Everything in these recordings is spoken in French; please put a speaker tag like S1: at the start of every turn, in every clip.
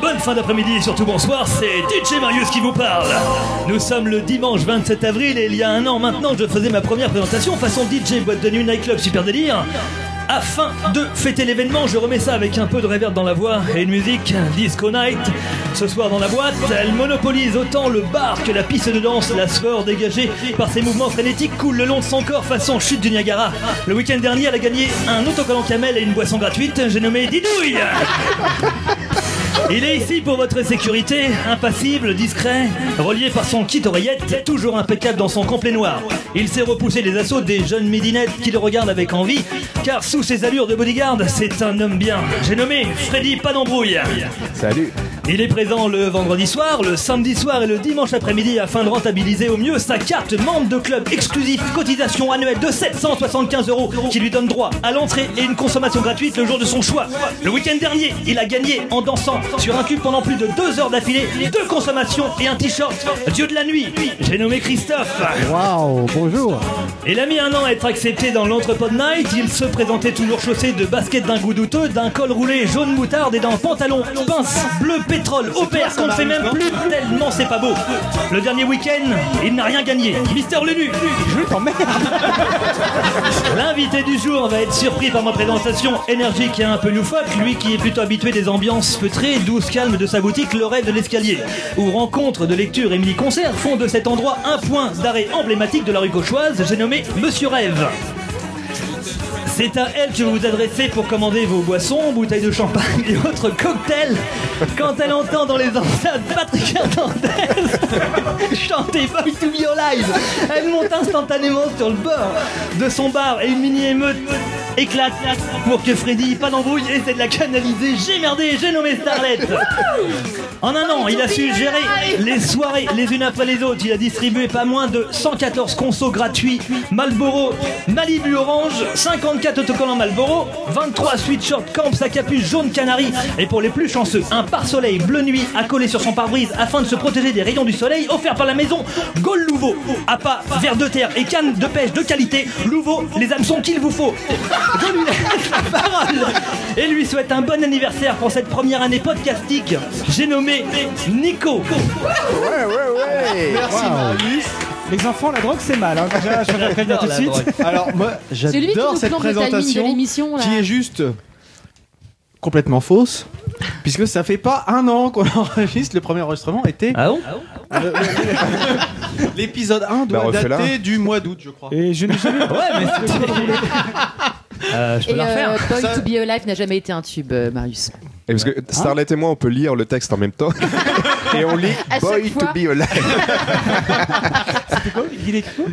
S1: bonne fin d'après-midi et surtout bonsoir, c'est DJ Marius qui vous parle. Nous sommes le dimanche 27 avril et il y a un an maintenant, je faisais ma première présentation façon DJ boîte de nuit nightclub super délire. Afin de fêter l'événement, je remets ça avec un peu de reverb dans la voix et une musique disco night. Ce soir dans la boîte, elle monopolise autant le bar que la piste de danse. La sueur dégagée par ses mouvements frénétiques coule le long de son corps façon chute du Niagara. Le week-end dernier, elle a gagné un autocollant camel et une boisson gratuite. J'ai nommé Didouille. Il est ici pour votre sécurité, impassible, discret, relié par son kit oreillette, toujours impeccable dans son complet noir. Il sait repousser les assauts des jeunes midinettes qui le regardent avec envie, car sous ses allures de bodyguard, c'est un homme bien. J'ai nommé Freddy Pas d'embrouille.
S2: Salut.
S1: Il est présent le vendredi soir, le samedi soir et le dimanche après-midi afin de rentabiliser au mieux sa carte membre de club exclusif cotisation annuelle de 775 euros qui lui donne droit à l'entrée et une consommation gratuite le jour de son choix. Le week-end dernier, il a gagné en dansant sur un cube pendant plus de deux heures d'affilée, deux consommations et un t-shirt. Dieu de la nuit, j'ai nommé Christophe.
S3: Waouh, bonjour.
S1: Il a mis un an à être accepté dans l'entrepôt de night. Il se présentait toujours chaussé de baskets d'un goût douteux, d'un col roulé jaune moutarde et d'un pantalon pince bleu pétrole au pair qu'on ne fait même plus tellement c'est pas beau. Le dernier week-end, il n'a rien gagné. Mister Lenu.
S3: Je t'emmerde.
S1: L'invité du jour va être surpris par ma présentation énergique et un peu loufoque. Lui qui est plutôt habitué des ambiances feutrées, douce, calme de sa boutique, le rêve de l'escalier. Où rencontres de lecture et mini-concerts font de cet endroit un point d'arrêt emblématique de la rue gauchoise. J'ai nommé Monsieur Rêve. C'est à elle que vous vous adressez pour commander vos boissons, bouteilles de champagne et autres cocktails. Quand elle entend dans les enceintes Patrick Hernandez chanter Boy to be alive, elle monte instantanément sur le bord de son bar et une mini-émeute éclate pour que Freddy, pas d'embrouille, essaie de la canaliser. J'ai merdé, j'ai nommé Starlet. En un an, il a su gérer les soirées les unes après les autres. Il a distribué pas moins de 114 consos gratuits, Malboro, Malibu Orange, 54 autocollants Malboro, 23 sweatshirts Camps à capuche jaune canari. Et pour les plus chanceux, un pare-soleil bleu nuit à coller sur son pare-brise afin de se protéger des rayons du soleil, offert par la maison Gaulle Louveau. Appât, verre de terre et canne de pêche de qualité. Louveau, les hameçons qu'il vous faut. Je lui laisse la parole et lui souhaite un bon anniversaire pour cette première année podcastique. J'ai nommé Nico.
S2: Ouais, ouais, ouais.
S3: Merci Marius. Les enfants, la drogue c'est mal. Hein. Déjà, je vais prévenir tout de suite.
S4: Alors moi
S5: C'est lui qui
S4: j'adore
S5: nous
S4: cette
S5: plante le timing de
S4: présentation
S5: l'émission là.
S4: qui est juste complètement fausse puisque ça fait pas un an qu'on enregistre le premier enregistrement était
S1: Ah bon
S4: euh, l'épisode 1 doit
S2: Bah, refais-la.
S4: dater du mois d'août je crois.
S3: Et je n'ai jamais.
S1: Ouais, mais Euh, je peux
S5: Et
S1: la refaire.
S5: euh, Boy
S4: Ça-
S5: to be alive n'a jamais été un tube, euh, Marius.
S2: Et parce que Starlet et moi, on peut lire le texte en même temps. et on lit
S5: À
S2: Boy to
S5: fois.
S2: be alive.
S3: C'était quoi Il est quoi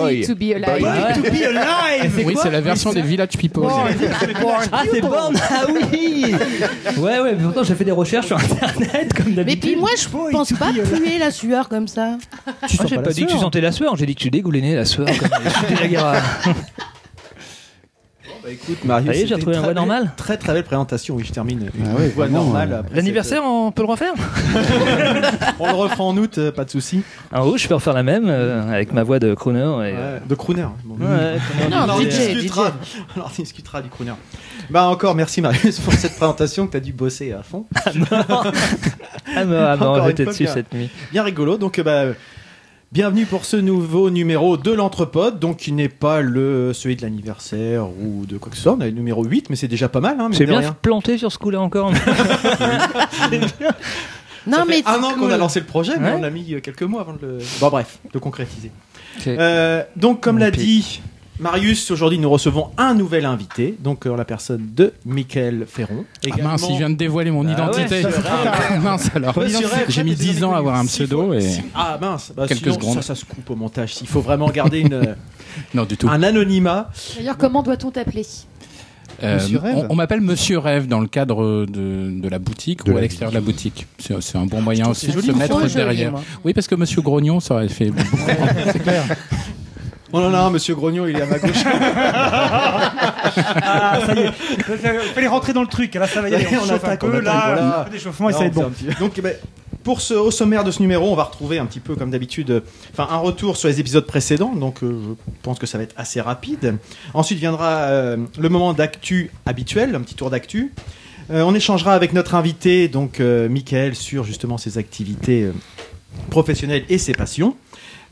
S2: Boy.
S5: to be alive.
S2: Boy.
S3: To be alive.
S6: Oui, c'est la version des Village People.
S1: Ah, c'est Born Ah oui Ouais, ouais, mais pourtant j'ai fait des recherches sur internet comme
S7: Mais
S1: d'habitude.
S7: puis moi, je
S3: Boy
S7: pense
S3: to
S7: pas
S3: be
S7: puer la sueur comme ça.
S3: Tu
S1: Moi, j'ai pas, dit que tu sentais la sueur, j'ai dit que tu dégoulinais la sueur comme les chutes du Niagara.
S4: Bah écoute Marius,
S1: j'ai retrouvé
S4: une
S1: voix normale.
S4: Très très belle présentation. Oui, je termine. Une
S3: Ah ouais,
S4: voix
S3: vraiment,
S4: normale.
S3: euh,
S1: L'anniversaire, on peut le refaire
S4: On le refera en août, euh, pas de souci.
S1: En haut, je peux refaire la même euh, avec ma voix de crooner. Et, euh,
S4: Ouais, de crooner. Bon,
S1: ouais,
S4: on
S7: Non,
S4: en discutera. On en discutera du crooner. Bah encore merci Marius pour cette présentation que tu as dû bosser à fond.
S1: Ah non, ah non, j'étais
S4: une fois,
S1: dessus
S4: bien.
S1: cette nuit.
S4: Bien rigolo. Donc euh, bah bienvenue pour ce nouveau numéro de l'entrepode, donc qui n'est pas le celui de l'anniversaire ou de quoi que ce soit. On a le numéro 8 mais c'est déjà pas mal hein, de
S1: bien
S4: rien.
S1: planté sur ce coup-là encore.
S7: Non,
S4: Ça
S7: mais
S4: fait un an qu'on a lancé le projet, mais
S1: Ouais.
S4: on l'a mis euh, quelques mois avant de le. Bon, bref, de concrétiser. Euh, donc, comme l'a dit Marius, aujourd'hui nous recevons un nouvel invité, donc euh, la personne de Michael Ferron.
S6: Ah mince, il vient de dévoiler mon
S1: Ah
S6: identité.
S1: ouais,
S6: Ah, mince alors. J'ai mis
S4: ça, t'es
S6: 10 ans à avoir un pseudo et.
S4: Ah mince, bah,
S6: Quelques
S4: sinon,
S6: secondes.
S4: Ça, ça se coupe au montage. Il faut vraiment garder une,
S6: Non, du tout.
S4: un anonymat.
S5: D'ailleurs, comment doit-on t'appeler?
S6: Euh,
S3: Monsieur Rêve
S6: on on m'appelle Monsieur Rêve dans le cadre de, de la boutique
S2: De
S6: ou
S2: la
S6: à l'extérieur de la boutique. C'est un bon moyen aussi de se mettre
S7: joli,
S6: derrière. Oui, parce que Monsieur Grognon, ça aurait fait.
S3: C'est clair.
S4: Oh non, non, monsieur Grognon, il est à ma gauche.
S3: Ah, ça y est. Il fallait rentrer dans le truc. Là, ça va y aller.
S4: On
S3: On, chauffe
S4: attaque,
S3: un peu. Là,
S4: voilà.
S3: un peu d'échauffement et ça va être bon.
S4: Donc, eh ben, pour ce, au sommaire de ce numéro, on va retrouver un petit peu, comme d'habitude, euh, enfin un retour sur les épisodes précédents. Donc, euh, je pense que ça va être assez rapide. Ensuite viendra euh, le moment d'actu habituel, un petit tour d'actu. Euh, on échangera avec notre invité, donc Michael, sur justement ses activités professionnelles et ses passions.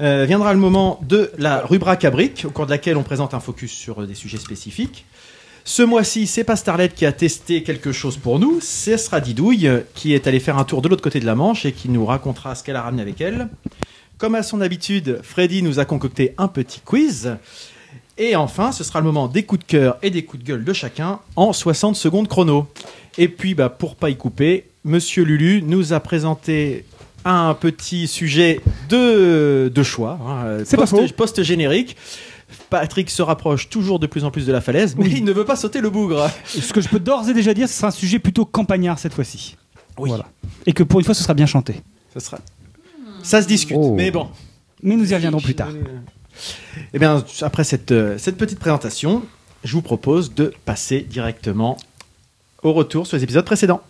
S4: Euh, viendra le moment de la rubrique à briques, au cours de laquelle on présente un focus sur euh, des sujets spécifiques. Ce mois-ci, c'est pas Starlet qui a testé quelque chose pour nous, ce sera Didouille euh, qui est allé faire un tour de l'autre côté de la Manche et qui nous racontera ce qu'elle a ramené avec elle. Comme à son habitude, Freddy nous a concocté un petit quiz. Et enfin, ce sera le moment des coups de cœur et des coups de gueule de chacun en 60 secondes chrono. Et puis, bah, pour pas y couper, Monsieur Lulu nous a présenté un petit sujet de, de choix, hein,
S3: C'est pas
S4: post-
S3: faux.
S4: post-générique. Patrick se rapproche toujours de plus en plus de la falaise, mais il ne veut pas sauter le bougre.
S3: Ce que je peux d'ores et déjà dire, ce sera un sujet plutôt campagnard cette fois-ci.
S4: Oui.
S3: Voilà. Et que pour une fois, ce sera bien chanté.
S4: Ça sera. Ça se discute,
S2: Oh.
S4: mais bon.
S3: Mais nous y reviendrons plus tard.
S4: Eh bien, après cette, euh, cette petite présentation, je vous propose de passer directement au retour sur les épisodes précédents.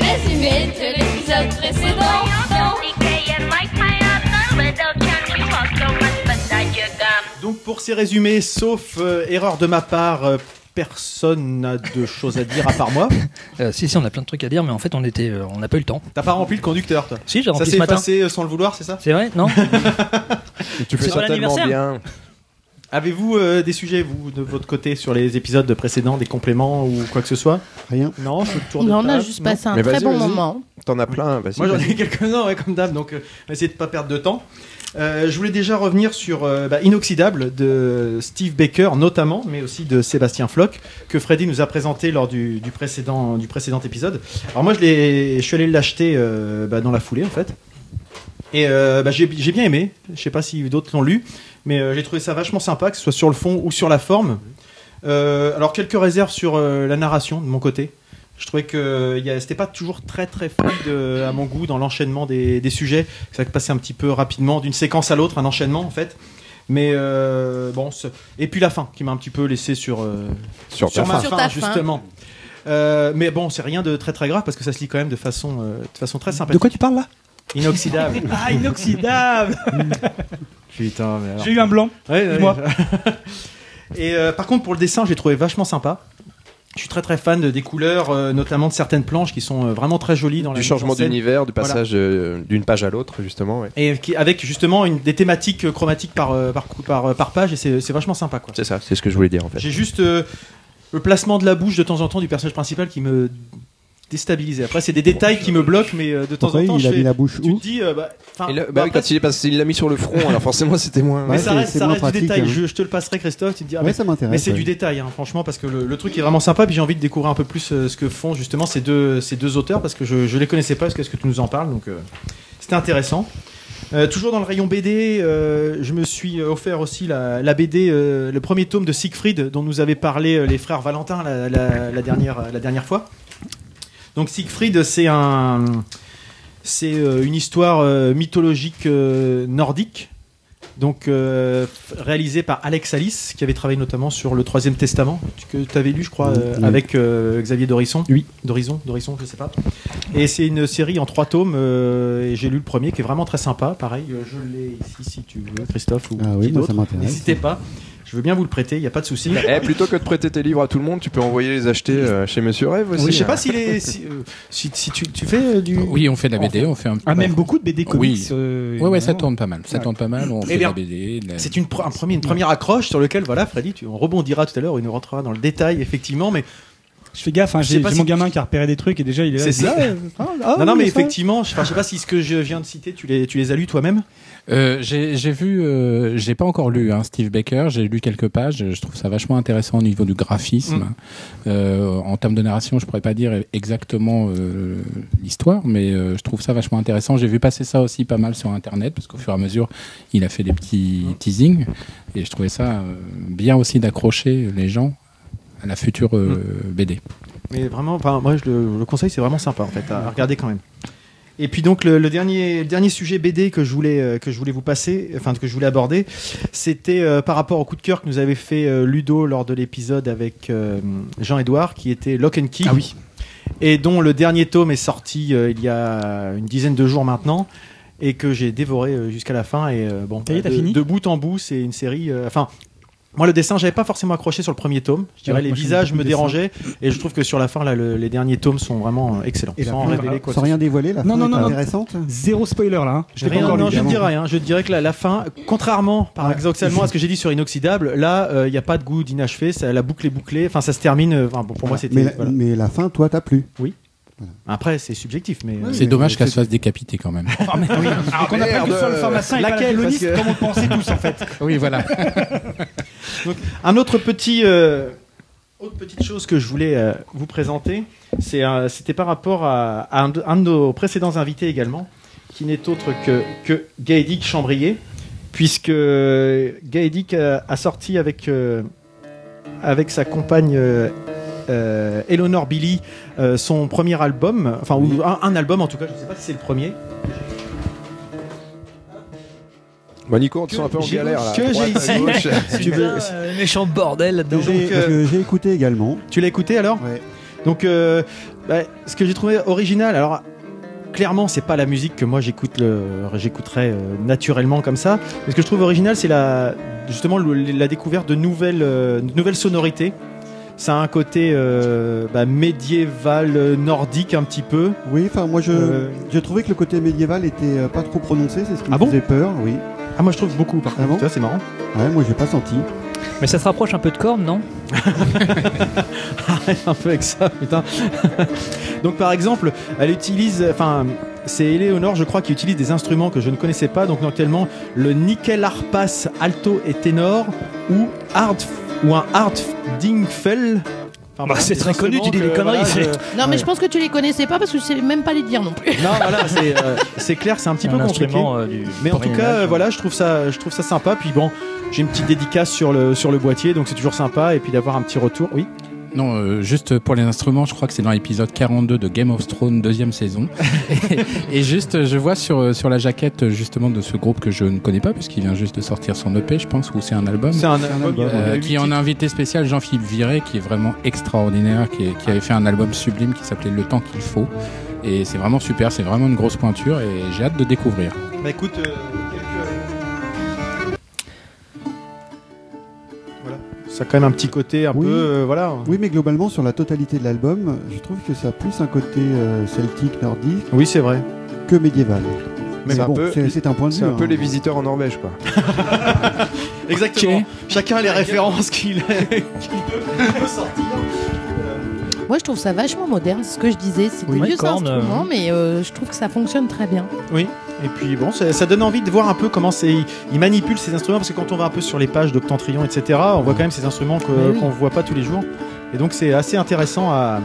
S7: Résumé précédent.
S4: Donc, pour ces résumés, sauf euh, erreur de ma part, euh, personne n'a de choses à dire à part moi.
S1: Euh, si, si, on a plein de trucs à dire, mais en fait, on était, euh, on n'a pas eu le temps.
S4: T'as pas rempli le conducteur, toi
S1: Si, j'ai
S4: Ça
S1: rempli
S4: s'est
S1: ce matin.
S4: passé sans le vouloir, c'est ça
S1: C'est vrai, non
S2: Et tu fais
S1: C'est
S2: ça
S1: pas
S2: tellement
S1: l'anniversaire
S2: bien.
S4: Avez-vous euh, des sujets, vous, de votre côté, sur les épisodes précédents, des compléments ou quoi que ce soit?
S8: Rien.
S4: Non, je fais le tour de
S9: Non, on a
S4: table,
S9: juste
S4: non
S9: passé un
S2: Mais
S9: très
S2: vas-y,
S9: bon
S2: vas-y.
S9: moment.
S2: T'en as plein, vas-y.
S4: Moi j'en ai quelques-uns, ouais, comme d'hab, donc euh, on va essayer de pas perdre de temps. Euh, je voulais déjà revenir sur euh, bah, Inoxydable de Steve Baker notamment, mais aussi de Sébastien Floch, que Freddy nous a présenté lors du, du précédent, du précédent épisode. Alors moi je, l'ai- je suis allé l'acheter euh, bah, dans la foulée en fait. Et euh, bah, j'ai j'ai bien aimé, je sais pas si d'autres l'ont lu, mais euh, j'ai trouvé ça vachement sympa, que ce soit sur le fond ou sur la forme. Euh, alors quelques réserves sur euh, la narration de mon côté. Je trouvais que c'était pas toujours très très fluide euh, à mon goût dans l'enchaînement des, des sujets. Ça passait un petit peu rapidement d'une séquence à l'autre, un enchaînement en fait. Mais euh, bon, et puis la fin qui m'a un petit peu laissé sur euh,
S2: Sur ta
S4: ma
S2: fin.
S9: Sur
S4: fin,
S9: ta fin.
S4: justement. Euh, mais bon, c'est rien de très très grave parce que ça se lit quand même de façon euh, de façon très
S3: De
S4: sympathique.
S3: quoi tu parles là?
S4: Inoxydable.
S3: Ah, inoxydable
S4: Putain, mais alors-
S3: J'ai eu un blanc.
S4: Ouais, ouais.
S3: Dis-moi.
S4: Et euh, par contre, pour le dessin, j'ai trouvé vachement sympa. Je suis très très fan de- des couleurs, euh, notamment de certaines planches qui sont euh, vraiment très jolies dans la
S2: Du changement d'univers, du passage euh, d'une page à l'autre, justement. ouais.
S4: Et qui, avec justement une, des thématiques chromatiques par, par, par, par page, et c'est c'est vachement sympa. quoi.
S2: C'est ça, c'est ce que je voulais dire en fait.
S4: J'ai juste euh, le placement de la bouche de temps en temps du personnage principal qui me déstabilisait. Après, c'est des détails qui me bloquent, mais euh, de temps
S8: Pourquoi
S4: en temps,
S8: il
S4: je
S8: a
S4: fais-
S8: mis la bouche
S4: tu
S8: où
S4: te dis. euh, bah, enfin,
S2: Et là,
S4: bah,
S2: bah oui,
S4: après,
S2: quand il est passé, il l'a mis sur le front, alors forcément c'était moins.
S4: mais
S8: Ouais,
S4: ça
S8: c'est-
S4: reste,
S8: c'est
S4: ça
S8: moins
S4: reste du
S8: pratique,
S4: détail.
S8: hein.
S4: Je, je te le passerai, Christophe. Tu te dis, ah,
S8: Ouais,
S4: mais-
S8: ça m'intéresse.
S4: Mais c'est
S8: ouais.
S4: du détail, hein, franchement, parce que le, le truc est vraiment sympa. Puis j'ai envie de découvrir un peu plus euh, ce que font justement ces deux, ces deux auteurs, parce que je, je les connaissais pas. Est-ce que tu nous en parles Donc euh, c'était intéressant. Euh, toujours dans le rayon BD, euh, je me suis offert aussi la, la BD, euh, le premier tome de Siegfried, dont nous avaient parlé euh, les frères Valentin la, la- la dernière, la dernière fois. Donc Siegfried, c'est un, c'est euh, une histoire euh, mythologique euh, nordique donc euh, réalisé par Alex Alice, qui avait travaillé notamment sur le Troisième Testament, que tu avais lu, je crois,
S8: Oui.
S4: avec Xavier Dorisson.
S3: Oui.
S4: Dorisson, Dorisson, je sais pas. Et c'est une série en trois tomes, et j'ai lu le premier, qui est vraiment très sympa. Pareil, je l'ai ici si tu veux, Christophe ou
S8: Ah oui, moi, ça m'intéresse.
S4: N'hésitez pas. Je veux bien vous le prêter, il n'y a pas de souci.
S2: Eh, plutôt que de prêter tes livres à tout le monde, tu peux envoyer les acheter euh, chez Monsieur Rêve aussi.
S4: Oui, je sais
S2: hein.
S4: pas s'il est, si, euh, si, si tu, tu fais euh, du.
S6: Oui, on fait de la BD, on fait un
S3: Ah, même beaucoup de BD comics.
S6: Oui.
S3: euh,
S6: Ouais, ouais, ça tourne pas mal. Ça
S3: Ouais.
S6: tourne pas mal. On fait de
S4: bien,
S6: la BD. de la-
S4: C'est une, un premier, une première accroche sur lequel, voilà, Freddy, tu, on rebondira tout à l'heure, il nous rentrera dans le détail, effectivement, mais
S3: Je fais gaffe, hein, j'ai
S4: si
S3: mon
S4: tu-
S3: gamin qui a repéré des trucs et déjà il est là.
S4: C'est ça.
S3: ah, ah, ah,
S4: non, non, mais effectivement, je, je sais pas si ce que je viens de citer, tu les, tu les as lus toi-même.
S6: Euh, j'ai j'ai vu, euh, j'ai pas encore lu hein, Steve Baker, j'ai lu quelques pages, je trouve ça vachement intéressant au niveau du graphisme.
S4: Mm.
S6: Euh, en termes de narration, je pourrais pas dire exactement euh, l'histoire, mais euh, je trouve ça vachement intéressant. J'ai vu passer ça aussi pas mal sur Internet, parce qu'au fur et à mesure, il a fait des petits teasings, et je trouvais ça euh, bien aussi d'accrocher les gens à la future euh, BD.
S4: Mais vraiment, enfin, moi, je le, le conseille, c'est vraiment sympa, en fait, à regarder quand même. Et puis donc le, le dernier, le dernier sujet BD que je voulais euh, que je voulais vous passer, enfin que je voulais aborder, c'était euh, par rapport au coup de cœur que nous avait fait euh, Ludo lors de l'épisode avec Jean-Edouard, qui était Lock and Key.
S3: Ah oui.
S4: et dont le dernier tome est sorti il y a une dizaine de jours maintenant et que j'ai dévoré jusqu'à la fin et bon
S3: t'as
S4: de,
S3: fini
S4: de bout en bout c'est une série enfin Moi, le dessin, j'avais pas forcément accroché sur le premier tome. Je dirais
S3: Ouais,
S4: les visages me dérangeaient et je trouve que sur la fin, là, le- les derniers tomes sont vraiment euh, excellents.
S8: Et
S4: sans révéler quoi.
S8: sans rien dévoiler, la
S3: Non,
S8: fin
S3: non,
S8: est
S3: non, non.
S8: intéressante.
S3: Zéro spoiler là. hein. Je
S4: Rien, non, je ne dirais rien. Je dirais que la, la fin, contrairement, paradoxalement, à ce que j'ai dit sur Inoxydable, là, euh, il n'y a pas de goût d'inachevé. ça- La boucle est bouclée. Enfin, ça se termine. euh, enfin, bon, pour moi, c'était.
S8: mais,
S4: voilà.
S8: mais la fin, toi, t'as plu.
S4: Après, c'est subjectif, mais. euh,
S6: C'est dommage qu'elle se fasse décapiter quand même.
S3: Ah, mais oui. Donc on et pas
S4: Laquelle,
S3: la
S4: parce
S3: violoniste,
S4: que-
S3: comme on le pensait tous en fait.
S6: oui, voilà.
S4: Un autre petit, euh, autre petite chose que je voulais euh, vous présenter, un- c'était par rapport à, à un, de, un de nos précédents invités également, qui n'est autre que, que Gaëdic Chambrier, puisque Gaëdic a, a sorti avec, euh, avec sa compagne euh, euh, Eleanor Billy euh, son premier album, enfin ou un, un album en tout cas, je ne sais pas si c'est le premier.
S2: Bah, Nico, on te sent un peu en
S4: j'ai-
S2: galère là.
S4: que j'ai ici. Tu veux-
S1: méchant bordel
S4: Donc, euh,
S8: que j'ai écouté également.
S4: Tu l'as écouté alors
S8: Ouais.
S4: Donc, euh, bah, ce que j'ai trouvé original, alors clairement, c'est pas la musique que moi j'écoute, le, j'écouterais euh, naturellement comme ça. Mais ce que je trouve original, c'est la, justement le- la découverte de nouvelles, euh, de nouvelles sonorités. Ça a un côté euh, bah, médiéval, euh, nordique un petit peu.
S8: Oui, enfin, moi, je,
S4: Euh,
S8: j'ai trouvé que le côté médiéval était euh, pas trop prononcé, c'est ce qui me
S4: Ah bon?
S8: faisait peur, oui.
S4: Ah, moi je trouve beaucoup par
S8: Ah
S4: contre.
S8: bon?
S4: Tu vois, c'est marrant.
S8: Ouais, moi, j'ai pas senti.
S1: Mais ça se rapproche un peu de corne, non?
S4: Arrête un peu avec ça, putain. Donc par exemple, elle utilise, enfin, c'est Eleonore, je crois, qui utilise des instruments que je ne connaissais pas, donc notamment le nickel arpas alto et ténor ou hard ou un hard dingfell. Enfin,
S1: Bah, c'est très connu, tu dis des conneries,
S4: voilà,
S5: Non, mais
S4: Ouais.
S5: je pense que tu les connaissais pas parce que je sais même pas les dire non plus.
S4: Non, voilà, c'est euh, clair, c'est un petit peu
S1: un
S4: compliqué.
S1: euh, du
S4: Mais en tout cas, euh, voilà, je trouve ça, je trouve ça sympa. Puis bon, j'ai une petite dédicace sur le sur le boîtier, donc c'est toujours sympa. Et puis d'avoir un petit retour. Oui.
S6: Non, euh, juste pour les instruments, je crois que c'est dans l'épisode 42 de Game of Thrones, deuxième saison. et, et juste, je vois sur, euh, sur la jaquette euh, justement de ce groupe que je ne connais pas, puisqu'il vient juste de sortir son EP, je pense, ou c'est un album.
S4: C'est un,
S8: un
S4: album,
S6: Euh, qui en a invité spécial Jean-Philippe Viré, qui est vraiment extraordinaire, qui, est- qui avait fait un album sublime qui s'appelait Le temps qu'il faut. Et c'est vraiment super, c'est vraiment une grosse pointure et j'ai hâte de découvrir.
S4: Bah écoute, Ça a quand même un petit côté un
S8: Oui.
S4: peu, euh, voilà.
S8: Oui, mais globalement, sur la totalité de l'album, je trouve que ça a plus un côté euh, celtique, nordique
S4: Oui, c'est vrai.
S8: que médiéval.
S2: Mais c'est un
S8: bon,
S2: peu-
S8: c'est c'est un point de vue.
S2: C'est un peu
S8: hein.
S2: les visiteurs en Norvège, quoi.
S4: Exactement. Chacun a les références qu'il peut sortir.
S5: Moi, je trouve ça vachement moderne, c'est ce que je disais. C'est
S1: Oui,
S5: des vieux instruments,
S1: euh,
S5: mais euh, je trouve que ça fonctionne très bien.
S4: Oui. Et puis bon, ça, ça donne envie de voir un peu comment c'est. Il manipule ces instruments parce que quand on va un peu sur les pages d'Octantrion, etc., on voit quand même ces instruments qu'on voit pas tous les jours. Et donc c'est assez intéressant à,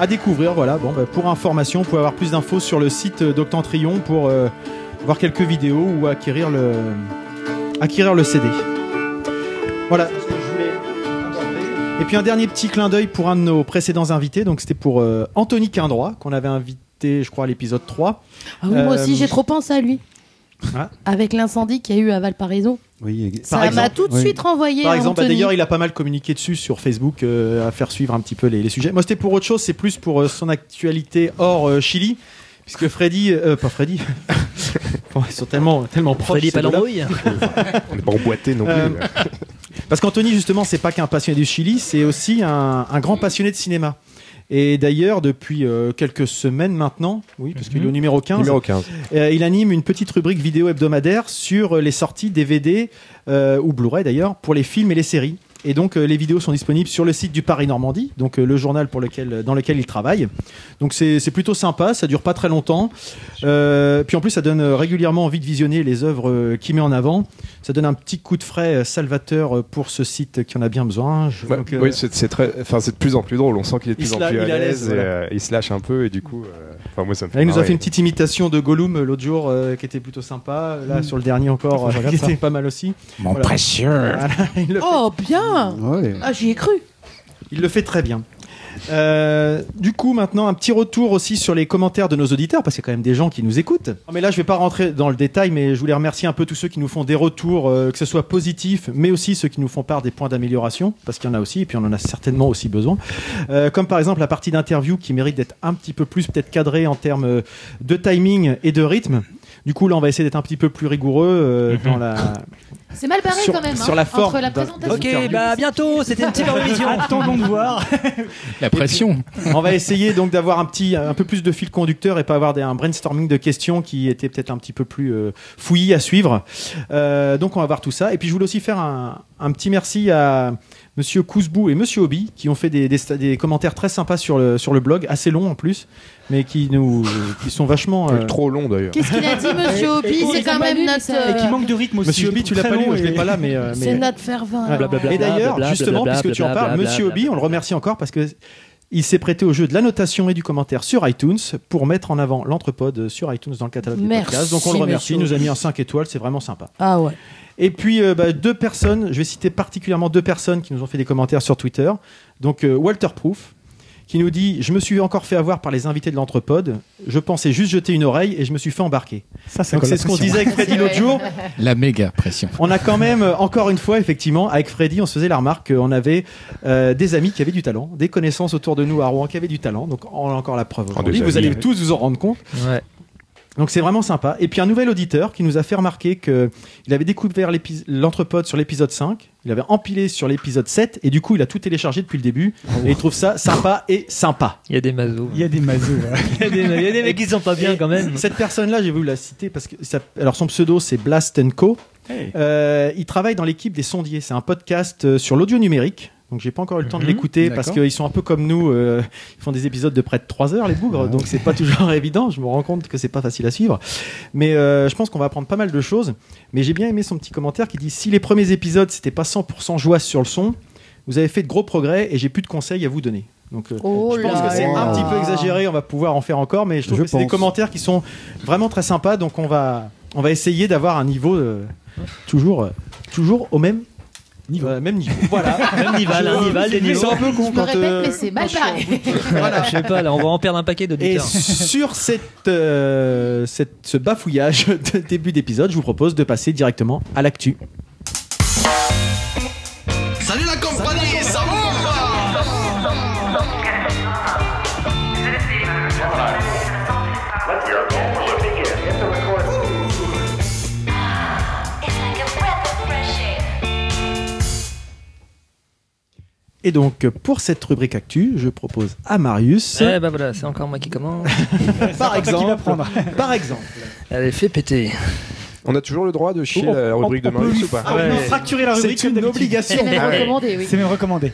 S4: à découvrir. Voilà. Bon, bah, pour information, vous pouvez avoir plus d'infos sur le site d'Octantrion pour euh, voir quelques vidéos ou acquérir le acquérir le CD. Voilà. Et puis un dernier petit clin d'œil pour un de nos précédents invités. Donc c'était pour euh, Anthony Quindroit qu'on avait invité, je crois, à l'épisode 3.
S5: Ah oui, moi
S4: Euh,
S5: aussi, j'ai trop pensé à lui.
S4: Ah.
S5: Avec l'incendie qu'il y a eu à Valparaiso.
S8: Oui,
S5: Ça m'a tout de
S8: Oui.
S5: suite renvoyé
S4: Par
S5: à
S4: exemple, bah, d'ailleurs, il a pas mal communiqué dessus sur Facebook, euh, à faire suivre un petit peu les, les sujets. Moi, c'était pour autre chose, c'est plus pour euh, son actualité hors euh, Chili, puisque Freddy, euh, pas Freddy, Bon, ils sont tellement, tellement proches.
S1: Freddy
S4: ces deux-là.
S1: Palambrouille
S2: On n'est pas emboîté non plus.
S4: Euh, Parce qu'Anthony, justement, c'est pas qu'un passionné du Chili, c'est aussi un, un grand passionné de cinéma. Et d'ailleurs, depuis euh, quelques semaines maintenant, oui, parce qu'il est au numéro 15,
S2: Numéro 15.
S4: euh, il anime une petite rubrique vidéo hebdomadaire sur euh, les sorties DVD euh, ou Blu-ray d'ailleurs pour les films et les séries. Et donc euh, les vidéos sont disponibles sur le site du Paris Normandie, donc euh, le journal pour lequel, dans lequel il travaille. Donc c'est plutôt sympa, ça dure pas très longtemps. Euh, puis en plus ça donne euh, régulièrement envie de visionner les œuvres euh, qu'il met en avant. Ça donne un petit coup de frais euh, salvateur euh, pour ce site qui en a bien besoin. Je-
S2: Ouais,
S4: donc, euh,
S2: oui, c'est très, enfin c'est de plus en plus drôle. On sent qu'il est de plus en plus à
S4: l'aise, voilà.
S2: euh, il se lâche un peu et du coup, euh, enfin moi ça me fait.
S4: Là, il nous a fait une petite imitation de Gollum euh, l'autre jour euh, qui était plutôt sympa. Là, sur le dernier encore, euh, qui était pas mal aussi.
S6: Mon
S4: Voilà.
S6: précieux
S4: Voilà,
S5: Oh, bien
S8: Ouais.
S5: Ah, j'y ai cru.
S4: il le fait très bien. Euh, du coup, maintenant, un petit retour aussi sur les commentaires de nos auditeurs, parce qu'il y a quand même des gens qui nous écoutent. Non, mais là, je vais pas rentrer dans le détail, mais je voulais remercier un peu tous ceux qui nous font des retours, euh, que ce soit positifs, mais aussi ceux qui nous font part des points d'amélioration, parce qu'il y en a aussi, et puis on en a certainement aussi besoin. Euh, comme par exemple la partie d'interview qui mérite d'être un petit peu plus peut-être cadrée en termes de timing et de rythme. Du coup, là, on va essayer d'être un petit peu plus rigoureux euh, dans la
S5: C'est mal barré
S4: Sur-
S5: quand même.
S4: sur
S5: hein,
S4: la forme
S5: Entre la
S4: d'un-
S5: présentation.
S1: Ok, bah à bientôt, c'était une petite émission.
S3: Attendons de voir.
S6: La pression.
S4: On va essayer donc d'avoir un petit, un peu plus de fil conducteur et pas avoir des- un brainstorming de questions qui était peut-être un petit peu plus euh, fouillis à suivre. Euh, donc on va voir tout ça. Et puis je voulais aussi faire un, un petit merci à Monsieur Kouzbou et Monsieur Obi qui ont fait des, des des commentaires très sympas sur le, sur le blog, assez longs en plus, mais qui nous, qui sont vachement. euh,
S2: Trop long d'ailleurs.
S5: Qu'est-ce qu'il a dit, monsieur Obi
S3: Et-
S5: C'est quand même notre.
S3: Et qui
S5: euh,
S3: manque de rythme aussi.
S4: Monsieur
S3: le
S4: tu l'as pas lu,
S3: long
S4: je l'ai pas là, mais. euh, mais-
S5: C'est notre fervent.
S4: Ouais. Et d'ailleurs, justement, puisque tu en parles, Monsieur Obi, on le remercie encore parce que il s'est prêté au jeu de la notation et du commentaire sur iTunes pour mettre en avant l'entrepode sur iTunes dans le catalogue des
S5: Merci,
S4: podcasts. Donc on le remercie, il nous a mis un 5 étoiles, c'est vraiment sympa.
S5: Ah ouais.
S4: Et puis euh, bah, deux personnes, je vais citer particulièrement deux personnes qui nous ont fait des commentaires sur Twitter. Donc euh, Walter Proof qui nous dit Je me suis encore fait avoir par les invités de l'entrepode. Je pensais juste jeter une oreille et je me suis fait embarquer.
S3: Ça, ça
S4: Donc c'est ce qu'on disait avec Freddy l'autre jour.
S6: La méga pression.
S4: On a quand même, euh, encore une fois, effectivement, avec Freddy, on se faisait la remarque qu'on avait euh, des amis qui avaient du talent, des connaissances autour de nous à Rouen qui avaient du talent. Donc on a encore la preuve aujourd'hui. Vous allez tous vous en rendre compte.
S1: Ouais.
S4: Donc c'est vraiment sympa. Et puis un nouvel auditeur qui nous a fait remarquer que il avait découvert l'entrepode sur l'épisode 5, il avait empilé sur l'épisode 7 et du coup il a tout téléchargé depuis le début et il trouve ça sympa et sympa.
S1: Il y a des mazos.
S3: Il y a des mazos.
S1: Il y a des, mecs qui sont pas bien quand même.
S4: Cette personne-là, j'ai voulu la citer parce que ça- alors son pseudo c'est Blast Co.
S3: Hey.
S4: Euh, il travaille dans l'équipe des sondiers. C'est un podcast euh, sur l'audio numérique. Donc j'ai pas encore eu le temps de
S1: Mhm,
S4: l'écouter parce qu'ils sont un peu comme nous. euh, ils font des épisodes de près de 3 heures les bougres. Donc c'est pas toujours évident. Je me rends compte que c'est pas facile à suivre. Mais euh, je pense qu'on va apprendre pas mal de choses. Mais j'ai bien aimé son petit commentaire qui dit si les premiers épisodes c'était pas 100% joie sur le son, vous avez fait de gros progrès et j'ai plus de conseils à vous donner. Donc euh,
S5: Oh
S4: je pense que c'est un petit peu exagéré, on va pouvoir en faire encore, mais je trouve
S8: Je
S4: que c'est des commentaires qui sont vraiment très sympas, donc on va, on va essayer d'avoir un niveau euh, toujours, euh, toujours au même niveau. Euh, même niveau. Voilà.
S1: Même Nival, un Nival, des niveaux.
S4: C'est un peu con
S5: Je me
S4: quand.
S5: répète,
S4: euh,
S5: mais c'est mal barré.
S1: Voilà, je sais pas, là, on va en perdre un paquet
S4: Et
S1: d'auditeurs.
S4: sur cette, euh, cette- ce bafouillage de début d'épisode, je vous propose de passer directement à l'actu. Et donc, pour cette rubrique actu, je propose à Marius,
S1: Eh bah voilà, c'est encore moi qui commence.
S4: par
S3: Qui va
S4: exemple,
S3: prendre
S4: par exemple,
S1: Allez, fais péter.
S2: On a toujours le droit de chier
S3: On-
S2: la rubrique de
S3: on
S2: Marius ou pas
S3: Ah ouais, non, fracturer la rubrique
S4: c'est une obligation.
S5: C'est même
S2: Ah
S5: recommandé, oui.
S3: C'est même recommandé.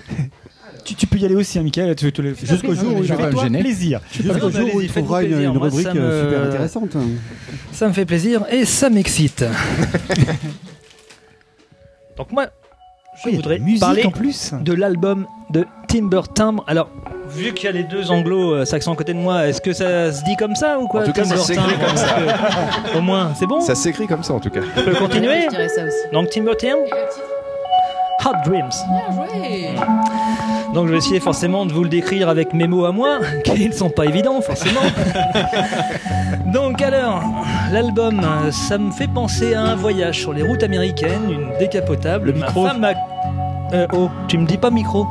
S3: Tu, tu peux y aller aussi, hein, Michael. Tu, tu, Jusqu'au jour où toi
S6: gêner.
S3: plaisir.
S8: Jusqu'au jour où il trouvera une, une rubrique
S1: me-
S8: euh, super intéressante.
S1: Ça me fait plaisir et ça m'excite. Donc moi, je
S3: Oh,
S1: voudrais parler
S3: en plus.
S1: de l'album de Timber Timbre. Alors, vu qu'il y a les deux anglo-saxons à côté de moi, est-ce que ça se dit comme ça ou quoi
S2: En tout cas, ça
S1: Timber
S2: s'écrit
S1: Timbre
S2: comme ça.
S1: Que, Au moins, c'est bon
S2: Ça s'écrit comme ça en tout cas.
S1: On peut continuer
S5: Je ça aussi.
S1: Donc Timber Timbre, Hot Dreams.
S5: Bien joué.
S1: Donc je vais essayer forcément de vous le décrire avec mes mots à moi, qui ne sont pas évidents forcément. Donc alors, l'album, euh, ça me fait penser à un voyage sur les routes américaines, une décapotable.
S4: Le
S1: Ma
S4: micro.
S1: femme a- Euh, oh, tu me dis pas micro.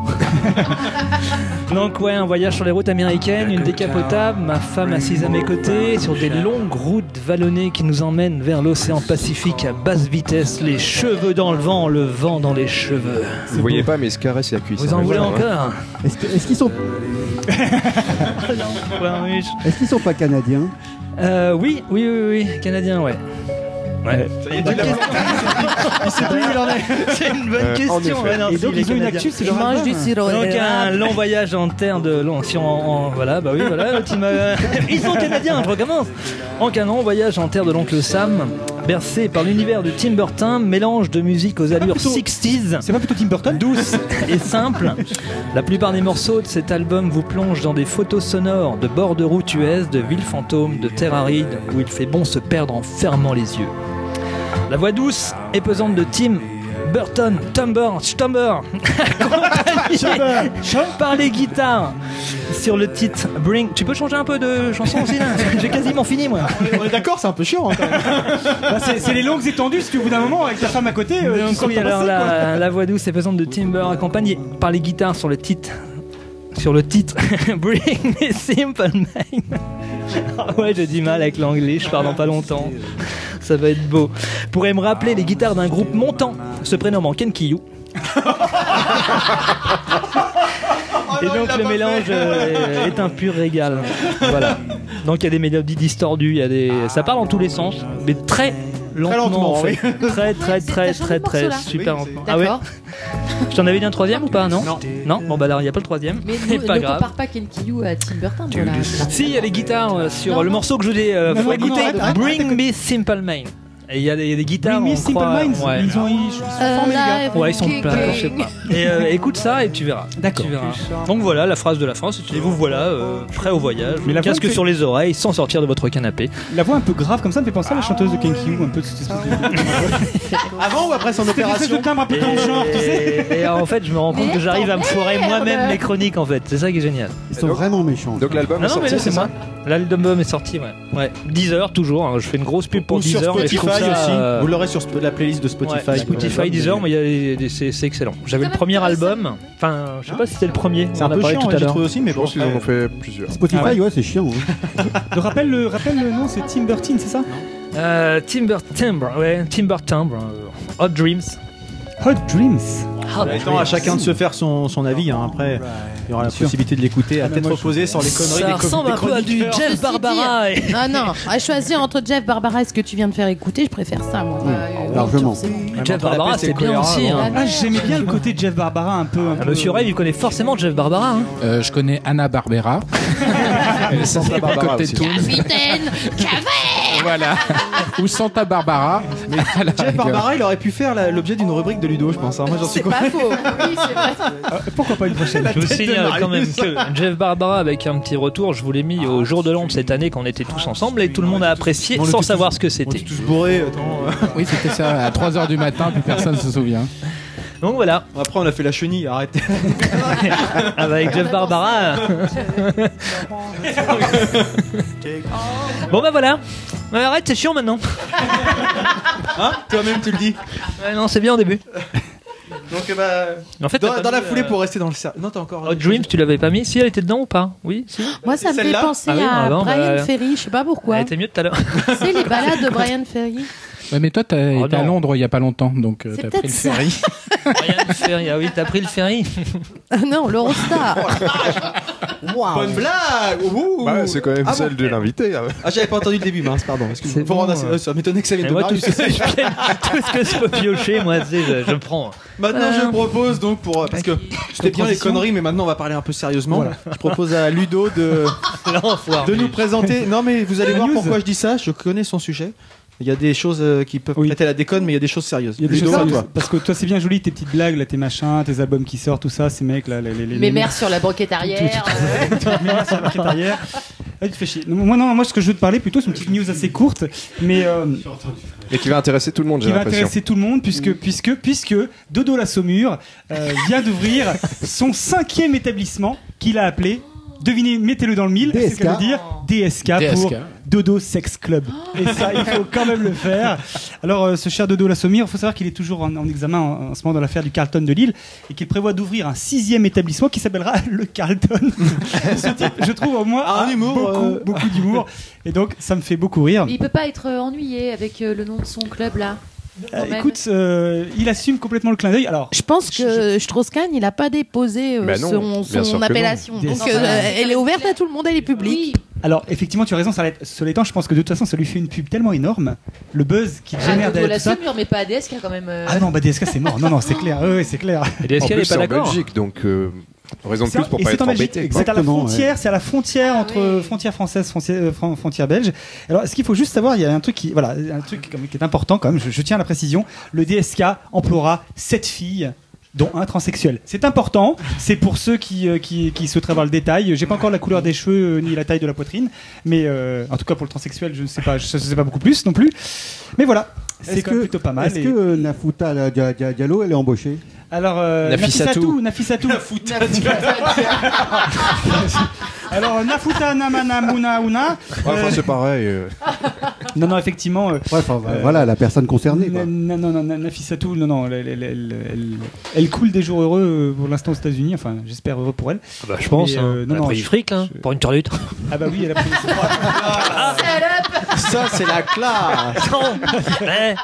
S1: Donc ouais, un voyage sur les routes américaines, une décapotable, ma femme assise à mes côtés, sur des longues routes vallonnées qui nous emmènent vers l'océan Pacifique à basse vitesse, les cheveux dans le vent, le vent dans les cheveux.
S2: Vous voyez pas, mais il se caresse la cuisse.
S1: Vous
S2: hein,
S1: en voulez
S2: hein.
S1: encore
S8: Est-ce que- est-ce qu'ils sont, est-ce qu'ils sont pas canadiens?
S1: Euh, oui, oui, oui, oui, canadien, ouais. Ouais. C'est une bonne
S2: Euh, en
S1: question.
S2: effet.
S1: ouais, non,
S3: Et
S1: si,
S3: donc,
S1: les
S3: ils ont une
S1: Canadiens.
S3: actu, c'est
S5: Je mange du sirop.
S1: Donc un long voyage en terre de long, si on, en- voilà, bah oui, voilà, m'as- ils sont canadiens, je recommence. Donc un long voyage en terre de l'oncle Sam, bercé par l'univers de Tim Burton, mélange de musique aux allures
S3: plutôt-
S1: 60s,
S3: C'est pas plutôt Tim Burton
S1: douce et simple. La plupart des morceaux de cet album vous plongent dans des photos sonores de bords de route US, de villes fantômes, de terres arides, où il fait bon se perdre en fermant les yeux. La voix douce et pesante de Tim Burton, Tumber, Stumber, par les guitares sur le titre Bring. Tu peux changer un peu de chanson aussi là J'ai quasiment fini moi.
S4: On est d'accord, c'est un peu chiant. hein.
S3: Bah, c'est les longues étendues, si tu au bout d'un moment, avec ta femme à côté, euh, tu
S1: Donc
S3: sens
S1: oui, alors la voix douce et pesante de Timber accompagnée par les guitares sur le titre sur le titre Bring Me Simple Man. Ah ouais, j'ai du mal avec l'anglais, je parle dans pas longtemps. Ça va être beau. Pourrait me rappeler les guitares d'un groupe montant, se prénommant Kenkiyu. Et donc le mélange euh, est un pur régal. Voilà. Donc il y a des mélodies distordues, il y a des, ça part dans tous les sens, mais très lentement,
S4: lentement,
S1: en fait.
S4: oui.
S1: Très très très très très super lentement. Ah ouais. Je t'en avais dit un troisième ou pas non
S4: Non.
S1: Non. Bon bah alors il n'y a pas le troisième.
S5: Mais
S1: C'est
S5: ne,
S1: pas
S5: ne
S1: grave.
S5: compare pas Kenkiyu à Tim Burton.
S1: Si, il y a les guitares euh, sur le morceau que je vous ai euh,
S3: non,
S1: écouter. Bring me Simple Man. Et il y a des, il y a des guitares.
S3: Simple
S1: croit-
S3: Minds.
S1: Ouais.
S3: Ils, ont, ils sont formés, les gars.
S5: Alive
S1: Ouais, ils sont pleins, je sais pas. Et euh, écoute ça et tu verras.
S3: D'accord.
S1: Tu verras. Donc voilà la phrase de la fin. Et vous voilà euh, prêt au voyage.
S3: Mais la
S1: Casque
S3: fait-
S1: sur les oreilles sans sortir de votre canapé.
S3: La voix un peu grave comme ça me fait penser à la chanteuse de Kenkiyu, un peu de cette espèce de.
S4: Avant ou après son
S3: espèce de
S4: opération
S3: timbre un peu dans le genre, tu sais.
S1: Et, et en fait, je me rends compte que j'arrive à me foirer moi-même mes chroniques en fait. C'est ça qui est génial.
S8: Ils sont vraiment méchants.
S2: Donc l'album
S1: Non,
S2: est
S1: non, mais
S2: sorti,
S1: c'est moi.
S2: ça
S1: L'album est sorti, ouais. Ouais. 10 heures toujours. hein. Je fais une grosse pub pour
S4: Ou
S1: 10
S4: sur
S1: heures.
S4: Spotify
S1: ça,
S4: aussi.
S1: euh,
S4: Vous l'aurez sur Sp- la playlist de Spotify.
S1: Ouais, Spotify, Deezer, mais c'est excellent. J'avais le premier album, enfin, je sais pas si c'était le premier,
S4: C'est un peu
S1: parlé
S4: chiant,
S1: à
S4: j'ai
S1: l'heure.
S4: trouvé aussi, mais
S2: Je pense qu'ils en ont fait plusieurs.
S8: Spotify,
S3: Ah ouais.
S8: ouais, c'est chiant. hein.
S3: Le rappelle le, nom, c'est Tim Burton, c'est ça?
S1: Euh, Timber Timbre, ouais, Timber Timbre, euh, Hot Dreams.
S3: Hot Dreams.
S1: Hot
S4: Attends à chacun de se faire son, son avis. hein. Après, il y aura la
S3: sûr.
S4: possibilité de l'écouter à
S3: Ah,
S4: tête
S3: moi, je-
S4: reposée sans les conneries
S1: Ça ressemble un peu à du. Jeff Barbara. et-
S5: Ah non, à choisir entre Jeff Barbara et ce que tu viens de faire écouter, je préfère ça. Moi. Euh,
S8: largement.
S5: bon.
S4: Même
S1: Jeff Barbara, c'est bien aussi. hein.
S3: Ah, j'aimais bien le côté de Jeff Barbara un peu. Un
S1: Ah,
S3: peu
S1: Monsieur Rêve, il connaît forcément Jeff Barbara. hein.
S6: Euh, je connais Anna Barbera.
S5: Capitaine Cavet
S6: Voilà. Ou Santa Barbara. Mais à la
S4: Jeff
S6: rigueur.
S4: Barbara, il aurait pu faire la- l'objet d'une rubrique de Ludo, je pense. hein. Moi, j'en suis
S5: C'est pas faux. Oui, c'est vrai.
S3: Ah, Pourquoi pas une prochaine
S1: Je vous
S4: tête de
S1: signale quand même
S4: Marius.
S1: que Jeff Barbara, avec un petit retour, je vous l'ai mis au jour de l'an de cette année quand on était tous ensemble et tout le monde a apprécié
S4: On était
S1: sans
S4: tous-
S1: savoir ce que
S4: On
S1: c'était.
S4: est tous bourrés. Attends. euh.
S6: Oui, c'était ça. À 3h du matin, plus personne se souvient.
S1: Donc voilà,
S4: Après, on a fait la chenille. Arrêtez.
S1: avec Jeff Barbara. bon bah voilà. Ouais, arrête, c'est chiant maintenant.
S4: Hein Toi-même, tu le dis.
S1: Ouais, non, c'est bien au début.
S4: Donc, euh, bah,
S1: En fait,
S4: dans, la foulée
S1: euh,
S4: pour rester dans le cercle. Non, t'as encore.
S1: Hot Dreams, tu l'avais pas mis? Si elle était dedans ou pas? Oui, si.
S5: Moi, ça me fait penser
S1: Ah oui,
S5: à
S1: ah bon,
S5: Brian
S1: bah,
S5: Ferry, je sais pas pourquoi.
S1: Elle était mieux tout à l'heure.
S5: C'est les balades de Brian Ferry.
S6: Ouais, mais toi, t'as
S1: Oh
S6: été à. Londres il y a pas longtemps, donc euh, t'as pris le ferry.
S1: Brian Ferry, ah oui, t'as pris le ferry.
S5: Ah non, l'Eurostar.
S4: Bonne blague Ouh.
S2: Bah, c'est quand même
S4: Ah
S2: celle
S4: bon
S2: de l'invité. hein.
S4: Ah, j'avais pas entendu le début, mince, pardon. Faut
S1: bon,
S4: assez-
S1: euh.
S4: Ça m'étonnait que ça vienne de
S1: moi, tout ce, que je, tout ce que je peux piocher, moi, je, je prends.
S4: Maintenant,
S5: Euh.
S4: je propose donc pour. Parce que c'était bien les conneries, mais maintenant, on va parler un peu sérieusement. Je propose à Ludo de, de nous présenter. Non, mais vous allez voir pourquoi je dis ça. Je connais son sujet. Il y a des choses euh, qui peuvent
S3: Oui.
S4: prêter à la déconne, mais il y a des choses sérieuses.
S3: Il y a des choses
S4: à
S3: sérieuses.
S4: toi.
S3: Parce que toi, c'est bien joli tes petites blagues, là, tes machins, tes albums qui sortent, tout ça, ces mecs là. Les, les, les,
S5: Mes mères sur la banquette arrière. euh,
S3: Mes mères sur la banquette arrière. Ah, tu te fais chier. Non, Moi, non, moi, ce que je veux te parler plutôt, c'est une petite news assez courte, mais euh,
S2: Et qui va intéresser tout le monde, j'ai
S3: qui va
S2: l'impression.
S3: intéresser tout le monde, puisque, puisque, puisque Dodo la Saumure euh, vient d'ouvrir son cinquième établissement qu'il a appelé. Devinez, mettez-le dans le mille. C'est ce que
S8: DSK.
S3: veut dire DSK, pour
S6: DSK.
S3: Dodo Sex Club. Et ça, il faut quand même le faire. Alors, euh, ce cher Dodo la Saumure, il faut savoir qu'il est toujours en, en examen en, en ce moment dans l'affaire du Carlton de Lille et qu'il prévoit d'ouvrir un sixième établissement qui s'appellera le Carlton. ce type, je trouve au moins
S4: Ah, un
S3: a
S4: humour,
S3: beaucoup,
S4: euh.
S3: beaucoup d'humour. Et donc, ça me fait beaucoup rire.
S5: Il peut pas être euh, ennuyé avec le nom de son club là.
S3: Euh,
S5: même.
S3: écoute, euh, il assume complètement le clin d'œil. Alors,
S5: Je pense que Strauss-Kahn, il a pas déposé euh,
S2: Bah non,
S5: son, son appellation. Donc euh,
S3: Ah.
S5: elle est ouverte à tout le monde, elle est publique.
S3: alors, effectivement, tu as raison. Ça l'est- Cela étant, je pense que de toute façon, ça lui fait une pub tellement énorme, le buzz qu'il
S5: Ah,
S3: génère
S5: Dodo
S3: derrière
S5: la
S3: tout ça.
S5: Saumure, mais pas ADSK quand même. euh.
S3: Ah non, bah DSK c'est mort. Non, non, c'est clair. Oui, c'est clair.
S1: Et DSK,
S2: En
S1: elle
S2: plus,
S1: est
S2: c'est
S1: pas
S2: en
S1: d'accord.
S2: Belgique, donc euh, raison de
S3: C'est-
S2: plus pour
S3: et
S2: pas
S3: c'est
S2: être
S3: en Belgique.
S2: embêté.
S3: C'est à la frontière, c'est à la frontière
S5: Ah
S3: entre
S5: oui.
S3: frontière française, frontière, euh, fron- frontière belge. Alors, ce qu'il faut juste savoir, il y a un truc qui, voilà, un truc qui est important quand même. Je, je tiens à la précision. Le DSK emploiera sept filles dont un transsexuel. C'est important, c'est pour ceux qui, euh, qui, qui souhaiteraient avoir le détail. J'ai pas encore la couleur des cheveux euh, ni la taille de la poitrine, mais euh, en tout cas pour le transsexuel, je ne sais pas, je ne sais pas beaucoup plus non plus. Mais voilà, c'est
S8: que,
S3: plutôt pas mal.
S8: est-ce
S3: et-
S8: que euh, Nafuta Dia- Diallo, elle est embauchée?
S3: Alors, euh,
S6: Nafissatou.
S3: Nafissatou, Nafissatou. Alors, Nafuta Namana Muna Una.
S2: Ouais, enfin, c'est pareil. euh.
S3: Non, non, effectivement. euh,
S8: Ouais, enfin,
S3: Euh,
S8: voilà, la personne concernée. quoi.
S3: Non, non, non, non, non, non, elle, elle, elle, elle- elle coule des jours heureux euh, pour l'instant aux États-Unis. Enfin, j'espère heureux pour elle.
S10: Bah, je pense.
S3: Mais,
S10: hein.
S3: euh, non,
S10: Elle a
S3: non,
S10: du fric, là,
S3: je-
S10: pour une turlute.
S3: Ah bah oui, elle a pris.
S4: Ça, c'est la classe.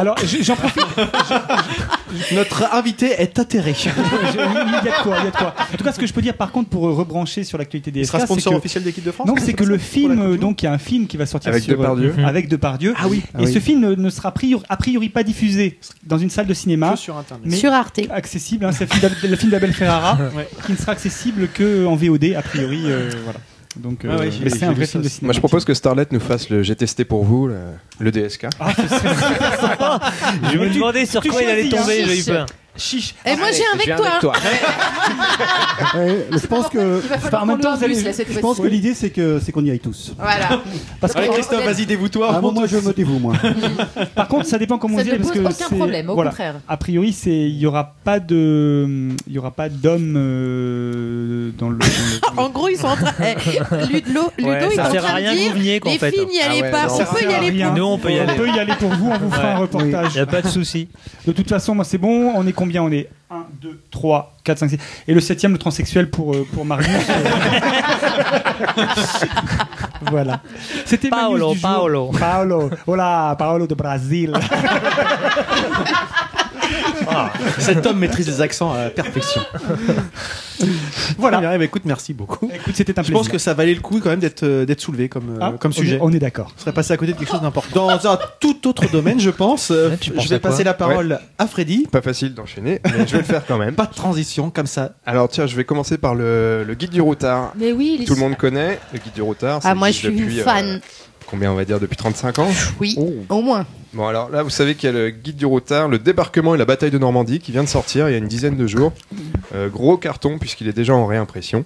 S3: Alors, je- j'en profite.
S4: Notre invité est atterré.
S3: Je- Il y a de quoi, il y a de quoi. En tout cas, ce que je peux dire, par contre, pour euh, rebrancher sur l'actualité des
S4: Il sera sponsor
S3: que
S4: officiel d'équipe de France
S3: non, c'est que le film, euh,
S4: Monde
S3: donc il y a un film qui va sortir
S2: Avec
S3: sur,
S2: Depardieu.
S3: euh, avec Depardieu.
S4: Ah oui.
S3: Et
S8: Ah oui.
S3: ce film ne, ne sera a priori, a priori pas diffusé dans une salle de cinéma,
S4: Que sur internet.
S3: mais
S5: Sur Arte.
S3: accessible. hein, c'est le film d'Ab- le film d'Abel Ferrara,
S4: Ouais.
S3: qui ne sera accessible que en VOD a priori. euh, voilà. Donc, euh,
S4: Ah ouais, j'ai-
S3: mais c'est un vrai film de cinéma.
S2: Moi, je propose que Starlet nous fasse le J'ai testé pour vous, le, le DSK.
S3: Ah.
S10: Je me demandais sur
S3: tu
S10: quoi il allait
S3: hein.
S10: tomber, j'ai eu peur.
S3: Chiche.
S5: Et moi, j'ai un avec toi.
S8: Ouais, je pense que.
S3: Enfin, en même temps, vous allez-
S11: bus, là, cette
S8: Je pense que l'idée, c'est que c'est qu'on y aille tous.
S11: Voilà.
S3: Parce que,
S4: Allez, Christophe, vas-y, dévoue-toi.
S8: Ah, bon, moi, je me dévoue, moi.
S3: par contre, ça dépend comment
S11: Ça
S3: on dit
S11: ne
S3: parce
S11: pose
S3: que
S11: aucun
S3: c'est-
S11: problème, au
S3: voilà.
S11: contraire.
S3: A priori, c'est il y aura pas de il y aura pas d'hommes euh, dans le. dans le-
S5: En gros, ils sont en train. Eh, Ludo, Ludo
S10: Ouais,
S5: il est
S10: ça
S5: en
S10: sert à
S5: train
S10: rien
S5: de
S10: que vous
S5: dire.
S10: veniez,
S5: Les
S10: fait.
S5: filles n'y
S2: Ah
S5: allez
S2: ouais,
S5: pas.
S2: non,
S5: On
S2: ça
S5: peut y
S3: sert à
S5: aller
S3: rien.
S5: pour
S10: Nous, on peut y aller.
S3: On peut y aller pour vous, on vous fera un reportage.
S10: Il n'y a pas de souci.
S3: De toute façon, moi c'est bon, on est combien On est? 1, 2, 3, 4, 5, 6. Et le septième, le transsexuel pour, euh, pour Marius. voilà. C'était ma news
S10: Paolo. Paolo.
S3: Paolo. Hola, Paolo de Brasil.
S4: Ah, Cet homme maîtrise les accents à la perfection.
S3: voilà.
S4: Bien, eh ben, écoute, merci beaucoup.
S3: Écoute, c'était un
S4: Je
S3: plaisir.
S4: pense que ça valait le coup quand même d'être euh, d'être soulevé comme, euh,
S3: Ah,
S4: comme sujet.
S3: On est, d'accord.
S4: On serait passé à côté de quelque chose d'important. Dans un tout autre domaine, je pense. Euh,
S10: tu
S4: je vais passer la parole à Freddy.
S2: Pas facile d'enchaîner, mais je vais le faire quand même.
S4: Pas de transition, comme ça.
S2: Alors, tiens, je vais commencer par le, le guide du routard.
S11: Mais oui,
S2: Tout le monde connaît le guide du routard.
S5: Ah, moi, je suis une
S2: depuis, euh,
S5: fan.
S2: combien on va dire depuis 35 ans?
S5: Oui,
S2: Oh.
S5: au moins.
S2: Bon alors là vous savez qu'il y a le guide du routard, le débarquement et la bataille de Normandie qui vient de sortir il y a une dizaine de jours. Euh, gros carton puisqu'il est déjà en réimpression.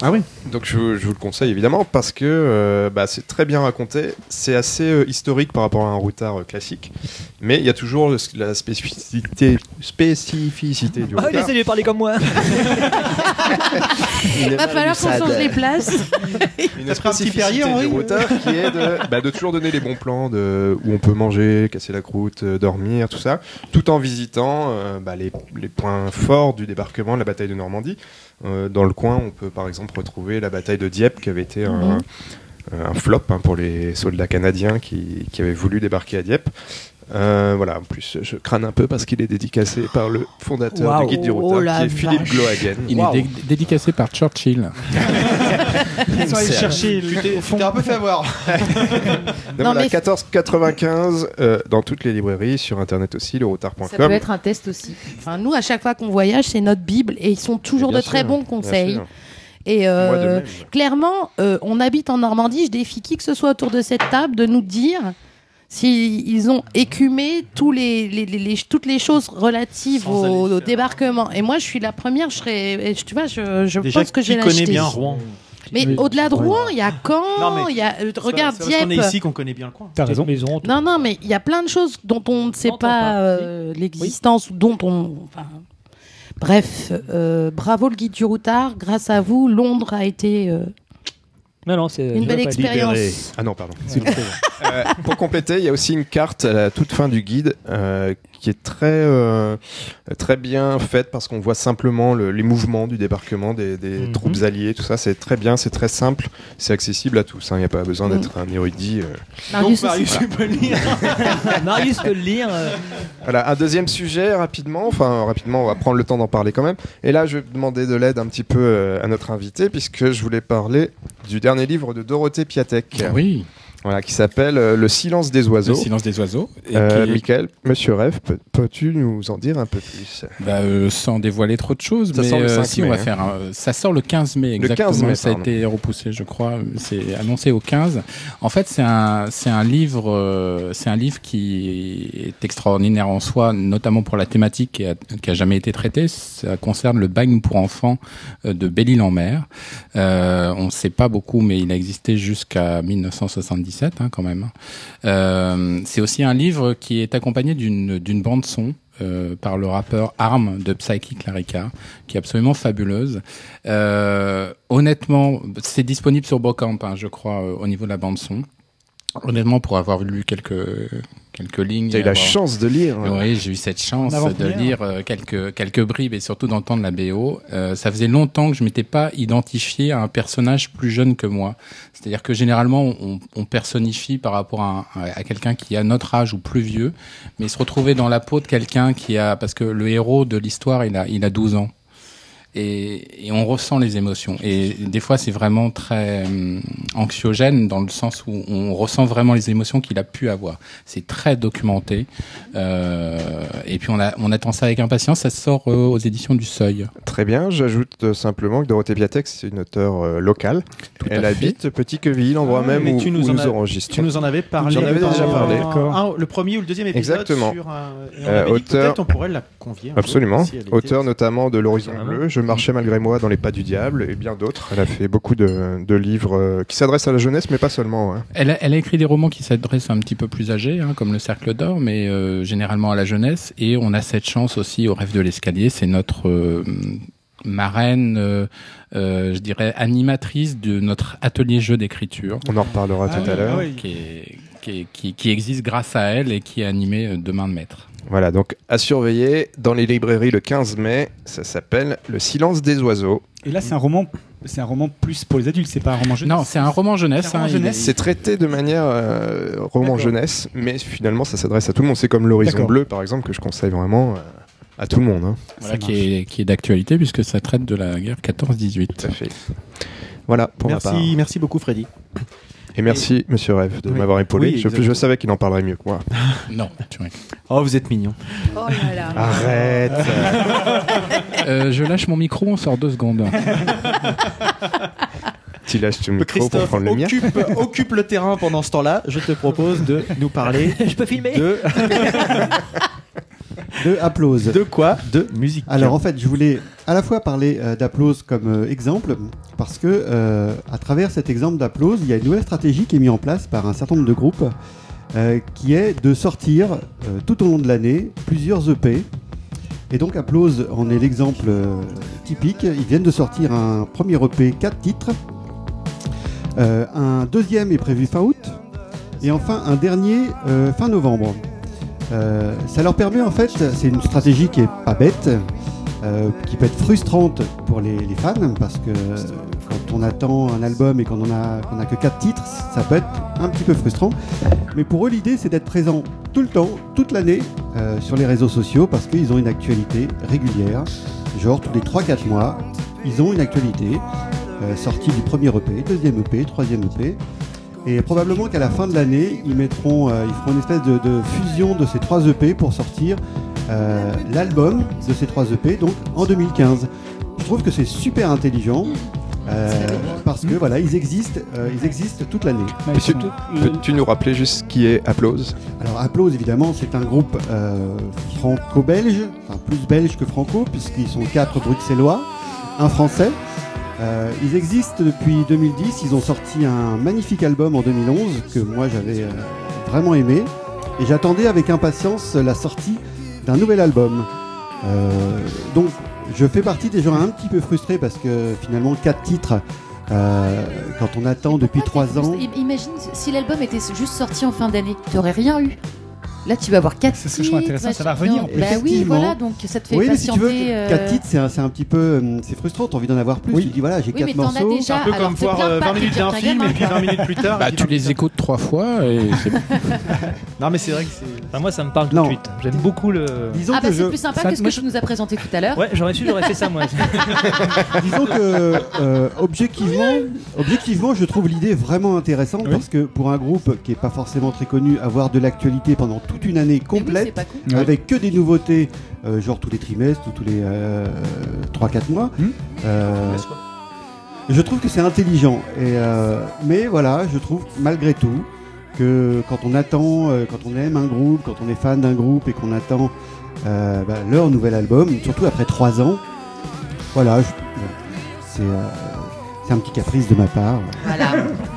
S4: Ah oui.
S2: Donc je, vous- je vous le conseille évidemment parce que euh, bah, c'est très bien raconté, c'est assez euh, historique par rapport à un routard euh, classique, mais il y a toujours le- la spécificité, spécificité du
S10: Ah,
S2: routard.
S10: essaie de parler comme moi.
S5: Il va falloir qu'on change les places.
S2: une
S4: pris un petit
S2: spécificité
S4: Perrier,
S2: du routard qui est de, bah, de toujours donner les bons plans de où on peut manger, casser la croûte, euh, dormir, tout ça, tout en visitant euh, bah, les, les points forts du débarquement de la bataille de Normandie. Euh, dans le coin, on peut par exemple retrouver la bataille de Dieppe qui avait été un,
S5: Mhm.
S2: un flop hein, pour les soldats canadiens qui, qui avaient voulu débarquer à Dieppe. Euh, voilà, en plus je crâne un peu parce qu'il est dédicacé par le fondateur
S10: Waouh.
S2: du guide du
S5: Oh
S2: routard
S5: la
S2: qui est Philippe
S5: vache.
S2: Glohagen.
S6: Il est dé- dédicacé par Churchill.
S3: Ils sont allés
S2: C'est-
S3: chercher
S4: Tu t'es un peu fait avoir.
S5: Non,
S2: voilà,
S5: mais-
S2: 14,95 euh, dans toutes les librairies, sur internet aussi, le routard.com.
S11: Ça peut être un test aussi.
S5: Enfin, nous, à chaque fois qu'on voyage, c'est notre Bible et ils sont toujours de très bons conseils. Et euh, clairement, euh, on habite en Normandie. Je défie qui que ce soit autour de cette table de nous dire si ils ont écumé tous les, les- les- les- toutes les choses relatives
S4: Sans
S5: au, débarquement. Et moi, je suis la première. Je serais, tu vois, je, je
S4: Déjà,
S5: pense que j'ai
S4: connaît
S5: l'acheter.
S4: bien Rouen
S5: Mais
S3: Oui.
S5: au-delà de. Rouen, il y a Caen,
S4: mais
S5: il y a euh, regarde
S4: C'est parce qu'on est
S5: Dieppe.
S4: ici qu'on connaît bien le coin.
S3: T'as raison.
S10: Maison, tout.
S5: Non, non, mais il y a plein de choses dont on ne sait pas
S10: pas.
S5: euh, l'existence ou dont on. enfin, bref, euh, bravo le guide du routard. Grâce à vous, Londres a été euh,
S10: Non, non, c'est
S5: une belle
S10: pas
S5: expérience.
S10: libéré.
S2: Ah non, pardon. Euh, pour compléter, il y a aussi une carte à la toute fin du guide euh, qui est très, euh, très bien faite parce qu'on voit simplement le- les mouvements du débarquement des, des
S10: Mhm.
S2: troupes alliées. Tout ça, c'est très bien, c'est très simple, c'est accessible à tous. hein. Il n'y a pas besoin
S5: Mhm.
S2: d'être un érudit. euh.
S5: Marius
S4: Donc. Marius, tu peux le lire.
S10: Marius peut le lire. euh,
S2: Voilà, un deuxième sujet rapidement. Enfin, rapidement, on va prendre le temps d'en parler quand même. Et là, je vais demander de l'aide un petit peu euh, à notre invité puisque je voulais parler du dernier livre de Dorothée Piatek.
S6: Oui,
S2: Voilà, qui s'appelle euh, Le silence des oiseaux.
S6: Le silence des oiseaux. Et
S2: Euh,
S6: qui
S2: Michael, Monsieur Rêve, peux- peux-tu nous en dire un peu plus?
S6: Bah, euh, sans dévoiler trop de choses,
S2: Ça
S6: mais
S2: sort le 5
S6: si
S2: mai,
S6: on va
S2: hein.
S6: faire, un- ça sort le 15 mai
S2: Le 15
S6: exactement.
S2: mai,
S6: ça a été repoussé, je crois. C'est annoncé au 15. En fait, c'est un, c'est un livre, c'est un livre qui est extraordinaire en soi, notamment pour la thématique qui a, qui a jamais été traitée. Ça concerne le bagne pour enfants de Belle-Île-en-Mer. On ne sait pas beaucoup, mais il a existé jusqu'à 1977 hein, quand même. Euh, c'est aussi un livre qui est accompagné d'une bande son. euh, par le rappeur Arm de Psyche Clarica, qui est absolument fabuleuse. Euh, honnêtement, c'est disponible sur Bocamp, hein, je crois, au niveau de la bande son. Honnêtement, pour avoir lu quelques quelques lignes,
S2: Tu as eu la chance de lire.
S6: Oui, j'ai eu cette chance de lire euh, quelques quelques bribes et surtout d'entendre la BO. Euh, ça faisait longtemps que je m'étais pas identifié à un personnage plus jeune que moi. C'est-à-dire que généralement on, on personnifie par rapport à, à quelqu'un qui a notre âge ou plus vieux, mais se retrouver dans la peau de quelqu'un qui a parce que le héros de l'histoire il a il a 12 ans. Et, et on ressent les émotions. Et des fois, c'est vraiment très hum, anxiogène dans le sens où on ressent vraiment les émotions qu'il a pu avoir. C'est très documenté. Euh, et puis on, a, on attend ça avec impatience. Ça sort euh, aux éditions du Seuil.
S2: Très bien, j'ajoute euh, simplement que Dorothée Biatek, c'est une auteure euh, locale. Elle habite Petit-Queville, l'endroit
S4: Ah,
S2: même
S4: mais
S2: où,
S4: tu nous
S2: où
S4: en
S2: nous enregistrons.
S4: Tu nous en avais parlé.
S2: J'en avais déjà parlé.
S4: un- le premier ou le deuxième épisode.
S2: Exactement.
S4: Sur un... on
S2: Euh,
S4: dit
S2: auteur-
S4: Peut-être on pourrait la convier. jour,
S2: Absolument.
S4: si était-
S2: Auteur notamment de L'Horizon. Bleu, Je marchais malgré moi dans les pas du diable et bien d'autres. Elle a fait beaucoup de, de livres euh, qui s'adressent à la jeunesse, mais pas seulement. hein.
S6: Elle a, elle a écrit des romans qui s'adressent un petit peu plus âgés, hein, comme Le Cercle d'Or, mais euh, généralement à la jeunesse. Et on a cette chance aussi au Rêve de l'escalier. C'est notre euh, marraine, euh, euh, je dirais, animatrice de notre atelier jeu d'écriture.
S2: On en reparlera
S3: Ah
S2: tout
S3: oui,
S2: à l'heure.
S3: ah oui.
S6: qui, existe grâce à elle et qui est animé euh, de main de maître.
S2: Voilà, donc à surveiller dans les librairies le 15 mai. Ça s'appelle Le silence des oiseaux.
S3: Et là, c'est un roman, c'est un roman plus pour les adultes, c'est pas un roman jeunesse.
S6: Non, c'est un roman jeunesse.
S3: C'est
S6: hein, il-
S3: jeunesse.
S2: C'est traité de manière euh, roman
S3: D'accord.
S2: jeunesse, mais finalement ça s'adresse à tout le monde. C'est comme L'Horizon
S3: D'accord.
S2: Bleu, par exemple, que je conseille vraiment euh, à tout le monde. hein.
S6: voilà,
S3: Ça
S6: qui est, qui est d'actualité puisque ça traite de la guerre 14-18.
S2: Tout à fait. Voilà pour ma part.
S4: Merci, merci beaucoup Freddy.
S2: Et merci, Monsieur Rêve, de
S4: Oui.
S2: m'avoir épaulé.
S4: Oui,
S2: je, savais qu'il en parlerait mieux que moi.
S6: Non.
S4: Oh, vous êtes mignon.
S5: Oh là là.
S2: Arrête
S6: Euh, je lâche mon micro, on sort deux secondes.
S2: Tu lâches ton micro pour prendre le mien.
S4: occupe, occupe le terrain pendant ce temps-là. Je te propose de nous parler
S10: Je peux filmer
S4: de,
S8: De applause.
S4: de quoi De musique.
S8: Alors en fait, je voulais à la fois parler euh, d'Applause comme euh, exemple, parce que euh, à travers cet exemple d'Applause, il y a une nouvelle stratégie qui est mise en place par un certain nombre de groupes, qui est de sortir tout au long de l'année plusieurs EP. Et donc Applause en est l'exemple typique. Ils viennent de sortir un premier EP 4 titres. Un deuxième est prévu fin août. Et enfin un dernier fin novembre. Euh, ça leur permet en fait, c'est une stratégie qui est pas bête, euh, qui peut être frustrante pour les, fans, parce que quand on attend un album et qu'on en a, que 4 titres, ça peut être un petit peu frustrant. Mais pour eux, l'idée c'est d'être présent tout le temps, toute l'année, euh, sur les réseaux sociaux, parce qu'ils ont une actualité régulière, genre tous les 3-4 mois, ils ont une actualité, euh, sortie du premier EP, deuxième EP, troisième EP. Et probablement qu'à la fin de l'année, ils mettront, euh, ils feront une espèce de, de fusion de ces trois EP pour sortir euh, l'album de ces trois EP, donc en 2015. Je trouve que c'est super intelligent. euh, parce que voilà, ils existent, euh, ils existent toute l'année.
S2: Peux-tu nous rappeler juste qui est Applause?
S8: Alors Applause, évidemment, c'est un groupe euh, franco-belge, enfin plus belge que franco, puisqu'ils sont quatre bruxellois, un français. Euh, ils existent depuis 2010, ils ont sorti un magnifique album en 2011 que moi j'avais euh, vraiment aimé, et j'attendais avec impatience la sortie d'un nouvel album. Euh, donc je fais partie des gens un petit peu frustrés parce que finalement quatre titres, euh, quand on attend depuis trois ans...
S11: Imagine si l'album était juste sorti en fin d'année, tu n'aurais rien eu. Là, tu vas avoir 4
S3: C'est ce que je trouve intéressant, ça va revenir, en plus.
S11: Bah oui,
S8: Effectivement.
S11: voilà, donc ça te fait
S8: Oui, mais si tu veux,
S11: patienter. euh,
S8: 4 titres, c'est un, c'est un petit peu. hum, C'est frustrant, t'as envie d'en avoir plus.
S3: Oui.
S8: Tu dis voilà, j'ai
S11: Oui,
S8: 4
S11: mais t'en as
S8: morceaux.
S4: C'est un peu comme voir
S11: bien
S4: euh,
S11: pas
S4: 20
S11: de
S4: minutes d'un film et puis
S11: hein.
S4: 20 minutes plus tard.
S6: Bah, tu
S4: 20
S6: les écoutes trois fois et c'est
S4: Non, mais c'est vrai que c'est.
S10: Enfin, moi, ça me parle tout de suite. J'aime beaucoup le.
S8: Disons
S11: Ah bah
S8: que
S11: c'est plus sympa que ce que tu nous as présenté tout à l'heure.
S10: Ouais, j'aurais su, j'aurais fait ça moi.
S8: Disons que euh, objectivement, objectivement, je trouve l'idée vraiment intéressante
S3: Oui.
S8: parce que pour un groupe qui est pas forcément très connu, avoir de l'actualité pendant toute une année complète.
S3: Oui.
S8: avec que des nouveautés, euh, genre tous les trimestres ou tous les 3-4 mois.
S3: Hmm.
S8: euh, je trouve que c'est intelligent. Et, euh, mais voilà, je trouve malgré tout que quand on attend, euh, quand on aime un groupe, quand on est fan d'un groupe et qu'on attend euh, bah, leur nouvel album, surtout après 3 ans, voilà, c'est euh, c'est un petit caprice de ma part.
S11: Voilà,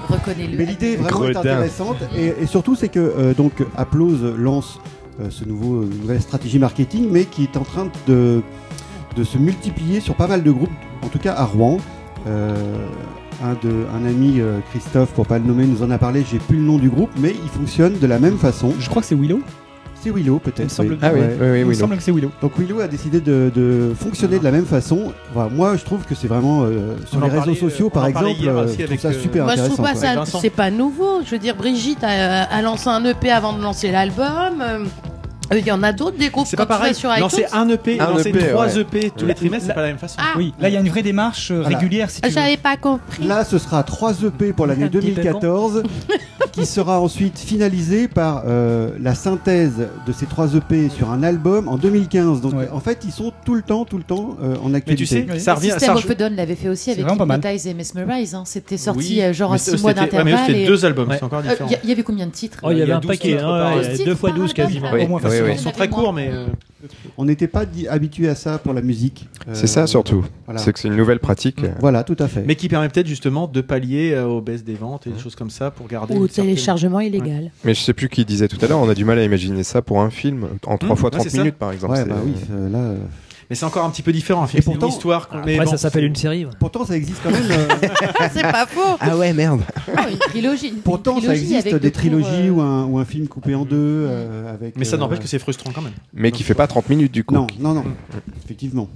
S11: reconnais-le.
S8: Mais l'idée vraiment est
S2: Gredin.
S8: intéressante et, et surtout c'est que euh, donc Applause lance euh, ce nouveau une nouvelle stratégie marketing, mais qui est en train de de se multiplier sur pas mal de groupes, en tout cas à Rouen. Euh, un, de, un ami, euh, Christophe, pour pas le nommer, nous en a parlé. J'ai plus le nom du groupe, mais il fonctionne de la même façon.
S3: Je crois que c'est Willow.
S8: C'est Willow, peut-être.
S3: semble,
S2: Ah oui,
S8: Ouais.
S2: oui, oui,
S3: il me semble que c'est Willow.
S8: Donc Willow a décidé de, de fonctionner de la même façon. Moi, je trouve que c'est vraiment euh, sur
S4: On en
S8: les réseaux
S4: parlait,
S8: sociaux,
S4: euh,
S8: par
S4: on en parlait
S8: exemple,
S4: hier
S8: euh,
S4: aussi
S8: je trouve
S4: avec,
S8: ça
S4: euh,
S8: super
S5: Moi, je trouve pas
S8: quoi.
S5: ça,
S4: Avec Vincent.
S5: c'est pas nouveau. Je veux dire, Brigitte a, a lancé un EP avant de lancer l'album. Euh, Il y en a d'autres des groupes
S4: C'est pas pareil.
S5: sur
S4: Non,
S5: iTunes.
S4: c'est un EP,
S2: Un
S4: lancer
S2: EP,
S4: trois
S2: ouais.
S4: EP tous les trimestres, c'est pas la même façon.
S5: Ah,
S3: Oui, là il y a une vraie démarche euh,
S8: Voilà.
S3: régulière si
S5: j'avais pas compris.
S8: Là, ce sera 3 EP pour l'année
S10: Un petit peu
S8: 2014, qui sera ensuite finalisé par euh, la synthèse de ces 3 EP sur un album en 2015. Donc,
S3: Ouais.
S8: en fait, ils sont tout le temps, tout le temps euh, en
S4: Mais
S8: actualité.
S4: tu sais,
S3: Oui.
S4: ça revient.
S11: System
S4: ça
S11: of a Down l'avait fait aussi avec. Hypnotize et Mesmerize. hein. C'était sorti
S4: Oui,
S11: genre
S4: mais
S11: à 6
S4: c'était-
S11: mois
S4: mais
S11: d'intervalle.
S4: c'était
S11: et-
S4: deux albums, c'est encore différent.
S11: Il y, avait combien de titres?
S10: Oh, il y avait
S4: a
S10: un
S4: 12
S10: paquet, hein, deux fois
S11: par
S10: 12
S11: album.
S10: quasiment.
S2: Oui,
S3: Au.
S4: Ils sont très courts, mais euh,
S8: On n'était pas habitué à ça pour la musique. Euh,
S2: C'est ça surtout.
S8: voilà.
S2: C'est que c'est une nouvelle pratique.
S8: Voilà, tout à fait.
S4: mais qui permet peut-être justement de pallier euh, aux baisses des ventes et des choses comme ça pour garder.
S5: Ou
S4: certaine-
S5: téléchargement illégal.
S2: Mais je sais plus qui disait tout à l'heure, on a du mal à imaginer ça pour un film en 3
S4: Mmh,
S2: fois
S4: ouais,
S2: 30
S4: c'est ça.
S2: minutes par exemple.
S8: Ouais, bah oui, euh, là.
S4: Mais c'est encore un petit peu différent. Un film,
S8: Et
S4: c'est une
S8: pourtant-
S4: histoire. mais
S10: Après,
S4: bon,
S10: ça s'appelle une série.
S8: Pourtant, ça existe quand même. euh,
S5: c'est pas faux.
S2: Ah ouais, merde.
S11: Oh, une trilogie. une
S8: pourtant, ça
S11: trilogie
S8: existe
S11: avec
S8: des trilogies
S11: euh,
S8: ou, un, ou un film coupé en deux. euh, avec,
S4: Mais ça
S8: euh,
S4: n'empêche que c'est frustrant quand même.
S2: Mais qui fait pas 30 minutes du coup.
S8: Non, non, non. Effectivement.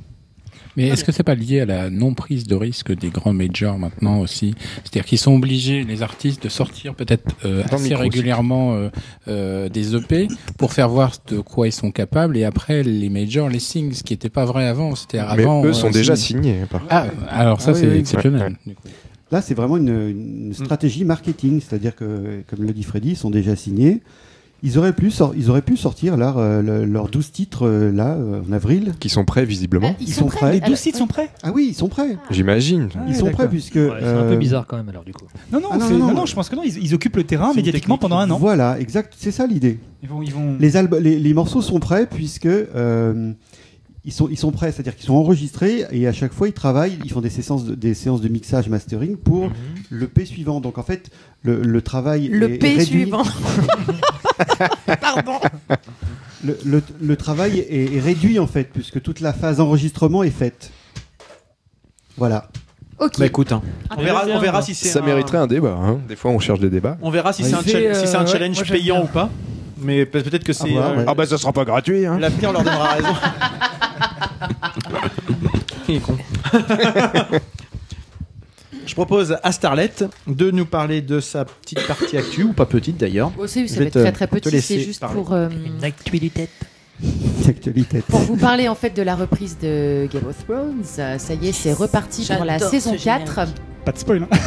S6: Mais est-ce que c'est pas lié à la non-prise de risque des grands majors maintenant aussi? C'est-à-dire qu'ils sont obligés, les artistes, de sortir peut-être euh, assez régulièrement euh, euh, des EP pour faire voir de quoi ils sont capables et après les majors les signent, ce qui n'était pas vrai avant. C'était
S2: Mais
S6: avant.
S2: eux
S6: euh,
S2: sont déjà
S6: signé.
S2: signés. par-
S6: Ah, alors ça
S8: Ah oui,
S6: c'est
S8: oui.
S6: exceptionnel. du coup.
S8: Là, c'est vraiment une, une stratégie marketing, c'est-à-dire que, comme le dit Freddy, ils sont déjà signés. Ils auraient pu, sor- ils auraient pu sortir leur, euh, le- leurs 12 titres euh, là, euh, en avril.
S2: Qui sont prêts visiblement.
S11: Ah,
S8: Ils sont prêts.
S3: Les
S11: Alors,
S3: 12 titres sont prêts
S8: Ah oui, ils sont prêts.
S2: J'imagine.
S3: Ah,
S8: Ils
S3: ouais,
S8: sont prêts puisque.
S10: Ouais, c'est un peu bizarre quand même alors du coup.
S3: Non, non,
S8: Ah, non, non,
S3: non,
S8: non.
S3: non, je pense que non, ils, ils occupent le terrain médiatiquement pendant un an.
S8: Voilà, exact, c'est ça l'idée.
S3: Ils vont, ils vont...
S8: Les, alb- les, les morceaux sont prêts puisque euh, ils, sont, ils sont prêts, c'est-à-dire qu'ils sont enregistrés et à chaque fois ils travaillent, ils font des séances de, des séances de mixage, mastering pour le P suivant. Donc en fait, le, le travail
S5: Le
S8: est
S5: P
S8: réduit.
S5: suivant. Pardon.
S8: Le, le- le travail est, est réduit en fait puisque toute la phase enregistrement est faite. Voilà.
S11: Ok.
S4: Bah écoute, hein. on, verra, on si c'est
S2: Ça
S4: un-
S2: mériterait un débat. hein. Des fois on cherche des débats.
S4: On verra si
S8: Ouais,
S4: c'est un, si
S10: euh, ouais,
S4: challenge
S10: j'aime
S4: payant
S10: bien.
S4: ou pas. Mais peut- peut-être que c'est. euh,
S8: ouais.
S2: Ah bah ça sera pas gratuit. Hein.
S4: L'avenir leur donnera raison. Il est con. Je propose à Starlet de nous parler de sa petite partie actu, ou pas petite d'ailleurs.
S11: C'est-
S4: Je
S11: ça va être très très petit. C'est juste
S4: parler.
S11: pour, euh,
S10: Une actualité.
S8: Actualité.
S11: pour vous parler en fait de la reprise de Game of Thrones. Euh, Ça y est, c'est reparti pour la saison
S5: ce
S11: 4.
S5: générique.
S3: Pas de spoil. hein.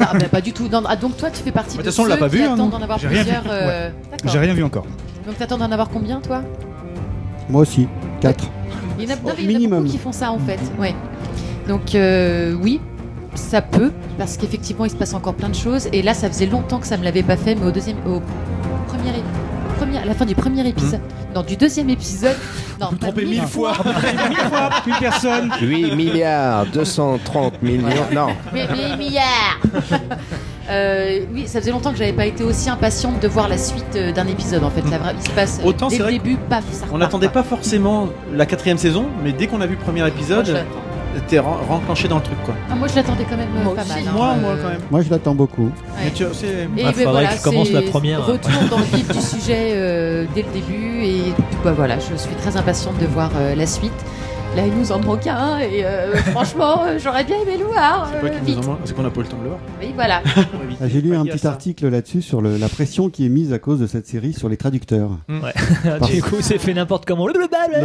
S11: Non, mais pas du tout. Non, ah, donc toi, tu fais partie
S4: De
S11: de,
S4: toute façon, on
S11: ceux
S4: l'a pas
S11: qui
S4: vu, hein,
S11: attendent
S4: nous.
S11: d'en avoir
S3: J'ai rien vu.
S11: plusieurs. euh, d'accord.
S3: J'ai rien vu encore.
S11: Donc t'attends d'en avoir combien, toi?
S8: Moi aussi. 4.
S11: Il y en a, non, mais il y en a
S8: Minimum.
S11: beaucoup qui font ça en fait. Ouais. Donc euh, oui, ça peut, parce qu'effectivement il se passe encore plein de choses. Et là, ça faisait longtemps que ça me l'avait pas fait, mais au deuxième, au premier, premier- à la fin du premier épisode, non, du deuxième épisode, non,
S4: Vous trompez mille fois.
S3: Mille fois, une personne.
S2: 8 milliards 230 millions. Non.
S11: Mais, mais milliards Euh, Oui, ça faisait longtemps que j'avais pas été aussi impatiente de voir la suite euh, d'un épisode en fait. La vraie- il se passe euh,
S4: Autant
S11: dès le début, paf, ça
S4: On
S11: repart,
S4: n'attendait
S11: quoi.
S4: pas forcément la quatrième saison, mais dès qu'on a vu le premier épisode, t'es ren- renclenché dans le truc quoi.
S11: Ah, moi, je l'attendais quand même euh,
S5: Moi
S11: pas
S5: aussi.
S11: mal. hein.
S4: Moi, moi quand même.
S8: Moi, je l'attends beaucoup.
S4: Mais tu
S11: Et
S10: Ah,
S11: ben
S10: faudrait
S11: voilà,
S10: que je commence
S11: c'est
S10: la première.
S11: Retour dans le vif du sujet euh, dès le début et bah voilà, je suis très impatiente de voir euh, la suite. Là, il nous en manque un et euh, franchement, euh, j'aurais bien aimé le voir.
S4: C'est
S11: euh,
S4: qui en qu'on n'a pas eu le temps de le voir.
S11: Oui, voilà.
S8: Ah, J'ai lu un petit
S4: ça.
S8: article là-dessus sur le- la pression qui est mise à cause de cette série sur les traducteurs.
S10: du coup, c'est fait n'importe comment.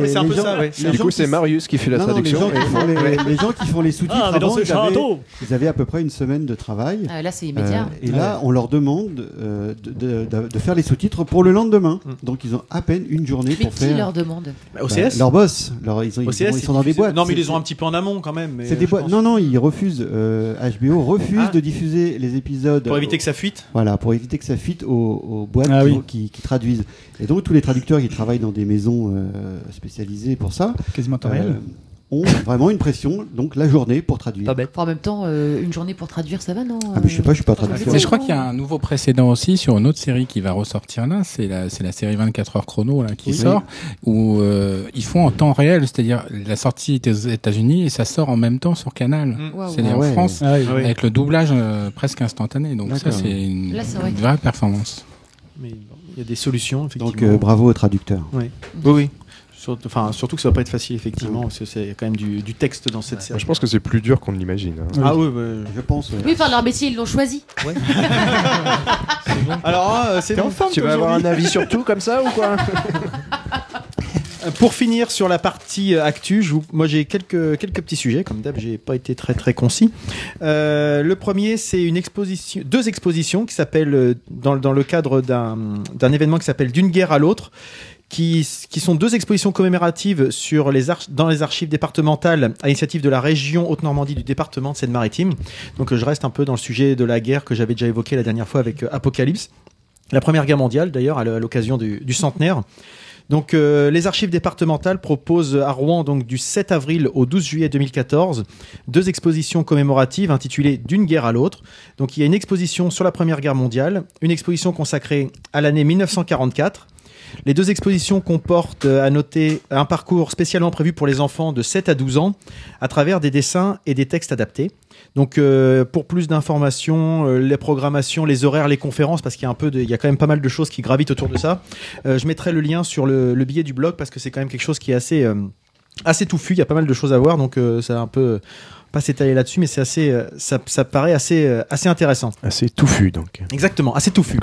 S4: C'est un peu
S8: gens-
S4: ça, ouais.
S2: Du coup
S8: qui
S2: c'est Marius qui fait la
S8: Non, non, les,
S2: traduction.
S8: gens qui font les, les gens qui font les sous-titres
S10: Ah,
S8: avant, ils, avaient,
S10: château
S8: ils avaient à peu près une semaine de travail.
S11: Ah, là, c'est
S8: Euh,
S11: immédiat.
S8: et là, on leur demande euh, de, de- de- de faire les sous-titres pour le lendemain.
S4: Mm.
S8: Donc, ils ont à peine une journée
S11: mais
S8: pour
S11: qui
S8: faire.
S11: leur demande?
S4: Bah,
S8: Bah, leur boss. Leur- ils, ont-
S4: OCS,
S8: ils sont dans des boîtes.
S4: Non, mais ils les ont un petit peu en amont quand même.
S8: C'est des
S4: euh,
S8: boîtes.
S4: pense.
S8: Non, non, ils refusent. euh, HBO refuse
S4: Ah.
S8: de diffuser les épisodes.
S4: Pour éviter que ça fuite.
S8: Voilà, pour éviter que ça fuite aux, aux boîtes
S3: Ah
S8: qui,
S3: oui.
S8: qui- qui traduisent. Et donc tous les traducteurs qui travaillent dans des maisons euh, spécialisées pour ça
S3: Quasiment en réel.
S8: Euh, ont vraiment une pression, donc la journée pour traduire.
S10: Pas bête.
S11: Enfin, en même temps, euh, une journée pour traduire, ça va, non
S8: Ah, mais je sais pas, je suis pas traducteur.
S6: Mais je crois qu'il y a un nouveau précédent aussi sur une autre série qui va ressortir là, c'est la, c'est la série 24 heures chrono là, qui
S8: Oui.
S6: sort, où euh, ils font en temps réel, c'est-à-dire la sortie est aux États-Unis et ça sort en même temps sur Canal.
S4: Mm.
S11: Waouh.
S6: C'est-à-dire
S8: Ah ouais.
S6: en France,
S3: Ah oui.
S6: Avec le doublage euh, presque instantané. Donc ça, c'est une
S11: Là, c'est vrai que-
S6: vraie performance.
S4: Mais bon, il y a des solutions, effectivement.
S8: Donc euh, bravo aux traducteurs.
S4: Oui, oui. oui. Surtout, enfin, surtout que ça va pas être facile, effectivement, parce que c'est il y a quand même du, du texte dans cette
S2: Moi,
S4: série.
S2: je pense que c'est plus dur qu'on ne l'imagine. hein.
S4: Ah oui, ouais.
S8: Je pense. ouais.
S11: Oui, enfin, leur métier, ils l'ont choisi.
S4: Alors, hein, c'est bon.
S2: Tu vas avoir un avis sur tout comme ça ou quoi
S4: Euh, Pour finir sur la partie euh, actu, je vous- moi j'ai quelques quelques petits sujets. Comme d'hab, j'ai pas été très très concis. Euh, le premier, c'est une exposition, deux expositions qui s'appellent euh, dans, dans le cadre d'un d'un événement qui s'appelle d'une guerre à l'autre. Qui, sont deux expositions commémoratives dans les archives départementales à l'initiative de la région Haute-Normandie du département de Seine-Maritime. Donc je reste un peu dans le sujet de la guerre que j'avais déjà évoqué la dernière fois avec euh, Apocalypse. La Première Guerre mondiale, d'ailleurs, à l'occasion du, du centenaire. Donc, euh, les archives départementales proposent à Rouen, donc du 7 avril au 12 juillet 2014, deux expositions commémoratives intitulées D'une guerre à l'autre. Donc, il y a une exposition sur la Première Guerre mondiale, une exposition consacrée à l'année 1944. Les deux expositions comportent, euh, à noter, un parcours spécialement prévu pour les enfants de 7 à 12 ans, à travers des dessins et des textes adaptés. Donc, euh, pour plus d'informations, euh, les programmations, les horaires, les conférences, parce qu'il y a un peu, de, il y a quand même pas mal de choses qui gravitent autour de ça. euh, je mettrai le lien sur le, le billet du blog parce que c'est quand même quelque chose qui est assez, assez touffu. Il y a pas mal de choses à voir, donc ça a un peu pas s'étaler là-dessus, mais c'est assez, ça, ça paraît assez, assez intéressant.
S2: Assez touffu donc.
S4: Exactement, assez touffu.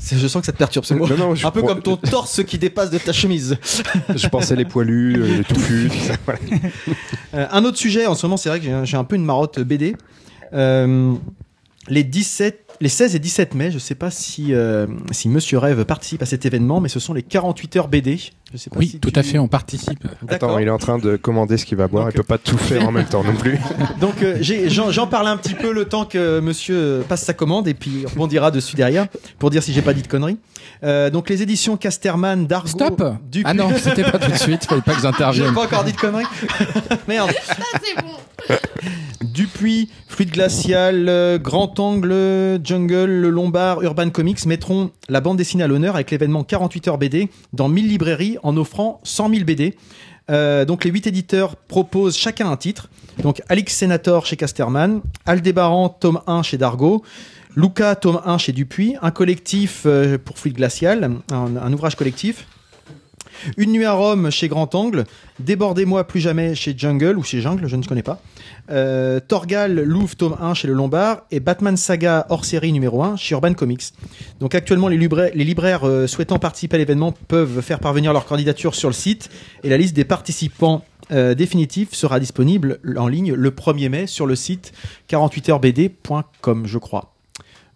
S4: Je sens que ça te perturbe ce mot.
S2: Non, non, je
S4: un peu
S2: crois-
S4: comme ton torse qui dépasse de ta chemise.
S2: Je pensais les poilus, euh, les touffus, tout ça. voilà.
S4: Euh, un autre sujet, en ce moment, c'est vrai que j'ai un- peu une marotte BD. Euh, les 17, les 16 et 17 mai, je sais pas si, euh, si Monsieur Rêve participe à cet événement, mais ce sont les 48 heures BD. Je sais pas
S6: Oui,
S4: si
S6: tout
S4: tu-
S6: à fait, on participe.
S2: Attends, il est en train de commander ce qu'il va boire.
S4: Donc,
S2: il peut pas tout faire en même temps non plus.
S4: Donc euh, j'ai- j'en parle un petit peu le temps que monsieur passe sa commande et puis on rebondira dessus derrière pour dire si j'ai pas dit de conneries. Euh, donc les éditions Casterman d'Argo.
S6: Stop
S4: du
S6: Ah non, c'était pas tout de suite, fallait pas que
S4: J'ai
S6: j'intervienne.
S4: pas encore dit de conneries. Merde.
S5: c'est bon.
S4: Dupuis, Fluide Glacial, euh, Grand Angle, Jungle, Le Lombard, Urban Comics mettront la bande dessinée à l'honneur avec l'événement 48 heures BD dans 1000 librairies en offrant 100 000 BD. Donc les 8 éditeurs proposent chacun un titre. Donc Alix Senator chez Casterman, Aldébaran tome 1 chez Dargo, Luca tome 1 chez Dupuis, un collectif euh, pour Fluide Glacial, un ouvrage collectif. Une nuit à Rome chez Grand Angle, Débordez-moi plus jamais chez Jungle ou chez Jungle, je ne connais pas. Euh, Torgal Louvre tome 1 chez Le Lombard et Batman Saga hors série numéro 1 chez Urban Comics. Donc actuellement les libraires, euh, souhaitant participer à l'événement peuvent faire parvenir leur candidature sur le site et la liste des participants euh, définitifs sera disponible en ligne le 1er mai sur le site 48hbd.com je crois.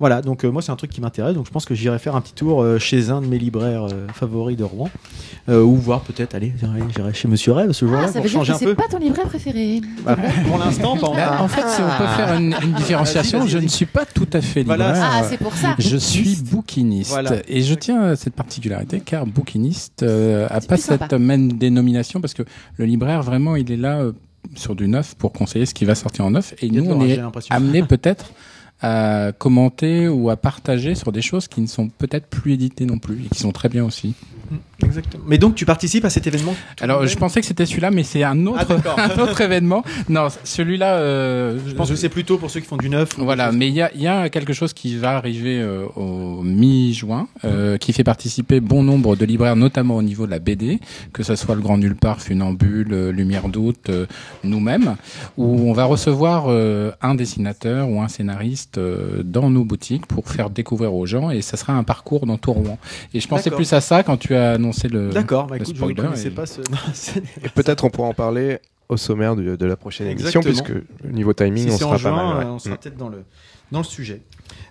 S4: Voilà, donc euh, moi c'est un truc qui m'intéresse, donc je pense que j'irai faire un petit tour euh, chez un de mes libraires euh, favoris de Rouen, Euh, ou voir peut-être, allez, j'irai- chez Monsieur Rêve ce jour-là
S11: Ah, ça
S4: pour
S11: veut dire
S4: changer
S11: que
S4: un
S11: c'est
S4: peu.
S11: pas ton libraire préféré.
S4: Bah, pour l'instant, pas
S6: Bah, en fait, si on peut faire une, une différenciation,
S4: Vas-y, vas-y,
S6: je ne suis pas tout à fait libraire.
S4: Voilà,
S11: Ah, c'est pour ça.
S6: Je suis bouquiniste
S4: Voilà.
S6: et je tiens à cette particularité car bouquiniste euh, a pas
S11: sympa.
S6: cette même dénomination parce que le libraire vraiment il est là euh, sur du neuf pour conseiller ce qui va sortir en neuf et nous on est amené peut-être à commenter ou à partager sur des choses qui ne sont peut-être plus éditées non plus et qui sont très bien aussi.
S4: Exactement. Mais donc tu participes à cet événement
S6: Alors je pensais que c'était celui-là mais c'est un
S4: Ah,
S6: autre un autre événement. Non, celui-là euh,
S4: Je pense que c'est plutôt pour ceux qui font du neuf.
S6: Voilà, mais il y a, il y a quelque chose qui va arriver euh, au mi-juin, euh, qui fait participer bon nombre de libraires, notamment au niveau de la BD, que ce soit le Grand Nulle Part, Funambule, euh, Lumière d'août, euh, nous-mêmes, où on va recevoir euh, un dessinateur ou un scénariste euh, dans nos boutiques pour faire découvrir aux gens, et ça sera un parcours dans tout Rouen. Et je pensais
S4: D'accord.
S6: plus à ça quand tu as annoncé le.
S4: D'accord, bah écoute, je ne connaissais
S6: et-
S4: pas ce.
S2: peut-être on pourra en parler au sommaire de, de la prochaine édition, puisque au niveau timing,
S4: si
S2: on sera
S4: en
S2: pas
S4: juin,
S2: mal. ouais.
S4: euh, on sera peut-être dans le dans le sujet.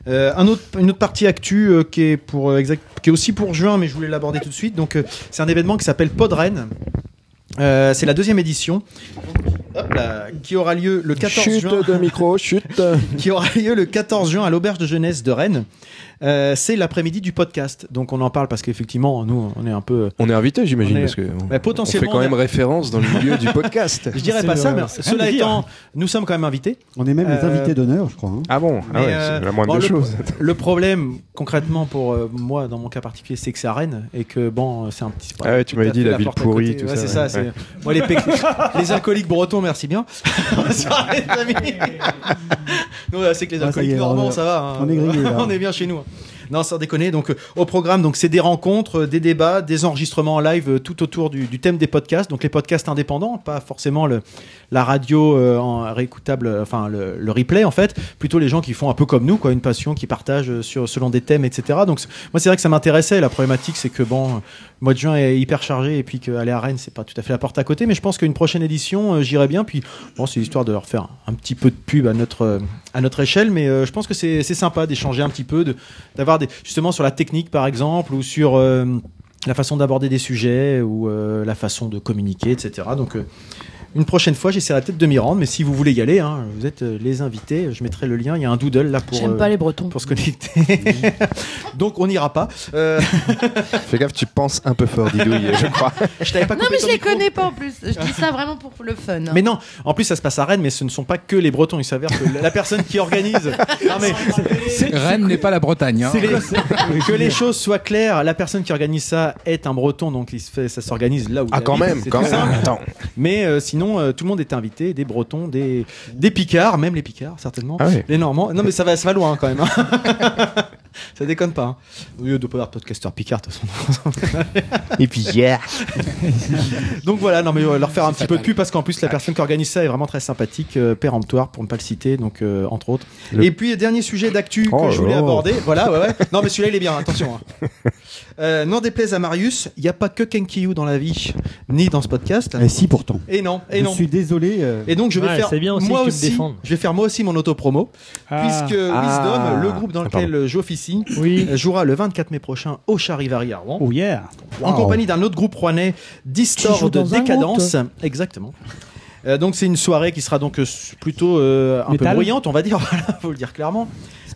S4: Euh, un autre, une autre partie actu euh, qui est pour euh, exact, qui est aussi pour juin, mais je voulais l'aborder tout de suite. Donc euh, c'est un événement qui s'appelle Podren. Euh, c'est la deuxième édition. hop là, qui aura lieu le 14
S2: Chute
S4: juin.
S2: de micro, chute.
S4: qui aura lieu le 14 juin à l'auberge de jeunesse de Rennes. Euh, c'est l'après-midi du podcast. Donc on en parle parce qu'effectivement, nous, on est un peu.
S2: On est invité, j'imagine,
S4: est-
S2: parce que
S4: Bah,
S2: on fait
S4: potentiellement,
S2: quand même référence dans le milieu du podcast.
S4: Je dirais
S3: C'est
S4: pas
S3: le-
S4: ça, mais
S3: c'est
S4: cela étant, nous sommes quand même invités.
S8: On est même les
S4: Euh,
S8: invités d'honneur, je crois. hein.
S2: Ah bon? Ah ouais,
S4: euh,
S2: c'est la moindre
S4: bon,
S2: des choses.
S4: le problème, concrètement, pour euh, moi, dans mon cas particulier, c'est que c'est à Rennes et que bon, c'est un petit.
S2: Ah ouais, tu m'avais dit la ville pourrie, tout
S4: Ouais,
S2: ça,
S4: c'est ça.
S2: ouais.
S4: c'est-. Moi, les, alcooliques bretons, merci bien. Arrête, les amis. Nous, c'est que les
S8: Ah,
S4: alcooliques normands, ça va. hein.
S8: on est grillés, là.
S4: on est bien chez nous. Non, sans déconner. Donc, euh, au programme, donc c'est des rencontres, euh, des débats, des enregistrements en live euh, tout autour du, thème des podcasts. Donc, les podcasts indépendants, pas forcément la radio réécoutable, enfin le, replay en fait. Plutôt les gens qui font un peu comme nous, quoi, une passion, qui partagent sur selon des thèmes, etc. Donc, moi, c'est vrai que ça m'intéressait. La problématique, c'est que bon, le mois de juin est hyper chargé et puis qu'aller à Rennes, c'est pas tout à fait la porte à côté. Mais je pense qu'une prochaine édition, euh, j'irai bien. Puis, bon, c'est histoire de leur faire un petit peu de pub à notre euh, à notre échelle, mais euh, je pense que c'est sympa d'échanger un petit peu, d'avoir des justement sur la technique par exemple ou sur la façon d'aborder des sujets ou la façon de communiquer, etc. Donc une prochaine fois, j'essaierai peut-être de m'y rendre, mais si vous voulez y aller, hein, vous êtes euh, les invités. Je mettrai le lien. Il y a un doodle là pour
S5: J'aime
S4: euh,
S5: pas les Bretons.
S4: pour se connecter. Donc on n'ira pas. Euh,
S2: Fais gaffe, tu penses un peu fort, Didouille, je crois.
S4: je t'avais pas
S5: Non, mais je les
S4: micro.
S5: connais pas en plus. Je dis ça vraiment pour le fun. hein.
S4: Mais non, en plus ça se passe à Rennes, mais ce ne sont pas que les Bretons. Il s'avère que la personne qui organise. Non mais
S6: Rennes n'est pas la Bretagne. hein.
S4: Les- que les choses soient claires. La personne qui organise ça est un Breton, donc il se fait, ça s'organise là où.
S2: Ah, quand même, quand même.
S4: Mais euh, sinon, euh, tout le monde est invité, des Bretons, des des Picards, même les Picards certainement,
S2: Ah ouais.
S4: les Normands. Non mais ça va, ça va loin quand même. hein. ça déconne pas. Hein. Au lieu de pas avoir podcasteur Picard, de toute façon.
S2: Et puis, yeah.
S4: Donc voilà, non mais euh, leur faire un petit peu de pub parce qu'en plus la personne qui organise ça est vraiment très sympathique, euh, péremptoire pour ne pas le citer, donc euh, entre autres.
S2: Le-
S4: Et puis dernier sujet d'actu
S2: Oh
S4: que je voulais aborder, voilà, ouais, ouais. Non mais celui-là il est bien, attention. hein. Euh, N'en déplaise à Marius, il n'y a pas que Kenkyu dans la vie, ni dans ce podcast.
S8: Et si pourtant.
S4: Et non, et
S8: je
S4: non.
S8: suis désolé. euh,
S4: Et donc je vais
S10: Ouais,
S4: faire
S10: c'est bien aussi
S4: moi
S10: que tu me
S4: aussi, je vais faire moi aussi mon auto-promo,
S3: Ah.
S4: puisque
S2: Ah.
S4: Wisdom, le groupe dans
S2: Ah,
S4: lequel j'officie,
S3: Oui.
S4: euh, jouera le 24 mai prochain au Charivari à Rouen
S3: Oh yeah.
S4: en compagnie d'un autre groupe rouennais,
S5: joue
S4: de Décadence. Exactement. Euh, donc c'est une soirée qui sera donc plutôt euh, un peu bruyante, on va dire, voilà, faut le dire clairement.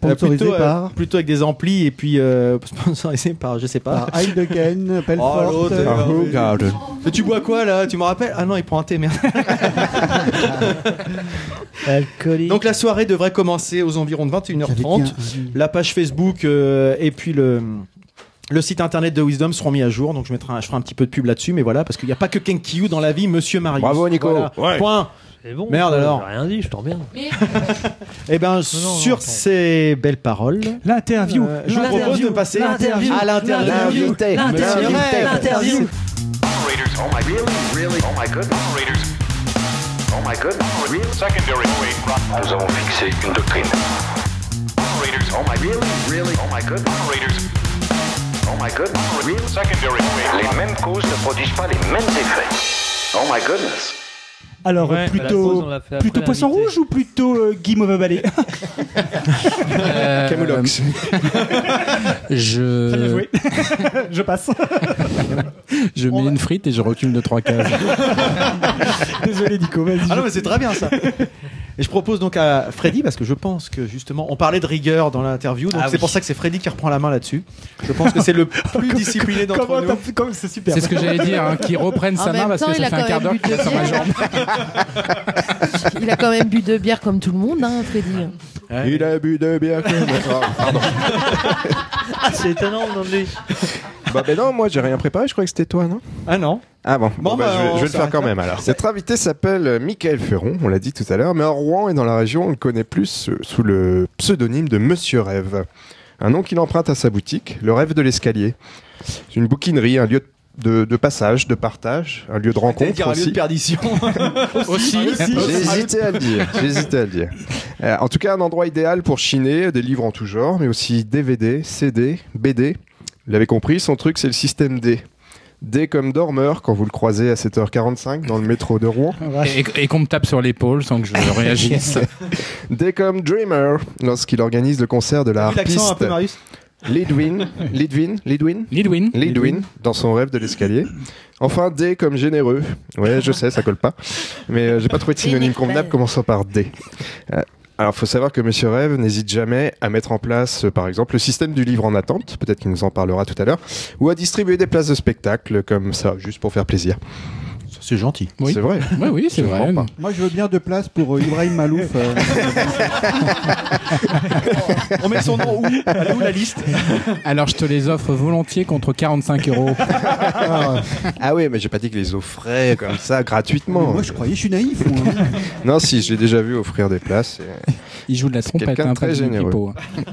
S4: Euh,
S8: Sponsorisé
S4: plutôt, euh,
S8: par,
S4: plutôt avec des amplis et puis euh, sponsorisé par, je sais pas.
S8: par Pelfort.
S4: Oh,
S8: euh,
S4: euh,
S2: Oh, garden.
S4: Mais tu bois quoi là? Tu me rappelles? Ah non, il prend un thé, merde.
S10: Alcoolique.
S4: Donc la soirée devrait commencer aux environs de
S8: j'avais dit
S4: 21h30.
S8: un-
S4: La page Facebook euh, et puis le, le site internet de Wisdom seront mis à jour. Donc je, mettrai un- je ferai un petit peu de pub là-dessus. Mais voilà, parce qu'il n'y a pas que Kenkyu dans la vie, monsieur Marius.
S2: Bravo, Nico.
S4: Voilà.
S2: Ouais.
S4: Point.
S10: C'est bon.
S4: Merde,
S10: quoi,
S4: alors.
S10: J'ai rien dit, je t'en bien.
S4: Eh bien,
S10: non,
S4: sur ces belles paroles,
S3: L'interview.
S4: euh, je vous propose
S3: L'interview.
S4: de passer
S10: L'interview.
S4: à l'interview.
S2: L'invité.
S4: Monsieur Rêve.
S10: L'interview.
S9: Operators, oh my really, really, oh my god. Operators, oh my god. Real secondary. Nous avons fixé une doctrine. Operators, oh my really, really, oh my god. Operators, oh my god. Real secondary wave. Les mêmes causes ne produisent pas les mêmes effets. Oh my goodness.
S3: Alors
S10: Ouais, la pause,
S3: plutôt plutôt poisson rouge ou plutôt euh, Guy mauvais balai
S6: Euh,
S2: Camoulox.
S6: je,
S3: Très bien joué. Je passe.
S6: je mets une frite et je recule de trois cases.
S3: Désolé Nico, vas-y.
S4: Ah non, mais c'est très bien ça. Et je propose donc à Freddy, parce que je pense que justement, on parlait de rigueur dans l'interview, donc
S3: Ah
S4: c'est
S3: oui.
S4: pour ça que c'est Freddy qui reprend la main là-dessus. Je pense que c'est le plus discipliné d'entre
S3: Comment
S4: nous.
S3: C'est super.
S6: C'est ce que j'allais dire, hein, qu'il reprenne
S5: En
S6: sa main parce
S5: temps,
S6: que ça
S5: a
S6: fait un quart d'heure qu'il est sur ma jambe.
S5: Il a quand même bu de bière comme tout le monde, hein, Freddy.
S2: Il a bu de bière comme... Pardon.
S10: Ah, c'est étonnant lui.
S2: Bah ben non, moi j'ai rien préparé, je croyais que c'était toi, non?
S4: Ah non.
S2: Ah bon,
S4: Bon,
S2: Bon, bah,
S4: bah,
S2: je vais,
S4: on
S2: je vais le faire quand même alors. Notre invité s'appelle euh, Michael Ferron, on l'a dit tout à l'heure, mais en Rouen et dans la région, on le connaît plus euh, sous le pseudonyme de Monsieur Rêve. Un nom qu'il emprunte à sa boutique, le Rêve de l'escalier. C'est une bouquinerie, un lieu de, de passage, de partage, un lieu de rencontre
S4: dire un lieu de
S2: aussi.
S4: perdition.
S6: Aussi,
S2: J'ai hésité à le dire. J'ai hésité à le dire. Euh, en tout cas, un endroit idéal pour chiner des livres en tout genre, mais aussi DVD, CD, BD. Vous l'avez compris, son truc, c'est le système D. D comme dormeur quand vous le croisez à 7h45 dans le métro de Rouen.
S6: et, et qu'on me tape sur l'épaule sans que je réagisse.
S2: D comme dreamer lorsqu'il organise le concert de la harpiste.
S4: peu, Marius
S2: Lidwin, Lidwin, Lidwin,
S6: Lidwin.
S2: Lidwin, dans son rêve de l'escalier. Enfin, D comme généreux. Ouais, je sais, ça colle pas. Mais euh, j'ai pas trouvé de synonyme convenable commençant par D. Euh, alors, faut savoir que Monsieur Rêve n'hésite jamais à mettre en place, euh, par exemple, le système du livre en attente, peut-être qu'il nous en parlera tout à l'heure, ou à distribuer des places de spectacle comme ça, juste pour faire plaisir.
S4: C'est gentil.
S6: Oui.
S2: C'est vrai.
S6: Ouais, oui, c'est vrai.
S2: pas.
S8: Moi, je veux bien deux places pour euh, Ibrahim Malouf. euh,
S4: On met son nom où? Elle est où la liste?
S6: Alors, je te les offre volontiers contre 45 euros.
S2: Ah oui, mais j'ai pas dit que les offrait comme ça gratuitement.
S8: moi, je croyais, je suis naïf. moi.
S2: Non, si, je l'ai déjà vu offrir des places. et-
S6: Il joue de la trompette,
S2: quelqu'un de
S6: hein,
S2: très
S6: du
S2: généreux.
S6: pipeau, hein.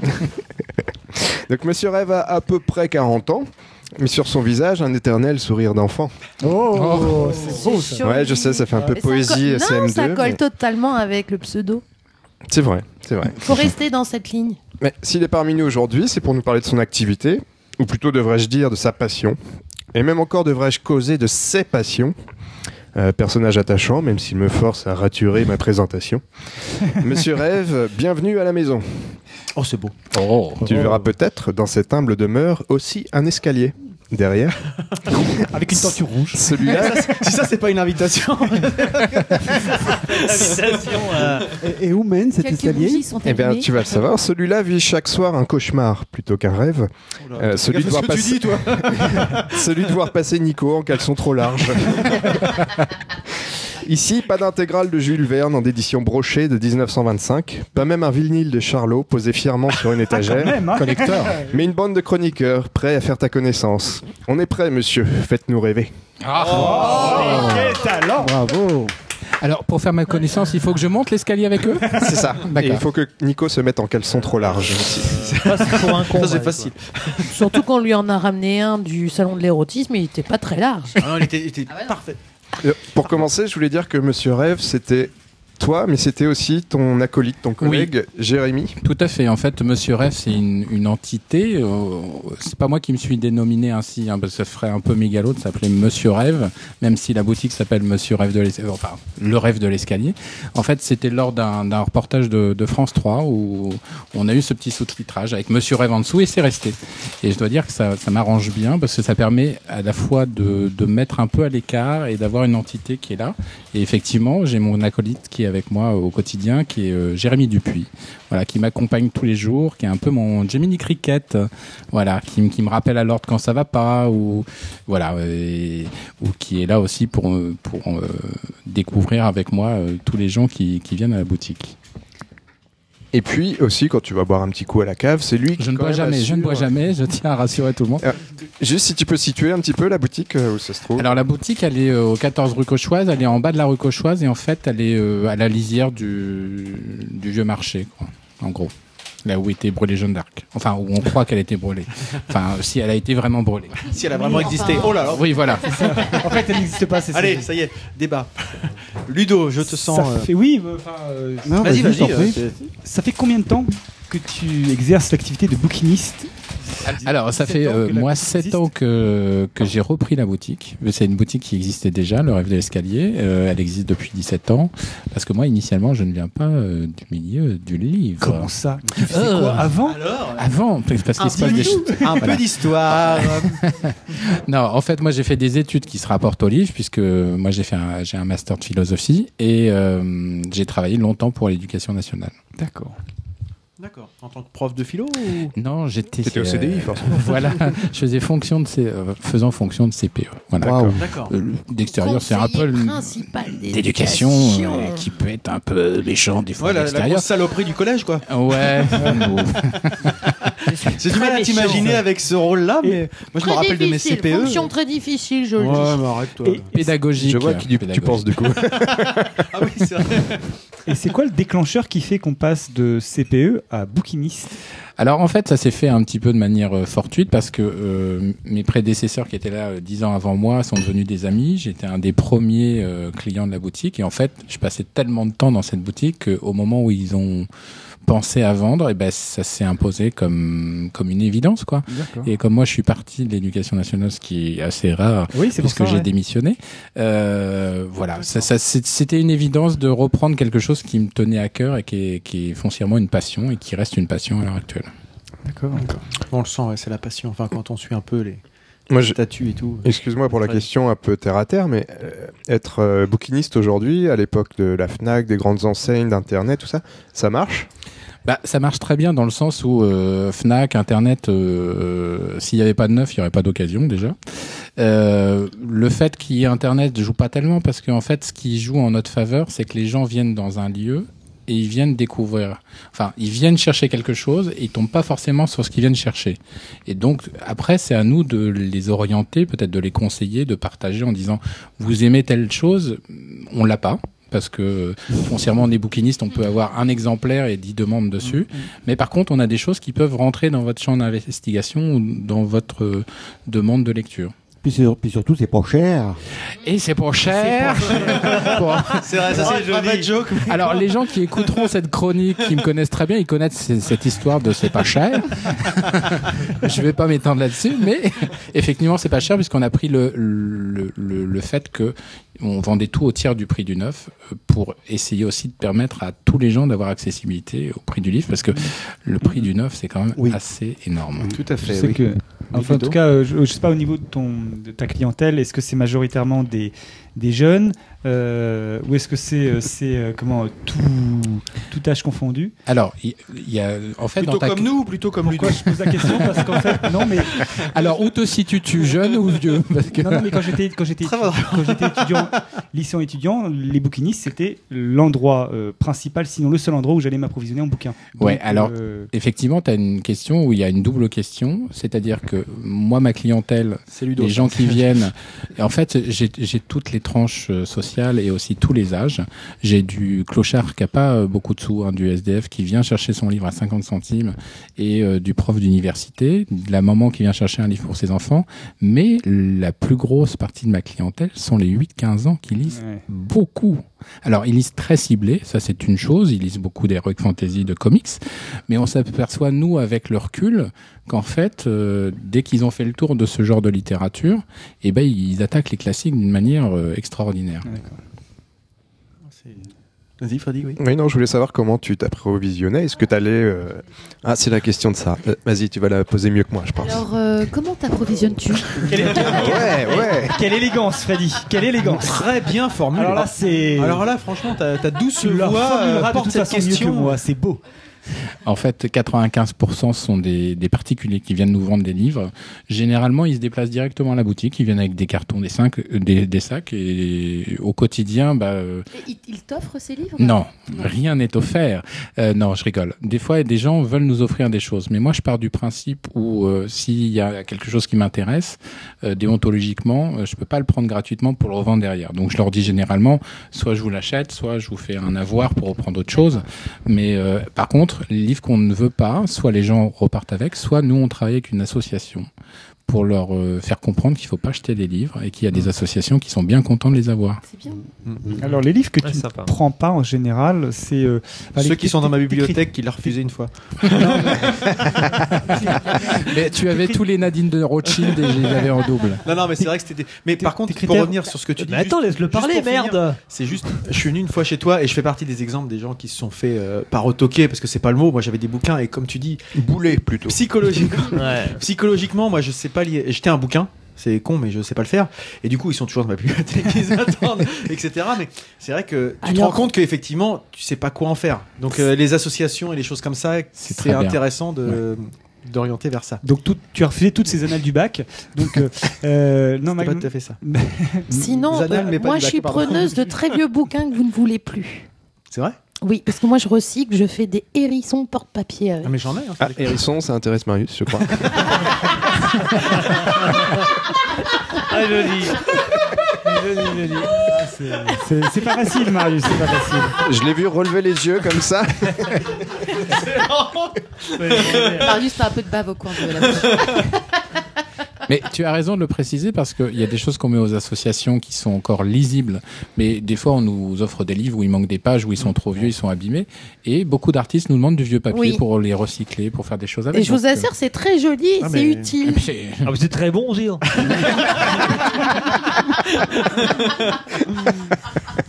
S2: Donc Monsieur Rêve a à peu près 40 ans, mais sur son visage, un éternel sourire d'enfant.
S3: Oh, c'est beau ça.
S2: Ouais, je sais, ça fait un peu
S5: Mais ça
S2: poésie
S5: colle- Non,
S2: CM2.
S5: ça colle
S2: mais
S5: totalement avec le pseudo.
S2: C'est vrai, c'est vrai.
S5: Faut rester dans cette ligne.
S2: Mais s'il est parmi nous aujourd'hui, c'est pour nous parler de son activité, ou plutôt devrais-je dire de sa passion. Et même encore devrais-je causer de ses passions. Euh, personnage attachant, même s'il me force à raturer ma présentation. Monsieur Rêve, bienvenue à la maison.
S4: Oh, c'est beau.
S6: Oh.
S2: Tu verras peut-être dans cette humble demeure aussi un escalier. Derrière,
S3: Avec une tenture rouge.
S2: celui-là,
S4: Si ça, c'est pas une invitation.
S10: Invitation à-
S8: Et, et où mène cet
S11: Quelques
S8: escalier
S2: eh bien, tu vas le savoir, celui-là vit chaque soir un cauchemar plutôt qu'un rêve. Euh, celui, de voir
S4: Qu'est-ce que tu
S2: passer-
S4: dis, toi
S2: celui de voir passer Nico en caleçon trop large. Ici, pas d'intégrale de Jules Verne en édition brochée de 1925, pas même un vinyle de Charlot posé fièrement sur une étagère,
S3: Même, hein.
S6: Collecteur.
S2: mais une bande de chroniqueurs prêts à faire ta connaissance. On est prêts, monsieur, faites-nous rêver.
S3: Oh, quel talent
S8: Bravo.
S6: Alors, pour faire ma connaissance, il faut que je monte l'escalier avec eux?
S2: C'est ça.
S6: D'accord.
S2: Et il faut que Nico se mette en caleçon trop large aussi.
S10: Ça, c'est pour un con.
S4: Ça, c'est
S10: ouais,
S4: facile.
S5: Surtout qu'on lui en a ramené un du salon de l'érotisme, il était pas très large.
S4: Ah non, il était, il était
S5: Ah
S4: parfait.
S2: Euh, Pour commencer, je voulais dire que Monsieur Rêve, c'était toi, mais c'était aussi ton acolyte, ton collègue Jérémy.
S6: Tout à fait. En fait, Monsieur Rêve, c'est une, une entité. euh, c'est pas moi qui me suis dénominé ainsi, hein, parce que ça ferait un peu mégalo de s'appeler Monsieur Rêve, même si la boutique s'appelle Monsieur Rêve de l'escalier. Enfin, le rêve de l'escalier. En fait, c'était lors d'un d'un reportage de, de France 3 où on a eu ce petit sous-titrage avec Monsieur Rêve en dessous et c'est resté. Et je dois dire que ça, ça m'arrange bien parce que ça permet à la fois de, de mettre un peu à l'écart et d'avoir une entité qui est là. Et effectivement, j'ai mon acolyte qui est avec moi au quotidien, qui est euh, Jérémy Dupuis, voilà, qui m'accompagne tous les jours, qui est un peu mon Gemini Cricket, voilà, qui, qui me rappelle à l'ordre quand ça va pas, ou voilà, ou qui est là aussi pour pour euh, découvrir avec moi euh, tous les gens qui, qui viennent à la boutique.
S2: Et puis aussi, quand tu vas boire un petit coup à la cave, c'est lui qui
S6: Je ne bois jamais, je ne bois jamais, je tiens à rassurer tout le monde.
S2: Juste si tu peux situer un petit peu la boutique euh, où ça se trouve.
S6: Alors la boutique, elle est euh, au 14 rue Cauchoise, elle est en bas de la rue Cauchoise et en fait, elle est euh, à la lisière du, du vieux marché, quoi, en gros. Là où était brûlée Jeanne d'Arc. Enfin, où on croit qu'elle était brûlée. Enfin, si elle a été vraiment brûlée.
S4: Si elle a vraiment
S5: Oui,
S4: existé.
S5: enfin.
S4: Oh là là.
S6: Oui, voilà.
S3: En fait, elle n'existe pas. c'est
S4: Allez,
S3: ça.
S4: ça y est, débat. Ludo, je te sens.
S3: Ça
S4: euh,
S3: fait, oui, euh, enfin, euh,
S8: Non,
S4: Vas-y,
S8: vas-y,
S4: euh,
S3: ça fait combien de temps que tu exerces l'activité de bouquiniste
S6: Alors, ça fait euh, moi
S3: boutique
S6: 7
S3: existe
S6: ans que, que j'ai repris la boutique. C'est une boutique qui existait déjà, le rêve de l'escalier. Euh, elle existe depuis 17 ans. Parce que moi, initialement, je ne viens pas euh, du milieu du livre.
S3: Comment ça Mais Tu faisais quoi avant
S4: Alors,
S6: Avant, parce qu'il
S4: un,
S6: se passe des choses.
S4: peu, un peu d'histoire.
S6: Non, en fait, moi, j'ai fait des études qui se rapportent au livre, puisque moi, j'ai fait un, j'ai un master de philosophie et euh, j'ai travaillé longtemps pour l'éducation nationale.
S3: D'accord.
S4: D'accord. En tant que prof de philo ou...
S6: Non, j'étais.
S2: T'étais au CDI, forcément.
S6: Voilà, je faisais fonction de C- euh, faisant fonction de CPE. Voilà.
S4: D'accord.
S6: Euh, D'extérieur, c'est un peu le-
S5: principal
S6: d'éducation euh, qui peut être un peu méchant des fois
S4: Ouais, la, la grosse saloperie du collège, quoi.
S6: Ouais.
S4: J'ai du mal à t'imaginer avec ce rôle-là, mais moi je me rappelle de mes CPE.
S5: Fonction très difficile, je le
S4: Ouais,
S5: dis.
S4: mais arrête-toi.
S3: Et-
S6: pédagogique.
S2: Je vois qui tu
S6: Pédagogique.
S2: penses du coup.
S4: Ah oui, c'est vrai.
S3: Et c'est quoi le déclencheur qui fait qu'on passe de CPE à bouquiniste?
S6: Alors en fait, ça s'est fait un petit peu de manière euh, fortuite parce que euh, mes prédécesseurs qui étaient là euh, dix ans avant moi sont devenus des amis. J'étais un des premiers euh, clients de la boutique et en fait, je passais tellement de temps dans cette boutique qu'au moment où ils ont pensé à vendre, et ben ça s'est imposé comme comme une évidence quoi. Et comme moi, je suis parti de l'éducation nationale, ce qui est assez rare.
S3: Oui,
S6: puisque
S3: ça.
S6: j'ai
S3: ouais.
S6: démissionné. Euh, voilà, ça, ça, c'est- c'était une évidence de reprendre quelque chose qui me tenait à cœur et qui est, qui est foncièrement une passion et qui reste une passion à l'heure actuelle.
S3: D'accord.
S4: On le sent, ouais, c'est la passion. Enfin, quand on suit un peu les
S2: Moi, je-
S4: et tout.
S2: Excuse-moi pour la question un peu terre à terre, mais euh, être euh, bouquiniste aujourd'hui, à l'époque de la Fnac, des grandes enseignes, d'Internet, tout ça, ça marche?
S6: Bah, ça marche très bien dans le sens où euh, Fnac, Internet, euh, s'il n'y avait pas de neuf, il n'y aurait pas d'occasion déjà. Euh, le fait qu'il y ait Internet ne joue pas tellement parce qu'en fait, ce qui joue en notre faveur, c'est que les gens viennent dans un lieu et ils viennent découvrir. Enfin, ils viennent chercher quelque chose et ils tombent pas forcément sur ce qu'ils viennent chercher. Et donc, après, c'est à nous de les orienter, peut-être de les conseiller, de partager en disant, vous aimez telle chose, on l'a pas. Parce que foncièrement, on est bouquiniste, on peut avoir un exemplaire et 10 demandes dessus. Mais par contre, on a des choses qui peuvent rentrer dans votre champ d'investigation ou dans votre euh, demande de lecture.
S8: Puis, sur- puis surtout, c'est pas cher.
S6: Et c'est pas cher.
S4: C'est vrai, ça c'est joli. joke.
S6: Alors, les gens qui écouteront cette chronique, qui me connaissent très bien, ils connaissent cette histoire de c'est pas cher. Je vais pas m'étendre là-dessus, mais effectivement, c'est pas cher puisqu'on a pris le, le, le, le fait que on vendait tout au tiers du prix du neuf euh, pour essayer aussi de permettre à tous les gens d'avoir accessibilité au prix du livre parce que le prix du neuf, c'est quand même
S8: Oui.
S6: assez énorme.
S4: Tout à
S3: Je
S4: fait.
S3: sais
S4: oui.
S3: que, enfin, en tout cas, euh, je, je sais pas au niveau de ton, de ta clientèle, est-ce que c'est majoritairement des, des jeunes, euh, ou est-ce que c'est, euh, c'est euh, comment, tout, tout âge confondu?
S6: Alors, il y, a en fait
S4: Plutôt
S6: dans ta
S4: comme nous ou plutôt comme
S3: Pourquoi je pose la question? Parce qu'en fait, non, mais
S6: Alors, où te situes-tu, jeune ou vieux? Parce que
S3: non, non, mais quand j'étais quand j'étais quand j'étais étudiant, lycéen étudiant, les bouquinistes c'était l'endroit euh, principal, sinon le seul endroit où j'allais m'approvisionner en bouquins.
S6: Ouais,
S3: Donc,
S6: alors,
S3: euh,
S6: Effectivement, tu as une question où il y a une double question, c'est-à-dire que moi, ma clientèle, les gens qui viennent, et en fait, j'ai toutes les tranches euh, sociales et aussi tous les âges. J'ai du clochard qui a pas beaucoup de sous, hein, du SDF qui vient chercher son livre à 50 centimes, et euh, du prof d'université, de la maman qui vient chercher un livre pour ses enfants, mais la plus grosse partie de ma clientèle sont les 8-15 ans qui lisent
S3: ouais.
S6: beaucoup. Alors, ils lisent très ciblés, ça c'est une chose, ils lisent beaucoup d'heroic fantasy, de comics, mais on s'aperçoit, nous, avec le recul, qu'en fait, euh, dès qu'ils ont fait le tour de ce genre de littérature, eh ben, ils attaquent les classiques d'une manière euh, extraordinaire.
S4: Vas-y, Freddy, oui.
S2: Oui, non, je voulais savoir comment tu t'approvisionnais. Est-ce que tu allais. Ah, c'est la question de ça. Euh, Vas-y, tu vas la poser mieux que moi, je pense.
S11: Alors, euh, comment t'approvisionnes-tu?
S3: Quelle, est-
S2: Ouais, ouais.
S3: quelle élégance, Freddy Quelle élégance
S4: Très bien formulé.
S3: Alors là, c'est.
S4: Alors là, franchement, ta, douce voix euh, porte cette question.
S3: C'est beau.
S6: En fait, 95% sont des, des particuliers qui viennent nous vendre des livres. Généralement, ils se déplacent directement à la boutique, ils viennent avec des cartons, des, cinq, euh, des, des sacs, et au quotidien, bah, euh,
S11: Et il, il t'offre ces livres?
S6: Non, rien n'est offert. Euh, non, je rigole. Des fois, des gens veulent nous offrir des choses, mais moi, je pars du principe où euh, s'il y a quelque chose qui m'intéresse, euh, déontologiquement, euh, je peux pas le prendre gratuitement pour le revendre derrière. Donc, je leur dis généralement, soit je vous l'achète, soit je vous fais un avoir pour reprendre autre chose. Mais euh, par contre, les livres qu'on ne veut pas, soit les gens repartent avec, soit nous, on travaille avec une association pour leur euh, faire comprendre qu'il faut pas acheter des livres et qu'il y a des associations qui sont bien contents de les avoir.
S11: C'est bien.
S3: Alors les livres que
S10: Ouais,
S3: tu ne prends pas en général, c'est euh, enfin,
S4: Ceux
S3: les-
S4: qui sont dans ma bibliothèque qui l'ont refusé une fois.
S6: Mais tu avais tous les Nadine de Rothschild et je les avais en double.
S4: Non, non, mais c'est vrai que c'était. des- Mais par contre, pour revenir sur ce que tu dis.
S10: Mais attends, laisse-le parler, merde
S4: C'est juste, je suis venu une fois chez toi et je fais partie des exemples des gens qui se sont fait euh, pas retoquer parce que c'est pas le mot. Moi, j'avais des bouquins et comme tu dis,
S2: Boulet plutôt.
S4: psychologiquement,
S10: Ouais.
S4: psychologiquement, moi, je sais pas. J'étais un bouquin. C'est con, mais je sais pas le faire. Et du coup, ils sont toujours dans ma bibliothèque, ils attendent, etc. Mais c'est vrai que tu te
S11: Alors-
S4: rends compte qu'effectivement, tu sais pas quoi en faire. Donc, euh, les associations et les choses comme ça,
S6: C'est
S4: c'est
S6: très bien.
S4: intéressant de d'orienter vers ça.
S3: Donc tout- tu as refusé toutes ces annales du bac. Donc euh, euh, non,
S4: C'est
S3: ma-
S4: pas tout à fait ça.
S5: Sinon,
S4: Zanel,
S5: euh,
S4: mais pas
S5: moi
S4: du
S5: je
S4: bac,
S5: suis
S4: pardon.
S5: preneuse de très vieux bouquins que vous ne voulez plus.
S4: C'est vrai?
S5: Oui, parce que moi je recycle, je fais des hérissons porte-papier avec.
S4: Ah, mais j'en ai. hein,
S2: Ah, Hérisson, ça intéresse Marius, je crois.
S10: Ah, joli. Joli, joli.
S3: c'est c'est pas facile, Marius, c'est pas facile.
S2: je l'ai vu relever les yeux comme ça.
S11: Marius fait un peu de bave au coin de la bouche.
S6: Mais tu as raison de le préciser parce qu'il y a des choses qu'on met aux associations qui sont encore lisibles, mais des fois on nous offre des livres où il manque des pages, où ils sont trop vieux, ils sont abîmés, et beaucoup d'artistes nous demandent du vieux papier
S5: Oui.
S6: pour les recycler, pour faire des choses avec.
S5: Et je vous
S6: euh,
S5: assure, c'est très joli,
S4: Ah,
S5: c'est
S4: mais-
S5: utile.
S10: Ah, mais c'est très bon, Gilles.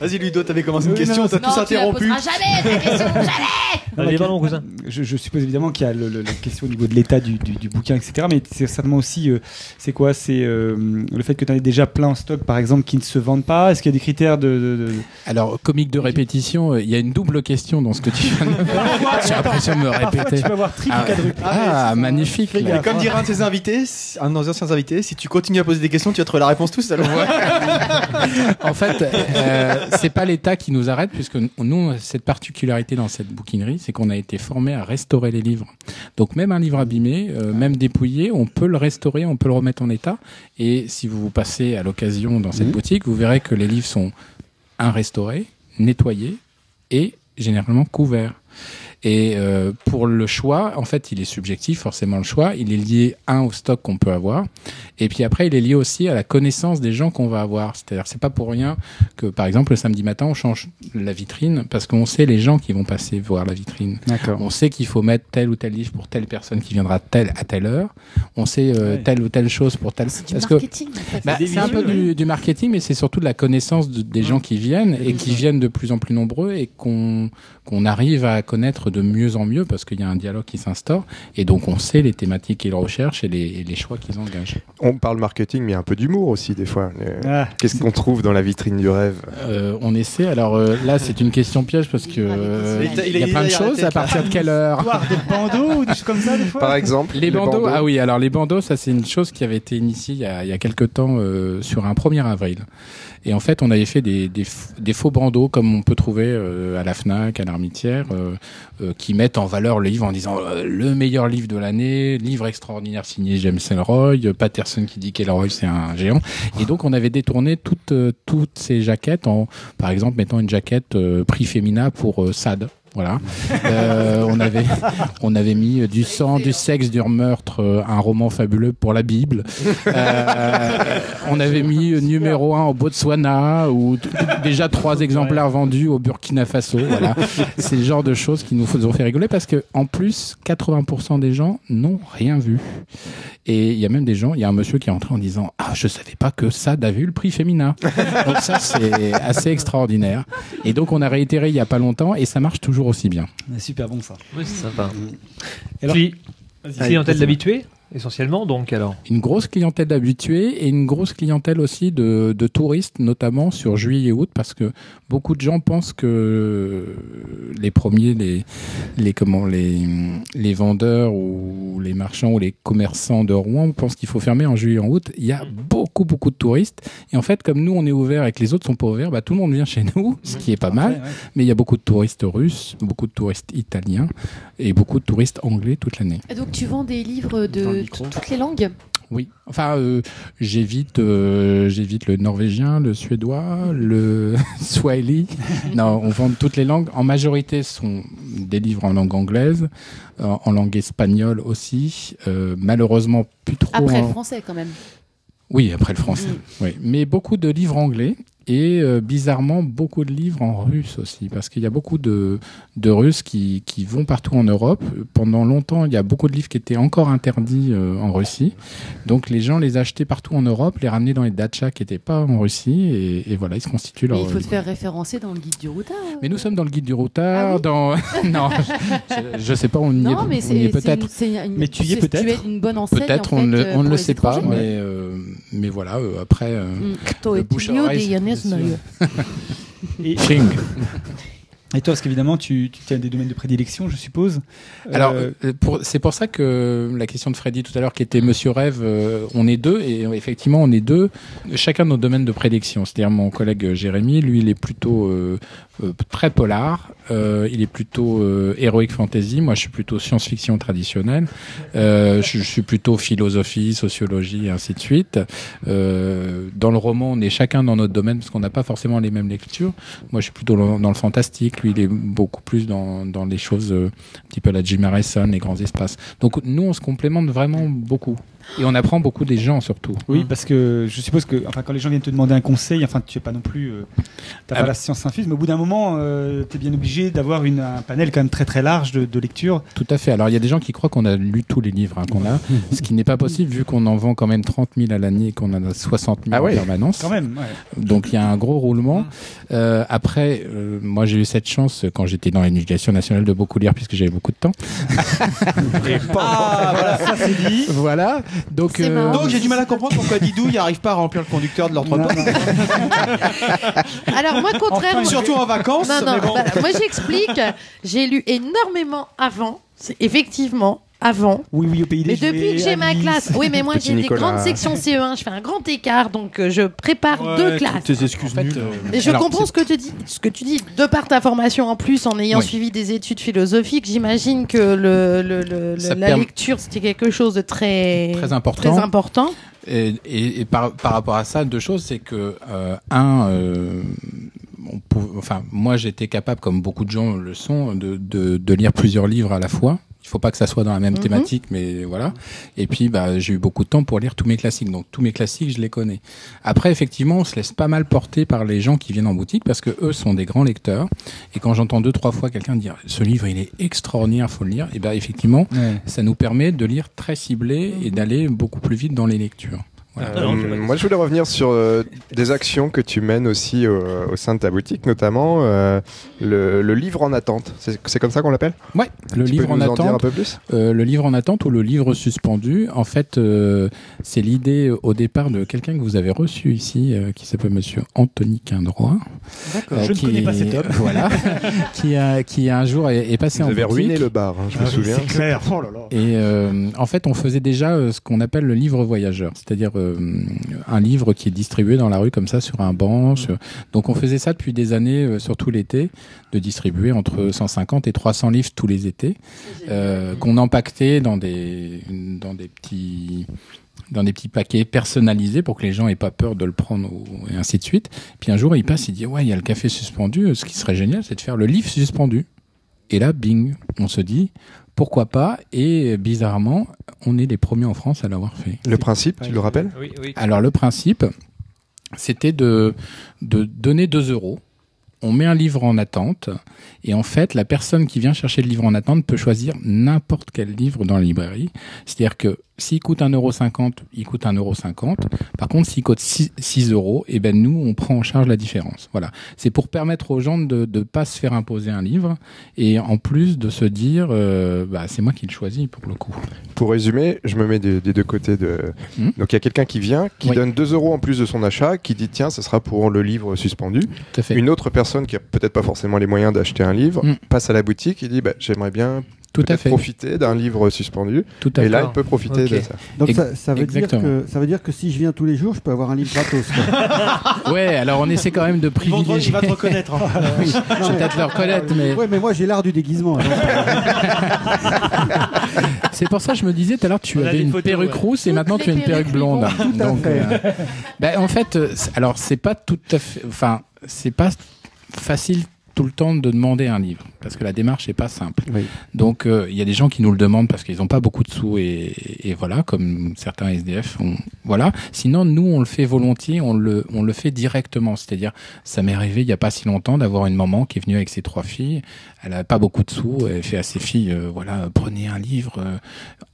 S4: Vas-y Ludo, t'avais commencé une question, t'as tous interrompu.
S11: jamais, ta question, jamais
S10: Allez, cousin.
S3: Je, je suppose évidemment qu'il y a le- le- la question au niveau de l'état du, du- du bouquin, etc. Mais c'est certainement aussi, euh, c'est quoi? C'est euh, le fait que tu en aies déjà plein en stock, par exemple, qui ne se vendent pas? Est-ce qu'il y a des critères de, de- de-
S6: Alors, comique de répétition, euh, il y a une double question dans ce que tu viens de. J'ai l'impression de me répéter.
S3: tu peux avoir triple
S6: Ah,
S3: ou quadruple.
S6: Ah, magnifique. Là.
S3: gaffe.
S4: Comme dirait un de ses invités, si- un de nos anciens invités, si tu continues à poser des questions, tu vas trouver la réponse tout seul.
S6: En fait, euh, c'est pas l'État qui nous arrête, puisque nous, cette particularité dans cette bouquinerie, c'est qu'on a été formé à restaurer les livres. Donc même un livre abîmé, euh, même dépouillé, on peut le restaurer, on peut le remettre en état. Et si vous vous passez à l'occasion dans cette boutique, vous verrez que les livres sont un restaurés, nettoyés et généralement couverts. Et euh, pour le choix, en fait, il est subjectif, forcément le choix. Il est lié un au stock qu'on peut avoir, et puis après, il est lié aussi à la connaissance des gens qu'on va avoir. C'est-à-dire, c'est pas pour rien que, par exemple, le samedi matin, on change la vitrine parce qu'on sait les gens qui vont passer voir la vitrine.
S3: D'accord.
S6: On sait qu'il faut mettre tel ou tel livre pour telle personne qui viendra telle à telle heure. On sait euh,
S3: Ouais.
S6: telle ou telle chose pour telle.
S11: C'est du
S6: parce que
S11: marketing.
S6: bah, c'est un peu du, du marketing, mais c'est surtout de la connaissance de- des gens qui viennent et qui viennent de plus en plus nombreux et qu'on qu'on arrive à connaître de mieux en mieux parce qu'il y a un dialogue qui s'instaure et donc on sait les thématiques qu'ils recherchent et les, et les choix qu'ils engagent.
S2: On parle marketing, mais un peu d'humour aussi, des fois. Les-
S3: Ah,
S2: Qu'est-ce qu'on trouve dans la vitrine du rêve?
S6: Euh, on essaie. Alors euh, là, c'est une question piège parce que euh,
S11: Il
S6: y a plein de choses. À partir de quelle heure?
S3: Des bandeaux ou des choses comme ça, des fois?
S2: Par exemple
S6: Les bandeaux, ah oui, alors les bandeaux, ça c'est une chose qui avait été initiée il y a, il y a quelques temps euh, sur un 1er avril. Et en fait, on avait fait des, des, des faux bandeaux comme on peut trouver euh, à la FNAC, à l'Armitière, euh, euh, qui mettent en valeur le livre en disant euh, le meilleur livre de l'année, livre extraordinaire signé James Ellroy, euh, Patterson qui dit qu'Ellroy c'est un géant. Et donc on avait détourné toutes, euh, toutes ces jaquettes en, par exemple, mettant une jaquette prix Femina pour Sade. Voilà. Euh, on avait on avait mis du sang, du sexe, du meurtre, euh, un roman fabuleux pour la Bible. Euh, on avait mis numéro un au Botswana ou déjà trois exemplaires vendus au Burkina Faso. Voilà. C'est le genre de choses qui nous ont fait rigoler parce que en plus 80% des gens n'ont rien vu. Et il y a même des gens, il y a un monsieur qui est entré en disant ah je savais pas que ça a vu le prix féminin. Donc ça c'est assez extraordinaire. Et donc on a réitéré il y a pas longtemps et ça marche toujours aussi bien.
S3: C'est super bon ça.
S10: Oui, c'est sympa.
S3: Et alors-
S10: Cli-
S3: Vas-y,
S10: clientèle
S3: vas-y.
S10: d'habitués, essentiellement, donc alors.
S6: une grosse clientèle d'habitués et une grosse clientèle aussi de, de touristes, notamment sur juillet et août, parce que beaucoup de gens pensent que les premiers, les, les, comment, les, les vendeurs ou les marchands ou les commerçants de Rouen pensent qu'il faut fermer en juillet et en août. Il y a beaucoup, beaucoup de touristes. Et en fait, comme nous, on est ouvert et que les autres sont pas ouverts, bah, tout le monde vient chez nous, ce qui est pas mal. Mais il y a beaucoup de touristes russes, beaucoup de touristes italiens et beaucoup de touristes anglais toute l'année.
S11: Et Donc tu vends des livres de
S3: micro.
S11: toutes les langues
S6: Oui, enfin, euh, j'évite, euh, j'évite le norvégien, le suédois, le swahili. non, on vend toutes les langues. En majorité, ce sont des livres en langue anglaise, en, en langue espagnole aussi. Euh, malheureusement, plus trop.
S11: Après
S6: en-
S11: le français quand même.
S6: Oui, après le français. Oui, mais beaucoup de livres anglais. Et euh, bizarrement, beaucoup de livres en russe aussi, parce qu'il y a beaucoup de, de Russes qui, qui vont partout en Europe. Pendant longtemps, il y a beaucoup de livres qui étaient encore interdits euh, en Russie. Donc les gens les achetaient partout en Europe, les ramenaient dans les dachas qui n'étaient pas en Russie, et, et voilà, ils se constituent
S11: Mais
S6: leur...
S11: il faut te faire référencer dans le guide du routard.
S6: Mais nous sommes dans le guide du routard,
S11: Ah oui
S6: dans... non, je, je sais pas, on y
S11: non,
S6: est,
S11: mais
S6: est peut-être.
S3: Mais tu y es peut-être.
S11: Tu es une bonne enseigne.
S6: Peut-être,
S11: en
S6: on,
S11: fait,
S6: ne- on ne le
S11: les
S6: sait pas, mais, euh, mais voilà, euh, après... euh,
S11: Mm.
S5: To
S6: Le bouche à oreille,
S5: de Yanez
S6: c'est-
S5: Neuer.
S3: Et, toi, parce qu'évidemment, tu, tu as des domaines de prédilection, je suppose.
S6: Alors,
S3: Euh,
S6: euh, pour- c'est pour ça que la question de Freddy tout à l'heure, qui était Monsieur Rêve, euh, on est deux, et euh, effectivement, on est deux, chacun nos domaines de prédilection. C'est-à-dire, mon collègue euh, Jérémy, lui, il est plutôt euh, euh, très polar, euh, il est plutôt euh, heroic fantasy, moi, je suis plutôt science-fiction traditionnelle, euh, je, je suis plutôt philosophie, sociologie, et ainsi de suite. Euh, dans le roman, on est chacun dans notre domaine, parce qu'on n'a pas forcément les mêmes lectures. Moi, je suis plutôt dans le fantastique, il est beaucoup plus dans, dans les choses euh, un petit peu à la Jim Harrison, les grands espaces. Donc nous, on se complémente vraiment beaucoup. Et on apprend beaucoup des gens surtout.
S3: Oui, parce que je suppose que enfin, quand les gens viennent te demander un conseil, enfin, tu es pas non plus. Euh, T'as
S6: Ah
S3: pas
S6: bah.
S3: la science infuse, mais au bout d'un moment, euh, tu es bien obligé d'avoir une- un panel quand même très très large de, de lecture.
S6: Tout à fait. Alors il y a des gens qui croient qu'on a lu tous les livres hein, qu'on a, ce qui n'est pas possible vu qu'on en vend quand même 30 000 à l'année et qu'on en a 60 000
S2: Ah ouais.
S6: en permanence.
S3: Quand même, ouais.
S6: Donc il y a un gros roulement. Euh, après, euh, moi j'ai eu cette chance quand j'étais dans l'éducation nationale de beaucoup lire puisque j'avais beaucoup de temps.
S4: Ah, voilà, ça c'est dit.
S6: voilà. Donc,
S5: marrant.
S4: Donc j'ai du mal à comprendre pourquoi Didou il arrive pas à remplir le conducteur de l'entrepôt.
S5: Alors moi, contrairement,
S4: Surtout en vacances.
S5: non, non,
S4: mais bon.
S5: bah, moi j'explique. J'ai lu énormément avant. C'est effectivement avant.
S3: Oui, oui, au pays des
S5: Mais depuis que j'ai ma
S3: Alice.
S5: classe, oui, mais moi
S2: Petit
S5: j'ai des
S2: Nicolas.
S5: grandes sections CE1, je fais un grand écart, donc euh, je prépare deux classes.
S4: Tes excuses
S6: en fait,
S4: nulles.
S6: euh,
S5: Et je
S6: alors,
S5: comprends ce que tu dis, ce que tu dis. De par ta formation en plus, en ayant
S6: Oui.
S5: suivi des études philosophiques, j'imagine que le, le- le- le-
S6: Ça
S5: la
S6: permet-
S5: lecture c'était quelque chose de très
S6: Très important.
S5: très important.
S6: Et, et- et par, par rapport à ça, deux choses, c'est que euh, un, euh, on pou- enfin moi j'étais capable, comme beaucoup de gens le sont, de, de, de lire plusieurs livres à la fois. Il faut pas que ça soit dans la même
S5: Mhm.
S6: thématique, mais voilà. Et puis bah, j'ai eu beaucoup de temps pour lire tous mes classiques, donc tous mes classiques je les connais. Après effectivement, on se laisse pas mal porter par les gens qui viennent en boutique parce que eux sont des grands lecteurs. Et quand j'entends deux trois fois quelqu'un dire ce livre il est extraordinaire, faut le lire, et ben effectivement
S3: Ouais.
S6: ça nous permet de lire très ciblé et d'aller beaucoup plus vite dans les lectures. Voilà.
S2: Euh, moi, je voulais revenir sur euh, des actions que tu mènes aussi euh, au sein de ta boutique, notamment euh, le, le livre en attente. C'est comme ça qu'on l'appelle?
S6: Ouais, le
S2: Tu
S6: livre
S2: peux
S6: en
S2: nous en dire un
S6: attente.
S2: peu plus?
S6: Euh, le livre en attente ou le livre suspendu, en fait, euh, c'est l'idée au départ de quelqu'un que vous avez reçu ici, euh, qui s'appelle Monsieur Anthony Quindroit.
S3: D'accord.
S6: euh,
S3: je ne
S6: qui
S3: connais pas cet homme.
S6: Voilà, qui a qui un jour est, est passé
S2: Vous
S6: en
S2: avez
S6: boutique.
S2: ruiné le bar, hein, je me
S3: Ah oui,
S2: souviens.
S3: C'est clair. Oh là là.
S6: Et euh, en fait, on faisait déjà euh, ce qu'on appelle le livre voyageur, c'est-à-dire euh, un livre qui est distribué dans la rue comme ça sur un banc. sur- Donc on faisait ça depuis des années, euh, surtout l'été, de distribuer entre 150 et 300 livres tous les étés, euh, qu'on empaquetait dans des dans des petits dans des petits paquets personnalisés pour que les gens aient pas peur de le prendre et ainsi de suite. Puis un jour, il passe, il dit ouais, il y a le café suspendu. Ce qui serait génial, c'est de faire le livre suspendu. Et là, bing, on se dit pourquoi pas Et bizarrement, on est les premiers en France à l'avoir fait.
S2: Le principe, tu le rappelles
S10: Oui, oui.
S6: Alors le principe, c'était de, de donner 2 euros. On met un livre en attente et en fait, la personne qui vient chercher le livre en attente peut choisir n'importe quel livre dans la librairie. C'est-à-dire que s'il coûte 1,50€, il coûte 1,50€. Par contre, s'il coûte 6, 6 euros, et ben nous, on prend en charge la différence. Voilà. C'est pour permettre aux gens de ne pas se faire imposer un livre et en plus de se dire, euh, bah, c'est moi qui le choisis pour le coup.
S2: Pour résumer, je me mets des, des deux côtés de.
S6: Hmm.
S2: Donc il y a quelqu'un qui vient, qui
S6: Oui.
S2: donne 2 euros en plus de son achat, qui dit tiens, ça sera pour le livre suspendu. Une autre personne qui a peut-être pas forcément les moyens d'acheter un livre
S6: Hmm.
S2: passe à la boutique et dit bah, j'aimerais bien
S6: Tout à
S2: peut-être
S6: fait.
S2: profiter d'un livre suspendu.
S6: Tout à
S2: Et
S6: fait.
S2: là, il peut profiter de ça.
S8: Donc ça, ça veut dire que ça veut dire que si je viens tous les jours, je peux avoir un livre gratos. quoi.
S6: Ouais, alors on essaie quand même de
S4: Ils vont te-
S6: privilégier.
S4: il va te reconnaître. hein.
S6: Oui, je vais peut-être le reconnaître, mais
S8: Ouais, mais moi j'ai l'art du déguisement.
S6: c'est pour ça que je me disais tout à l'heure, tu
S10: On
S6: avais une
S10: photos,
S6: perruque
S10: ouais.
S6: rousse et maintenant tu as une perruque blonde.
S8: Tout à fait.
S6: euh, ben, en fait, euh, alors c'est pas tout à fait, enfin, c'est pas facile tout le temps de demander un livre parce que la démarche est pas simple.
S8: Oui.
S6: Donc euh, il y a des gens qui nous le demandent parce qu'ils n'ont pas beaucoup de sous et, et voilà, comme certains SDF. On, voilà. Sinon nous on le fait volontiers, on le on le fait directement. C'est-à-dire ça m'est arrivé il y a pas si longtemps d'avoir une maman qui est venue avec ses trois filles. Elle a pas beaucoup de sous. Elle fait à ses filles euh, voilà prenez un livre, euh,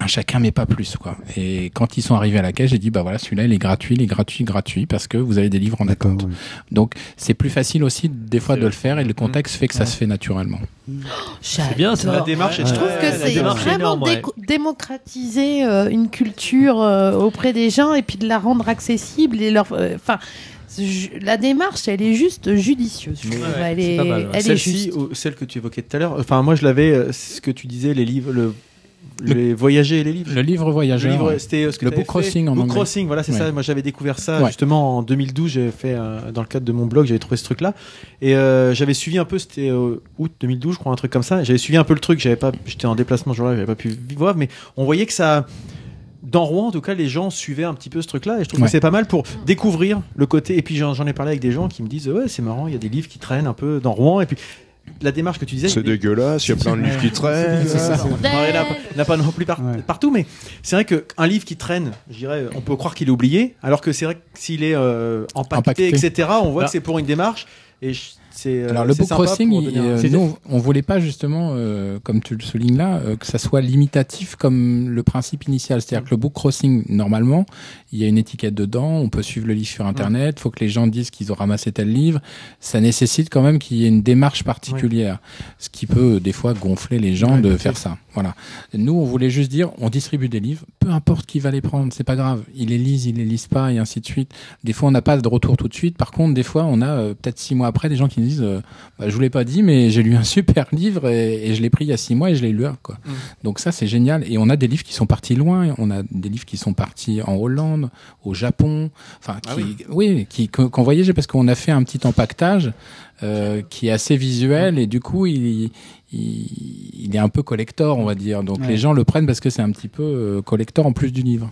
S6: un chacun mais pas plus quoi. Et quand ils sont arrivés à la caisse j'ai dit bah voilà celui-là il est gratuit, il est gratuit, gratuit parce que vous avez des livres en attente.
S8: oui.
S6: Donc c'est plus facile aussi des fois de le faire et le contexte fait que ça se fait naturellement.
S5: C'est
S10: bien, ça.
S4: La démarche
S5: Je trouve que c'est vraiment
S10: énorme, ouais.
S5: déco- démocratiser euh, une culture euh, auprès des gens et puis de la rendre accessible et leur. euh, Enfin, la démarche, elle est juste judicieuse. je trouve.
S10: Ouais,
S5: elle
S10: c'est
S5: est,
S10: pas mal, ouais.
S5: elle est
S4: Celle-ci,
S5: juste.
S4: ou celle que tu évoquais tout à l'heure, enfin moi je l'avais, euh, c'est ce que tu disais, les livres, le, les voyager et les livres.
S6: Le livre
S4: Le
S6: voyageur.
S4: livre, c'était euh, ce que
S6: Le book
S4: fait.
S6: crossing en
S4: Book
S6: anglais.
S4: crossing, voilà, c'est
S6: Ouais.
S4: ça. Moi, j'avais découvert ça
S6: Ouais.
S4: justement en 2012. J'avais fait euh, dans le cadre de mon blog, j'avais trouvé ce truc-là, et euh, j'avais suivi un peu. C'était août 2012, je crois, un truc comme ça. J'avais suivi un peu le truc. J'avais pas, j'étais en déplacement ce jour-là, j'avais pas pu voir, mais on voyait que ça. Dans Rouen, en tout cas, les gens suivaient un petit peu ce truc-là, et je trouve
S6: Ouais.
S4: que c'est pas mal pour découvrir le côté. Et puis j'en ai parlé avec des gens qui me disent ouais, c'est marrant, il y a des livres qui traînent un peu dans Rouen, et puis la démarche que tu disais.
S2: C'est dégueulasse, il y a plein de livres qui traînent.
S4: C'est ça.
S2: euh,
S4: Non, il n'y en a pas- non plus par- partout, mais c'est vrai qu'un livre qui traîne, je dirais, on peut croire qu'il est oublié, alors que c'est vrai que s'il est euh, empaqueté,
S6: Empaqueté.
S4: etc., on voit
S6: Ah.
S4: que c'est pour une démarche. Et je-
S6: Alors le book crossing, il- euh, nous, on voulait pas justement, euh, comme tu le soulignes là, euh, que ça soit limitatif comme le principe initial. C'est-à-dire que le book crossing, normalement, il y a une étiquette dedans, on peut suivre le livre sur Internet, il faut que les gens disent qu'ils ont ramassé tel livre. Ça nécessite quand même qu'il y ait une démarche particulière, ce qui peut euh, des fois gonfler les gens
S4: Ouais,
S6: de faire ça. Voilà. Nous, on voulait juste dire, on distribue des livres, peu importe qui va les prendre, c'est pas grave. Ils les lisent, ils les lisent pas, et ainsi de suite. Des fois, on n'a pas de retour tout de suite. Par contre, des fois, on a euh, peut-être six mois après des gens qui nous disent, euh, bah, je vous l'ai pas dit, mais j'ai lu un super livre et, et je l'ai pris il y a six mois et je l'ai lu. Quoi.
S4: Mm.
S6: Donc ça, c'est génial. Et on a des livres qui sont partis loin. On a des livres qui sont partis en Hollande, au Japon, enfin,
S4: Ah
S6: qui, oui, qui qu'on voyageait parce qu'on a fait un petit empaquetage euh, qui est assez visuel et du coup, il, il, il est un peu collector, on va dire. Donc
S3: Ouais.
S6: les gens le prennent parce que c'est un petit peu euh, collector en plus du livre.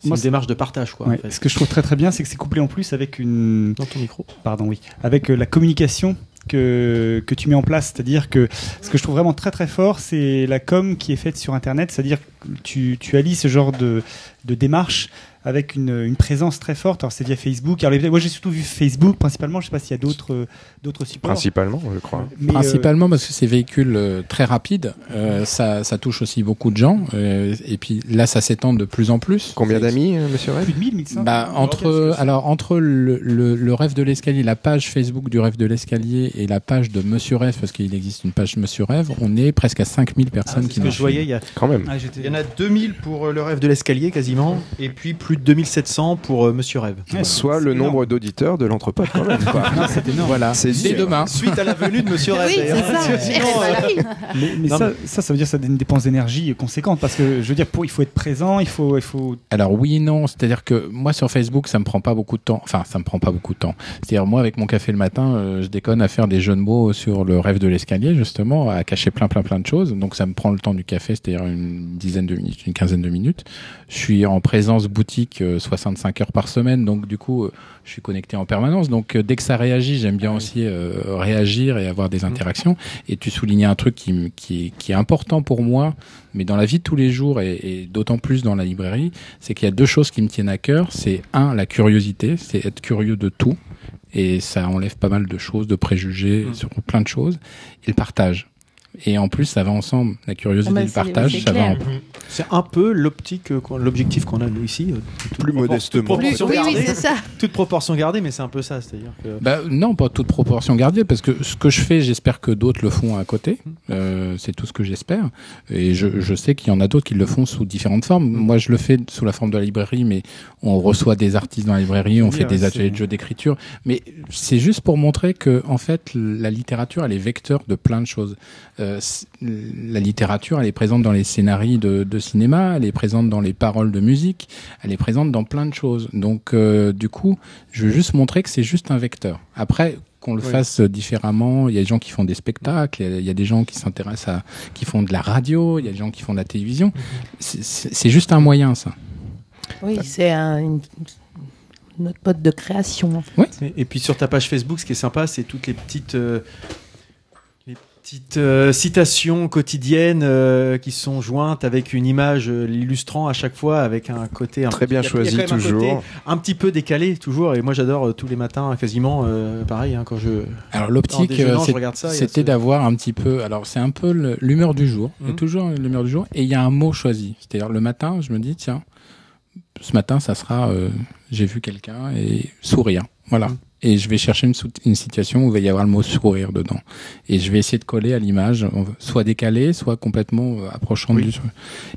S4: C'est une démarche de partage, quoi.
S3: Ouais,
S4: en fait.
S3: Ce que je trouve très très bien, c'est que c'est couplé en plus avec une.
S4: Dans ton micro.
S3: Pardon, oui. Avec euh, la communication que, que tu mets en place. C'est-à-dire que ce que je trouve vraiment très très fort, c'est la com qui est faite sur Internet. C'est-à-dire que tu, tu allies ce genre de, de démarche avec une, une présence très forte. Alors c'est via Facebook. Alors, moi j'ai surtout vu Facebook principalement. Je sais pas s'il y a d'autres euh, d'autres supports.
S2: Principalement, je crois.
S3: Mais, euh,
S6: Principalement parce que ces véhicules euh, très rapides, euh, ça, ça touche aussi beaucoup de gens. euh, et puis là, ça s'étend de plus en plus.
S2: Combien
S6: C'est-
S2: d'amis, euh, monsieur Red
S3: plus de 1000, 1500.
S6: bah, entre alors entre le, le, le rêve de l'escalier, la page Facebook du rêve de l'escalier et la page de Monsieur Rêve, parce qu'il existe une page Monsieur Rêve, on est presque à 5000 personnes
S4: C'est
S6: qui
S4: ce que je voyais, il y a
S2: Quand même.
S3: Ah,
S4: Il y en a 2000 pour euh, le rêve de l'escalier quasiment, et puis plus de 2700 pour euh, Monsieur Rêve.
S3: Ouais,
S2: Soit le
S3: énorme.
S2: nombre d'auditeurs de l'entrepôt quand même. quoi.
S3: Non, c'est énorme.
S6: Voilà,
S2: C'est
S6: dès demain.
S4: Suite à la venue de Monsieur Rêve.
S5: Oui,
S4: sinon, euh,
S3: Mais, mais
S4: Non,
S3: ça, ça, ça veut dire que ça a une dépense d'énergie conséquente parce que je veux dire, pour, il faut être présent, il faut, il faut.
S6: Alors oui et non, c'est-à-dire que moi sur Facebook, ça me prend pas beaucoup de temps. Enfin, ça me prend pas beaucoup de temps. C'est-à-dire moi avec mon café le matin, euh, je déconne à faire des jeux de mots sur le rêve de l'escalier justement, à cacher plein plein plein de choses. Donc ça me prend le temps du café, c'est-à-dire une dizaine de minutes, une quinzaine de minutes. Je suis en présence boutique euh, 65 heures par semaine, donc du coup, euh, je suis connecté en permanence. Donc euh, dès que ça réagit, j'aime bien aussi euh, réagir et avoir des interactions. Et tu soulignais un truc qui, est- qui est important pour moi, mais dans la vie de tous les jours et, et d'autant plus dans la librairie, c'est qu'il y a deux choses qui me tiennent à cœur. C'est un, la curiosité, c'est être curieux de tout. Et ça enlève pas mal de choses, de préjugés
S4: Mm.
S6: sur plein de choses. Et le partage. Et en plus, ça va ensemble. La curiosité
S5: Ah bah,
S6: et le
S5: c'est-
S6: partage, ça va
S5: clair.
S6: en
S4: C'est un peu l'optique, euh, l'objectif qu'on a nous ici. euh,
S2: Plus modestement.
S4: toute proportion
S5: Oui, oui,
S4: gardée.
S5: c'est ça.
S4: Toute proportion gardée, mais c'est un peu ça, c'est-à-dire que.
S6: Bah, non, pas toute proportion gardée, parce que ce que je fais, j'espère que d'autres le font à côté. Euh, c'est tout ce que j'espère. Et je, je sais qu'il y en a d'autres qui le font sous différentes formes. Moi, je le fais sous la forme de la librairie, mais on reçoit des artistes dans la librairie, on
S3: Oui,
S6: fait
S3: ouais,
S6: des ateliers de jeux d'écriture. Mais c'est juste pour montrer que, en fait, la littérature, elle est vecteur de plein de choses. Euh, c- la littérature, elle est présente dans les scénarios de, de cinéma, elle est présente dans les paroles de musique, elle est présente dans plein de choses. Donc, euh, du coup, je veux juste montrer que c'est juste un vecteur. Après, qu'on le
S4: Oui.
S6: fasse différemment, il y a des gens qui font des spectacles, il y a- des gens qui s'intéressent à, qui font de la radio, il y a des gens qui font de la télévision. C'est- C'est c'est juste un moyen, ça.
S5: Oui, c'est un, une- notre mode de création. en fait.
S4: Et, et puis sur ta page Facebook, ce qui est sympa, c'est toutes les petites, euh, petites euh, citations quotidiennes euh, qui sont jointes avec une image euh, l'illustrant à chaque fois avec un côté un
S2: Très
S4: petit-
S2: bien choisi,
S4: un
S2: toujours.
S4: côté un petit peu décalé toujours. Et moi, j'adore euh, tous les matins quasiment euh, pareil hein, quand je.
S6: Alors l'optique, c'était
S4: ce-
S6: d'avoir un petit peu. Alors c'est un peu l'humeur du jour. Il y a
S4: Mhm.
S6: toujours l'humeur du jour et il y a un mot choisi. C'est-à-dire le matin, je me dis tiens, ce matin ça sera euh, j'ai vu quelqu'un et sourire. Voilà.
S4: Mhm.
S6: Et je vais chercher une, situation où il va y avoir le mot sourire dedans. Et je vais essayer de coller à l'image, soit décalé, soit complètement euh, approchant
S4: Oui.
S6: du.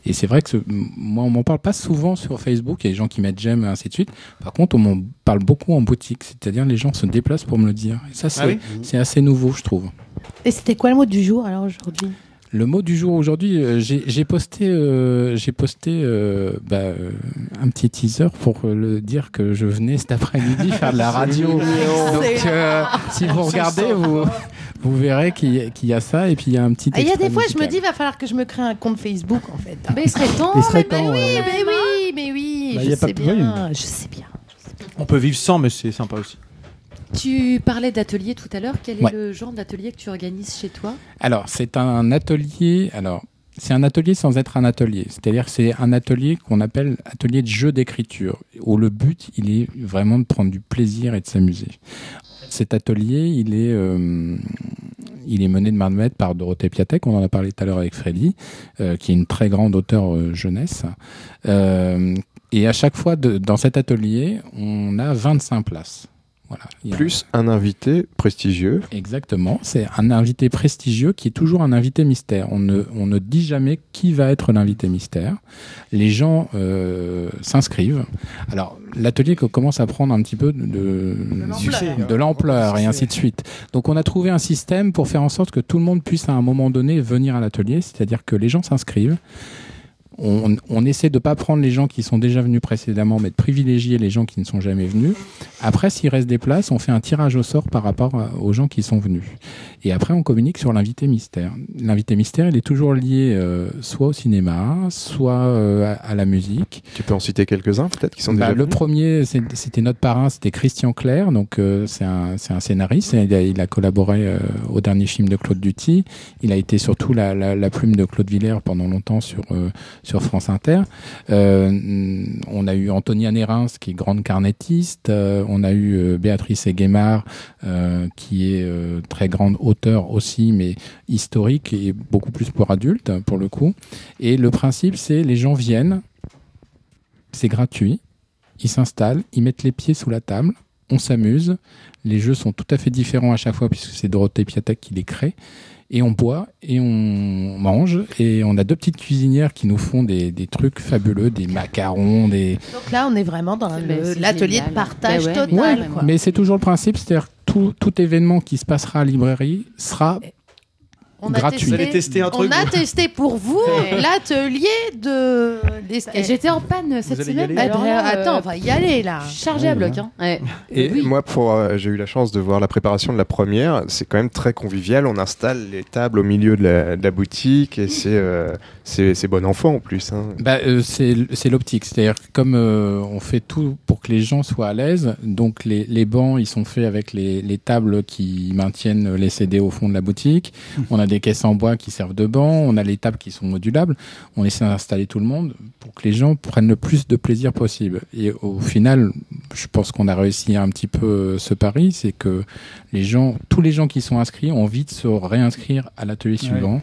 S6: Et c'est vrai que ce- moi, on m'en parle pas souvent sur Facebook. Il y a des gens qui mettent j'aime et ainsi de suite. Par contre, on m'en parle beaucoup en boutique. C'est-à-dire les gens se déplacent pour me le dire. Et ça, c'est
S4: Ah oui
S6: c'est assez nouveau, je trouve.
S5: Et c'était quoi le mot du jour alors aujourd'hui?
S6: Le mot du jour aujourd'hui, euh, j'ai j'ai posté, euh, j'ai posté euh, bah, euh, un petit teaser pour le dire que je venais cet après-midi faire de la radio. Donc, euh, si vous regardez, vous, vous verrez qu'il y, a- qu'il y a ça et puis il y a un petit.
S5: Ah, Il y a des fois, je me dis, il va falloir que je me crée un compte Facebook en fait.
S11: Mais il serait temps.
S3: Il serait
S5: Mais
S3: temps.
S5: oui,
S3: ouais.
S5: mais oui, mais oui,
S3: Bah,
S5: je
S3: y a pas
S5: sais
S3: de-
S5: bien, je sais bien.
S4: On peut vivre sans, mais c'est sympa aussi.
S11: Tu parlais d'atelier tout à l'heure. Quel est
S6: Ouais.
S11: le genre d'atelier que tu organises chez toi?
S6: Alors, c'est un atelier. Alors, c'est un atelier sans être un atelier. C'est-à-dire, que c'est un atelier qu'on appelle atelier de jeu d'écriture, où le but, il est vraiment de prendre du plaisir et de s'amuser. Cet atelier, il est, euh, il est mené de main de maître par Dorothée Piatek, on en a parlé tout à l'heure avec Freddy, euh, qui est une très grande auteure euh, jeunesse. Et à chaque fois, de- dans cet atelier, on a 25 places. Voilà.
S2: Plus un invité prestigieux.
S6: Exactement, c'est un invité prestigieux qui est toujours un invité mystère. On ne, on ne dit jamais qui va être l'invité mystère. Les gens euh, s'inscrivent. Alors, l'atelier co- commence à prendre un petit peu de, de
S3: l'ampleur
S6: et ainsi de suite. Donc, on a trouvé un système pour faire en sorte que tout le monde puisse à un moment donné venir à l'atelier, c'est-à-dire que les gens s'inscrivent. On, on essaie de pas prendre les gens qui sont déjà venus précédemment, mais de privilégier les gens qui ne sont jamais venus. Après, s'il reste des places, on fait un tirage au sort par rapport à- aux gens qui sont venus. Et après, on communique sur l'invité mystère. L'invité mystère, il est toujours lié euh, soit au cinéma, soit euh, à, à la musique.
S2: Tu peux en citer quelques-uns peut-être qui sont
S6: Bah,
S2: déjà
S6: le premier, c'était notre parrain, c'était Christian Clair. Donc, euh, c'est un, scénariste. Il a, il a collaboré au dernier film de Claude Duty. Il a été surtout la, la, la plume de Claude Villers pendant longtemps sur, sur France Inter. Euh, on a eu Antonia Nérins, qui est grande carnettiste. Euh, on a eu euh, Béatrice Eguemard, euh, qui est très grande auteure aussi, mais historique et beaucoup plus pour adultes, pour le coup. Et le principe, c'est les gens viennent, c'est gratuit, ils s'installent, ils mettent les pieds sous la table, on s'amuse. Les jeux sont tout à fait différents à chaque fois puisque c'est Dorothée Piatek qui les crée. Et on boit et on mange. Et on a deux petites cuisinières qui nous font des, des trucs fabuleux, des macarons, des...
S5: Donc là, on est vraiment dans
S11: Mais
S5: le-
S11: c'est
S5: l'atelier de partage
S11: Bah ouais,
S5: total.
S11: mais-
S5: quoi.
S6: Mais c'est toujours le principe, c'est-à-dire tout, tout événement qui se passera à la librairie sera
S5: On a
S6: gratuit.
S5: testé-
S4: Vous allez tester un truc,
S5: On a testé pour vous l'atelier de
S11: J'étais en panne cette
S4: allez y
S11: semaine.
S4: aller
S5: Eh
S11: alors
S5: ben, attends,
S11: euh,
S5: on va y aller là.
S11: chargé à bloc. Hein. Ouais.
S2: Et
S11: Oui.
S2: moi, pour, euh, j'ai eu la chance de voir la préparation de la première. C'est quand même très convivial. On installe les tables au milieu de la, de la boutique et c'est, euh, c'est, c'est bon enfant en plus. Hein.
S6: Bah, euh, c'est c'est l'optique, c'est-à-dire que comme euh, on fait tout pour que les gens soient à l'aise, donc les, les bancs ils sont faits avec les, les tables qui maintiennent les CD au fond de la boutique. On a des caisses en bois qui servent de bancs, on a les tables qui sont modulables. On essaie d'installer tout le monde pour que les gens prennent le plus de plaisir possible. Et au final, je pense qu'on a réussi un petit peu ce pari, c'est que les gens, tous les gens qui sont inscrits ont envie de se réinscrire à l'atelier suivant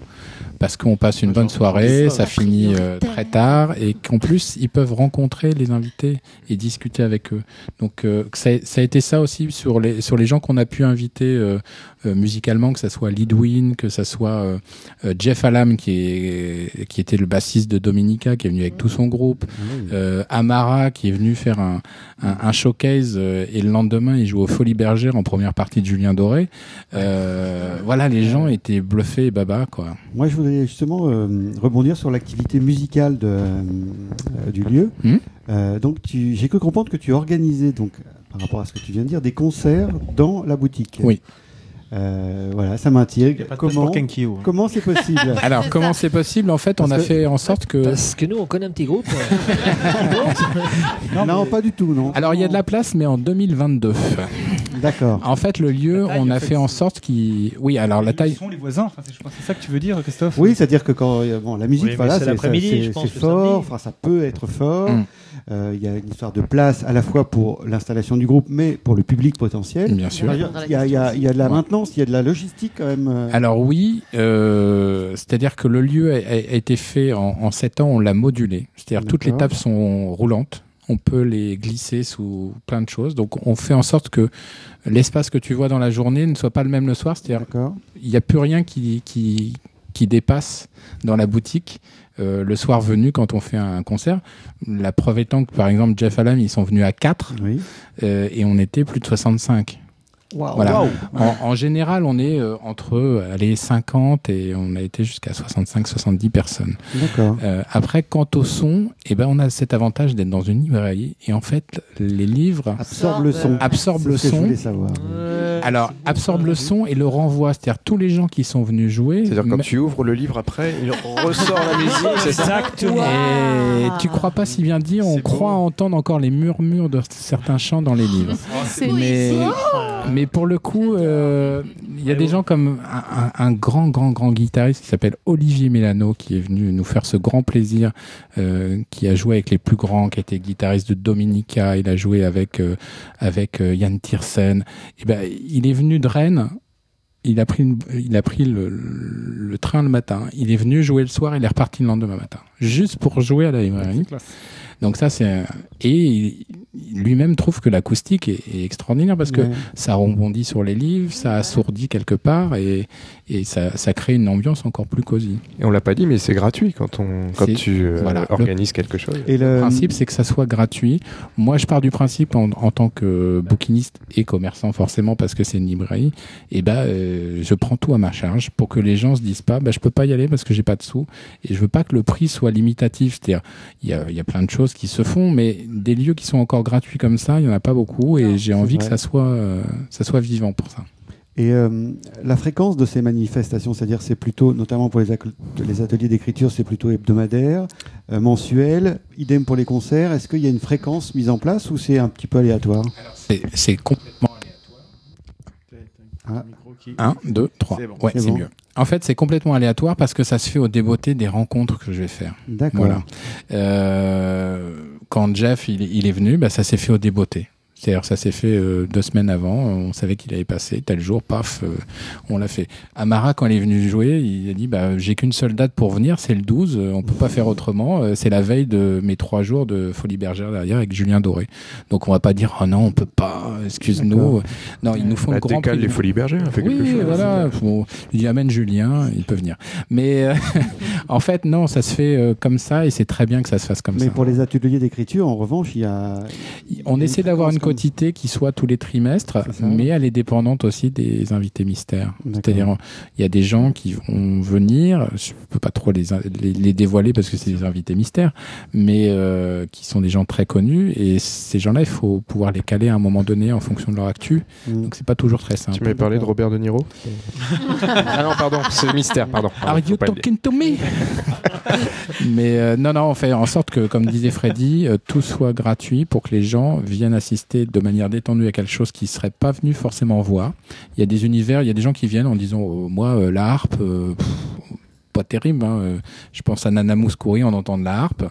S6: parce qu'on passe une bonne soirée, ça finit euh, très tard et qu'en plus ils peuvent rencontrer les invités et discuter avec eux. Donc euh, ça, a- ça a été ça aussi sur les sur les gens qu'on a pu inviter euh, euh, musicalement, que ça soit Lidwin, que ça soit euh, euh, Jeff Allam qui est qui était le bassiste de Dominica, qui est venu avec tout son groupe, euh, Amara qui est venu faire un un, un showcase euh, et le lendemain il joue au Folie Bergère en première partie de Julien Doré. Euh, voilà, les gens étaient bluffés et baba quoi.
S8: Moi, je voulais justement euh, rebondir sur l'activité musicale de, euh, du lieu.
S6: Hmm.
S8: Euh, donc, j'ai cru comprendre que tu organisais, donc, par rapport à ce que tu viens de dire, des concerts dans la boutique.
S6: Oui.
S8: Euh, voilà, ça m'intrigue. Comment c'est possible
S6: Alors, comment c'est possible? En fait, on a
S8: que-
S6: fait en sorte que.
S10: Parce que nous, on connaît un petit groupe.
S8: non, pas du tout, non.
S6: Alors, il y a de la place, mais en 2022.
S8: D'accord.
S6: En fait, le lieu,
S3: taille,
S6: on
S3: en
S6: a
S3: fait,
S6: fait en sorte qu'il. Oui, alors la
S3: Ils
S6: taille.
S3: sont les voisins. Enfin, c'est- je pense que c'est ça que tu veux dire, Christophe.
S8: Oui, c'est-à-dire que quand euh, bon, la musique,
S10: Oui,
S8: voilà,
S10: c'est
S8: c'est
S10: l'après-midi,
S8: c'est-
S10: je pense,
S8: c'est
S10: le
S8: fort. Enfin, ça peut être fort.
S6: Mm.
S8: Euh, Il y a une histoire de place à la fois pour l'installation du groupe, mais pour le public potentiel.
S6: Bien sûr.
S8: Il y, a- il y a- il y a de la maintenance, il y a de la logistique quand même. euh.
S6: Alors oui, euh, c'est-à-dire que le lieu a, été fait en, en 7 ans, on l'a modulé. C'est-à-dire toutes les
S8: D'accord.
S6: tables sont roulantes, on peut les glisser sous plein de choses. Donc on fait en sorte que l'espace que tu vois dans la journée ne soit pas le même le soir. C'est-à-dire
S8: D'accord.
S6: il n'y a plus rien qui, qui, qui dépasse dans la boutique euh, le soir venu quand on fait un concert. La preuve étant que par exemple Jeff Allam, ils sont venus à 4
S8: Oui.
S6: euh, et on était plus de 65. Voilà. En, en général, on est euh, entre euh, allez, 50 et on a été jusqu'à 65-70 personnes.
S8: D'accord.
S6: Euh, après, quant au son, eh ben, on a cet avantage d'être dans une librairie et en fait, les livres
S8: Absorbe le son.
S6: absorbent le
S8: ce que je
S6: son.
S8: savoir.
S6: Alors, absorbe le son et le renvoie. C'est-à-dire tous les gens qui sont venus jouer.
S2: C'est-à-dire quand tu ouvres le livre après, il ressort la musique, c'est ça
S3: Exactement.
S6: Et tu crois pas si bien dire, on croit entendre encore les murmures de certains chants dans les livres.
S5: C'est
S6: mais, mais pour le coup, euh, il y a des gens comme un, grand, grand, grand guitariste qui s'appelle Olivier Mélano, qui est venu nous faire ce grand plaisir, euh, qui a joué avec les plus grands, qui a été guitariste de Dominica, il a joué avec, euh, avec Yann Tiersen. Et ben, il est venu de Rennes. Il a pris, une- il a pris le, le train le matin. Il est venu jouer le soir. Il est reparti le lendemain matin, juste pour jouer à la librairie. Donc ça c'est et il- lui-même trouve que l'acoustique est, est extraordinaire parce que
S8: Ouais.
S6: ça rebondit sur les livres, ça assourdit quelque part et, et ça, ça crée une ambiance encore plus cosy.
S2: Et on l'a pas dit, mais c'est gratuit quand on quand tu euh,
S6: voilà.
S2: organises quelque chose.
S8: Et
S6: Le
S8: le,
S6: principe c'est que ça soit gratuit. Moi je pars du principe en, en tant que bouquiniste et commerçant forcément parce que c'est une librairie, et ben euh, je prends tout à ma charge pour que les gens se disent pas bah je peux pas y aller parce que j'ai pas de sous et je veux pas que le prix soit limitatif. C'est-à-dire il y a, il y a plein de choses qui se font, mais des lieux qui sont encore gratuits comme ça, il y en a pas beaucoup et j'ai envie que ça soit euh, ça soit vivant pour ça.
S8: Et euh, la fréquence de ces manifestations, c'est-à-dire c'est plutôt, notamment pour les, ateliers d'écriture, c'est plutôt hebdomadaire, euh, mensuel, idem pour les concerts. Est-ce qu'il y a une fréquence mise en place ou c'est un petit peu aléatoire?
S6: C'est- complètement. 1, 2, 3.
S4: C'est bon.
S6: Ouais,
S8: C'est
S6: c'est
S8: bon.
S6: mieux. En fait, c'est complètement aléatoire parce que ça se fait au débeauté des rencontres que je vais faire.
S8: D'accord.
S6: Voilà. Euh, quand Jeff il, il est venu, bah, ça s'est fait au débeauté. C'est-à-dire, ça s'est fait euh, deux semaines avant. On savait qu'il allait passer tel jour, paf, euh, on l'a fait. Amara, quand il est venu jouer, il a dit bah, j'ai qu'une seule date pour venir, c'est le 12. euh, On peut pas faire autrement. C'est la veille de mes trois jours de Folie Bergère derrière avec Julien Doré. Donc, on va pas dire oh non, on peut pas. Excuse-nous. Non, ils nous font
S2: Bah,
S6: le grand prix.
S2: les folies bergères, fait
S6: Oui,
S2: quelque chose.
S6: voilà. Bon, il dit amène Julien, il peut venir. Mais euh, en fait, non, ça se fait euh, comme ça et c'est très bien que ça se fasse comme
S8: Mais
S6: ça.
S8: pour les ateliers d'écriture, en revanche, il y a.
S6: On
S8: il y a
S6: essaie d'avoir une quotité qui soit tous les trimestres, mais elle est dépendante aussi des invités mystères. C'est-à-dire, il y a des gens qui vont venir, je peux pas trop les, les, les dévoiler parce que c'est des invités mystères, mais euh, qui sont des gens très connus et ces gens-là, il faut pouvoir les caler à un moment donné en fonction de leur actu.
S8: Mm.
S6: Donc c'est pas toujours très simple.
S2: Tu m'avais parlé de Robert De Niro Ah non, pardon, c'est mystère, pardon.
S6: Are
S2: Pardon,
S6: you
S2: le dire.
S6: talking to me Mais euh, non, non, on fait en sorte que, comme disait Freddy, euh, tout soit gratuit pour que les gens viennent assister de manière détendue à quelque chose qu'ils seraient pas venus forcément voir. Il y a des univers, il y a des gens qui viennent en disant oh, moi euh, la harpe. euh, pas terrible, hein. euh, je pense à Nana Mouskouri en entendant la harpe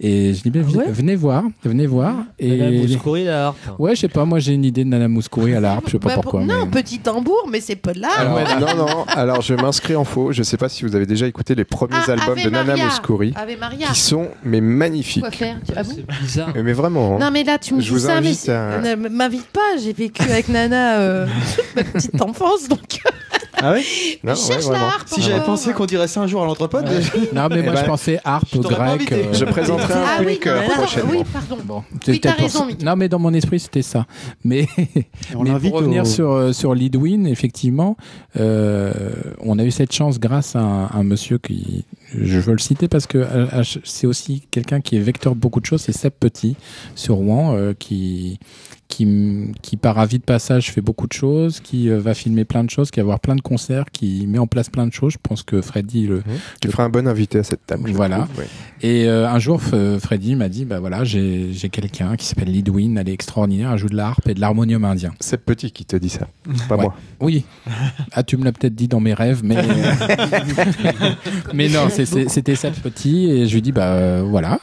S6: et je dis ben,
S5: Ah ouais
S6: venez voir, venez voir et
S10: Madame Mouskouri, la harpe.
S6: ouais je sais pas moi j'ai une idée de Nana Mouskouri à la harpe je sais pas
S5: Bah,
S6: pourquoi
S5: pour- Non,
S6: mais-
S5: petit tambour, mais c'est pas de là.
S2: Alors, non, non, alors je m'inscris en faux. Je sais pas si vous avez déjà écouté les premiers
S5: Ah,
S2: albums
S5: Ave
S2: de Nana. Mouskouri, qui sont mais magnifiques.
S11: Quoi faire Tu- Ah
S10: C'est bizarre.
S2: Mais, mais vraiment. hein.
S5: Non mais là tu me
S2: Je
S5: dis
S2: vous
S5: ça mais
S2: à-
S5: ne m'invite pas j'ai vécu avec Nana euh, toute ma petite enfance donc
S4: Ah oui
S2: Non,
S5: je
S2: ouais,
S5: cherche la
S2: vraiment.
S5: harpe
S4: Si j'avais pensé qu'on dirait ça un jour à l'entrepôt,
S6: non mais
S2: Eh
S6: moi
S2: ben,
S6: je pensais harpe
S4: je t'aurais pas
S6: grec
S4: invité.
S2: Je présenterai un
S5: ah oui,
S2: euh,
S5: d'accord,
S2: prochainement.
S5: oui pardon
S6: Bon,
S5: Oui,
S6: c'était
S5: t'as
S6: pour
S5: raison,
S6: ça.
S5: Mickey.
S6: Non, mais dans mon esprit, c'était ça. Mais,
S8: on
S6: mais pour revenir
S8: au-
S6: sur, euh, sur Lidwin, effectivement, euh, on a eu cette chance grâce à un, un monsieur qui, je veux le citer parce que euh, euh, c'est aussi quelqu'un qui est vecteur de beaucoup de choses, c'est Seb Petit sur Rouen, euh, qui, qui, qui par avis de passage fait beaucoup de choses, qui euh, va filmer plein de choses, qui va avoir plein de concerts, qui met en place plein de choses. Je pense que Freddy le,
S2: Tu feras un bon invité à cette table.
S6: Voilà.
S2: trouve, ouais.
S6: et euh, un jour, Freddy m'a dit, bah voilà, j'ai j'ai quelqu'un qui s'appelle Lidwin, elle est extraordinaire, elle joue de la harpe et de l'harmonium indien.
S2: C'est petit qui te dit ça, pas
S6: Ouais.
S2: moi.
S6: Oui. Ah, tu me l'as peut-être dit dans mes rêves, mais mais non, c'était ça petit et je lui dis bah euh, voilà.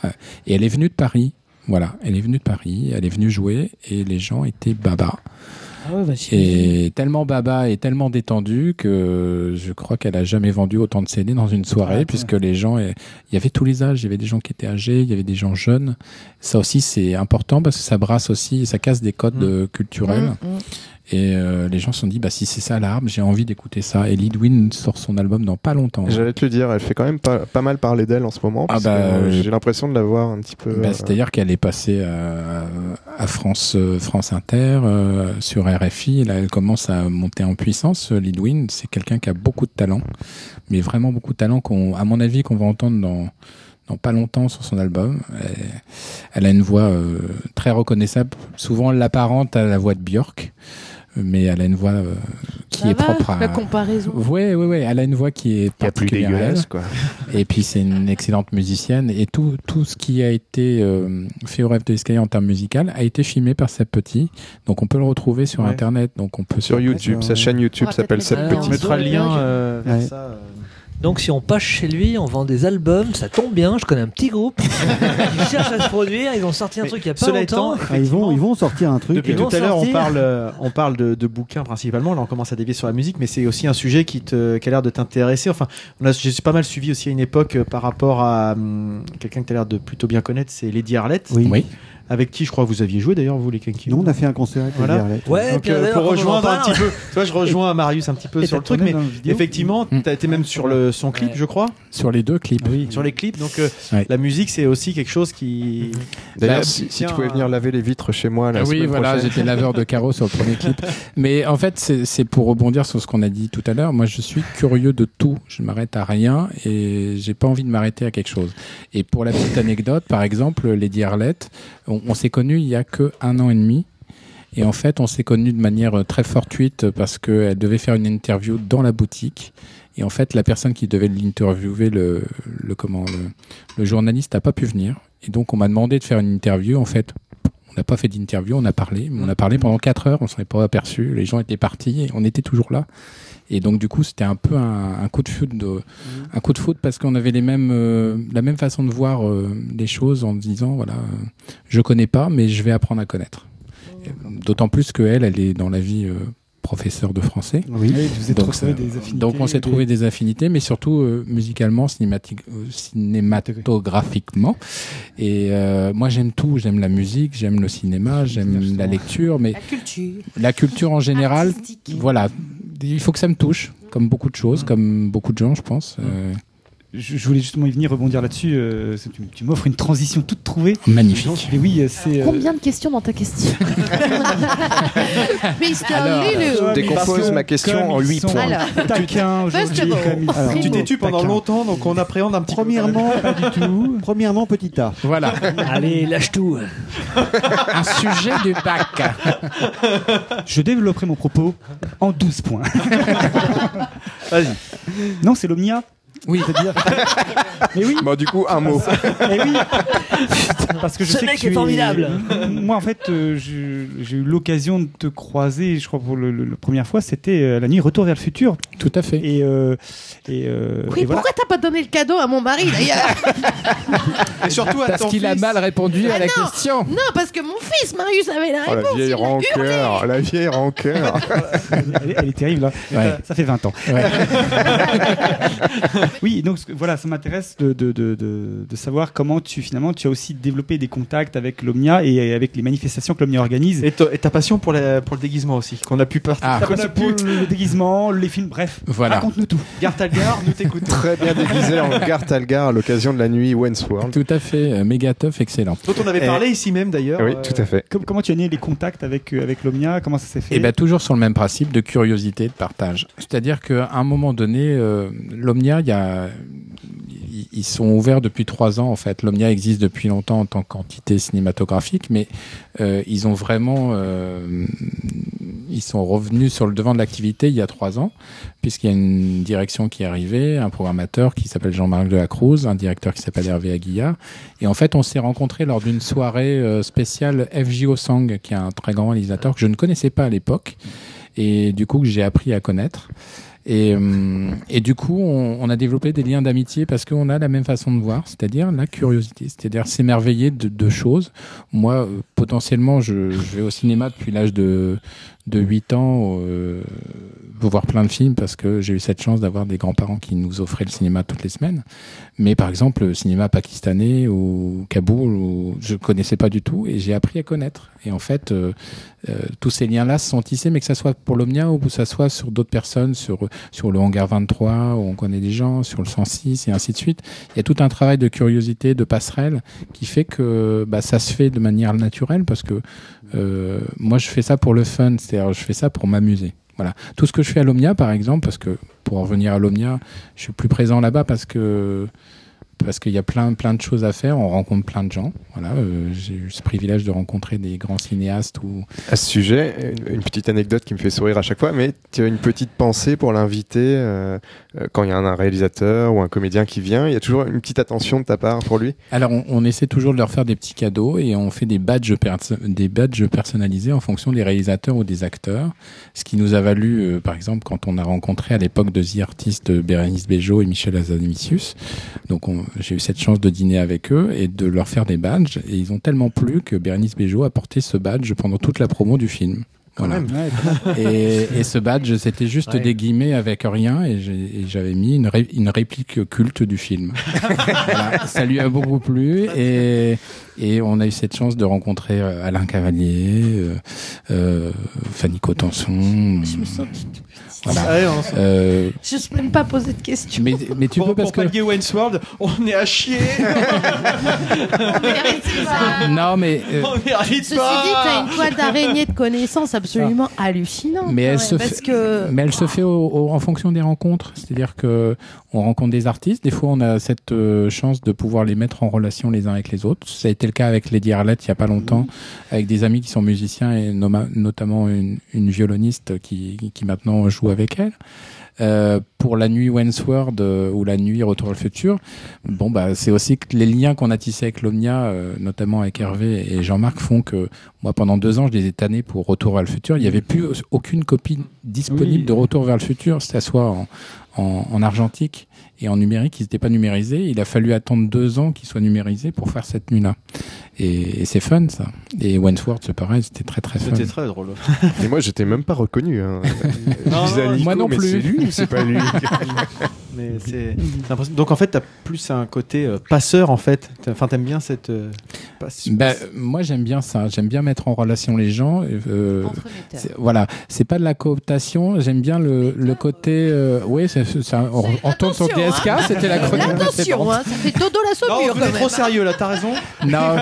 S6: Et elle est venue de Paris. Voilà, elle est venue de Paris, elle est venue jouer et les gens étaient baba.
S10: Ah ouais, bah.
S6: Et tellement baba et tellement détendu que je crois qu'elle a jamais vendu autant de CD dans une soirée, puisque les gens, il y avait tous les âges, il y avait des gens qui étaient âgés, il y avait des gens jeunes. Ça aussi, c'est important parce que ça brasse aussi, ça casse des codes euh, culturels.
S5: Mm, mm.
S6: Et euh, les gens se sont dit, bah si c'est ça l'arbre, j'ai envie d'écouter ça. Et Lidwin sort son album dans pas longtemps.
S2: J'allais te le dire, elle fait quand même pas, pas mal parler d'elle en ce moment.
S6: Ah bah,
S2: euh,
S6: euh,
S2: j'ai l'impression de la voir un petit peu.
S6: Bah,
S2: euh,
S6: C'est-à-dire qu'elle est passée à, à France, France Inter, euh, sur RFI. Là, elle commence à monter en puissance. Lidwin, c'est quelqu'un qui a beaucoup de talent, mais vraiment beaucoup de talent, qu'on, à mon avis, qu'on va entendre dans dans pas longtemps sur son album. Elle, elle a une voix euh, très reconnaissable. Souvent, l'apparente à la voix de Björk. Mais elle a une voix euh, qui
S5: Ça
S6: est
S5: va,
S6: propre à.
S5: La comparaison.
S6: Ouais, ouais, ouais. Elle a une voix qui est
S2: Qui a plus dégueulasse, quoi.
S6: Et puis c'est une excellente musicienne. Et tout, tout ce qui a été euh, fait au rêve de l'escalier en termes musical a été filmé par Seb Petit. Donc on peut le retrouver sur
S4: Ouais.
S6: Internet. Donc on peut
S2: Sur YouTube, sa chaîne YouTube s'appelle Seb
S5: mettre
S4: On
S2: Petit.
S4: mettra le lien euh, vers ça.
S10: Donc si on passe chez lui, on vend des albums, ça tombe bien, je connais un petit groupe qui cherche à se produire, ils ont sorti un
S4: Mais
S10: truc il y a pas longtemps.
S4: étant,
S8: Ah, ils, vont, ils vont sortir un truc.
S4: Depuis tout à l'heure, on parle, euh, on parle de, de bouquins principalement. Là, on commence à dévier sur la musique, mais c'est aussi un sujet qui, te, qui a l'air de t'intéresser. Enfin, on a, pas mal suivi aussi à une époque euh, par rapport à hum, quelqu'un que tu as l'air de plutôt bien connaître, c'est Lady Arlette,
S8: Oui.
S6: Oui.
S4: Avec qui je crois que vous aviez joué d'ailleurs, vous les Kenki.
S8: Nous, on a fait un concert avec
S4: Voilà.
S8: les.
S10: Ouais,
S4: Donc,
S10: puis
S4: euh,
S10: d'ailleurs,
S4: pour rejoindre un petit peu, tu vois, je rejoins Marius un petit peu
S3: Et
S4: sur le truc, mais effectivement,
S6: Mm.
S4: tu as été même sur le, son clip,
S10: Ouais.
S4: je crois,
S6: Sur les deux clips.
S3: Oui.
S4: sur les clips. Donc, euh,
S6: Ouais.
S4: la musique, c'est aussi quelque chose qui.
S2: D'ailleurs,
S6: Bah,
S2: si, tu pouvais venir laver les vitres chez moi la
S6: Ah oui, voilà, j'étais laveur de carreaux sur le premier clip. Mais en fait, c'est pour rebondir sur ce qu'on a dit tout à l'heure. Moi, je suis curieux de tout. Je ne m'arrête à rien et j'ai pas envie de m'arrêter à quelque chose. Et pour la petite anecdote, par exemple, Lady Arlette, on, s'est connus il y a que un an et demi. Et en fait, on s'est connus de manière euh, très fortuite parce qu'elle devait faire une interview dans la boutique. Et en fait, la personne qui devait l'interviewer, le, le, comment, le journaliste n'a pas pu venir. Et donc, on m'a demandé de faire une interview. En fait, on n'a pas fait d'interview, on a parlé. Mais on a parlé pendant quatre heures, on s'en est pas aperçu. Les gens étaient partis et on était toujours là. Et donc, du coup, c'était un peu un, un coup de foot, de, un coup de foot parce qu'on avait les mêmes, euh, la même façon de voir euh, les choses en disant, voilà, euh, je connais pas, mais je vais apprendre à connaître. D'autant plus que elle, elle est dans la vie euh, professeure de français.
S8: Oui.
S3: Vous êtes
S6: Donc,
S3: retrouvé
S6: ça-
S3: des affinités.
S6: donc on s'est
S3: des-
S6: trouvé des affinités, mais surtout euh, musicalement, euh, cinématographiquement. Et euh, moi j'aime tout, j'aime la musique, j'aime le cinéma, j'aime la lecture, mais
S5: La culture.
S6: la culture en général,
S5: Artistique.
S6: voilà, il faut que ça me touche, comme beaucoup de choses, comme beaucoup de gens, je pense. Euh,
S3: Je, je voulais justement y venir rebondir là-dessus. euh, tu tu m'offres une transition toute trouvée.
S6: magnifique.
S3: Et oui, euh, c'est. euh,
S5: Combien de questions dans ta question.
S6: Alors,
S5: Lulu.
S2: Décompose ma question en
S3: ils
S2: 8
S3: sont
S2: points.
S3: Aujourd'hui.
S8: Alors,
S4: Tu t'es tu pendant longtemps, donc on appréhende un petit
S8: Premièrement, pas du tout. Premièrement, petit A.
S6: Voilà,
S10: Allez, lâche tout.
S6: un sujet du bac.
S3: Je développerai mon propos en 12 points.
S4: Vas-y.
S3: non, c'est l'Omnia.
S6: Oui.
S3: C'est-à-dire. Mais oui,
S2: Bon, du coup, un mot.
S3: Eh oui Parce que je
S10: Ce
S3: sais
S10: mec
S3: que tu
S10: est formidable.
S3: Moi, en fait, euh, je- j'ai eu l'occasion de te croiser, je crois pour le, le- la première fois, c'était euh, la nuit Retour vers le futur.
S6: Tout à fait.
S3: Et, euh, et, euh,
S5: oui,
S3: et voilà.
S5: pourquoi t'as pas donné le cadeau à mon mari d'ailleurs
S4: Et surtout à
S6: Parce
S4: ton
S6: qu'il a
S4: fils.
S6: mal répondu à
S5: Ah
S6: la
S5: non.
S6: question.
S5: Non, parce que mon fils Marius avait la
S2: Oh, la
S5: réponse.
S2: vieille
S5: il a
S2: rancœur, la vieille rancœur.
S3: elle, est, elle est terrible. hein.
S6: Ouais.
S3: Ça fait 20 ans.
S6: Ouais.
S3: Oui, donc ce que- voilà, ça m'intéresse de, de, de, de, de savoir comment tu finalement tu as aussi développé des contacts avec l'Omnia et avec les manifestations que l'Omnia organise.
S4: Et, ta- et ta passion pour, la- pour le déguisement aussi, qu'on a pu partager.
S6: Ah.
S4: Qu'on a
S3: pour
S4: pu.
S3: le déguisement, les films, bref.
S6: Voilà.
S3: Raconte-nous tout.
S4: Gare Talgar, nous t'écoutons.
S2: Très bien déguisé en Gare Talgar à l'occasion de la nuit Wensworld.
S6: Tout à fait. euh, Méga tough, excellent.
S4: Dont on avait
S2: Eh.
S4: parlé ici même d'ailleurs.
S2: Oui,
S4: euh,
S2: tout à fait.
S3: Com- comment tu as né les contacts avec, euh, avec l'Omnia? Comment ça s'est fait?
S6: Et bien toujours sur le même principe de curiosité, de partage. C'est-à-dire qu'à un moment donné, euh, l'Omnia, il y a, ils- sont ouverts depuis trois ans en fait. L'Omnia existe depuis longtemps en tant qu'entité cinématographique, mais euh, ils ont vraiment, euh, ils sont revenus sur le devant de l'activité il y a trois ans, puisqu'il y a une direction qui est arrivée, un programmateur qui s'appelle Jean-Marc de la Cruz, un directeur qui s'appelle Hervé Aguillard, et en fait on s'est rencontrés lors d'une soirée euh, spéciale FJO Sang, qui est un très grand réalisateur que je ne connaissais pas à l'époque, et du coup que j'ai appris à connaître. Et, euh, et du coup, on, a développé des liens d'amitié parce qu'on a la même façon de voir, c'est-à-dire la curiosité, c'est-à-dire s'émerveiller de, choses. Moi, euh, potentiellement, je vais au cinéma depuis l'âge de, de 8 ans euh, voir plein de films parce que j'ai eu cette chance d'avoir des grands-parents qui nous offraient le cinéma toutes les semaines. Mais par exemple, le cinéma pakistanais ou Kaboul, ou, je connaissais pas du tout et j'ai appris à connaître. Et en fait, euh, euh, tous ces liens-là se sont tissés, mais que ça soit pour l'Omnia ou que ça soit sur d'autres personnes, sur, sur le hangar 23, où on connaît des gens, sur le 106 et ainsi de suite. Il y a tout un travail de curiosité, de passerelle, qui fait que bah, ça se fait de manière naturelle, parce que moi, je fais ça pour le fun, c'est-à-dire je fais ça pour m'amuser. Voilà. Tout ce que je fais à l'Omnia, par exemple, parce que pour en revenir à l'Omnia, je suis plus présent là-bas parce que parce qu'il y a plein, plein de choses à faire. On rencontre plein de gens. Voilà, euh, j'ai eu ce privilège de rencontrer des grands cinéastes ou
S2: À ce sujet, une, une petite anecdote qui me fait sourire à chaque fois, mais tu as une petite pensée pour l'inviter euh, euh, quand il y a un, un réalisateur ou un comédien qui vient, il y a toujours une petite attention de ta part pour lui?
S6: Alors, on, on essaie toujours de leur faire des petits cadeaux et on fait des badges, des badges personnalisés en fonction des réalisateurs ou des acteurs. Ce qui nous a valu, euh, par exemple, quand on a rencontré à l'époque de The Artist Bérénice Bejo et Michel Azanavicius. Donc, on- j'ai eu cette chance de dîner avec eux et de leur faire des badges. Et ils ont tellement plu que Bérénice Bejo a porté ce badge pendant toute la promo du film. Voilà. Et, et ce badge, c'était juste
S4: Ouais.
S6: des guillemets avec rien, et j'avais mis une, ré- une réplique culte du film. Voilà. Ça lui a beaucoup plu, et, et on a eu cette chance de rencontrer euh, Alain Cavalier, euh, euh, Fanny Cotenson.
S5: Je me sens
S6: Voilà.
S4: Ah ouais, on-
S6: Euh,
S5: Je n'ose même pas poser de questions.
S6: mais, mais tu
S4: pour,
S6: peux parce
S4: pour
S6: que
S4: Wayne's World, on est à chier.
S6: non mais euh,
S4: on
S5: Ceci
S4: pas.
S5: dit, t'as une toile d'araignée de connaissances absolument hallucinante.
S6: Mais elle se
S5: parce
S6: fait-
S5: que
S6: Mais elle se fait au- au- en fonction des rencontres. C'est-à-dire que on rencontre des artistes. Des fois, on a cette euh, chance de pouvoir les mettre en relation les uns avec les autres. Ça a été le cas avec Lady Arlette il y a pas longtemps, avec des amis qui sont musiciens et noma- notamment une, une violoniste qui, qui maintenant joue avec elle. Euh, pour la nuit Wensword euh, ou la nuit Retour vers le futur, bon bah c'est aussi que les liens qu'on a tissés avec l'Omnia, euh, notamment avec Hervé et Jean-Marc, font que moi pendant deux ans je les ai tannés pour Retour vers le futur. Il n'y avait plus aucune copie disponible
S3: Oui.
S6: de Retour vers le futur, que ce soit en, en, en argentique et en numérique, ils n'étaient pas numérisés. Il a fallu attendre deux ans qu'ils soient numérisés pour faire cette nuit-là. Et, et c'est fun ça. Et Wentworth, c'est pareil, c'était très très fun.
S4: C'était très drôle.
S2: Et moi, j'étais même pas reconnu. Hein. Je
S4: Non,
S2: Nico,
S6: moi non
S2: mais
S6: plus.
S2: C'est lui ou c'est pas lui
S4: Mais c'est c'est impressionnant. Donc en fait, t'as plus un côté euh, passeur en fait. Enfin, t'aimes bien cette. euh, passe-
S6: Ben, moi j'aime bien ça, j'aime bien mettre en relation les gens. euh, voilà, c'est pas de la cooptation, j'aime bien le, le côté. euh, oui, c'est, c'est- c'est un- on, on tourne sur DSK, c'était la chronique
S5: Attention, hein, ça fait dodo la
S4: Non,
S5: saumure
S4: vous
S5: quand
S4: êtes
S5: même.
S4: trop sérieux là. T'as raison.
S6: Non,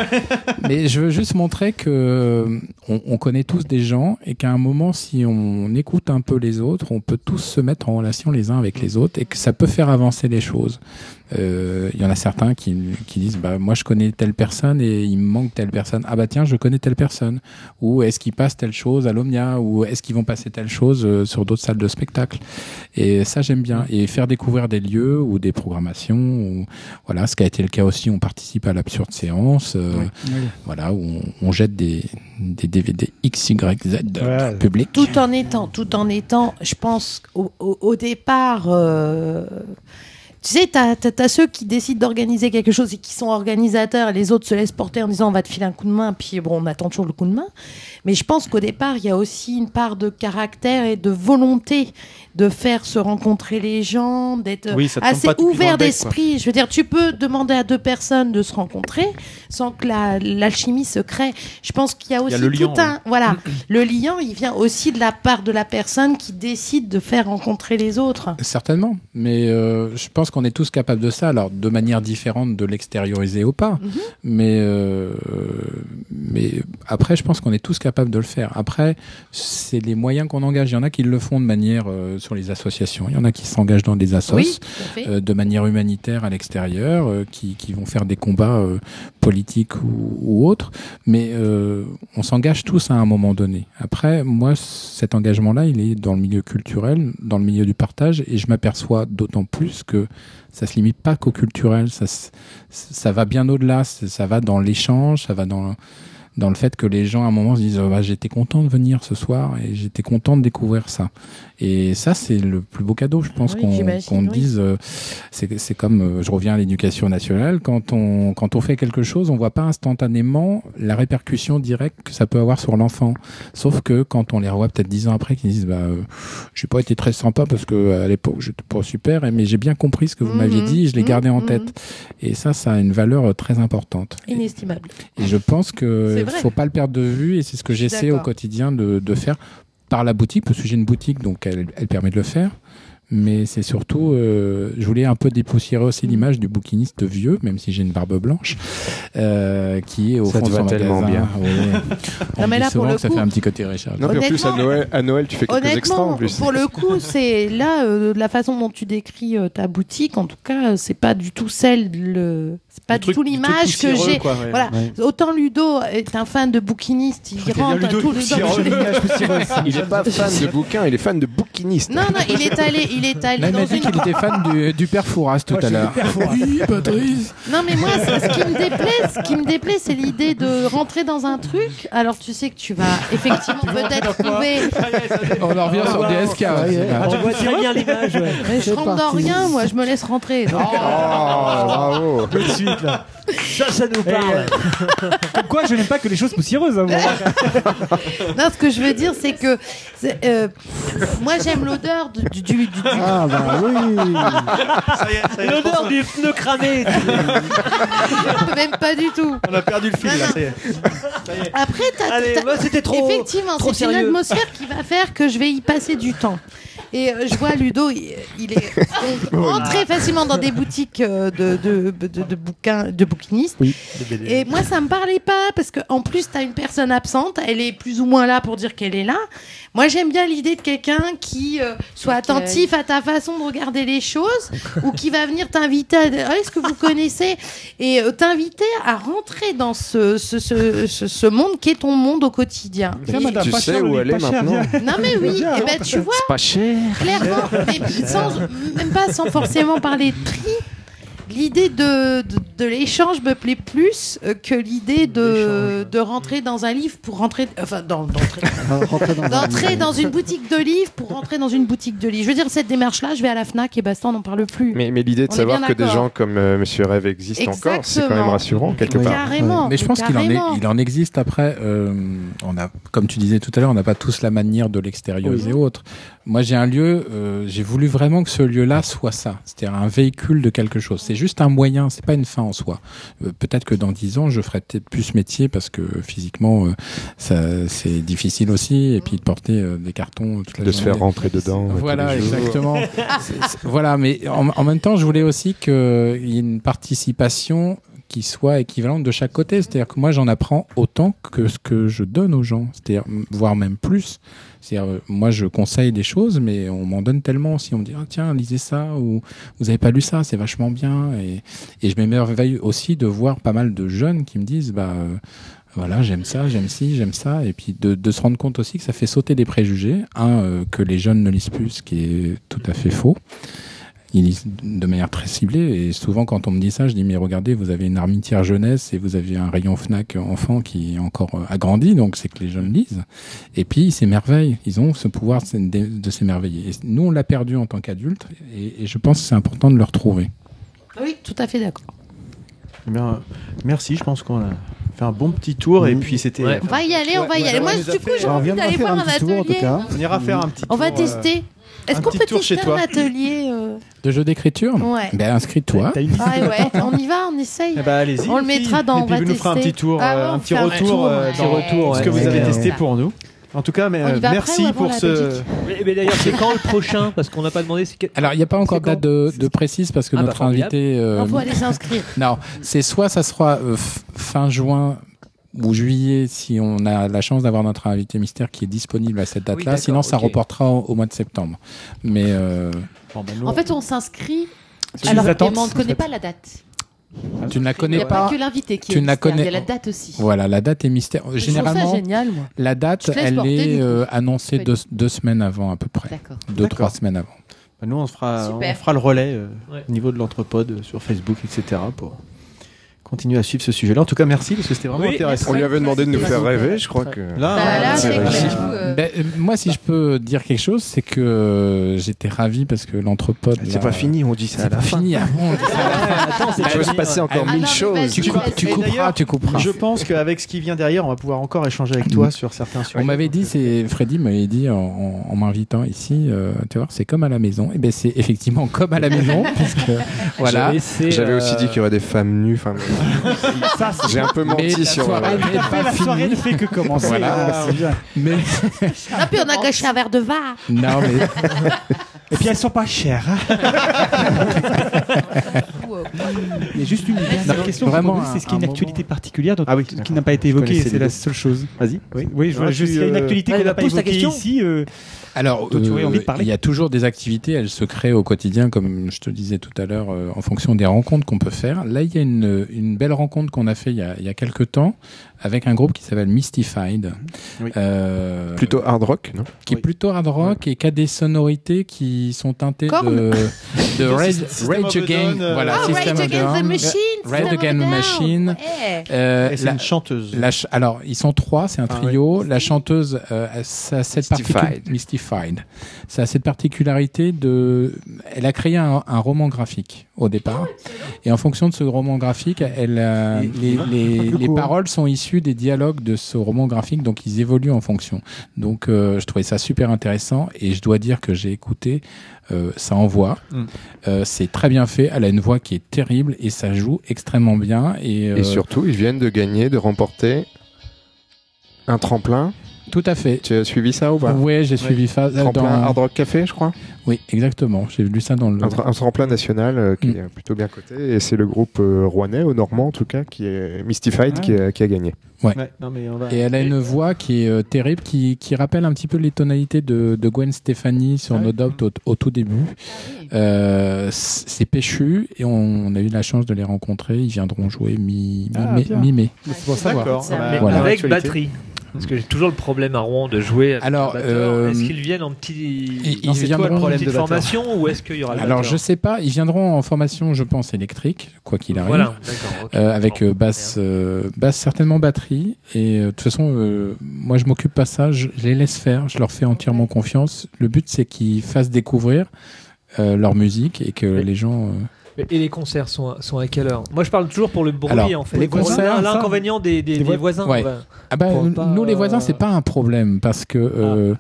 S6: mais je veux juste montrer que euh, on, on connaît tous des gens et qu'à un moment, si on écoute un peu les autres, on peut tous se mettre en relation les uns avec les autres et que ça peut faire avancer les choses. Euh, Il y en a certains qui, qui disent bah moi je connais telle personne et il me manque telle personne. Ah bah tiens je connais telle personne. Ou est-ce qu'il passe telle chose à l'Omnia? Ou est-ce qu'ils vont passer telle chose euh, sur d'autres salles de spectacle? Et ça j'aime bien et faire découvrir des lieux ou des programmations. Ou, voilà ce qui a été le cas aussi. On participe à l'absurde séance. euh, Voilà où on, on jette des, des DVD XYZ le public.
S5: tout en étant, tout en étant, je pense au, au- au départ, euh, tu sais, t'as as, ceux qui décident d'organiser quelque chose et qui sont organisateurs, et les autres se laissent porter en disant on va te filer un coup de main, puis bon, on attend toujours le coup de main. Mais je pense qu'au départ, il y a aussi une part de caractère et de volonté de faire se rencontrer les gens, d'être
S4: Oui,
S5: assez ouvert d'esprit. Je veux dire, tu peux demander à deux personnes de se rencontrer sans que la- l'alchimie se crée. Je pense qu'il y a
S4: Il y
S5: aussi
S4: a le
S5: tout
S4: liant,
S5: un voilà, le lien, il vient aussi de la part de la personne qui décide de faire rencontrer les autres.
S6: Certainement, mais euh, je pense qu'on est tous capables de ça, alors de manière différente de l'extérioriser ou pas.
S5: Mhm.
S6: Mais euh, mais après, je pense qu'on est tous capables de le faire. Après, c'est les moyens qu'on engage. Il y en a qui le font de manière euh, sur les associations. Il y en a qui s'engagent dans des assos.
S5: Oui,
S6: euh, de manière humanitaire à l'extérieur, euh, qui, qui vont faire des combats politiques ou, autres, mais euh, on s'engage tous à un moment donné. Après, moi, cet engagement-là, il est dans le milieu culturel, dans le milieu du partage, et je m'aperçois d'autant plus que ça se limite pas qu'au culturel, ça, va bien au-delà, ça va dans l'échange, ça va dans dans le fait que les gens à un moment se disent oh, bah, j'étais content de venir ce soir et j'étais content de découvrir ça et ça c'est le plus beau cadeau je pense
S5: Oui,
S6: qu'on
S5: oui.
S6: dise euh, c'est comme euh, je reviens à l'éducation nationale quand on quand on fait quelque chose on voit pas instantanément la répercussion directe que ça peut avoir sur l'enfant sauf que quand on les revoit peut-être dix ans après qu'ils disent bah euh, j'ai pas été très sympa parce que à l'époque j'étais pas super mais j'ai bien compris ce que vous m'aviez
S5: Mhm,
S6: dit et je l'ai
S5: mhm,
S6: gardé en
S5: mhm.
S6: tête et ça ça a une valeur euh, très importante
S5: Inestimable.
S6: et je pense que
S5: Vrai.
S6: faut pas le perdre de vue et c'est ce que j'essaie au quotidien de, de faire par la boutique parce que j'ai une boutique donc elle, elle permet de le faire. Mais c'est surtout, euh, je voulais un peu dépoussiérer aussi l'image du bouquiniste vieux, même si j'ai une barbe blanche, euh, qui est au
S2: Ça
S6: fond
S2: te
S6: de son
S2: va tellement
S6: magasin.
S2: bien.
S6: Oui. On
S5: Non, mais
S6: me
S5: là,
S6: dit
S5: pour
S6: souvent
S5: le
S6: que ça fait un petit côté Richard.
S2: Non, puis en plus, à Noël, à Noël, tu fais quelques extras en plus.
S5: pour le coup, c'est là euh, la façon dont tu décris euh, ta boutique. En tout cas, c'est pas du tout celle, le, c'est pas
S4: Le
S5: du tout
S4: le
S5: l'image que j'ai.
S4: quoi, ouais.
S5: Voilà.
S8: Ouais.
S5: Autant Ludo est un fan de bouquiniste, il rentre à
S4: Ludo
S5: les
S4: poussiéreux.
S2: Il est pas fan de bouquins, il est fan de bouquinistes.
S5: Non, non, il est allé, il est allé
S6: il
S5: dans une.
S6: qu'il était fan du, du père Fouras tout à l'heure. Oui, Patrice.
S5: Non, mais moi, ce ce qui me déplaît, ce qui me déplaît, c'est l'idée de rentrer dans un truc. Alors, tu sais que tu vas effectivement peut-être trouver.
S6: On en revient sur DSK. aussi, là.
S10: On voit très bien l'image.
S5: je rentre dans rien, moi, je me laisse rentrer.
S2: Oh, bravo
S3: Tout suite, là.
S10: Ça, ça nous parle.
S3: Comme quoi, je n'aime pas que les choses poussiéreuses. hein, moi.
S5: Non, ce que je veux dire, c'est que c'est, euh, moi j'aime l'odeur du, du, du- du-
S8: Ah bah oui.
S4: Ça y est, ça y est,
S10: L'odeur du pneu cramé.
S5: même pas du tout.
S4: On a perdu le fil là,
S5: non.
S4: ça y est.
S5: Après, t'as,
S10: Allez,
S5: t'as-
S10: c'était trop.
S5: effectivement,
S10: trop
S5: c'est une
S10: sérieux.
S5: atmosphère qui va faire que je vais y passer du temps. Et euh, je vois Ludo, il, il est donc, rentré facilement dans des boutiques euh, de, de, de, de de bouquinistes. Et moi, ça me parlait pas parce que en plus, t'as une personne absente, elle est plus ou moins là pour dire qu'elle est là. Moi, j'aime bien l'idée de quelqu'un qui euh, soit attentif à ta façon de regarder les choses ou qui va venir t'inviter à Ah, est-ce que vous connaissez? Et euh, t'inviter à rentrer dans ce, ce, ce, ce, ce monde qui est ton monde au quotidien. Et-
S3: madame,
S2: Tu
S3: pas
S2: sais
S3: cher,
S2: où
S3: le
S2: elle est maintenant
S5: non mais oui, et ben tu vois,
S2: C'est pas cher.
S5: clairement, mais sans, même pas sans forcément parler de prix. L'idée de, de, de l'échange me plaît plus euh, que l'idée de, de rentrer dans un livre pour rentrer, enfin dans- d'entrer
S8: Rentrer dans un-
S5: d'entrer dans une boutique de livres pour rentrer dans une boutique de livres. Je veux dire cette démarche-là, je vais à la Fnac et basta, on n'en parle plus.
S2: Mais, mais l'idée de
S5: On
S2: savoir que des gens comme euh, Monsieur Rêve existent encore, c'est quand même rassurant quelque
S8: Oui.
S2: part.
S5: Carrément.
S6: Mais je pense qu'il en, est-
S5: carrément.
S6: il en existe après. euh, on a, comme tu disais tout à l'heure, on n'a pas tous la manière de l'extérioriser et autres. Moi, j'ai un lieu. euh, j'ai voulu vraiment que ce lieu-là soit ça, c'est-à-dire un véhicule de quelque chose. C'est juste un moyen, c'est pas une fin en soi. Euh, peut-être que dans dix ans, je ferai peut-être plus ce métier parce que physiquement, euh, ça, c'est difficile aussi. Et puis de porter des cartons toute la
S2: De se faire rentrer dedans.
S6: Voilà, exactement. C'est- c'est- voilà, mais en, en même temps, je voulais aussi qu'il y ait une participation qui soit équivalente de chaque côté. C'est-à-dire que moi, j'en apprends autant que ce que je donne aux gens, c'est-à-dire voire même plus. C'est-à-dire, euh, moi, je conseille des choses, mais on m'en donne tellement. Si on me dit, ah, tiens, lisez ça, ou vous avez pas lu ça, c'est vachement bien. Et, je m'émerveille aussi de voir pas mal de jeunes qui me disent, bah, euh, voilà, j'aime ça, j'aime ci, j'aime ça, et puis de, de se rendre compte aussi que ça fait sauter des préjugés. Un, euh, que les jeunes ne lisent plus, ce qui est tout à fait faux. Ils lisent de manière très ciblée, et souvent quand on me dit ça, je dis mais regardez, vous avez une armitière jeunesse et vous avez un rayon Fnac enfant qui est encore euh, agrandi, donc c'est que les jeunes lisent. Et puis ils s'émerveillent, ils ont ce pouvoir de, s'émerveiller. Et nous, on l'a perdu en tant qu'adultes, et, et je pense que c'est important de le retrouver.
S5: Oui, tout à fait d'accord.
S4: Eh bien, euh, merci, je pense qu'on a fait un bon petit tour et puis c'était.
S10: Ouais.
S5: On va y aller, on va y
S4: Ouais,
S5: aller.
S4: ouais,
S5: Moi, du coup, j'ai
S8: On
S5: envie d'aller
S8: faire
S5: voir
S8: un
S5: un
S8: petit tour en tout
S5: atelier.
S8: cas.
S4: On ira faire un petit.
S5: On va
S4: euh,
S5: tester. Est-ce
S4: un
S5: qu'on
S4: petit
S5: peut
S4: tour chez
S5: tester un
S4: toi.
S5: atelier euh,
S6: De jeux d'écriture
S5: Ouais.
S6: Ben inscris-toi.
S5: Ah ouais, on y va, on essaye.
S4: Eh ben, allez-y.
S5: On le mettra dans-
S4: Et
S5: on
S4: puis
S5: va
S4: vous nous ferez un petit tour,
S5: Ah
S4: euh,
S5: ouais,
S4: un
S5: on
S4: petit
S5: un
S4: retour
S5: tour,
S4: euh,
S5: ouais.
S4: dans
S10: retour,
S4: ce que vous avez
S5: Ouais.
S4: testé pour nous. En tout cas, mais,
S5: On
S4: euh, merci pour ce.
S5: Belgique
S10: Mais, mais d'ailleurs, c'est quand le prochain Parce qu'on n'a pas demandé.
S6: Alors, il n'y a pas encore de date de, de précise parce que
S10: Ah bah,
S6: notre invité. euh,
S5: Il faut aller s'inscrire.
S6: Non, c'est soit ça sera euh, fin juin ou juillet si on a la chance d'avoir notre invité mystère qui est disponible à cette date-là.
S10: d'accord,
S6: Sinon, ça reportera au, au mois de septembre. Mais euh,
S4: Bon, ben, nous,
S11: En fait, on s'inscrit. Alors,
S3: attentes,
S11: on ne connaît pas la date.
S6: tu ne la
S11: Il n'y
S6: connais
S11: a pas,
S6: pas.
S11: que l'invité qui
S6: tu
S11: est
S6: ne la
S11: mystère,
S6: connais-
S11: Il y a la date aussi.
S6: Voilà, la date est mystère.
S5: Je trouve ça
S6: Généralement,
S5: génial, moi.
S6: la date, elle
S11: porter,
S6: est euh, annoncée deux, deux semaines avant à peu près.
S11: D'accord.
S6: Deux, trois semaines avant.
S4: ben, nous, on fera, on
S11: Super.
S4: fera le relais euh,
S10: Ouais.
S4: au niveau de l'entrepode euh, sur Facebook, etc. pour continuer à suivre ce sujet-là. En tout cas, merci parce que c'était vraiment
S10: Oui,
S4: intéressant.
S2: On lui avait demandé de nous faire rêver, je crois
S4: Là,
S2: que.
S11: Bah, là,
S4: c'est.
S11: Euh,
S6: Ben, euh, moi, si je peux dire quelque chose, c'est que euh, j'étais ravi parce que l'entrepode.
S2: C'est
S6: là,
S2: pas fini, on dit ça à
S6: C'est pas
S2: fin.
S6: fini. avant, on dit ça à la fin.
S10: Attends, c'est
S2: Il peut se passer
S10: ouais.
S2: encore
S5: Ah
S2: mille
S5: non,
S2: choses.
S6: Tu, coupes- tu couperas, tu couperas.
S4: Je pense qu'avec ce qui vient derrière, on va pouvoir encore échanger avec toi sur certains sujets.
S6: On m'avait dit, c'est Freddy m'avait dit en, m'invitant ici, euh, tu vois, c'est comme à la maison. Et ben c'est effectivement comme à la maison, puisque voilà.
S10: J'avais
S2: J'avais
S10: euh,
S2: aussi dit qu'il y aurait des femmes nues. j'ai un peu
S6: Mais
S2: menti
S6: la
S2: sur.
S6: soirée
S2: euh,
S6: n'est
S3: Après,
S6: pas
S3: la soirée ne fait que commencer.
S6: Voilà.
S3: Ah, bien.
S6: Mais
S5: Ah, puis on a gâché un verre de vin.
S6: non, mais
S3: Et puis elles sont pas chères. hein. Il y a juste une dernière question.
S6: vraiment
S3: c'est ce qui est une
S6: un- un
S3: actualité particulière dont-
S4: Ah oui,
S3: qui n'a pas été évoquée. C'est la seule chose.
S4: Vas-y.
S3: Oui, oui, je
S4: Ah,
S3: vois juste
S4: tu,
S3: qu'il y a une
S4: euh,
S3: actualité qu'on n'a pas
S10: pose ta
S3: évoquée
S10: question.
S3: ici. euh,
S6: Alors,
S3: tu
S6: euh,
S3: envie de parler
S6: il y a toujours des activités, elles se créent au quotidien, comme je te disais tout à l'heure, euh, en fonction des rencontres qu'on peut faire. Là, il y a une, une belle rencontre qu'on a fait il y a, il y a quelques temps avec un groupe qui s'appelle Mystified,
S4: Oui.
S6: euh,
S2: Plutôt hard rock, non?
S6: qui est plutôt hard rock et qui a des sonorités qui sont teintées de, de Rage, Against, voilà,
S5: Ah,
S6: System
S5: Against the. Machine. A
S6: Against the. Machine. Euh,
S4: c'est
S6: la-
S4: une chanteuse.
S6: la ch- alors, ils sont trois, c'est un
S4: Ah
S6: trio. La chanteuse, euh, ça a cette
S2: Mystified.
S6: particularité. Mystified. Ça a cette particularité de. Elle a créé un, un roman graphique au départ. Et en fonction de ce roman graphique, elle,
S4: Et-
S6: les, paroles sont issues des dialogues de ce roman graphique, donc ils évoluent en fonction. Donc, euh, je trouvais ça super intéressant et je dois dire que j'ai écouté. euh, ça envoie,
S4: Mm.
S6: Euh, c'est très bien fait. Elle a une voix qui est terrible et ça joue extrêmement bien. Et, euh,
S2: Et surtout, ils viennent de gagner, de remporter un tremplin.
S6: Tout à fait.
S2: Tu as suivi ça ou pas
S6: Ouais, j'ai suivi ça. euh,
S2: Tremplin
S6: dans-
S2: Hard Rock Café, je crois.
S6: Oui, exactement. J'ai lu ça dans le.
S2: Un, tremplin national euh, qui
S6: Mm.
S2: est plutôt bien coté. Et c'est le groupe euh, rouennais, au Normand en tout cas, qui est Mystified,
S3: Ah.
S2: qui, a, qui a gagné.
S4: Ouais, non, mais on va.
S6: Et elle a une voix qui est euh, terrible, qui, qui rappelle un petit peu les tonalités de, de Gwen Stefani sur
S4: Ah oui.
S6: No Doubt au, au tout début. Euh, c- c'est péchu et on, on a eu la chance de les rencontrer. Ils viendront jouer mi-
S3: Ah,
S6: mi- mi-mai.
S3: C'est pour.
S4: D'accord.
S5: Ça,
S4: Ah
S5: mais
S6: Voilà.
S10: avec batterie. Parce que j'ai toujours le problème à Rouen de jouer avec
S6: Alors, euh,
S10: Est-ce qu'ils viennent en petit
S6: ils
S10: Non, c'est toi
S6: viendront-
S10: le
S4: problème de
S10: formation ou est-ce qu'il y aura le
S6: Alors je sais pas, ils viendront en formation, je pense, électrique, quoi qu'il arrive.
S10: Voilà.
S6: Euh, avec euh, basse, basse certainement batterie. Et de toute façon, moi je m'occupe pas ça, je, les laisse faire, je leur fais entièrement confiance. Le but c'est qu'ils fassent découvrir leur musique et que les gens.
S10: Et les concerts sont à, sont à quelle heure? Moi, je parle toujours pour le bruit,
S6: Alors,
S10: en fait.
S3: les concerts,
S10: L'inconvénient des, des,
S3: Des
S10: des
S3: voi-
S10: voisins.
S6: Ouais. Ah bah
S10: pas,
S6: nous les voisins
S10: euh,
S6: c'est pas un problème parce que euh, non.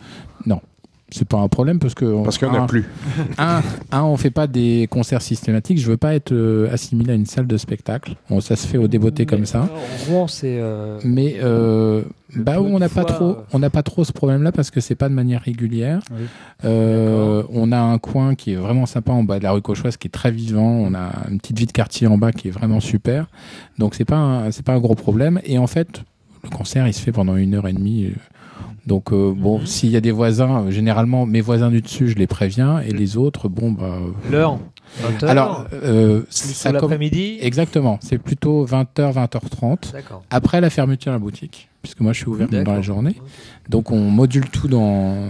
S6: C'est pas un problème parce que
S2: Parce qu'il n'y en
S6: un-
S2: a plus.
S6: Un, un, on fait pas des concerts systématiques. Je veux pas être euh, assimilé à une salle de spectacle. Bon, ça se fait au débeauté comme ça.
S10: Euh, Rouen, c'est. euh,
S6: Mais euh, bah où on n'a pas trop, on n'a pas trop ce problème-là parce que c'est pas de manière régulière.
S3: Oui.
S6: Euh, on a un coin qui est vraiment sympa en bas de la rue Cauchoise, qui est très vivant. On a une petite vie de quartier en bas qui est vraiment super. Donc c'est pas c'est pas un gros problème. Et en fait, le concert il se fait pendant une heure et demie. Donc euh, bon,
S10: Mhm.
S6: s'il y a des voisins, euh, généralement mes voisins du dessus, je les préviens, et les autres, bon bah. euh,
S10: L'heure 20 heures,
S6: alors, euh, ça
S10: l'après-midi
S6: Exactement, c'est plutôt 20h, 20h30.
S10: D'accord.
S6: Après la fermeture de la boutique, puisque moi je suis ouvert dans la journée. Donc on module tout dans,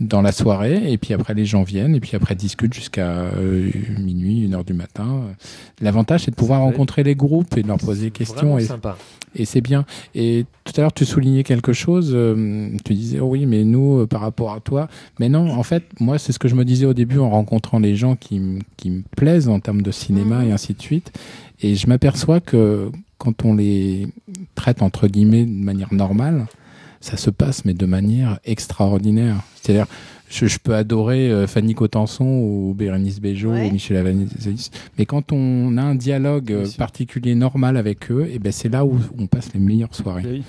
S6: dans la soirée, et puis après les gens viennent, et puis après discutent jusqu'à euh, minuit, une heure du matin. L'avantage c'est de pouvoir rencontrer les groupes et de leur poser des questions, et,
S10: sympa.
S6: Et c'est bien. Et tout à l'heure tu soulignais quelque chose, euh, tu disais oh oui mais nous euh, par rapport à toi, mais non en fait moi c'est ce que je me disais au début en rencontrant les gens qui, qui me plaisent en termes de cinéma et ainsi de suite, et je m'aperçois que quand on les traite entre guillemets de manière normale, ça se passe mais de manière extraordinaire. C'est-à-dire je, je peux adorer euh, Fanny Cotenson ou Bérénice Bejo
S5: Ouais.
S6: ou Michel Avanis, mais quand on a un dialogue euh, particulier normal avec eux, et ben c'est là où on passe les meilleures soirées.
S3: Oui.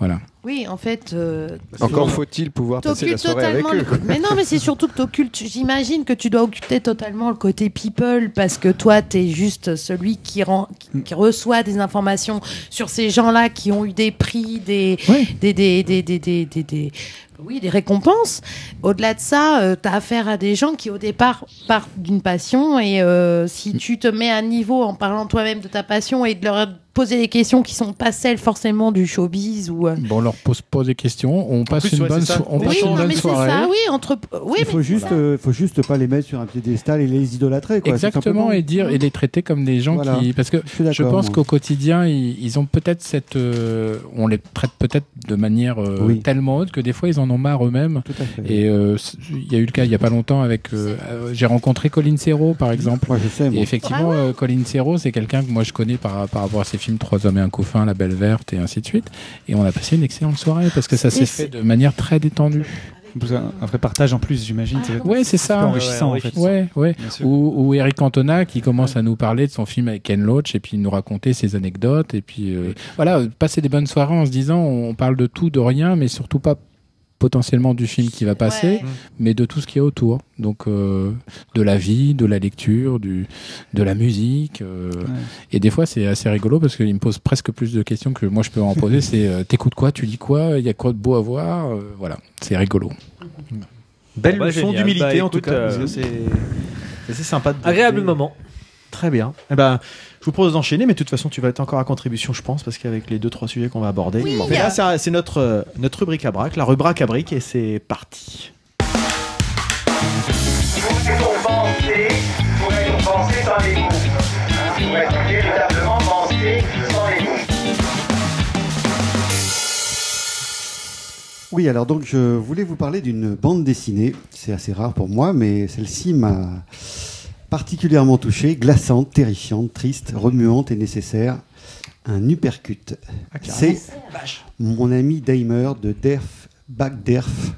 S6: Voilà.
S5: Oui, en fait. euh,
S2: Encore faut-il pouvoir passer la soirée avec
S5: totalement
S2: eux.
S5: le- Mais non, mais c'est surtout que t'occultes. J'imagine que tu dois occulter totalement le côté people parce que toi, t'es juste celui qui, rend, qui, qui reçoit des informations sur ces gens-là qui ont eu des prix, des,
S6: Ouais.
S5: des, des, des, des, des, des- des- oui, des récompenses. Au-delà de ça, euh, t'as affaire à des gens qui, au départ, partent d'une passion et euh, si tu te mets à niveau en parlant toi-même de ta passion et de leur poser des questions qui sont pas celles forcément du showbiz ou euh,
S6: Bon, on leur pose, pose des questions, on passe
S4: plus,
S6: une
S4: ouais,
S6: bonne, so- on
S4: Oui,
S6: passe une bonne
S5: mais c'est
S6: soirée.
S5: ça, oui, entre. Oui,
S8: Il faut
S5: mais-
S8: juste, euh, faut juste pas les mettre sur un piédestal et les idolâtrer. Quoi,
S6: Exactement, et dire et les traiter comme des gens
S8: Voilà.
S6: qui parce que
S8: Je
S6: pense qu'au quotidien ils, ils ont peut-être cette euh, on les traite peut-être de manière euh,
S8: Oui.
S6: tellement haute que des fois ils en ont marre eux-mêmes
S8: Tout à fait.
S6: et euh, il y a eu le cas il y a pas longtemps avec euh, euh, j'ai rencontré Colin Serrault par exemple
S8: Moi, je sais.
S6: et effectivement, euh, Colin Serrault, c'est quelqu'un que moi je connais par, par rapport à ses films Trois hommes et un couffin, La Belle Verte et ainsi de suite. Et on a passé une excellente soirée parce que ça s'est fait de manière très détendue.
S3: Un, un vrai partage en plus, j'imagine.
S5: Ah,
S6: Ouais, c'est ça.
S3: enrichissant
S10: Ouais,
S3: en fait.
S6: Ouais, ouais.
S3: Bien sûr.
S6: Ou, ou Eric Cantona qui commence à nous parler de son film avec Ken Loach et puis nous raconter ses anecdotes et puis euh, voilà, passer des bonnes soirées en se disant on parle de tout, de rien, mais surtout pas potentiellement du film qui va passer,
S5: Ouais.
S6: mais de tout ce qui est autour. Donc euh, de la vie, de la lecture, du, de la musique. euh, Et des fois, c'est assez rigolo parce qu'il me pose presque plus de questions que moi je peux en poser. c'est euh, t'écoutes quoi, tu lis quoi, il y a quoi de beau à voir? euh, voilà, c'est rigolo.
S4: Belle
S10: Bon, bah,
S4: leçon d'humilité
S10: Bah,
S4: en tout cas.
S10: euh,
S4: c'est sympa. De
S10: Agréable moment.
S4: Très bien. Eh ben, je vous propose d'enchaîner, mais de toute façon, tu vas être encore à contribution, je pense, parce qu'avec les deux trois sujets qu'on va aborder.
S5: Oui.
S4: Mais là, c'est- notre euh, notre rubrique à braque, la rubrique à brique, et c'est parti.
S8: Oui, alors donc je voulais vous parler d'une bande dessinée. C'est assez rare pour moi, mais celle-ci m'a particulièrement touché, glaçante, terrifiante, triste, remuante et nécessaire. Un uppercut. C'est mon ami Daimer de Derf, Back Derf.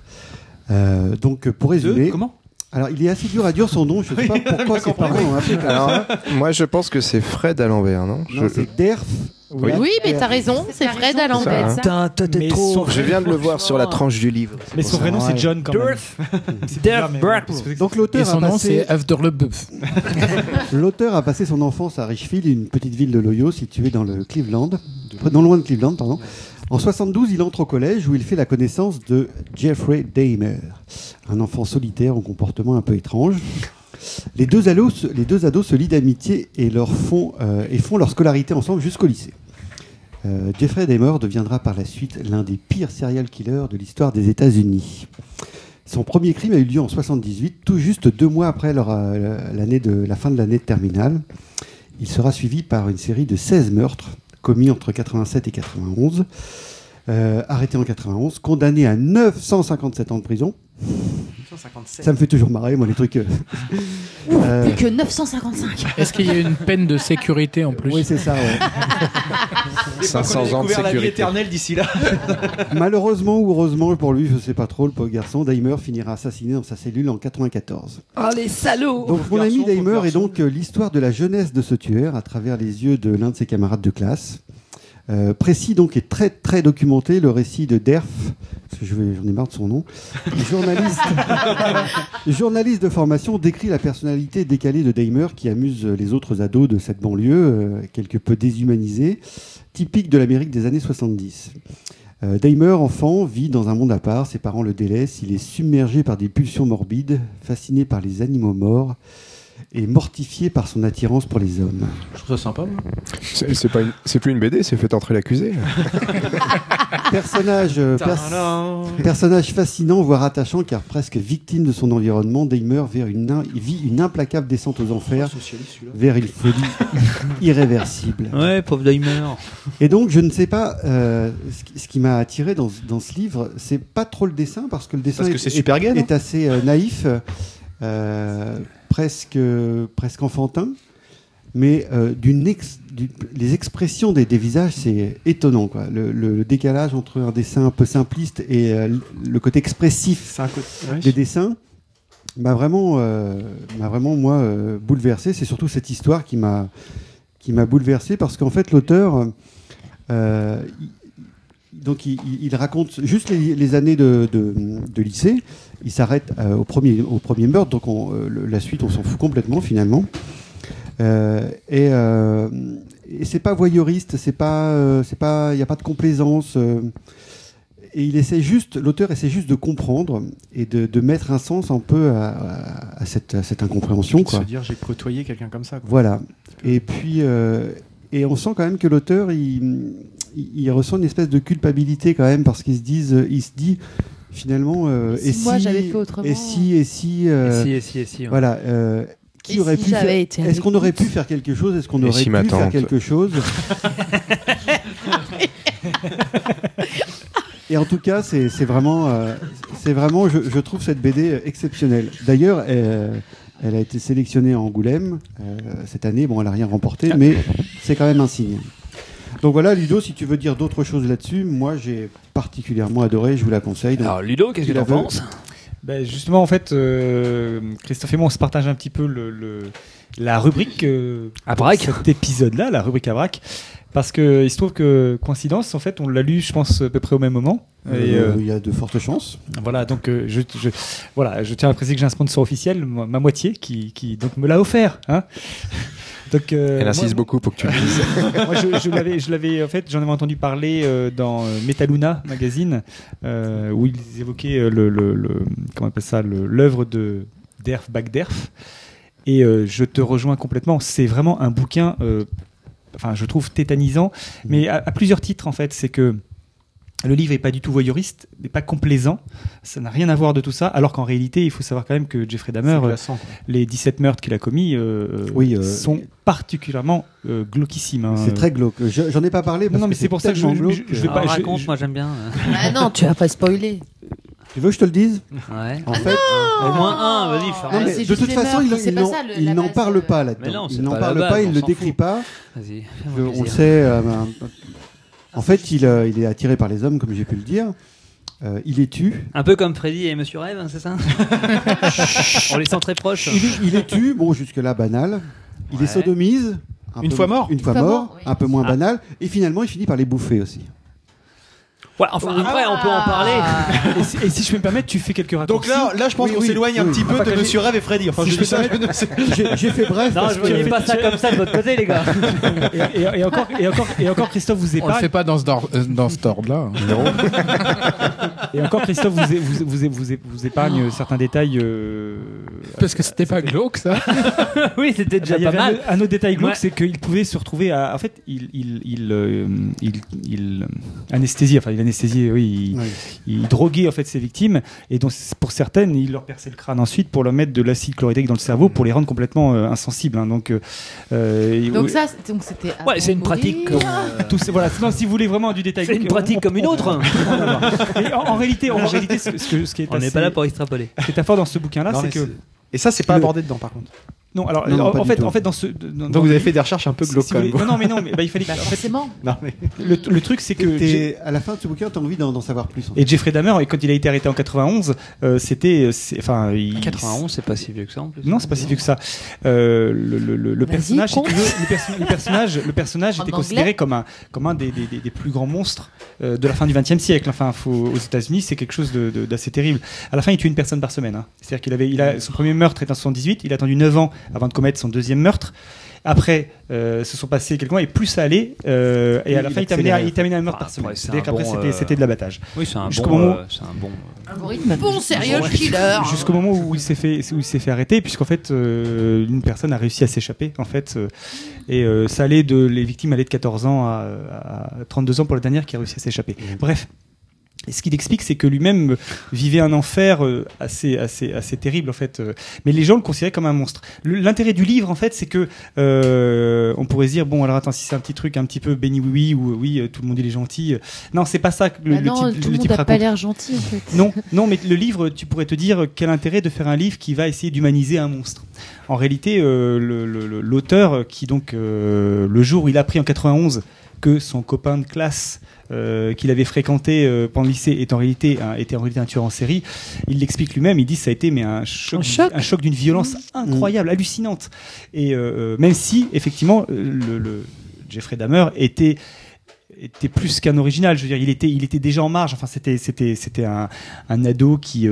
S8: Euh, donc pour résumer,
S3: comment?
S8: alors il est assez dur à dire son nom. Je ne sais pas pourquoi ses parents appelé
S2: Alors,
S8: ça.
S2: moi, je pense que c'est Fred à l'envers, non,
S8: Non,
S2: Je-
S8: c'est Derf.
S2: Oui.
S5: Oui, mais t'as raison, c'est Fred à l'envers.
S2: Hein.
S10: Putain, toi, t'es
S3: Mais
S10: trop.
S3: son-
S12: Je viens de le voir sur la tranche du livre.
S3: Mais son vrai nom, c'est John quand même.
S8: Donc
S6: Et
S8: l'auteur
S6: son
S8: a
S6: nom,
S8: passé,
S6: c'est
S8: l'auteur a passé son enfance à Richfield, une petite ville de l'Ohio située dans le Cleveland, non loin de Cleveland, pardon. En 72, il entre au collège où il fait la connaissance de Jeffrey Dahmer, un enfant solitaire au comportement un peu étrange. Les deux ados, se- lient d'amitié et, euh, font leur scolarité ensemble jusqu'au lycée. Euh, Jeffrey Dahmer deviendra par la suite l'un des pires serial killers de l'histoire des États-Unis. Son premier crime a eu lieu en 78, tout juste deux mois après euh, de, la fin de l'année terminale. Il sera suivi par une série de 16 meurtres commis entre 87 et 91. Euh, arrêté en 91, condamné à 957 ans de prison. Ça me fait toujours marrer, moi, les trucs. euh. Euh,
S11: Plus que 955.
S6: Est-ce qu'il y a une peine de sécurité en plus?
S8: Oui, c'est ça, ouais.
S2: 500 ans de
S4: la vie
S2: sécurité.
S4: éternelle d'ici là.
S8: Malheureusement ou heureusement pour lui, je sais pas trop, le pauvre garçon, Dahmer finira assassiné dans sa cellule en 94.
S5: Oh les salauds
S8: Donc mon
S4: garçon,
S8: ami Dahmer est donc euh, l'histoire de la jeunesse de ce tueur à travers les yeux de l'un de ses camarades de classe. Euh, précis donc et très très documenté le récit de Derf, parce que je vais- j'en ai marre de son nom, journaliste, journaliste de formation décrit la personnalité décalée de Dahmer qui amuse les autres ados de cette banlieue, euh, quelque peu déshumanisée, typique de l'Amérique des années 70. Euh, Dahmer, enfant, vit dans un monde à part, ses parents le délaissent, il est submergé par des pulsions morbides, fasciné par les animaux morts et mortifié par son attirance pour les hommes.
S4: Je trouve ça sympa. moi.
S2: C'est c'est pas une- c'est plus une BD, c'est fait entrer l'accusé.
S8: Personnage, euh, pers- personnage fascinant, voire attachant, car presque victime de son environnement, Dahmer vers une in- vit une implacable descente aux enfers, vers une folie irréversible.
S10: Ouais, pauvre Daimer.
S8: Et donc, je ne sais pas, euh, ce qui, ce qui m'a attiré dans, ce- dans ce livre, c'est pas trop le dessin, parce que le dessin
S4: Parce que
S8: est,
S4: c'est super gay,
S8: est-
S4: non
S8: est assez euh, naïf, euh, presque, presque enfantin, mais euh, d'une ex- les expressions des, des visages, c'est étonnant. Quoi. Le, décalage entre un dessin un peu simpliste et euh, le côté expressif
S4: côté.
S8: des dessins m'a vraiment, euh, vraiment moi bouleversé. C'est surtout cette histoire qui m'a bouleversé parce qu'en fait l'auteur donc il, raconte juste les, les années de, de- de lycée. Il s'arrête euh, au premier au premier meurtre, donc on, euh, la suite on s'en fout complètement finalement. Euh, et et c'est pas voyeuriste, c'est pas c'est pas il y a pas de complaisance. et il essaie juste, l'auteur essaie juste de comprendre et de, de mettre un sens un peu à, à- à cette, à cette incompréhension.
S4: De
S8: Quoi.
S4: se dire j'ai côtoyé quelqu'un comme ça. quoi.
S8: Voilà. Et puis, et on sent quand même que l'auteur, il, il, il ressent une espèce de culpabilité quand même parce qu'il se dit, il se dit finalement, euh,
S11: Si
S8: et
S11: moi,
S8: si,
S11: j'avais fait autrement.
S8: et si, et si, euh,
S10: Et si, et si, et si, ouais.
S8: voilà. euh, qui
S5: Et
S8: aurait
S5: si
S8: pu faire- Est-ce qu'on aurait pu faire quelque chose Est-ce qu'on aurait
S2: si
S8: pu faire quelque chose Et en tout cas, c'est vraiment, euh, c'est vraiment, je, je trouve cette BD exceptionnelle. D'ailleurs, elle, elle a été sélectionnée à Angoulême euh, cette année. Bon, elle n'a rien remporté, mais c'est quand même un signe. Donc voilà, Ludo, si tu veux dire d'autres choses là-dessus, moi j'ai particulièrement adoré, je vous la conseille. Donc,
S10: Alors, Ludo, qu'est-ce que
S8: tu veux
S10: penses?
S3: Ben, justement, en fait, euh, Christophe et moi, on se partage un petit peu le, le- la rubrique. euh,
S10: À braque.
S3: Cet épisode-là, la rubrique à braque. Parce que il se trouve que coïncidence, en fait, on l'a lu, je pense, à peu près au même moment. Et,
S8: Euh,
S3: euh,
S8: Il y a de fortes chances.
S3: Voilà, donc euh, je, je- voilà, je tiens à préciser que j'ai un sponsor officiel, ma, ma moitié, qui, qui donc me l'a offert. Hein donc, euh,
S2: Elle insiste
S3: moi-
S2: beaucoup pour que tu le dises.
S3: moi, je, je l'avais, je l'avais, en fait, j'en avais entendu parler euh, dans euh, Metaluna magazine, euh, où ils évoquaient le, le, le- comment on appelle ça, l'œuvre de Derf Bagderf. Et je te rejoins complètement. C'est vraiment un bouquin, enfin, je trouve tétanisant, mais à, à plusieurs titres en fait. C'est que le livre est pas du tout voyeuriste, n'est pas complaisant, ça n'a rien à voir de tout ça, alors qu'en réalité, il faut savoir quand même que Jeffrey Dahmer, euh, les 17 meurtres qu'il a commis, euh,
S8: Oui, euh,
S3: sont particulièrement euh, glauquissimes. hein.
S8: C'est très glauque. Je- J'en ai pas parlé.
S3: Non,
S8: parce
S3: non, mais
S8: que
S3: c'est pour ça que je- je- je- vais pas-
S10: Alors, raconte,
S3: je-
S10: moi j'aime bien.
S5: Ah non, tu vas pas spoiler.
S8: Tu veux que je te le dise?
S10: Ouais.
S8: En fait,
S10: Au moins un, vas-y,
S8: Non, de toute façon, il, n'en- parle pas là-dedans.
S10: non,
S8: Il n'en parle pas, il
S10: on
S8: le décrit pas.
S10: Vas-y,
S8: on sait. En fait, il, euh, il est attiré par les hommes, comme j'ai pu le dire. Euh, il les tue.
S10: Un peu comme Freddy et Monsieur Rêve, hein, c'est ça On les sent très proches.
S8: Il, il les tue. Bon, jusque-là, banal. Il les
S10: Ouais.
S8: sodomise. un
S4: Une
S8: peu-
S4: fois mort
S8: Une fois
S5: Une fois
S8: mort,
S5: mort, oui.
S8: un peu moins
S10: Ah.
S8: banal. Et finalement, il finit par les bouffer aussi.
S10: Ouais, enfin, après, on peut en parler.
S3: Et si, et si je peux me permettre, tu fais quelques
S4: Donc
S3: raccourcis.
S4: là, là, je pense
S8: Oui,
S4: qu'on
S8: oui,
S4: s'éloigne un
S8: oui.
S4: petit peu
S3: Enfin,
S4: de Monsieur Rêve et Freddy. Enfin,
S3: Si
S4: je
S3: je
S8: J'ai fait bref.
S10: Non,
S8: parce
S10: je
S8: que-
S10: voyais pas ça comme ça de votre côté, les gars.
S3: et, et- et encore, et, encore, et encore, Christophe vous
S6: On le
S3: épargne.
S6: fait pas dans ce, dor- euh, dans ce ordre-là.
S3: Et encore, Christophe vous, vous, vous, vous, épargne euh, certains détails. euh,
S6: Parce que c'était pas glauque, ça.
S10: oui, c'était déjà pas mal.
S3: autre- un autre détail glauque, c'est qu'il pouvait se retrouver à. En fait, il, il, il, il, il, anesthésie, enfin, il anesthésiait, oui, il,
S8: Ouais.
S3: il droguait en fait ses victimes, et donc pour certaines, il leur perçait le crâne ensuite pour leur mettre de l'acide chlorhydrique dans le cerveau pour les rendre complètement euh, insensibles. hein. donc, euh, euh,
S5: Donc ça, c'est- donc c'était.
S10: Ouais, c'est une pratique comme. euh,
S3: tout ça- voilà. Non, si vous voulez vraiment du détail,
S10: C'est une pratique
S3: on-
S10: comme une autre.
S3: Mais en, en réalité, en réalité, ce, que- ce ce qui est
S10: On n'est pas là pour extrapoler.
S3: ce qui est à fort dans ce bouquin-là, c'est que
S4: Et ça, c'est pas
S3: Le-
S4: abordé dedans, par contre.
S3: Non, alors
S8: Non, non,
S3: en, fait,
S8: tout.
S3: en fait, dans ce dans- dans
S4: Donc vous avez fait des recherches un peu glauques
S3: si Non, non, mais non, mais bah, il fallait.
S5: Bah,
S3: en fait,
S5: forcément.
S4: Non, mais-
S3: le, le truc, c'est que
S8: à la fin de ce bouquin, tu as envie d'en savoir plus. en fait.
S3: et Jeffrey Dahmer, et quand il a été arrêté en 91, euh, c'était, enfin, il-
S10: 91, c'est pas si vieux que ça en plus.
S3: Non, c'est pas si vieux que ça. Euh, le le, le- le
S5: Vas-y,
S3: personnage, si tu veux, le, perso- le personnage, le personnage
S5: En
S3: était considéré comme un, comme un des, des, des- des plus grands monstres euh, de la fin du XXe siècle. Enfin, faut, aux États-Unis, c'est quelque chose d'assez terrible. À la fin, il tue une personne par semaine. hein. C'est-à-dire qu'il avait, il a son premier meurtre est en 78. Il a attendu 9 ans avant de commettre son deuxième meurtre. Après, euh, se sont passés quelques mois et plus ça allait. euh, et à la
S8: il
S3: fin, il terminait, il terminait un meurtre
S10: Ah,
S3: par
S10: c'est
S3: C'est-à-dire qu'après,
S10: bon,
S3: c'était,
S10: euh,
S3: c'était de l'abattage.
S10: Oui, c'est un
S3: Jusqu'au
S10: bon.
S3: moment-
S10: euh, C'est un bon.
S5: Un bon serial
S10: Ouais.
S5: killer.
S3: Jusqu'au moment où il s'est fait, où il s'est fait arrêter, puisqu'en fait, euh, une personne a réussi à s'échapper, en fait, euh, et euh, ça allait de, les victimes allaient de 14 ans à, à 32 ans pour la dernière qui a réussi à s'échapper. Bref. Et ce qu'il explique, c'est que lui-même euh, vivait un enfer euh, assez, assez, assez terrible, en fait. euh, mais les gens le considéraient comme un monstre. L'intérêt du livre, en fait, c'est que euh, on pourrait dire, bon, alors attends, si c'est un petit truc un petit peu béni oui oui ou oui, tout le monde il est gentil. Non, c'est pas ça que le,
S5: Bah
S3: le type,
S5: tout
S3: le
S5: le
S3: type
S5: monde n'a pas
S3: raconte.
S5: l'air gentil en fait.
S3: Non, non, mais le livre, tu pourrais te dire quel intérêt de faire un livre qui va essayer d'humaniser un monstre. En réalité, euh, l'auteur, qui donc euh, le jour où il a appris en 91 que son copain de classe euh, qu'il avait fréquenté euh, pendant le lycée est en réalité un, était en réalité un tueur en série, il l'explique lui-même. Il dit ça a été mais un choc,
S5: Un
S3: d'une-
S5: choc.
S3: un choc d'une violence incroyable, hallucinante. Et euh, même si effectivement le, le Jeffrey Dahmer était était plus qu'un original. Je veux dire, il était, il était déjà en marge. Enfin, c'était, c'était, c'était un, un ado qui,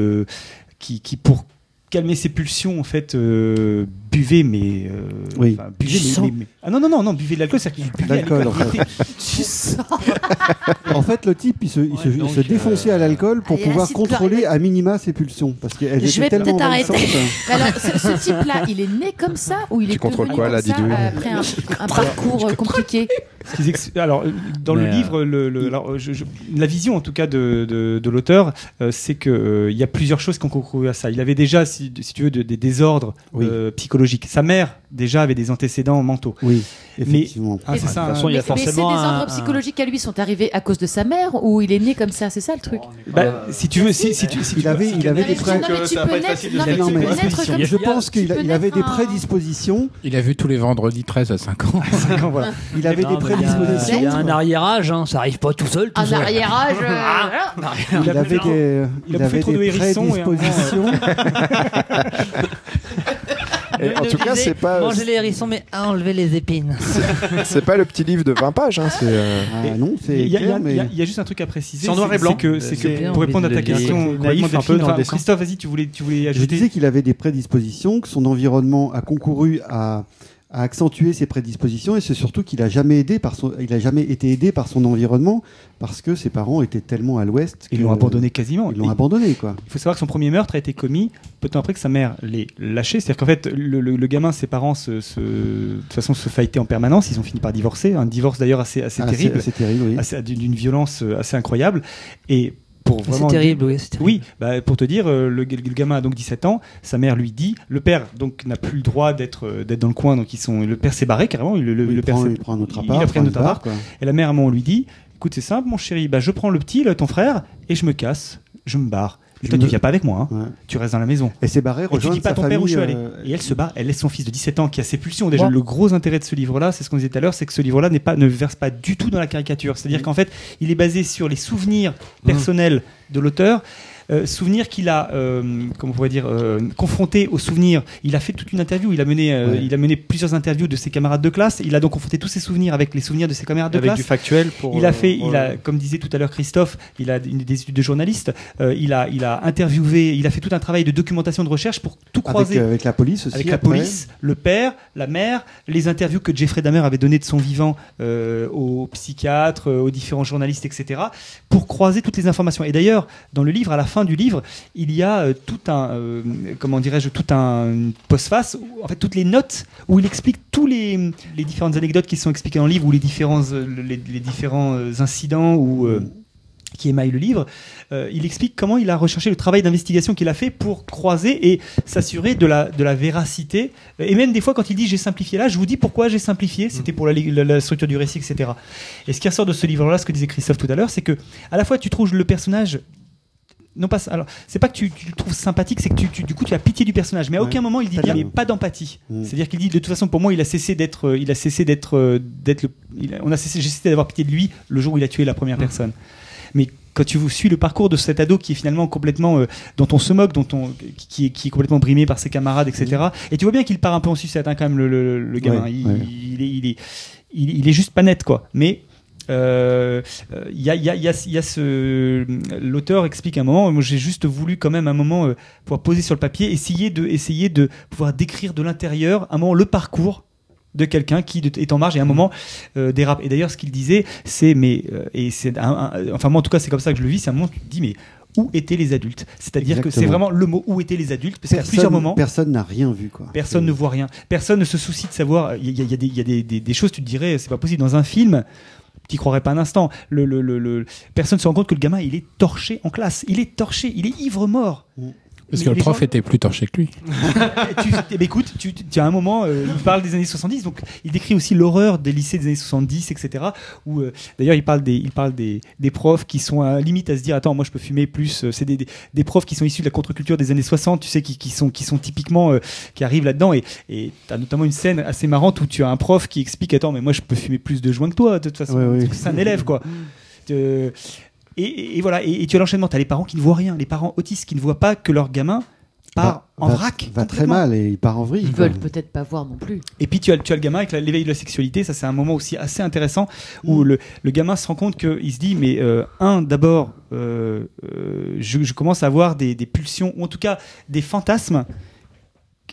S3: qui, qui pour calmer ses pulsions, en fait, euh, buvait, mais, euh,
S8: Oui.
S3: buvait,
S5: Du
S3: mais-
S5: sang.
S3: mais- mais- ah non, non, non, non, buvait de l'alcool, c'est-à-dire qu'il buvait à
S8: L'alcool,
S3: l'alcool.
S8: en fait.
S5: Tu.
S8: En fait, le type, il se, il se- il
S10: donc,
S8: se défonçait à l'alcool pour
S5: Ah,
S8: pouvoir contrôler à minima ses pulsions. Parce qu'elles
S5: Je vais
S8: tellement
S5: peut-être arrêter. Mais alors, ce, ce type-là, il est né comme ça ou il
S2: Tu
S5: est
S2: contrôles
S5: devenu
S2: quoi,
S5: comme
S2: là,
S5: ça
S2: Didouille
S5: après un, un parcours euh, compliqué
S3: Alors, euh, dans
S10: Mais,
S3: le
S10: euh,
S3: livre, le, le- alors, euh, je- je- la vision en tout cas de, de, de l'auteur, euh, c'est que euh, il y a plusieurs choses qui ont concouru à ça. Il avait déjà, si, si tu veux, de- des désordres
S8: Oui.
S3: Sa mère déjà avait des antécédents mentaux.
S8: Oui, effectivement.
S3: Ah, c'est ça.
S10: De toute façon, il y a
S5: mais, mais ces
S10: forcément
S5: désordres
S10: un-
S5: psychologiques à lui sont arrivés à cause de sa mère ou il est né comme ça? C'est ça le truc
S3: Bah, si tu veux, si, si tu, si
S8: Il
S3: tu-
S8: avait, il avait
S5: mais
S8: des
S5: tu-
S8: pré-
S5: non, mais
S4: que
S5: tu
S4: ça va
S5: peux
S4: pas être
S5: naître-
S4: facile de
S5: non,
S4: se
S5: mais
S8: Non,
S5: tu
S8: mais
S5: peux naître comme
S8: Je pense qu'il avait des
S5: un-
S8: prédispositions.
S6: Il a vu tous les vendredis 13 à 5 ans.
S8: Il avait des
S10: mais
S8: prédispositions.
S10: Il y a un arrière-âge, hein, ça arrive pas tout seul.
S5: Un euh,
S10: Ah.
S8: Il avait des,
S3: Il
S8: avait
S3: trop de
S8: des
S3: hérissons et un moment,
S8: prédispositions.
S2: Et en tout cas, c'est pas,
S10: Manger les hérissons, mais enlever les épines.
S2: c'est pas le petit livre de 20 pages. Hein, c'est. euh,
S8: Ah non, c'est
S3: Il y, a- y y juste un truc à préciser.
S4: C'est en noir et blanc.
S3: c'est que, c'est que pour répondre à ta question,
S4: Naïf un peu.
S3: Christophe, vas-y, tu voulais, tu voulais
S8: Je
S3: ajouter.
S8: disais qu'il avait des prédispositions, que son environnement a concouru à, à accentuer ses prédispositions, et c'est surtout qu'il a jamais aidé par son, il a jamais été aidé par son environnement parce que ses parents étaient tellement à l'ouest
S3: Ils
S8: que-
S3: l'ont abandonné quasiment.
S8: Ils l'ont abandonné, quoi.
S3: Il faut savoir que son premier meurtre a été commis peu de temps après que sa mère l'ait lâché. C'est-à-dire qu'en fait, le, le- le gamin, ses parents, se, se- de toute façon, se fightaient en permanence. Ils ont fini par divorcer. Un divorce d'ailleurs assez, assez terrible.
S8: c'est terrible, oui.
S3: Assez- d'une d'une violence euh, assez incroyable. Et pour
S10: C'est
S3: vraiment
S10: terrible, oui. c'est terrible.
S3: Oui, bah, pour te dire, euh, le, le gamin a donc 17 ans, sa mère lui dit, le père donc n'a plus le droit d'être euh, d'être dans le coin, donc ils sont, le père s'est barré carrément, le, le-
S8: Oui,
S3: le
S8: il,
S3: père
S8: il prend un autre
S3: il
S8: appart,
S3: a pris un autre
S8: il part,
S3: appart,
S8: quoi.
S3: et la mère à un moment lui dit, écoute c'est simple mon chéri, bah, je prends le petit, là, ton frère, et je me casse, je me barre. Toi
S8: me-
S3: tu viens pas avec moi, hein.
S8: Ouais.
S3: tu restes dans la maison.
S8: Et s'est barré
S3: Et tu dis pas ton père où je suis allé.
S8: euh,
S3: Et elle se barre, elle laisse son fils de 17 ans qui a ses pulsions. Déjà, le gros intérêt de ce livre-là, c'est ce qu'on disait tout à l'heure, c'est que ce livre-là n'est pas, ne verse pas du tout dans la caricature. C'est-à-dire qu'en fait, il est basé sur les souvenirs personnels de l'auteur. Euh, souvenirs qu'il a, euh, comment on pourrait dire, euh, confronté aux souvenirs. Il a fait toute une interview. Il a mené, euh,
S8: Ouais.
S3: il a mené plusieurs interviews de ses camarades de classe. Il a donc confronté tous ses souvenirs avec les souvenirs de ses camarades de
S4: Avec
S3: classe.
S4: du factuel pour.
S3: Il a
S4: euh,
S3: fait, il a, comme disait tout à l'heure Christophe, il a une- des études de journaliste. il a, il a interviewé, il a fait tout un travail de documentation de recherche pour tout
S8: avec,
S3: croiser
S8: euh, avec la police aussi.
S3: avec la police, le père, la mère, les interviews que Jeffrey Dahmer avait données de son vivant aux psychiatres, aux différents journalistes, etc., pour croiser toutes les informations. Et d'ailleurs, dans le livre, à la fin du livre, il y a euh, tout un, euh, comment dirais-je, tout un postface, où, en fait, toutes les notes où il explique tous les, les différentes anecdotes qui sont expliquées dans le livre, ou les différents, euh, les, différents incidents ou qui émaillent le livre, il explique comment il a recherché le travail d'investigation qu'il a fait pour croiser et s'assurer de la, de la véracité. Et même des fois, quand il dit j'ai simplifié là, je vous dis pourquoi j'ai simplifié, c'était pour la, la- la structure du récit, etc. Et ce qui ressort de ce livre-là, ce que disait Christophe tout à l'heure, c'est que à la fois tu trouves le personnage. Non pas alors c'est pas que tu, tu le trouves sympathique c'est que tu, tu- du coup tu as pitié du personnage mais à
S8: Ouais.
S3: aucun moment il dit bien. mais pas d'empathie
S8: Mm.
S3: c'est à dire qu'il dit de toute façon pour moi il a cessé d'être euh, il a cessé d'être euh, d'être a- on a cessé j'ai cessé d'avoir pitié de lui le jour où il a tué la première personne mais quand tu suis le parcours de cet ado qui est finalement complètement euh, dont on se moque, dont on qui est, qui est complètement brimé par ses camarades, etc. Et tu vois bien qu'il part un peu en sucette hein, quand même le, le, le gamin.
S8: Ouais,
S3: il,
S8: ouais.
S3: il est, il est il, il est juste pas net quoi. Mais il y a, il y a, y a, il y a ce l'auteur explique un moment. Moi j'ai juste voulu quand même un moment euh, pouvoir poser sur le papier, essayer de essayer de pouvoir décrire de l'intérieur un moment le parcours de quelqu'un qui est en marge et à un moment euh, dérape. Et d'ailleurs, ce qu'il disait, c'est mais euh, et c'est enfin moi en tout cas c'est comme ça que je le vis. C'est un moment où tu te dis mais où étaient les adultes? C'est-à-dire que c'est vraiment le mot où étaient les adultes parce qu'à plusieurs moments
S8: personne n'a rien vu, quoi.
S3: Personne ne voit rien. Personne ne se soucie de savoir. Il y a, il y a des, il y a des, des- des choses, tu te dirais, c'est pas possible. Dans un film, tu croirais pas un instant. Le, le, le, personne se rend compte que le gamin, il est torché en classe. Il est torché, il est ivre-mort.
S6: Parce
S3: Mais
S6: que le prof
S3: gens-
S6: était plus torché que lui.
S3: Tu, eh ben, écoute, tu, tu as un moment, euh, il parle des années 70, donc il décrit aussi l'horreur des lycées des années 70, etc. Où euh, d'ailleurs il parle des, il parle des, des profs qui sont à limite à se dire, attends, moi je peux fumer plus. euh, C'est des, des, des profs qui sont issus de la contre-culture des années 60, tu sais, qui, qui sont, qui sont typiquement, euh, qui arrivent là-dedans. Et et t'as notamment une scène assez marrante où tu as un prof qui explique, attends, mais moi je peux fumer plus de joints que toi, de toute façon.
S8: Ouais,
S3: C'est un élève, quoi. Et, voilà, et, et tu as l'enchaînement, tu as les parents qui ne voient rien, les parents autistes qui ne voient pas que leur gamin part en
S8: va,
S3: vrac.
S8: va très mal et il part en vrille.
S11: Ils veulent peut-être pas voir non plus.
S3: Et puis tu as, tu as le gamin avec l'éveil de la sexualité, ça c'est un moment aussi assez intéressant où le, le gamin se rend compte qu'il se dit mais euh, un d'abord euh, euh, je, je commence à avoir des, des pulsions ou en tout cas des fantasmes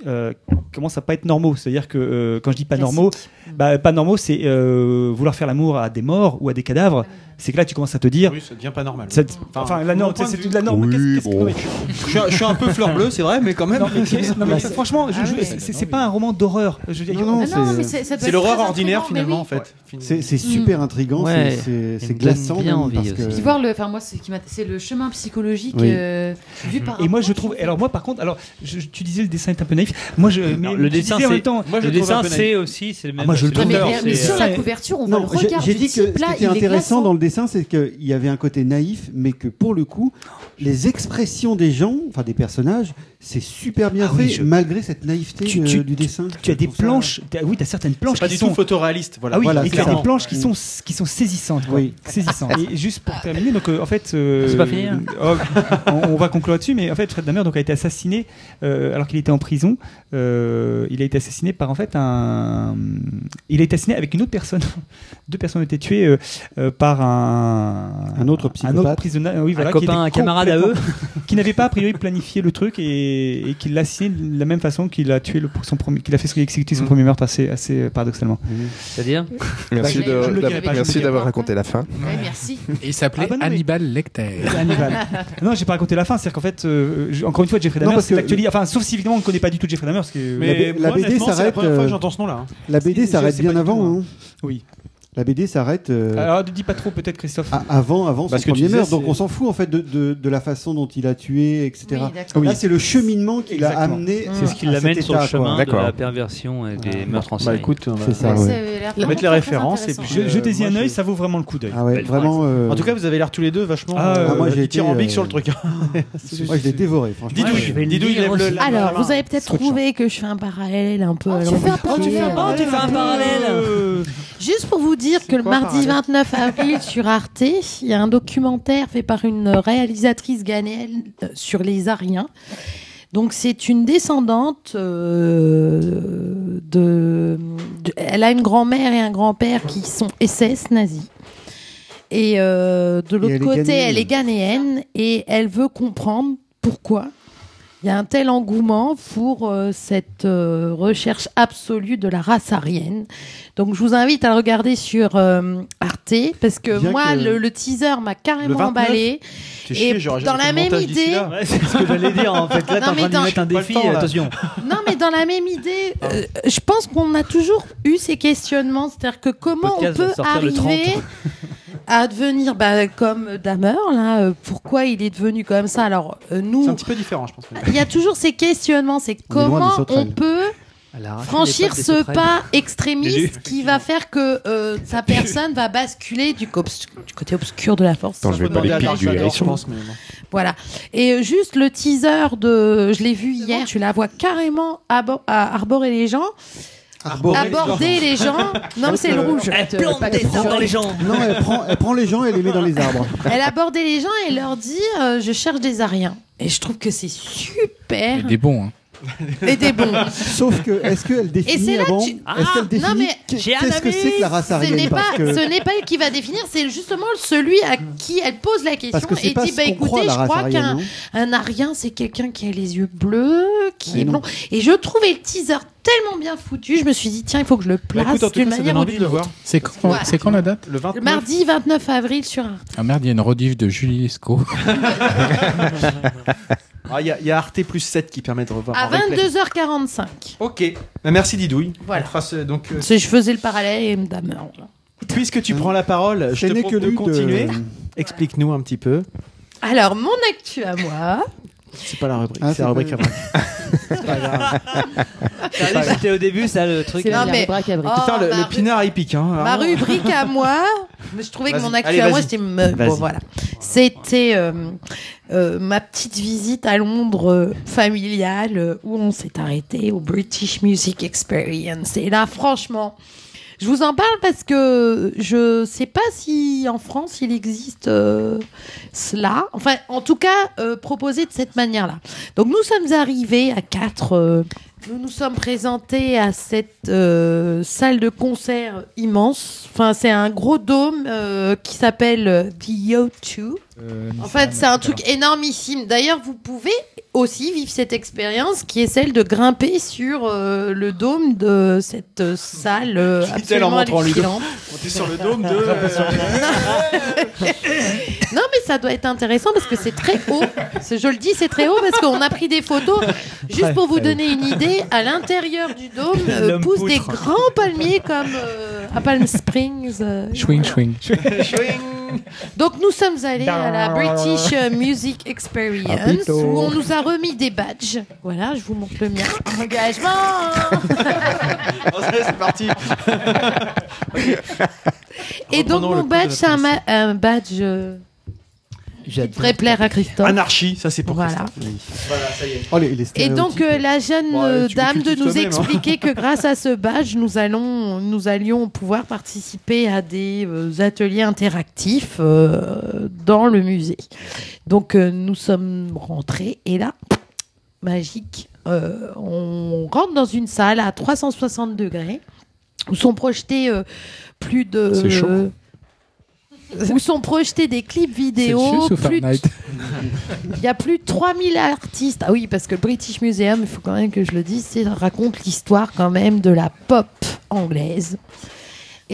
S3: euh, qui commencent à pas être normaux. C'est-à-dire que euh, quand je dis pas normaux, bah, pas normaux c'est euh, vouloir faire l'amour à des morts ou à des cadavres. C'est que là tu commences à te dire
S4: Oui, ça devient pas normal.
S3: ça enfin, la norme, c'est
S4: de
S3: la norme.
S2: Oui,
S3: que-
S2: bon.
S3: mais-
S4: Je suis, un- je suis un peu fleur bleue, c'est vrai, mais quand même.
S3: non, mais, non, mais franchement,
S11: Ah oui.
S3: c'est pas un roman d'horreur. Je veux dire,
S8: Non, non,
S11: Ah non,
S8: c'est-
S4: l'horreur ordinaire finalement
S11: oui.
S4: en fait.
S8: C'est c'est super intrigant,
S10: Ouais.
S8: c'est- glaçant
S10: envie
S8: parce que
S11: voir le, enfin moi c'est le chemin psychologique euh, vu par.
S3: Et moi je trouve. Alors moi par contre, alors tu disais le dessin est un peu naïf. Moi je.
S1: Le dessin, le
S4: trouve
S1: dessin, c'est aussi, c'est le même.
S3: moi, je le
S11: Non, mais, sur la couverture, on voit le
S8: j'ai
S11: regard
S8: j'ai
S11: du
S8: dit que ce qui était
S11: il est
S8: intéressant dans le dessin, dessin, c'est qu'il y avait un côté naïf, mais que pour le coup, les expressions des gens, enfin des personnages, c'est super bien
S3: Ah
S8: fait,
S3: oui, je-
S8: malgré cette naïveté
S3: Tu- tu-
S8: du dessin.
S3: Tu as des
S8: Je trouve ça-
S3: planches, t'as- oui, tu as certaines planches
S4: pas
S3: qui
S4: du
S3: sont
S4: tout photoréaliste, voilà.
S3: Ah oui,
S8: Voilà,
S3: et
S8: c'est
S3: tu as des planches qui sont qui sont saisissantes, quoi.
S8: Oui.
S3: saisissantes. et juste pour terminer, donc euh, en fait, euh,
S10: C'est pas fini, hein
S3: oh, on, on va conclure là-dessus, mais en fait, Fred Dahmer donc a été assassiné euh, alors qu'il était en prison. Euh, il a été assassiné par en fait un, il a été assassiné avec une autre personne. Deux personnes ont été tuées euh, euh, par un
S8: Un autre
S3: un
S8: psychopathe.
S3: autre prisonnier, oui, voilà,
S10: Un copain, un camarade à eux.
S3: qui n'avait pas a priori planifié le truc et, et qui l'a assassiné de la même façon qu'il a tué le, son premier, qu'il a fait exécuter son premier meurtre assez, assez paradoxalement.
S10: C'est-à-dire
S2: Merci
S3: Bah,
S2: de-
S3: pas,
S2: merci d'avoir raconté la fin.
S11: Ouais, merci.
S6: Et il s'appelait
S3: Ah bah
S6: Hannibal Lecter.
S3: Hannibal. non, j'ai pas raconté la fin. C'est-à-dire qu'en fait, euh, encore une fois, Jeffrey Dahmer,
S8: parce
S3: c'est
S8: que-
S3: l'actualité. Enfin, sauf si évidemment on ne connaît pas du tout Jeffrey Dahmer, parce que
S4: Mais
S8: la
S4: moi,
S8: BD
S4: c'est la
S8: s'arrête,
S4: première fois que
S8: euh,
S4: j'entends ce nom-là. hein.
S8: La BD s'arrête bien avant.
S3: moi.
S8: hein.
S3: oui.
S8: La BD s'arrête euh,
S3: Alors, ne dis pas trop, peut-être, Christophe.
S8: a- avant, avant
S4: Parce
S8: son
S4: que tu
S8: premier
S4: disais,
S8: meurtre. Donc
S4: c'est-
S8: on s'en fout en fait de, de, de la façon dont il a tué, etc.
S11: Oui, d'accord.
S8: Là, c'est le cheminement qui l'a
S3: Exactement.
S8: amené.
S10: C'est ce qui
S8: à
S10: l'amène
S8: cet
S10: sur le
S8: état,
S10: chemin de
S2: D'accord.
S10: la perversion et des meurtres en
S4: Bah
S10: série.
S4: écoute, on va-
S8: C'est ça,
S11: Ouais,
S8: ouais.
S11: ça avait l'air
S4: mettre les références et puis
S11: intéressant.
S3: Je- Jetez-y
S4: moi,
S3: un œil, ça vaut vraiment le coup d'œil.
S8: Ah ouais,
S10: Belle
S8: vraiment. euh,
S4: En tout cas, vous avez l'air tous les deux vachement
S3: Ah,
S4: euh,
S8: ah, moi, j'ai
S4: dithyrambiques
S8: été,
S4: sur le
S8: euh,
S4: truc.
S8: moi, je l'ai dévoré, franchement.
S4: Didouille,
S10: je vais le
S4: Didouille,
S10: lire
S4: lève le-
S10: aussi.
S4: lève
S5: Alors, vous avez peut-être trouvé que je fais un parallèle un peu
S11: Oh,
S5: à
S11: tu fais un parallèle.
S10: Oh, tu fais un parallèle
S3: Euh,
S5: Juste pour vous dire que le mardi
S4: parallèle
S5: 29 avril sur Arte, il y a un documentaire fait par une réalisatrice ghanéenne euh, sur les Ariens. Donc c'est une descendante euh, de, de- Elle a une grand-mère et un grand-père qui sont SS nazis. Et euh, de l'autre côté, elle est ghanéenne et elle veut comprendre pourquoi il y a un tel engouement pour euh, cette euh, recherche absolue de la race aryenne. Donc je vous invite à regarder sur euh, Arte parce que
S8: Bien
S5: moi
S8: que-
S5: le, le teaser m'a carrément
S4: 29,
S5: emballé. Et
S4: chier, j'aurais
S5: dans
S4: jamais
S5: la même idée-.
S10: Ouais, c'est ce que j'allais dire en fait. Là, t'es
S5: Non,
S10: en
S5: mais
S10: train de
S5: dans-
S10: un défi,
S4: temps,
S10: attention.
S5: Non mais dans la même idée, euh, je pense qu'on a toujours eu ces questionnements, c'est-à-dire que comment on peut
S10: sortir le 30.
S5: arriver à devenir bah, comme Damer là, euh, pourquoi il est devenu comme ça? Alors euh,
S4: C'est
S5: nous,
S4: un petit peu différent, je pense.
S5: il y a toujours ces questionnements, c'est comment on peut franchir ce pas extrémiste qui va faire que euh, sa personne va basculer du, côté obscur de la force.
S2: Attends, je vais pas les pics du hérisson.
S5: Voilà. Et juste le teaser de, je l'ai vu hier, je la vois carrément arborer les gens, aborder les gens. Non, mais c'est le rouge.
S10: Elle plante des arbres dans les gens.
S8: Non, elle prend, elle prend les gens et les met dans les arbres.
S5: Elle abordait les gens et leur dit euh, je cherche des Ariens. Et je trouve que c'est super
S6: Et des bons. Hein.
S5: et des bons.
S8: Sauf que, est-ce qu'elle définit
S5: là
S8: avant
S5: que tu-
S8: Est-ce
S5: Ah,
S8: qu'elle définit
S5: non, mais
S10: j'ai un
S8: qu'est-ce que
S10: ami,
S8: c'est que la race
S5: Ce
S8: arienne
S5: n'est pas,
S8: Parce que-
S5: ce n'est pas elle qui va définir, c'est justement celui à qui elle pose la question
S8: Parce que c'est
S5: et
S8: pas
S5: dit
S8: ce
S5: bah
S8: qu'on croit,
S5: écoutez,
S8: la
S5: je
S8: race
S5: crois qu'un un Arien c'est quelqu'un qui a les yeux bleus, qui
S8: Mais
S5: est
S8: non.
S5: blond. Et je trouvais le teaser tellement bien foutu, je me suis dit tiens il faut que je le
S4: Bah,
S5: place
S4: tout
S5: d'une manière ou d'une autre.
S6: C'est quand,
S5: Voilà.
S6: c'est quand la date
S4: Le 29.
S5: Le mardi 29 avril sur Arte.
S6: Ah merde, il y a une rediff de Julie Lescaut.
S4: Ah, Il y, a- il y a Arte plus 7 qui permet de revoir.
S5: À
S4: en replay.
S5: 22h45.
S4: Ok. Bah, merci Didouille.
S5: Voilà.
S4: Donc, euh,
S5: C'est- Je faisais le parallèle et voilà.
S4: puisque tu prends la parole, je te propose
S8: que
S4: de- continuer. Explique-nous un petit peu.
S5: Alors mon actu à moi.
S4: C'est pas la rubrique,
S8: Ah,
S4: c'est
S8: c'est
S4: la rubrique braque. C'est pas grave.
S10: C'était au début ça le truc.
S11: C'est
S5: Non,
S11: la
S5: mais-
S11: rubrique à.
S5: Oh,
S4: Putain, le,
S5: ma
S4: le
S5: ru-
S4: pinard il pique. Hein,
S5: Ma
S4: vraiment.
S5: rubrique à moi, mais je trouvais que
S4: Vas-y.
S5: mon actu
S4: Allez,
S5: à moi
S4: vas-y.
S5: c'était me-
S4: Vas-y.
S5: bon, voilà. C'était euh, euh, ma petite visite à Londres euh, familiale euh, où on s'est arrêté au British Music Experience. Et là, franchement, je vous en parle parce que je sais pas si en France il existe euh, cela. Enfin, en tout cas, euh, proposé de cette manière-là. Donc nous sommes arrivés à quatre. euh, nous nous sommes présentés à cette euh, salle de concert immense. Enfin, c'est un gros dôme qui s'appelle The O2. En fait, c'est un truc énormissime. D'ailleurs, vous pouvez aussi vivre cette expérience qui est celle de grimper sur euh, le dôme de cette euh, salle euh, absolument hallucinante.
S4: On est sur le dôme de. euh,
S5: Non, mais ça doit être intéressant parce que c'est très haut. Je le dis, c'est très haut parce qu'on a pris des photos. Juste pour vous donner une idée, à l'intérieur du dôme euh, poussent des grands palmiers comme euh, à Palm Springs. euh,
S6: Swing, swing.
S5: Donc nous sommes allés à la British Music Experience où on nous a remis des badges. Voilà, je vous montre le mien. Engagement
S4: c'est parti.
S5: Et donc mon badge, c'est un, ma- un badge euh, qui devrait plaire à Christophe.
S4: Anarchie, ça c'est pour
S5: Voilà.
S4: Christophe. Voilà, ça y est.
S8: Oh, les, les
S5: Et donc euh, la jeune euh, dame de nous
S8: hein.
S5: expliquer que grâce à ce badge, nous allons, nous allions pouvoir participer à des euh, ateliers interactifs euh, dans le musée. Donc euh, nous sommes rentrés et là, magique, euh, on rentre dans une salle à 360 degrés où sont projetés euh, plus de
S6: C'est chaud.
S5: Où sont projetés des clips vidéo, plus il y a plus de 3000 artistes. Ah oui, parce que le British Museum, il faut quand même que je le dise, raconte l'histoire quand même de la pop anglaise.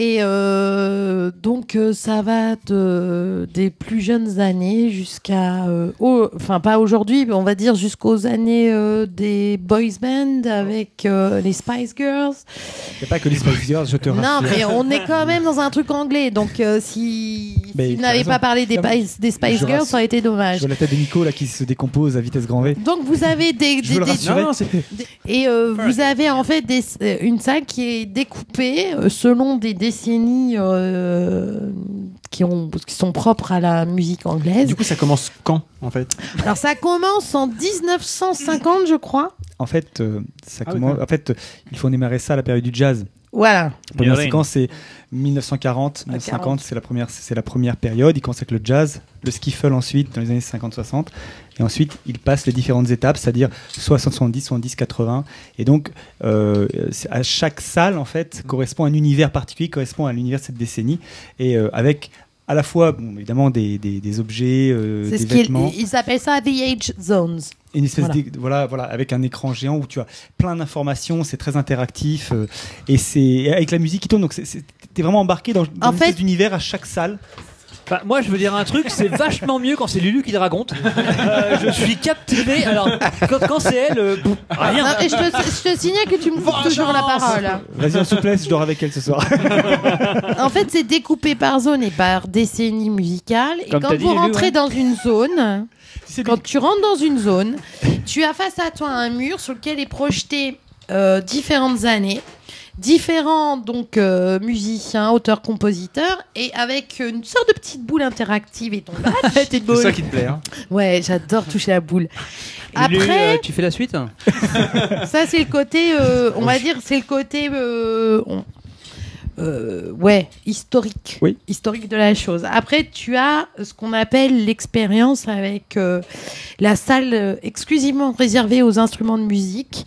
S5: Et euh, donc euh, ça va de, des plus jeunes années jusqu'à, euh, enfin pas aujourd'hui, mais on va dire jusqu'aux années des boys band avec les Spice Girls.
S3: Il n'y a pas que les Spice Girls, je te
S5: Non,
S3: rassure.
S5: mais on est quand même dans un truc anglais, donc si,
S3: Mais
S5: si vous n'avez pas parlé des,
S3: Non,
S5: Spice- des Spice
S3: je
S5: Girls, ça aurait été dommage.
S3: Je vois la tête de Nico là qui se décompose à vitesse grand V.
S5: Donc vous avez des, des-.
S4: Non, non,
S5: et vous avez en fait une salle qui est découpée selon des décennies euh, qui, ont, qui sont propres à la musique anglaise.
S4: Du coup, ça commence quand en fait?
S5: Alors ça commence en 1950, je crois.
S3: En fait, euh, ça
S4: Ah
S3: commence- en fait, il faut démarrer ça à la période du jazz.
S5: Voilà.
S3: La première séquence, c'est 1940. 1950, c'est la première, c'est la première période. Il commence avec le jazz, le skiffle ensuite dans les années 50-60, et ensuite il passe les différentes étapes, c'est-à-dire 60, 70, 70, 80. Et donc, euh, à chaque salle en fait correspond à un univers particulier, correspond à l'univers de cette décennie, et euh, avec à la fois, bon, évidemment, des, des, des objets, euh, des
S5: ce
S3: vêtements.
S5: ils appellent ça The Age Zones.
S3: Une espèce
S5: Voilà.
S3: d'é- voilà. voilà avec un écran géant où tu as plein d'informations c'est très interactif euh, et c'est avec la musique qui tourne donc c'est- t'es vraiment embarqué dans, dans
S5: En
S3: d'univers à chaque salle
S10: Bah, moi, je veux dire un truc, c'est vachement mieux quand c'est Lulu qui le raconte. Euh, je suis captivé. Alors, quand, quand c'est elle, euh, rien.
S5: Non, et je te, je te signale que tu me coupes toujours la parole.
S3: vas-y en souplesse je dors avec elle ce soir
S5: En fait, c'est découpé par zone et par décennie musicale. Et
S10: Comme
S5: quand
S10: dit,
S5: vous
S10: Lulu,
S5: rentrez
S10: ouais.
S5: dans une zone, quand tu rentres dans une zone, tu as face à toi un mur sur lequel est projeté euh, différentes années, différents donc euh, musiciens, auteurs, compositeurs, et avec une sorte de petite boule interactive et ton badge.
S4: C'est ça qui te plaît. Hein.
S5: Ouais, j'adore toucher la boule.
S10: Lulu,
S5: Après,
S10: euh, tu fais la suite
S5: ça, c'est le côté, euh, on va dire, c'est le côté, euh, on- euh, ouais, historique.
S3: Oui.
S5: Historique de la chose. Après, tu as ce qu'on appelle l'expérience avec euh, la salle euh, exclusivement réservée aux instruments de musique.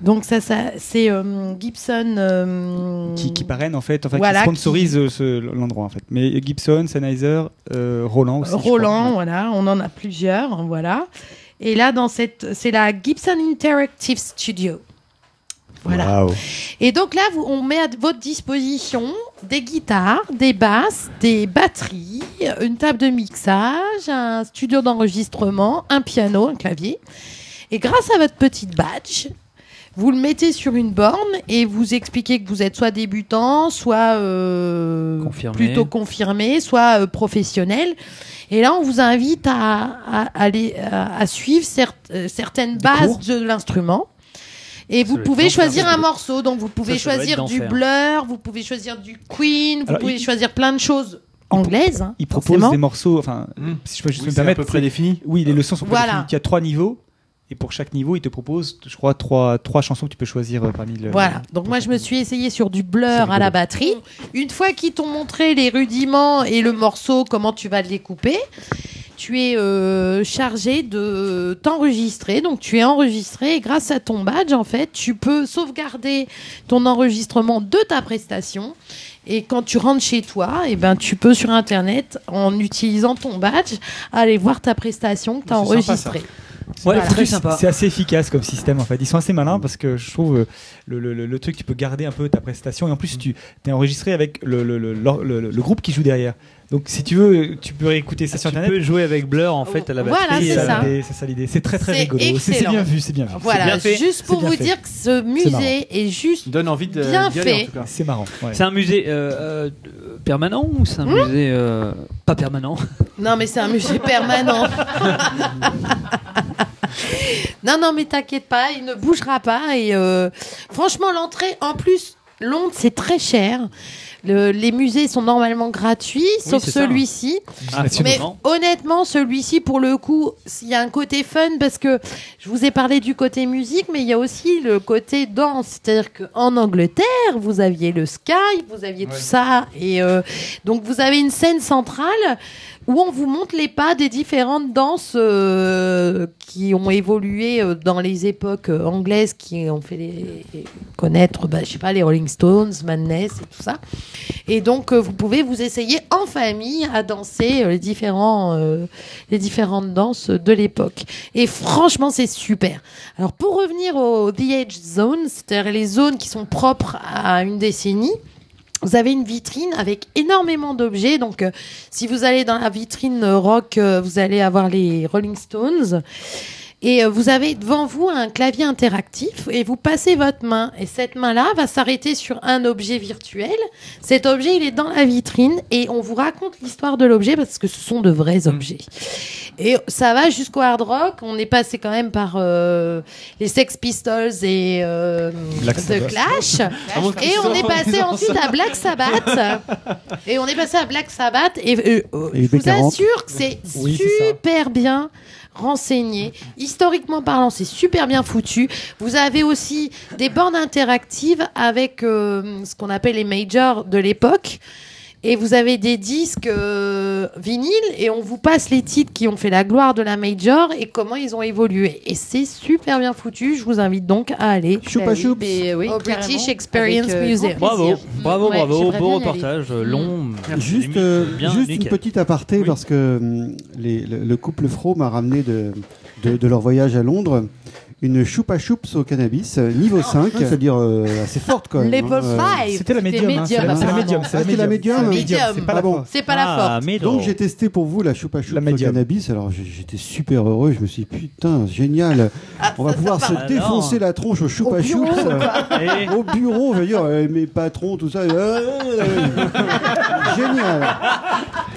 S5: Donc ça, ça c'est euh, Gibson. euh,
S3: qui, qui parraine en fait enfin
S5: Voilà,
S3: qui sponsorise euh, ce- l'endroit en fait mais Gibson Sennheiser euh, Roland aussi.
S5: Roland, voilà, on en a plusieurs, voilà. Et là, dans cette, c'est la Gibson Interactive Studio. Voilà. Et donc là, vous- on met à votre disposition des guitares, des basses, des batteries, une table de mixage, un studio d'enregistrement, un piano, un clavier. Et grâce à votre petite badge, vous le mettez sur une borne et vous expliquez que vous êtes soit débutant, soit euh,
S10: Confirmé.
S5: plutôt confirmé, soit euh, professionnel. Et là, on vous invite à, à, aller, à, à suivre euh, certaines bases de l'instrument. Et vous pouvez choisir un morceau. Donc, vous pouvez
S10: ça
S5: choisir du. Blur, vous pouvez choisir du Queen, vous
S3: Alors,
S5: pouvez
S3: il-
S5: choisir plein de choses anglaises. hein,
S3: il propose
S5: forcément.
S3: des morceaux enfin
S4: Mmh.
S3: si je peux juste
S4: Oui,
S3: me
S4: c'est à
S3: permettre
S4: peu près défini.
S3: oui les leçons sont
S5: Voilà.
S3: prédéfinies. il y a trois niveaux et pour chaque niveau il te propose je crois trois trois chansons que tu peux choisir euh, parmi le
S5: Voilà. Donc moi je me suis essayé sur du blur à la batterie. Une fois qu'ils t'ont montré les rudiments et le morceau, comment tu vas le découper, tu es euh, chargé de t'enregistrer. Donc tu es enregistré et grâce à ton badge en fait, tu peux sauvegarder ton enregistrement de ta prestation. Et quand tu rentres chez toi, et ben tu peux sur internet en utilisant ton badge aller voir ta prestation que tu as enregistrée.
S10: Ouais,
S5: Voilà.
S3: C'est assez efficace comme système en fait. Ils sont assez malins parce que je trouve euh, le, le- le- le truc, tu peux garder un peu ta prestation et en plus tu es enregistré avec le groupe qui joue derrière. Donc si tu veux, tu peux réécouter ça sur
S10: Tu
S3: internet.
S10: peux jouer avec Blur en fait à la
S5: Voilà,
S10: batterie.
S5: c'est
S10: euh,
S5: ça.
S3: l'idée, C'est ça l'idée. C'est très très
S5: C'est
S3: rigolo. C'est bien vu, c'est bien vu.
S5: Voilà,
S10: bien fait.
S5: juste pour vous
S3: fait.
S5: dire que ce musée est juste
S4: Donne envie de
S5: Bien fait.
S3: C'est marrant. ouais.
S10: C'est un musée euh, euh, permanent ou c'est un
S5: Hmm
S10: musée euh, pas permanent?
S5: Non, mais c'est un musée permanent. non, non, mais t'inquiète pas, il ne bougera pas. Et euh, franchement, l'entrée, en plus, Londres, c'est très cher. Le- les musées sont normalement gratuits, sauf celui-ci.
S10: Ah,
S5: Mais honnêtement, celui-ci, pour le coup, il y a un côté fun parce que je vous ai parlé du côté musique, mais il y a aussi le côté danse. C'est-à-dire qu'en Angleterre, vous aviez le Sky, vous aviez tout ça. Et euh, donc, vous avez une scène centrale où on vous montre les pas des différentes danses euh, qui ont évolué euh, dans les époques euh, anglaises, qui ont fait connaître, bah, je sais pas, les Rolling Stones, Madness et tout ça. Et donc, vous pouvez vous essayer en famille à danser les, les différentes danses de l'époque. Et franchement, c'est super. Alors, pour revenir au The Age Zone, c'est-à-dire les zones qui sont propres à une décennie, vous avez une vitrine avec énormément d'objets. Donc, euh, si vous allez dans la vitrine euh, rock, euh, vous allez avoir les Rolling Stones. Et euh, vous avez devant vous un clavier interactif et vous passez votre main. Et cette main-là va s'arrêter sur un objet virtuel. Cet objet, il est dans la vitrine et on vous raconte l'histoire de l'objet parce que ce sont de vrais objets. Et ça va jusqu'au hard rock. On est passé quand même par euh, les Sex Pistols et euh, The. Clash.
S3: Ah,
S5: Et on est passé ensuite à Black Sabbath. Et on est passé à Black Sabbath. Et euh,
S8: Et
S5: je vous
S8: B40.
S5: assure que c'est
S8: Oui,
S5: super bien renseigné. Historiquement parlant, c'est super bien foutu. Vous avez aussi des bornes interactives avec euh, ce qu'on appelle les majors de l'époque. Et vous avez des disques euh, vinyles et on vous passe les titres qui ont fait la gloire de la major et comment ils ont évolué. Et c'est super bien foutu. Je vous invite donc à aller
S8: Choupa
S5: oui,
S8: choups.
S5: mais oui, au. British Experience
S11: Avec, euh,
S5: Museum.
S10: Bravo, bravo,
S11: Ouais,
S10: bravo, beau reportage, euh, long.
S8: Juste, euh,
S10: bien
S8: juste
S10: nickel.
S8: une petite aparté parce que hum, les- le, le couple Fro m'a ramené de, de, de leur voyage à Londres une choupa choups au cannabis euh, niveau 5, c'est-à-dire euh, assez forte quand même.
S5: Level
S8: hein, euh.
S5: 5.
S3: C'était la médium. hein, c'est la- c'est la médium.
S8: Ah, c'était la médium.
S3: C'est pas
S8: Ah
S3: la
S8: bon.
S5: C'est pas la
S10: Ah,
S5: forte.
S10: mais
S8: Donc j'ai testé pour vous la choupa choups au cannabis. Alors j'ai- j'étais super heureux. Je me suis dit putain génial.
S5: Ah,
S8: On va pouvoir se défoncer la tronche au choupa choups.
S10: Et-
S8: Au bureau, je veux dire, mes patrons, tout ça. Génial.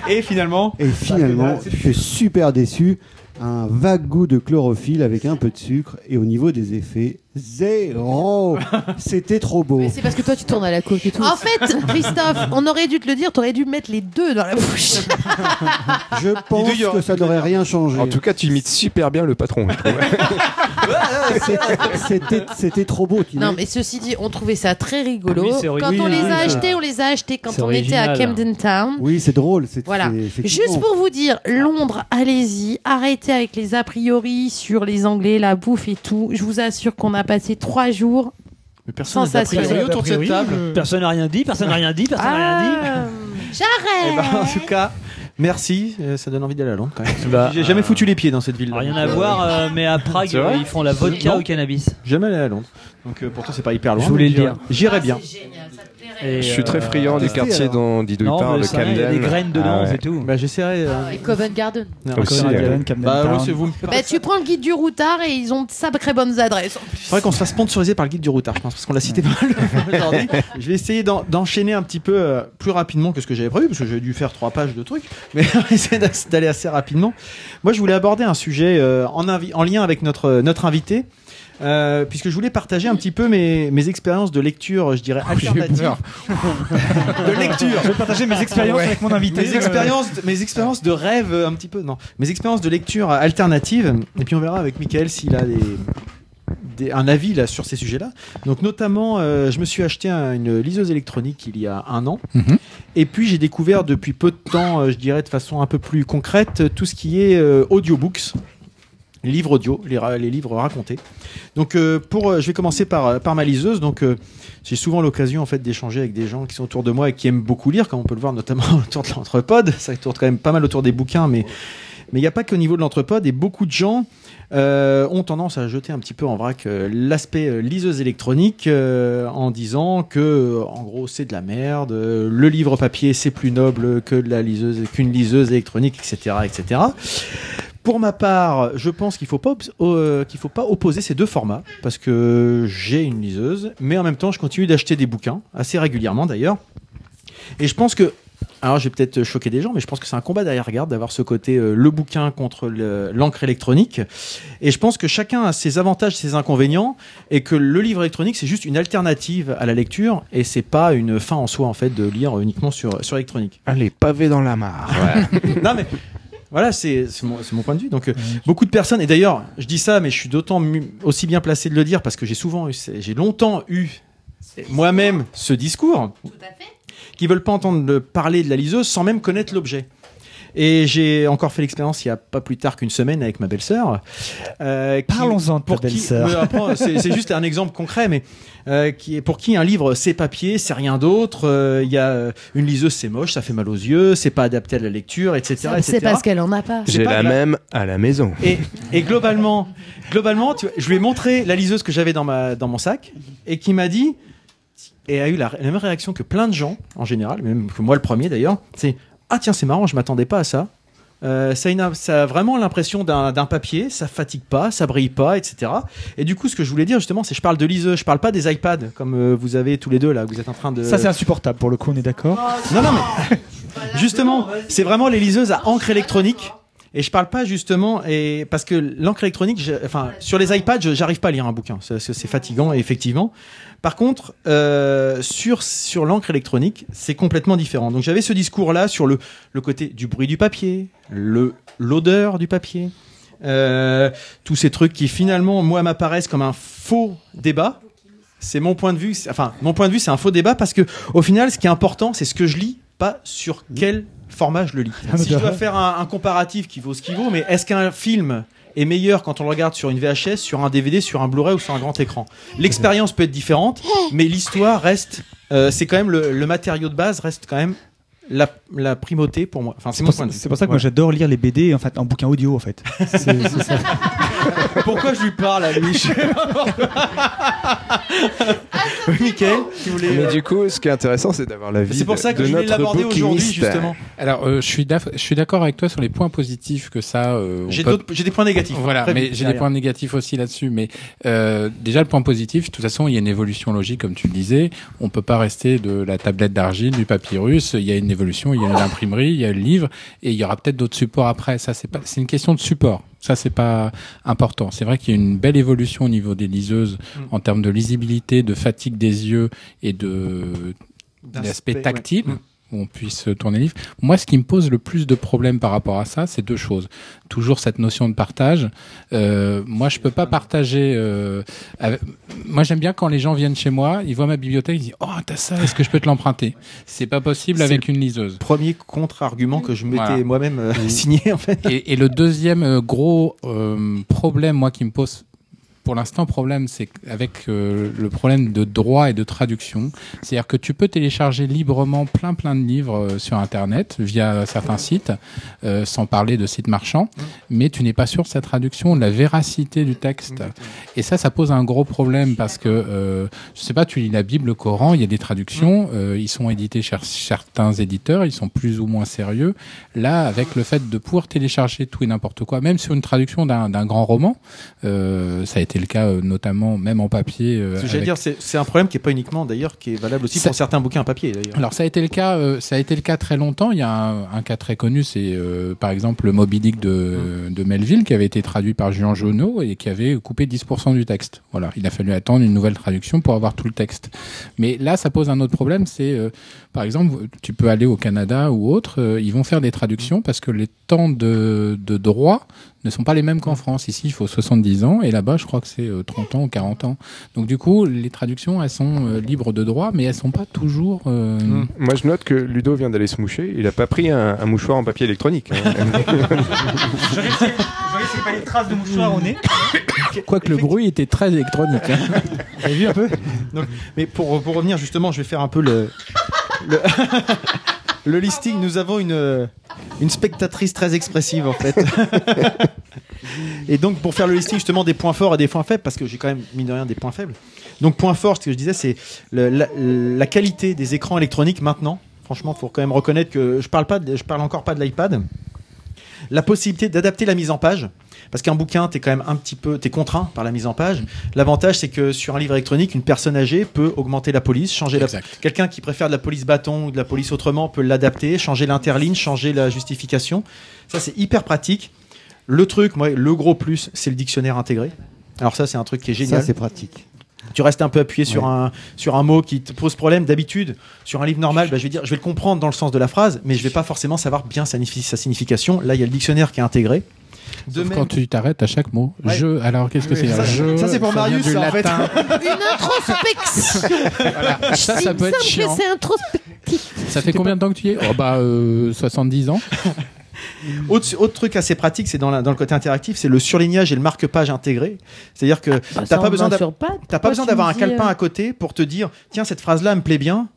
S4: Et finalement,
S8: Et finalement, je suis super déçu. Un vague goût de chlorophylle avec un peu de sucre et au niveau des effets, zéro. C'était trop beau.
S11: C'est parce que toi tu tournes à la coke et tout.
S5: En fait, Christophe, on aurait dû te le dire, t'aurais dû mettre les deux dans la bouche.
S8: Je pense que ça n'aurait rien changé.
S2: En tout cas, tu imites super bien le patron. je trouve.
S8: C'était- C'était trop beau. tu
S5: Non, mais ceci dit, on trouvait ça très rigolo.
S10: Oui, c'est
S5: quand on les
S8: Oui,
S5: a
S8: oui,
S5: achetés, on les a achetés quand
S10: C'est
S5: on était à
S10: original.
S5: Camden Town.
S8: Oui, c'est drôle. c'est-
S5: Voilà.
S8: c'est- effectivement.
S5: Juste pour vous dire, Londres, allez-y, arrêtez avec les a priori sur les Anglais, la bouffe et tout. Je vous assure qu'on a passé trois jours.
S4: mais personne n'a autour de cette table.
S10: Personne n'a rien dit, personne n'a rien dit, personne n'a rien dit.
S5: Ah,
S4: Eh
S5: J'arrête.
S4: ben, en tout cas, merci. euh, ça donne envie d'aller à Londres quand même.
S10: Bah,
S4: J'ai jamais foutu les pieds dans cette ville.
S10: Rien à voir, euh, mais à Prague, euh, ils font la vodka
S4: Non.
S10: au cannabis.
S4: Jamais allé à Londres. Donc euh, pourtant c'est pas hyper loin.
S10: Je voulais le
S4: j'irai-
S10: dire.
S4: J'irai bien.
S5: C'est
S10: Et,
S2: Je suis très
S10: euh,
S2: friand des quartiers dont Didouille
S10: Non,
S2: parle,
S10: ça, il y a des
S2: Camden.
S10: graines dedans,
S2: Ah ouais.
S10: c'est tout.
S4: Bah j'essaierai. euh,
S11: Et Covent Garden.
S4: non,
S2: Aussi,
S4: Covent. Garden.
S3: Camden
S4: Bah
S3: Town.
S4: ouais, c'est vous.
S5: Bah, tu prends le guide du routard et ils ont de sacrées bonnes adresses.
S4: Faudrait qu'on se fasse sponsoriser par le guide du routard, je pense, parce qu'on l'a cité pas mal aujourd'hui. Je vais essayer d'en- d'enchaîner un petit peu euh, plus rapidement que ce que j'avais prévu, parce que j'avais dû faire trois pages de trucs, mais on va essayer d'ass- d'aller assez rapidement. Moi, je voulais aborder un sujet euh, en, invi- en lien avec notre, notre invité. Euh, puisque je voulais partager un petit peu mes, mes expériences de lecture, je dirais alternatives. de lecture.
S3: Je vais partager mes expériences avec mon invité.
S4: Mes expériences, mes expériences de rêve, euh, un petit peu, non, mes expériences de lecture alternatives. Et puis on verra avec Michael s'il a des, des- un avis là sur ces sujets-là. Donc notamment, euh, je me suis acheté un- une liseuse électronique il y a un an.
S6: Mhm.
S4: Et puis j'ai découvert depuis peu de temps, euh, je dirais de façon un peu plus concrète, tout ce qui est euh, audiobooks. Les livres audio, les, les livres racontés. Donc, euh, pour, euh, je vais commencer par, euh, par ma liseuse. Donc, euh, j'ai souvent l'occasion en fait d'échanger avec des gens qui sont autour de moi et qui aiment beaucoup lire, comme on peut le voir notamment autour de l'entrepode. Ça tourne quand même pas mal autour des bouquins, mais mais il n'y a pas qu'au niveau de l'entrepode et beaucoup de gens euh, ont tendance à jeter un petit peu en vrac euh, l'aspect liseuse électronique en disant que en gros c'est de la merde, le livre papier c'est plus noble que la liseuse qu'une liseuse électronique, etc., etc. Pour ma part, je pense qu'il faut pas obs- euh, qu'il faut pas opposer ces deux formats parce que j'ai une liseuse, mais en même temps, je continue d'acheter des bouquins assez régulièrement d'ailleurs. Et je pense que Alors, je vais peut-être choquer des gens, mais je pense que c'est un combat derrière-garde d'avoir ce côté euh, le bouquin contre le- l'encre électronique. Et je pense que chacun a ses avantages, ses inconvénients, et que le livre électronique, c'est juste une alternative à la lecture, et c'est pas une fin en soi, en fait, de lire uniquement sur, sur électronique.
S2: Allez, pavé dans la mare.
S4: non, mais voilà, c'est c'est mon, mon point de vue. Donc, euh, beaucoup de personnes, et d'ailleurs, je dis ça, mais je suis d'autant aussi bien placé de le dire parce que j'ai souvent eu, j'ai longtemps eu moi-même ce discours qui veulent pas entendre le- parler de la liseuse sans même connaître l'objet. Et j'ai encore fait l'expérience il y a pas plus tard qu'une semaine avec ma belle-sœur. Euh,
S3: Parlons-en de ta belle-sœur.
S4: C'est juste un exemple concret, mais euh, qui est pour qui un livre c'est papier, c'est rien d'autre. euh, Il y a une liseuse, c'est moche, ça fait mal aux yeux, c'est pas adapté à la lecture, etc.
S5: C'est parce qu'elle en a pas.
S2: J'ai la même à la maison.
S4: Et, et globalement, globalement, tu vois, je lui ai montré la liseuse que j'avais dans ma dans mon sac et qui m'a dit et a eu la, la même réaction que plein de gens en général, même que moi le premier d'ailleurs. C'est ah tiens c'est marrant, je m'attendais pas à ça. Euh, ça, a une- ça a vraiment l'impression d'un d'un papier, ça fatigue pas, ça brille pas, etc. Et du coup, ce que je voulais dire justement, c'est je parle de liseuse, je parle pas des iPads comme euh, vous avez tous les deux là, vous êtes en train de.
S3: Ça, c'est insupportable pour le coup, on est d'accord
S4: Non, non, mais justement, c'est vraiment les liseuses à encre électronique. Et je parle pas justement, et parce que l'encre électronique, enfin, sur les iPads, je- j'arrive pas à lire un bouquin. C'est fatigant, effectivement. Par contre, euh, sur, sur l'encre électronique, c'est complètement différent. Donc j'avais ce discours-là sur le, le côté du bruit du papier, le l'odeur du papier, euh, tous ces trucs qui finalement, moi, m'apparaissent comme un faux débat. C'est mon point de vue. Enfin, mon point de vue, c'est un faux débat parce que, au final, ce qui est important, c'est ce que je lis, pas sur quel format je le lis. Si je dois faire un, un comparatif qui vaut ce qui vaut, mais est-ce qu'un film est meilleur quand on le regarde sur une VHS, sur un DVD, sur un Blu-ray ou sur un grand écran L'expérience peut être différente, mais l'histoire reste. euh, c'est quand même le, le matériau de base reste quand même la, la primauté pour moi. Enfin, c'est
S3: pour, pour ça que moi j'adore lire les BD en fait en bouquin audio en fait. C'est- c'est ça.
S4: Pourquoi je lui parle à lui Je sais pas pourquoi. Oui, Mickaël, si vous voulez.
S2: Mais du coup, ce qui est intéressant, c'est d'avoir l'avis
S4: C'est pour ça que
S2: de
S4: je voulais l'aborder aujourd'hui, justement.
S6: Alors, euh, je suis d'aff- je suis d'accord avec toi sur les points positifs que ça. euh, on
S4: J'ai
S6: peut-
S4: des points négatifs.
S6: Voilà,
S4: Après,
S6: mais j'ai des points négatifs aussi là-dessus. Mais euh, déjà, le point positif, de toute façon, il y a une évolution logique, comme tu le disais. On peut pas rester de la tablette d'argile, du papyrus. Il y a une évolution. Il y a l'imprimerie, il y a le livre, et il y aura peut-être d'autres supports après. Ça, c'est pas, c'est une question de support. Ça, c'est pas important. C'est vrai qu'il y a une belle évolution au niveau des liseuses en termes de lisibilité, de fatigue des yeux et de
S4: D'aspect,
S6: d'aspect
S4: ouais.
S6: Où on puisse tourner le livre. Moi, ce qui me pose le plus de problèmes par rapport à ça, c'est deux choses. Toujours cette notion de partage. Euh, moi, je peux pas partager. euh, avec- Moi, j'aime bien quand les gens viennent chez moi, ils voient ma bibliothèque, ils disent Oh, t'as ça, est-ce que je peux te l'emprunter? C'est pas possible avec une liseuse.
S4: Premier contre-argument que je m'étais
S6: Voilà.
S4: moi-même euh, signé en fait.
S6: Et, et le deuxième gros problème, moi, qui me pose pour l'instant problème, c'est avec euh, le problème de droit et de traduction. C'est-à-dire que tu peux télécharger librement plein plein de livres euh, sur Internet via certains sites, euh, sans parler de sites marchands, mais tu n'es pas sûr de sa traduction, de la véracité du texte. Et ça, ça pose un gros problème parce que, euh, je sais pas, tu lis la Bible, le Coran, il y a des traductions, euh, ils sont édités chez certains éditeurs, ils sont plus ou moins sérieux. Là, avec le fait de pouvoir télécharger tout et n'importe quoi, même sur une traduction d'un d'un grand roman, euh, ça a été le cas euh, notamment même en papier. euh,
S4: Ce que J'allais
S6: avec-
S4: dire, c'est un problème qui est pas uniquement d'ailleurs, qui est valable aussi
S6: Ça-
S4: pour certains bouquins papier d'ailleurs.
S6: Alors ça a été le cas, euh, ça a été le cas très longtemps. Il y a un, un cas très connu, c'est par exemple le Moby Dick de, de Melville qui avait été traduit par Jean Jonot et qui avait coupé 10% du texte. Voilà, il a fallu attendre une nouvelle traduction pour avoir tout le texte. Mais là, ça pose un autre problème, c'est par exemple, tu peux aller au Canada ou autre, ils vont faire des traductions parce que les temps de, de droit ne sont pas les mêmes qu'en France. Ici, il faut 70 ans et là-bas, je crois que c'est euh, 30 ans ou 40 ans. Donc du coup, les traductions, elles sont euh, libres de droit, mais elles sont pas toujours. euh,
S2: Moi, je note que Ludo vient d'aller se moucher. Il a pas pris un, un mouchoir en papier électronique. hein.
S3: Je pas les traces de mouchoir au nez.
S6: Quoique le bruit était très électronique. hein.
S3: Vous avez vu un peu?
S4: Donc, mais pour, pour revenir justement, je vais faire un peu le le, le listing. Nous avons une une spectatrice très expressive en fait. et donc pour faire le listing justement des points forts et des points faibles, parce que j'ai quand même mine de rien des points faibles. Donc point fort, ce que je disais, c'est la, la qualité des écrans électroniques maintenant. Franchement, faut quand même reconnaître que je parle pas, de- je parle encore pas de l'iPad. la possibilité d'adapter la mise en page. Parce qu'un bouquin, t'es quand même un petit peu, t'es contraint par la mise en page. L'avantage, c'est que sur un livre électronique, une personne âgée peut augmenter la police, changer la. Quelqu'un qui préfère de la police bâton ou de la police autrement peut l'adapter, changer l'interligne, changer la justification. Ça, c'est hyper pratique. Le truc, moi, le gros plus, c'est le dictionnaire intégré. Alors ça, c'est un truc qui est génial.
S8: Ça, c'est pratique.
S4: Tu restes un peu appuyé sur, un, sur un mot qui te pose problème. D'habitude, sur un livre normal, bah, je vais dire, je vais le comprendre dans le sens de la phrase, mais je vais pas forcément savoir bien sa signification. Là, il y a le dictionnaire qui est intégré. De
S6: Sauf
S4: même-
S6: quand tu t'arrêtes à chaque mot.
S4: Ouais.
S6: Je. Alors qu'est-ce que
S4: Oui,
S6: c'est
S4: ça,
S6: Je,
S4: ça, c'est pour Marius, ça, en fait.
S5: Une introspection.
S6: Voilà. Ça, ça peut être chiant.
S5: que c'est introspectif.
S6: Ça fait combien de temps que tu y es Oh bah euh, 70 ans.
S4: Autre, autre truc assez pratique, c'est dans, la- dans le côté interactif, c'est le surlignage et le marque-page intégré. C'est-à-dire que
S5: Bah,
S4: t'as pas
S5: on
S4: besoin d'avoir
S5: me
S4: un calepin
S5: euh,
S4: à côté pour te dire tiens cette phrase-là me plaît bien.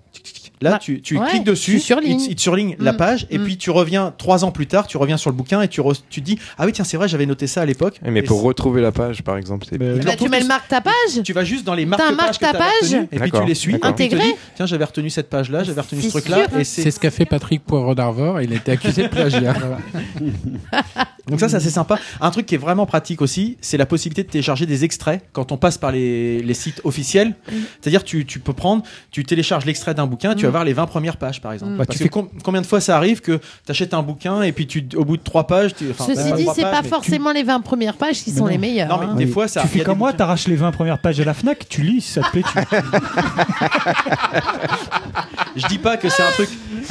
S4: Là,
S5: Bah,
S4: tu, tu
S5: ouais,
S4: cliques dessus,
S5: tu
S4: il, te- il te surligne la
S5: Mm,
S4: page, et
S5: mm.
S4: puis tu reviens trois ans plus tard, tu reviens sur le bouquin et tu, re- tu te dis ah oui tiens c'est vrai j'avais noté ça à l'époque.
S2: Mais
S4: Et
S2: pour retrouver la page, par exemple, c'est.
S5: Bah, tu mets le marque ta page.
S4: tu vas juste dans les marques
S5: marque
S4: que
S5: ta page
S4: et puis tu les suis.
S5: Intégré.
S4: dis, Tiens, j'avais retenu cette page-là, j'avais retenu ce truc-là.
S6: C'est
S4: c'est
S6: ce qu'a fait Patrick Poivre d'Arvor. Il a été accusé de plagiat.
S4: Donc ça, c'est assez sympa. Un truc qui est vraiment pratique aussi, c'est la possibilité de télécharger des extraits quand on passe par les, les sites officiels. C'est-à-dire tu, tu peux prendre, tu télécharges l'extrait d'un bouquin, tu vas voir les 20 premières pages par exemple.
S5: Mm.
S3: Bah,
S4: Parce
S3: tu
S4: que
S3: fais-
S4: com- combien de fois ça arrive que tu achètes un bouquin et puis tu, au bout de trois pages... Tu, enfin,
S5: Ceci dit, c'est
S4: pages,
S5: pas forcément les 20 premières pages qui
S3: Mais
S5: sont
S3: non.
S5: les meilleures.
S4: Non mais
S5: hein.
S4: des
S3: Oui.
S4: fois ça...
S3: tu fais comme moi, t'arraches les 20 premières pages de la Fnac, tu lis, si ça te plaît, tu.
S4: Je dis pas que c'est un truc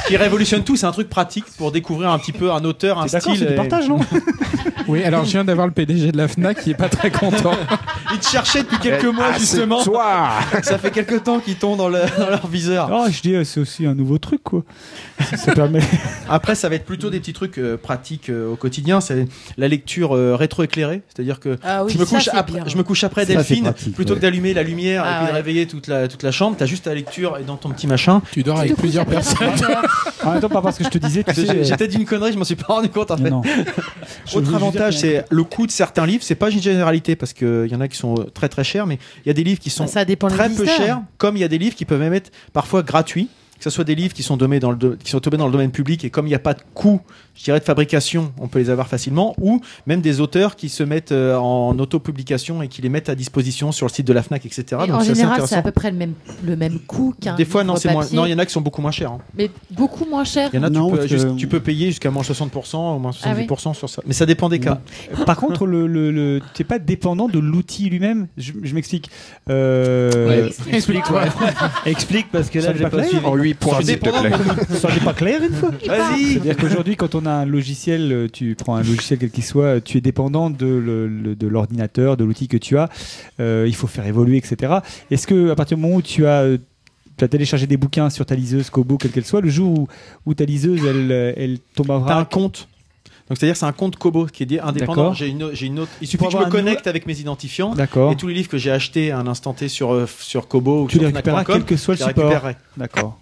S4: qui révolutionne tout, c'est un truc pratique pour découvrir un petit peu un auteur, un style.
S3: c'est
S4: et-
S3: partage, non?
S6: Oui, alors je viens d'avoir le PDG de la Fnac qui est pas très content.
S4: Il te cherchait depuis quelques mois
S2: Ah,
S4: justement.
S2: toi
S4: Ça fait quelques temps qu'ils tombent dans, le- dans leur viseur.
S3: Oh, je dis, euh, c'est aussi un nouveau truc, quoi. Ça permet.
S4: Après, ça va être plutôt des petits trucs euh, pratiques euh, au quotidien. C'est la lecture euh, rétroéclairée, c'est-à-dire que
S5: Ah oui,
S4: je, me
S5: ça,
S4: couche après,
S5: bien.
S4: je me couche après
S8: Ça, c'est
S4: Delphine,
S8: pratique,
S4: plutôt
S8: ouais.
S4: que d'allumer la lumière
S5: Ah
S4: et puis
S5: ouais.
S4: de réveiller toute la, toute la chambre. T'as juste ta lecture et dans ton petit machin.
S6: Tu dors Avec plusieurs personnes.
S5: 23 heures.
S3: En même temps, pas parce que je te disais,
S4: peut-être dit une connerie, je m'en suis pas rendu compte en fait.
S3: non.
S4: Autre avantage, c'est le coût de certains livres. C'est pas une généralité parce qu'il y en a qui sont euh, très très chers, mais il y a des livres qui sont
S5: Bah, ça dépend des
S4: très peu chers, comme il y a des livres qui peuvent même être parfois gratuits. Que ce soit des livres qui sont tombés dans le, do- qui sont tombés dans le domaine public et comme il n'y a pas de coût, je dirais, de fabrication, on peut les avoir facilement, ou même des auteurs qui se mettent euh, en autopublication et qui les mettent à disposition sur le site de la Fnac, etc.
S11: Et
S4: Donc
S11: en général, c'est à peu près le même, le même coût qu'un.
S4: Des fois, non,
S11: livre
S4: c'est moins.
S11: papier,
S4: Non, il y en a qui sont beaucoup moins chers. hein.
S11: Mais beaucoup moins cher.
S4: Il y en a,
S8: Non,
S4: tu, peux,
S8: parce
S4: juste-
S8: que-
S4: tu peux payer jusqu'à moins 60%, au moins 70%
S11: Ah oui.
S4: sur ça. Mais ça dépend des cas.
S3: Par contre, le, le, le- t'es pas dépendant de l'outil lui-même? Je, je m'explique. Euh,
S6: Explique-toi.
S1: Explique parce que là, j'ai
S3: pas
S1: pas
S3: clair
S1: suivi.
S2: En 8 points,
S4: Ça
S2: s'il te
S4: dépend
S2: plaît.
S3: Ça n'est pas clair une fois.
S4: Vas-y
S3: C'est-à-dire qu'aujourd'hui, quand on a un logiciel, euh, tu prends un logiciel quel qu'il soit, tu es dépendant de, l'ordinateur, de l'outil que tu as. Euh, il faut faire évoluer, etc. Est-ce que à partir du moment où tu as euh, tu as téléchargé des bouquins sur ta liseuse Kobo, quelle qu'elle soit, le jour où, où ta liseuse elle, elle tombe à
S4: T'as un compte. Donc c'est-à-dire c'est un compte Kobo qui est dé- indépendant. J'ai une, j'ai une autre. Il suffit que je me connecte avec mes identifiants
S3: d'accord,
S4: et tous les livres que j'ai achetés à un instant T sur sur Kobo ou
S3: tu
S4: sur
S3: les récupéreras quel que soit le support. D'accord.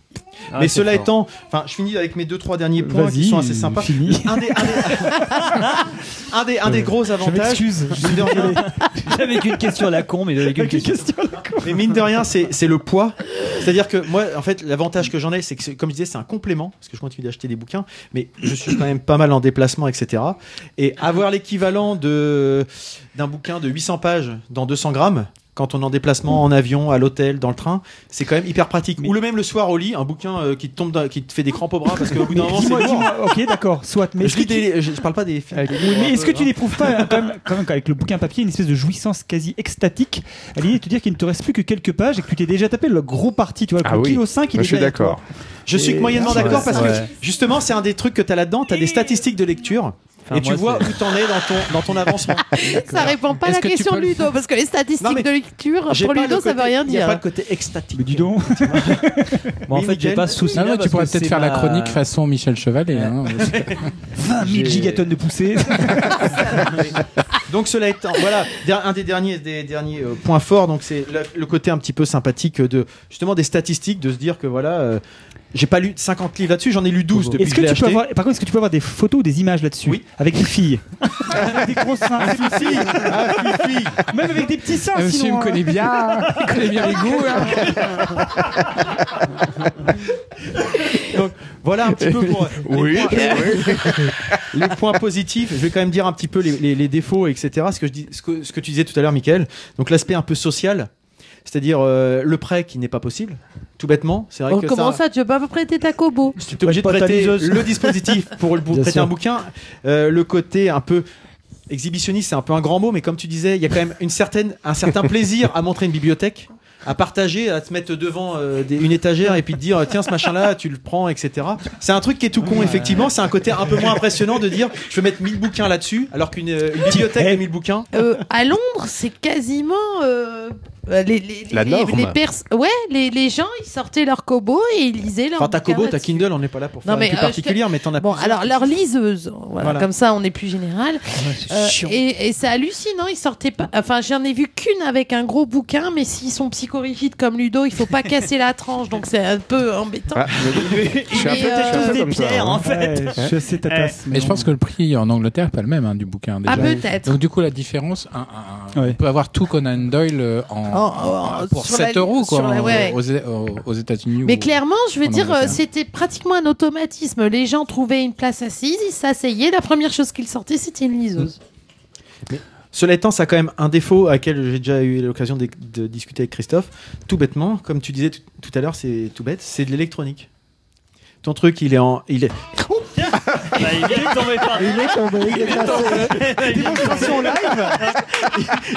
S1: Ah,
S4: Mais cela
S1: fort.
S4: étant, enfin, je finis avec mes deux trois derniers points qui sont assez sympas.
S3: Fini.
S4: Un des, un des, un des, un des gros
S3: Je
S4: avantages.
S1: J'avais qu'une question à la con, mais j'avais qu'une question.
S4: Mais mine de rien, c'est c'est le poids. C'est-à-dire que moi, en fait, l'avantage que j'en ai, c'est que, comme je disais, c'est un complément, parce que je continue d'acheter des bouquins, mais je suis quand même pas mal en déplacement, etc. Et avoir l'équivalent de d'un bouquin de 800 pages dans 200 grammes, quand on est en déplacement, en avion, à l'hôtel, dans le train, c'est quand même hyper pratique. Ou le même le soir au lit, un bouquin euh, qui te tombe, dans- qui te fait des crampes au bras, parce qu'au bout d'un moment, c'est
S3: dis-moi. Ok, d'accord. Soit. Mais
S4: Je,
S3: que
S4: lis
S3: tu-
S4: des- je, je parle pas des films.
S3: Avec-
S4: des
S3: oui,
S4: livres
S3: mais est-ce que tu
S4: hein.
S3: n'éprouves pas hein, quand même, quand même qu'avec le bouquin papier une espèce de jouissance quasi extatique à l'idée de te dire qu'il ne te reste plus que quelques pages et que tu t'es déjà tapé le gros parti, tu vois,
S2: Ah
S3: le
S2: oui.
S3: kilo 5 il
S2: Moi,
S3: est
S2: je suis
S3: avec toi.
S2: d'accord.
S4: Je suis
S3: Et-
S4: moyennement
S3: Ouais,
S4: d'accord parce
S1: ouais.
S4: que justement, c'est un des trucs que tu as là-dedans, tu as des statistiques de lecture.
S1: Enfin,
S4: et tu
S1: moi,
S4: vois où t'en es dans ton, dans ton avancement.
S5: Ça répond pas à la
S6: que
S5: question
S6: le
S5: Ludo, parce que les statistiques
S4: Non,
S5: de lecture, pour Ludo,
S4: le
S5: ça veut
S4: côté-
S5: rien
S4: Il n'y a
S5: dire.
S4: pas le côté extatique.
S3: Mais dis donc.
S1: Bon, en fait, j'ai pas ce souci.
S6: Ah ouais, tu pourrais peut-être faire la chronique façon Michel Chevalet. hein.
S3: 20 000
S1: J'ai-
S3: gigatonnes de poussée.
S4: Donc cela étant, voilà, un des derniers, des derniers euh, points forts, donc c'est le, le côté un petit peu sympathique de justement des statistiques, de se dire que voilà, euh, J'ai pas lu 50 livres là-dessus, j'en ai lu 12 depuis
S3: Est-ce
S4: que
S3: que
S4: je l'ai
S3: tu peux
S4: acheté.
S3: avoir, par contre, est-ce que tu peux avoir des photos ou des images là-dessus
S4: Oui.
S3: Avec des filles. avec des grosses seins.
S4: Fifi, ah, Fifi.
S3: Même avec des petits seins,
S6: Ah, Monsieur
S3: sinon.
S6: me
S3: hein.
S6: connaît bien, il connaît bien les goûts. hein.
S4: Donc voilà un petit peu pour
S2: Oui,
S4: les, points, les points positifs. Je vais quand même dire un petit peu les, les- les défauts, etc. Ce que, je dis, ce, que, ce que tu disais tout à l'heure, Michael. Donc l'aspect un peu social, c'est-à-dire euh, le prêt qui n'est pas possible, tout bêtement. C'est vrai
S5: Oh,
S4: que
S5: comment ça, tu veux pas prêter ta Kobo
S4: tu es obligé de prêter le dispositif pour, le- prêter
S3: sûr.
S4: un bouquin. Euh, le côté un peu exhibitionniste, c'est un peu un grand mot, mais comme tu disais, il y a quand même une certaine, un certain plaisir à montrer une bibliothèque, à partager, à te mettre devant euh, des- une étagère et puis te dire tiens ce machin-là, tu le prends, etc. C'est un truc qui est tout con, effectivement. C'est un côté un peu moins impressionnant de dire je vais mettre 1000 bouquins là-dessus, alors qu'une euh, bibliothèque de 1000 bouquins.
S5: Euh, à Londres, c'est quasiment euh, les, les,
S2: La
S5: les-
S2: norme.
S5: les pers- ouais, les, les gens ils sortaient leur Kobo et ils lisaient leur.
S4: Enfin, ta
S5: bouquin
S4: Kobo, ta
S5: là-dessus.
S4: Kindle, on n'est pas là pour faire
S5: Non, mais,
S4: une plus
S5: euh, je te-
S4: particulière, mais t'en as
S5: Bon,
S4: plusieurs.
S5: alors leur liseuse, voilà,
S4: Voilà.
S5: comme ça on est plus général. Euh,
S3: chiant.
S5: et, et c'est hallucinant, ils sortaient pas. Enfin, j'en ai vu qu'une avec un gros bouquin, mais s'ils sont psychorigides comme Ludo, il faut pas casser la tranche, donc c'est un peu embêtant.
S2: Ah, je suis un
S5: Mais,
S2: peu, je suis un
S5: euh,
S2: peu comme hein.
S1: en fait.
S3: Ouais, je suis assez tatasse.
S6: Mais je pense que le prix en Angleterre est pas le même hein, du bouquin. Déjà.
S5: Ah, peut-être.
S6: Donc du coup la différence, un- un- un-
S3: Ouais.
S6: on peut avoir tout Conan Doyle euh, en,
S5: En- en-
S6: pour
S5: sur la-
S6: 7 euros quoi,
S5: la- ouais.
S6: aux, aux- États-Unis.
S5: Mais
S6: ou-
S5: clairement, je veux dire, euh, c'était pratiquement un automatisme. Les gens trouvaient une place assise, ils s'asseyaient. La première chose qu'ils sortaient, c'était une liseuse.
S4: Cela étant, ça a quand même un défaut à laquelle j'ai déjà eu l'occasion de, de discuter avec Christophe. Tout bêtement, comme tu disais tout, à l'heure, c'est tout bête, c'est de l'électronique. Ton truc, il est en, il est.
S1: Bah, il est tombé par
S8: Il est tombé, il est passé.
S3: Démonstration live.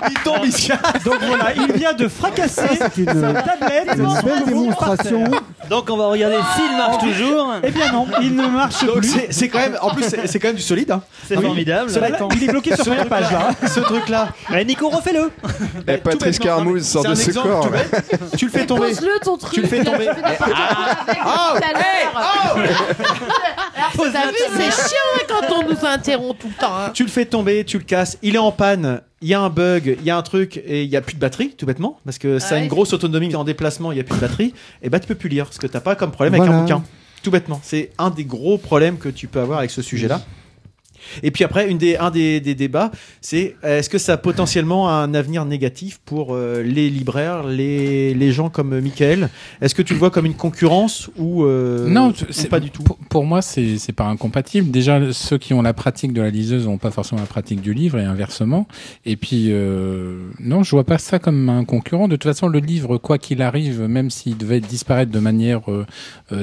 S4: Il tombe, il se casse.
S3: Donc voilà, il vient de fracasser
S8: une,
S3: sa tablette.
S8: une belle démonstration.
S1: Donc on va regarder s'il marche toujours.
S3: Eh bien non, il ne marche
S4: Donc
S3: plus.
S4: c'est c'est quand même, en plus, c'est c'est quand même du solide. Hein.
S1: C'est
S4: Oui.
S1: formidable.
S4: Cela étant,
S3: Il est bloqué sur
S4: ce
S3: la page là.
S4: Ce truc-là.
S1: Eh, Nico, refais-le.
S2: Eh, Patrice Carmouze sort de ses corps.
S4: Tu le fais tomber.
S5: Pose-le ton truc.
S4: Tu le fais tomber. Oh.
S5: Vu, c'est chiant hein, quand on nous interrompt tout le temps. hein.
S4: Tu le fais tomber, tu le casses. Il est en panne. Il y a un bug, il y a un truc et il y a plus de batterie, tout bêtement, parce que ça a
S5: Ouais.
S4: une grosse autonomie en déplacement. Il y a plus de batterie. Et bah tu peux plus lire, ce que t'as pas comme problème avec un
S8: Voilà.
S4: bouquin. Tout bêtement, c'est un des gros problèmes que tu peux avoir avec ce sujet-là. Et puis après, une des, un des, des débats, c'est est-ce que ça a potentiellement un avenir négatif pour euh, les libraires, les, les gens comme Michael? Est-ce que tu le vois comme une concurrence ou, euh,
S6: non,
S4: ou
S6: c'est
S4: pas du tout?
S6: Pour, pour moi, c'est c'est pas incompatible. Déjà, ceux qui ont la pratique de la liseuse n'ont pas forcément la pratique du livre et inversement. Et puis, euh, non, je vois pas ça comme un concurrent. De toute façon, le livre, quoi qu'il arrive, même s'il devait disparaître de manière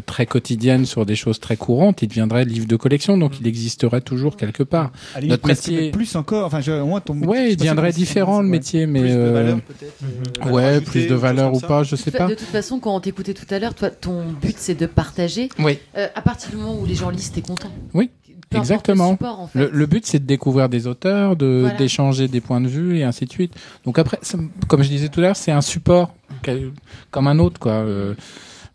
S6: très quotidienne sur des choses très courantes, il deviendrait livre de collection. Donc, il existerait toujours quelque part.
S3: Limite,
S6: Notre métier-
S3: plus encore. Enfin, je, ton.
S6: Ouais, il deviendrait différent le
S3: ouais.
S6: métier, mais
S4: Plus de
S6: euh,
S4: valeur peut-être
S6: ouais,
S4: Ajouter
S6: plus de valeur ou pas, je sais pas.
S11: De toute façon, quand on t'écoutait tout à l'heure, toi, ton but c'est de partager.
S6: Oui.
S11: Euh, à partir du moment où les gens lisent, t'es content.
S6: Oui, exactement.
S11: Le, support, en fait.
S6: Le, le but, c'est de découvrir des auteurs, de
S11: Voilà.
S6: d'échanger des points de vue et ainsi de suite. Donc après, comme je disais tout à l'heure, c'est un support comme un autre, quoi. Euh,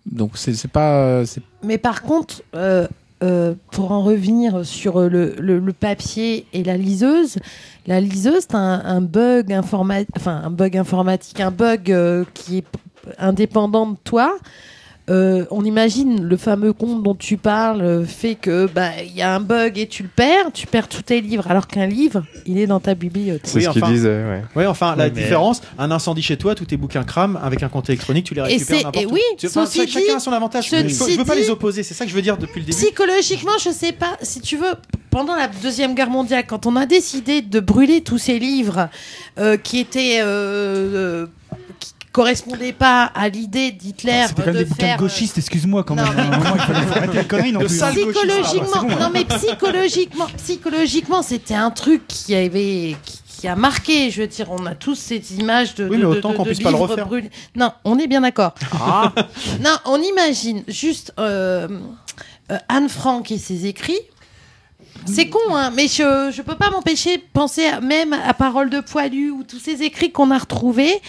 S6: donc c'est c'est pas, c'est
S5: Mais par contre, euh, euh, pour en revenir sur le, le- le papier et la liseuse, la liseuse, c'est un, un bug informatique, enfin un bug informatique, un bug euh, qui est indépendant de toi. Euh, on imagine le fameux compte dont tu parles euh, fait que bah il y a un bug et tu le perds, tu perds tous tes livres, alors qu'un livre, il est dans ta bibliothèque.
S2: C'est
S4: Oui,
S2: ce
S4: enfin.
S2: disait, ouais.
S4: Oui, enfin, la
S1: mais-
S4: différence, un incendie chez toi, tous tes bouquins crament, avec un compte électronique, tu les
S5: Et
S4: récupères
S5: c'est-
S4: n'importe
S5: et
S4: où.
S5: oui,
S4: Tu- enfin,
S5: ceci
S4: chacun a son avantage. Je, je veux pas
S5: dit-
S4: les opposer, c'est ça que je veux dire depuis le début.
S5: Psychologiquement, je sais pas, si tu veux, pendant la Deuxième Guerre mondiale, quand on a décidé de brûler tous ces livres euh, qui étaient. euh, euh, qui correspondaient pas à l'idée d'Hitler
S3: C'était quand même
S5: de
S3: des bouquins
S5: faire.
S3: de gauchistes, excuse-moi quand
S5: Non,
S3: même. À un moment, il fallait faut arrêter les conneries non
S4: De
S3: plus.
S4: sale gauchiste.
S5: Psychologiquement,
S3: Ah, c'est bon,
S5: non mais psychologiquement, psychologiquement, c'était un truc qui avait qui, qui a marqué. Je veux dire, on a tous ces images de.
S4: Oui,
S5: de-
S4: mais autant
S5: de-
S4: qu'on
S5: de
S4: puisse pas le
S5: livres
S4: refaire.
S5: brûlés. Non, on est bien d'accord. non, on imagine juste euh, euh, Anne Frank et ses écrits. C'est con, hein, mais je, je peux pas m'empêcher de penser à- même à Parole de poilu ou tous ces écrits qu'on a retrouvés.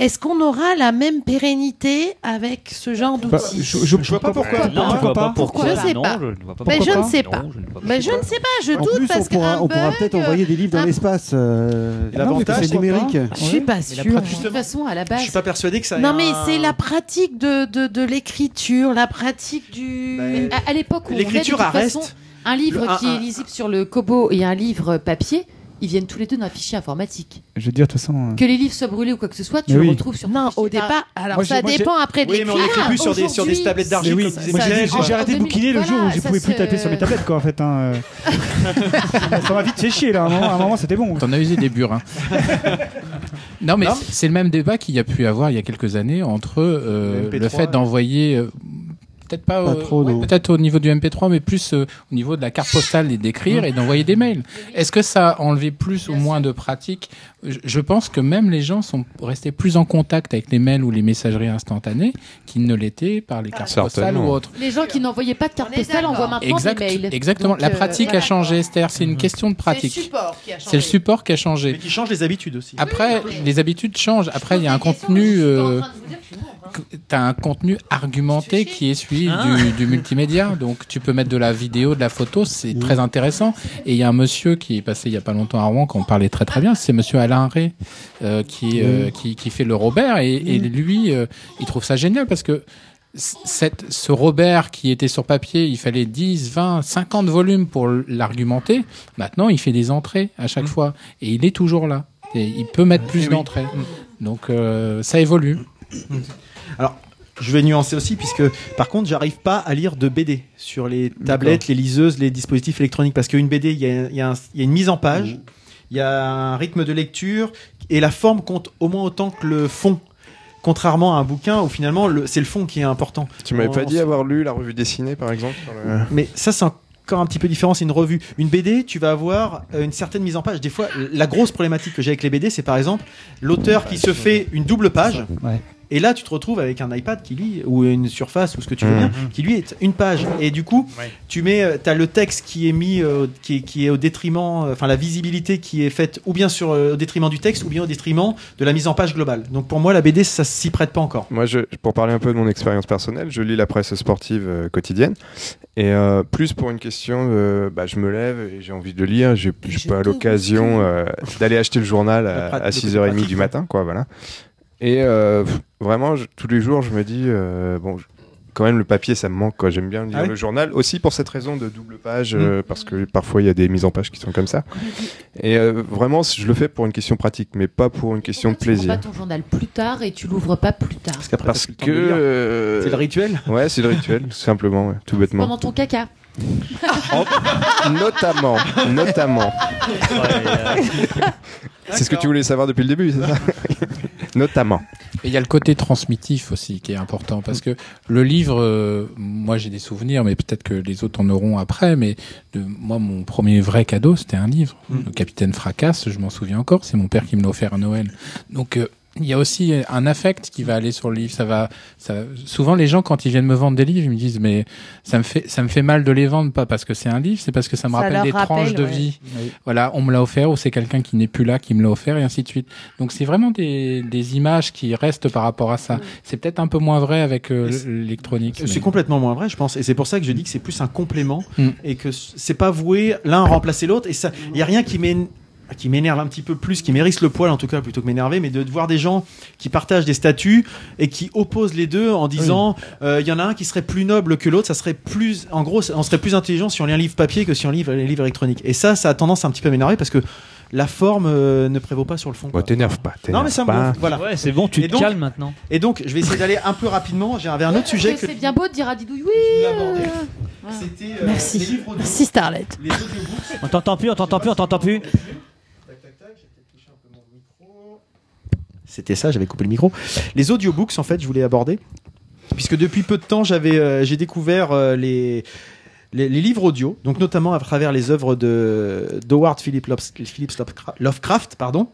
S5: Est-ce qu'on aura la même pérennité avec ce genre
S3: Bah,
S5: d'outils
S3: je, je,
S4: vois pas pourquoi.
S3: Pourquoi,
S10: Non, je vois pas
S3: pourquoi
S10: pourquoi.
S5: Je sais pas.
S10: je ne vois pas
S5: Ben, je
S10: pourquoi.
S5: ne sais pas.
S10: je ne
S5: je
S10: pourquoi.
S5: ne sais pas, je
S8: En
S5: doute
S8: plus, on
S5: parce
S8: pourra, on pourra peut-être envoyer des livres dans
S5: un-
S8: l'espace. euh,
S4: l'avantage,
S8: c'est numérique.
S5: Je suis pas
S4: Mais pratique-
S11: De toute façon, à la
S4: Je
S11: base,
S4: suis pas persuadé que ça.
S5: Non mais c'est la pratique de, de, de l'écriture, la pratique du...
S4: Ben,
S11: à, à l'époque où
S4: L'écriture reste.
S11: un livre qui est lisible sur le Kobo et un livre papier, ils viennent tous les deux d'un fichier informatique.
S3: Je veux dire, de toute façon. euh,
S11: Que les livres soient brûlés ou quoi que ce soit, tu
S3: Mais
S11: le
S3: oui.
S11: retrouves sur ton
S5: Non, au départ, alors
S3: Moi,
S5: ça
S3: moi,
S5: dépend après de
S4: Oui, mais on n'écrit plus sur des, sur des tablettes
S3: Mais
S4: d'argile.
S3: oui, j'ai arrêté de bouquiner le jour où je
S11: ça
S3: pouvais plus taper sur mes tablettes, quoi, en fait. hein, euh. ça m'a vite fait chier, là. À un moment, c'était bon.
S6: T'en as usé des burins. non, mais c'est- le même débat qu'il y a pu avoir il y a quelques années entre euh,
S4: Le MP3,
S6: le fait d'envoyer. Peut-être pas,
S8: Pas
S6: euh, ouais, peut-être au niveau du MP3, mais plus euh, au niveau de la carte postale et d'écrire et d'envoyer des mails. Est-ce que ça a enlevé plus ou moins de pratique? Je, je pense que même les gens sont restés plus en contact avec les mails ou les messageries instantanées qu'ils ne l'étaient par les cartes postales ou autres.
S11: Les gens qui n'envoyaient pas de carte postale envoient maintenant
S6: Exact-
S11: des mails.
S6: exactement.
S11: Donc,
S6: la
S11: euh,
S6: pratique a changé, Esther. C'est une question de
S5: C'est le
S6: pratique.
S5: support qui a changé.
S6: C'est le support qui a changé.
S4: Mais qui change les habitudes aussi.
S6: Après, les habitudes changent. Après, il y a un contenu. euh, T'as un contenu argumenté qui est celui
S10: Ah.
S6: du, du multimédia. Donc, tu peux mettre de la vidéo, de la photo. C'est très intéressant. Et il y a un monsieur qui est passé il y a pas longtemps à Rouen, qu'on parlait très très bien. C'est monsieur Alain Ray, euh, qui, euh, qui, qui fait le Robert. Et, et lui, euh, il trouve ça génial parce que cette, ce Robert qui était sur papier, il fallait 10, 20, 50 volumes pour l'argumenter. Maintenant, il fait des entrées à chaque fois. Et il est toujours là. Et il peut mettre plus
S4: oui.
S6: d'entrées. Donc, euh, ça évolue.
S4: Alors, je vais nuancer aussi, puisque par contre, j'arrive pas à lire de BD sur les tablettes, les liseuses, les dispositifs électroniques. Parce qu'une BD, il y a, y y une mise en page, il y a un rythme de lecture, et la forme compte au moins autant que le fond. Contrairement à un bouquin où finalement le- c'est le fond qui est important.
S2: Tu m'avais pas dit avoir lu la revue dessinée, par exemple sur le-
S4: Mais ça, c'est encore un petit peu différent. C'est une revue. Une BD, tu vas avoir euh, une certaine mise en page. Des fois, la grosse problématique que j'ai avec les BD, c'est par exemple l'auteur qui se fait une double page.
S3: Ouais.
S4: Et là, tu te retrouves avec un iPad qui lit, ou une surface, ou ce que tu veux
S2: Mhm.
S4: bien, qui lui est une page. Et du coup, tu mets, euh, t'as le texte qui est mis, euh, qui, est, qui est au détriment, euh, enfin la visibilité qui est faite ou bien sur euh, au détriment du texte, ou bien au détriment de la mise en page globale. Donc pour moi, la BD, ça s'y prête pas encore.
S2: Moi, je, pour parler un peu de mon expérience personnelle, je lis la presse sportive euh, quotidienne. Et euh, plus pour une question, bah, je me lève et j'ai envie de lire. J'ai pas l'occasion euh, d'aller acheter le journal à, à
S4: le côté
S2: 6h30
S4: pratique,
S2: du matin. Quoi, voilà. Et euh, pff, vraiment, je- tous les jours, je me dis, euh, bon, je- quand même, le papier, ça me manque. quoi. J'aime bien lire
S4: Ah oui
S2: le journal. Aussi pour cette raison de double page, euh, parce que parfois, il y a des mises en page qui sont comme ça. Et euh, vraiment, je le fais pour une question pratique, mais pas pour une question de
S11: Pourquoi Tu prends
S2: plaisir.
S11: pas ton journal plus tard et tu l'ouvres pas plus tard.
S4: Parce qu'après,
S2: Parce
S4: t'as plus le temps
S2: que.
S4: de lire.
S2: euh,
S4: c'est le rituel.
S2: Ouais, c'est le rituel, tout simplement, ouais, tout bêtement.
S11: Pendant ton caca.
S2: En- Notamment, notamment. C'est ce que tu voulais savoir depuis le début, c'est ça Notamment.
S6: Et il y a le côté transmitif aussi qui est important parce que le livre, euh, moi j'ai des souvenirs, mais peut-être que les autres en auront après. Mais de, moi, mon premier vrai cadeau, c'était un livre. Le Capitaine Fracasse, je m'en souviens encore. C'est mon père qui me l'a offert à Noël. Donc euh, il y a aussi un affect qui va aller sur le livre. Ça va, ça, souvent les gens quand ils viennent me vendre des livres, ils me disent mais ça me fait, ça me fait mal de les vendre pas parce que c'est un livre, c'est parce que ça me
S5: Ça
S6: rappelle des
S5: rappelle,
S6: tranches de
S5: ouais.
S6: vie. Voilà, on me l'a offert ou c'est quelqu'un qui n'est plus là qui me l'a offert et ainsi de suite. Donc c'est vraiment des, des images qui restent par rapport à ça. C'est peut-être un peu moins vrai avec euh, l'électronique.
S4: C'est
S6: mais-
S4: complètement moins vrai, je pense, et c'est pour ça que je dis que c'est plus un complément
S6: Mm.
S4: et que c'est pas voué l'un à remplacer l'autre. Et ça, il y a rien qui m'én- qui m'énerve un petit peu plus, qui mérisse le poil en tout cas plutôt que m'énerver, mais de, de voir des gens qui partagent des statuts et qui opposent les deux en disant euh, il y en a un qui serait plus noble que l'autre, ça serait plus, en gros, on serait plus intelligent si on lit un livre papier que si on lit un livre électronique. Et ça, ça a tendance un petit peu à m'énerver parce que la forme euh, ne prévaut pas sur le fond.
S2: Bon, t'énerve pas.
S4: non
S2: t'énerve
S4: mais ça me voilà.
S10: Ouais, c'est bon, tu te
S4: donc-
S10: calmes maintenant.
S4: Et donc, je vais essayer d'aller un peu rapidement. J'avais un autre sujet que
S11: C'est bien beau de dire à Didouille oui. euh,
S4: C'était
S5: Merci.
S4: les livres audio,
S5: Merci Starlet.
S4: les audiobooks.
S10: On t'entend plus, on t'entend plus, on t'entend plus.
S4: Tac, tac, tac, j'ai peut-être touché un peu mon micro. C'était ça, j'avais coupé le micro. Les audiobooks, en fait, je voulais aborder. Puisque depuis peu de temps, j'avais, euh, j'ai découvert euh, les, les, les livres audio, donc notamment à travers les œuvres de d'Howard Phillips Lovecraft, pardon.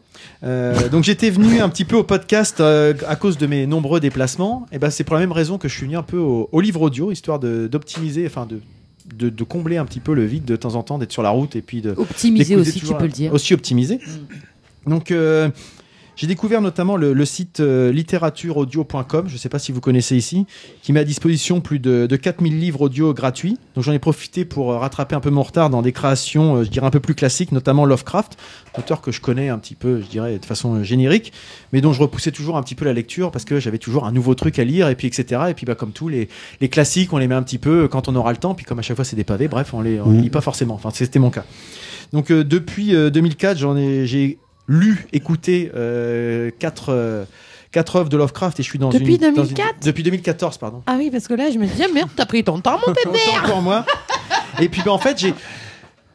S4: Euh, donc j'étais venu un petit peu au podcast euh, à cause de mes nombreux déplacements. Et ben c'est pour la même raison que je suis venu un peu au, au livre audio, histoire de d'optimiser, enfin de, de de combler un petit peu le vide de temps en temps, d'être sur la route et puis de
S11: Optimiser aussi, tu peux le dire.
S4: Aussi optimisé. Donc, euh, J'ai découvert notamment le, le site euh, littératureaudio.com, je ne sais pas si vous connaissez ici, qui met à disposition plus de, de 4000 livres audio gratuits. Donc j'en ai profité pour euh, rattraper un peu mon retard dans des créations, euh, je dirais, un peu plus classiques, notamment Lovecraft, auteur que je connais un petit peu, je dirais, de façon euh, générique, mais dont je repoussais toujours un petit peu la lecture parce que j'avais toujours un nouveau truc à lire, et puis etc. Et puis bah, comme tous les, les classiques, on les met un petit peu quand on aura le temps, puis comme à chaque fois c'est des pavés, bref, on les, on les lit pas forcément. Enfin, c'était mon cas. Donc euh, depuis euh, 2004, j'en ai, j'ai lu, écouté euh, quatre, euh, quatre œuvres de Lovecraft et je suis dans
S5: Depuis
S4: une, une-
S5: 2004?
S4: depuis 2014, pardon.
S5: Ah oui, parce que là, je me dis, ah, merde, t'as pris ton temps, mon pépère.
S4: pour moi. Et puis ben, en fait, j'ai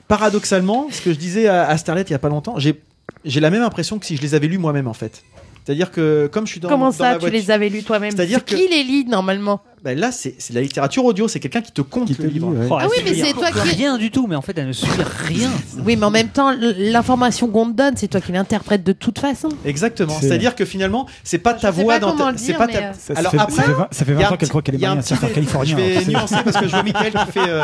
S4: paradoxalement, ce que je disais à, à Starlet il y a pas longtemps, j'ai j'ai la même impression que si je les avais lus moi-même en fait. C'est-à-dire que comme je suis dans
S5: Comment
S4: dans
S5: ça,
S4: ma
S5: tu
S4: voiture-
S5: les avais lus toi-même?
S4: C'est-à-dire
S5: C'est qui les lit normalement?
S4: Ben là c'est c'est de la littérature audio, c'est quelqu'un qui te compte le livre.
S10: Oh,
S5: Ah
S10: elle
S5: oui,
S10: suit
S5: mais c'est
S10: rien.
S5: toi qui-
S10: Rien du tout, mais en fait, elle ne suit rien.
S5: Oui, mais en même temps, l- l'information qu'on te donne, c'est toi qui l'interprète de toute façon.
S4: Exactement.
S3: C'est-
S4: C'est-à-dire que finalement, c'est pas ta
S5: sais
S4: voix
S5: pas
S4: dans
S5: comment
S4: ta.
S5: le
S4: C'est
S5: dire,
S4: pas
S5: mais,
S4: ta.
S5: euh,
S3: Ça, ça
S4: Alors
S3: fait,
S4: après,
S3: ça fait 20, ça fait 20
S4: il y a
S3: ans qu'elle croit qu'elle est mariée à un surfeur californien.
S4: Je vais
S3: alors,
S4: nuancer parce que je vois Michael qui fait. euh,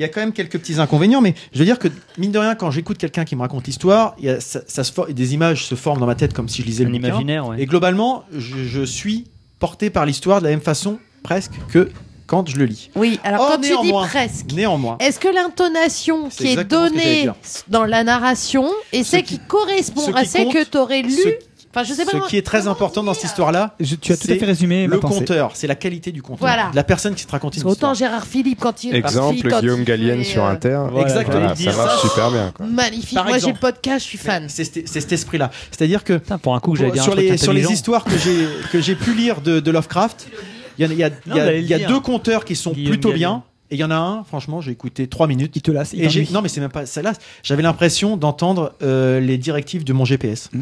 S4: Il y a quand même quelques petits inconvénients, mais je veux dire que mine de rien, quand j'écoute quelqu'un qui me raconte l'histoire, il y a- ça, ça se for- des images se forment dans ma tête comme si je lisais le
S10: imaginaire, ouais.
S4: Et globalement, je, je suis porté par l'histoire de la même façon presque que quand je le lis.
S5: Oui, alors
S4: Oh,
S5: quand tu dis
S4: néanmoins.
S5: presque,
S4: Néanmoins.
S5: est-ce que l'intonation qui est donnée dans la narration et celle qui, correspond
S4: ce
S5: à celle que tu aurais lu
S4: ce-
S5: Enfin, je sais pas.
S4: Ce qui est très important dans cette histoire-là,
S3: Je- tu as tout à fait résumé
S4: le conteur, c'est la qualité du conteur,
S5: Voilà.
S4: de la personne qui se raconte une histoire.
S5: qu'autant Gérard Philippe quand il
S2: Exemple,
S5: quand
S2: Guillaume
S5: il
S2: Gallienne sur
S5: euh,
S2: Inter.
S4: Exactement.
S2: Voilà, ça marche super bien. Quoi.
S5: Magnifique.
S4: Par
S5: Moi, j'ai le podcast, je suis fan.
S4: C'est cet esprit-là. C'est-à-dire que
S10: Putain, pour un coup, j'allais dire un
S4: sur
S10: truc
S4: les, sur les histoires que j'ai que j'ai pu lire de, de Lovecraft, il y a, y y y deux conteurs qui sont
S10: Guillaume
S4: plutôt
S10: Gallienne.
S4: bien. Et il y en a un, franchement, j'ai écouté trois minutes.
S3: Il te lasse. il
S4: Et non mais c'est même pas celle-là. J'avais l'impression d'entendre euh, les directives de mon GPS.
S3: Ouais.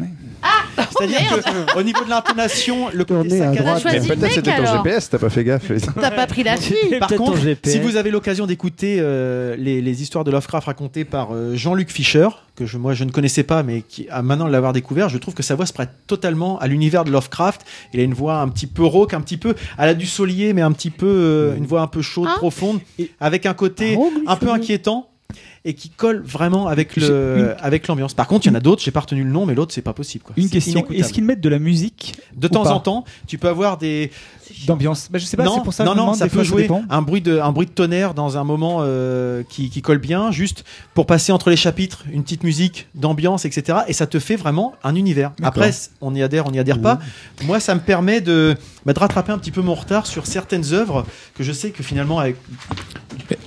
S4: C'est-à-dire que au niveau de l'intonation, le côté saccadé-
S2: Peut-être c'était ton. GPS, t'as pas fait gaffe.
S5: T'as pas pris la fille.
S4: Par contre, si vous avez l'occasion d'écouter euh, les, les histoires de Lovecraft racontées par euh, Jean-Luc Fischer, que je, moi je ne connaissais pas, mais qui a maintenant de l'avoir découvert, je trouve que sa voix se prête totalement à l'univers de Lovecraft. Il a une voix un petit peu rauque, un petit peu à la du Solier, mais un petit peu euh, une voix un peu chaude,
S5: Ah.
S4: profonde, avec un côté un peu inquiétant et qui colle vraiment avec le avec l'ambiance. Par contre, il y en a d'autres, j'ai pas retenu le nom, mais l'autre c'est pas possible. Quoi.
S3: Une question. Est-ce qu'ils mettent de la musique
S4: De temps
S3: pas
S4: en temps, tu peux avoir des
S3: d'ambiance bah, Je sais pas,
S4: non,
S3: c'est pour ça que
S4: non, non,
S3: demande,
S4: ça peut
S3: fois,
S4: jouer un bruit de un bruit de tonnerre dans un moment euh, qui, qui colle bien, juste pour passer entre les chapitres, une petite musique d'ambiance, etc. Et ça te fait vraiment un univers. Après, on y adhère, on y adhère pas. Moi, ça me permet de, bah, de rattraper un petit peu mon retard sur certaines œuvres que je sais que finalement avec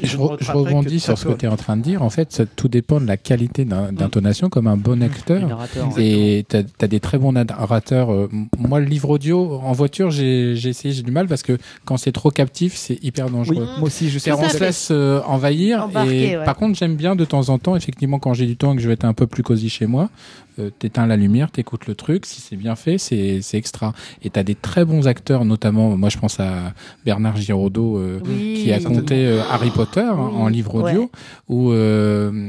S6: Je,
S4: Je
S6: re-
S4: ne
S6: je
S4: rattraperai
S6: rebondis sur ce que tu es en train de dire. En fait, ça, tout dépend de la qualité d'un- d'intonation, comme un bon
S10: Du
S6: acteur. Et tu as, des très bons narrateurs. Euh, Moi, le livre audio, en voiture, j'ai essayé, j'ai du mal parce que quand c'est trop captif, c'est hyper
S3: Oui,
S6: dangereux.
S3: moi aussi, je sais.
S6: On se laisse euh, envahir.
S5: Embarquer,
S6: et
S5: ouais.
S6: Par contre, j'aime bien de temps en temps, effectivement, quand j'ai du temps et que je vais être un peu plus cosy chez moi, euh, t'éteins la lumière, t'écoutes le truc. Si c'est bien fait, c'est c'est extra. Et t'as des très bons acteurs, notamment, moi je pense à Bernard Giraudot, euh,
S5: Oui.
S6: qui a compté euh, Harry Potter hein,
S5: Oui.
S6: en livre audio,
S5: Ouais.
S6: ou euh,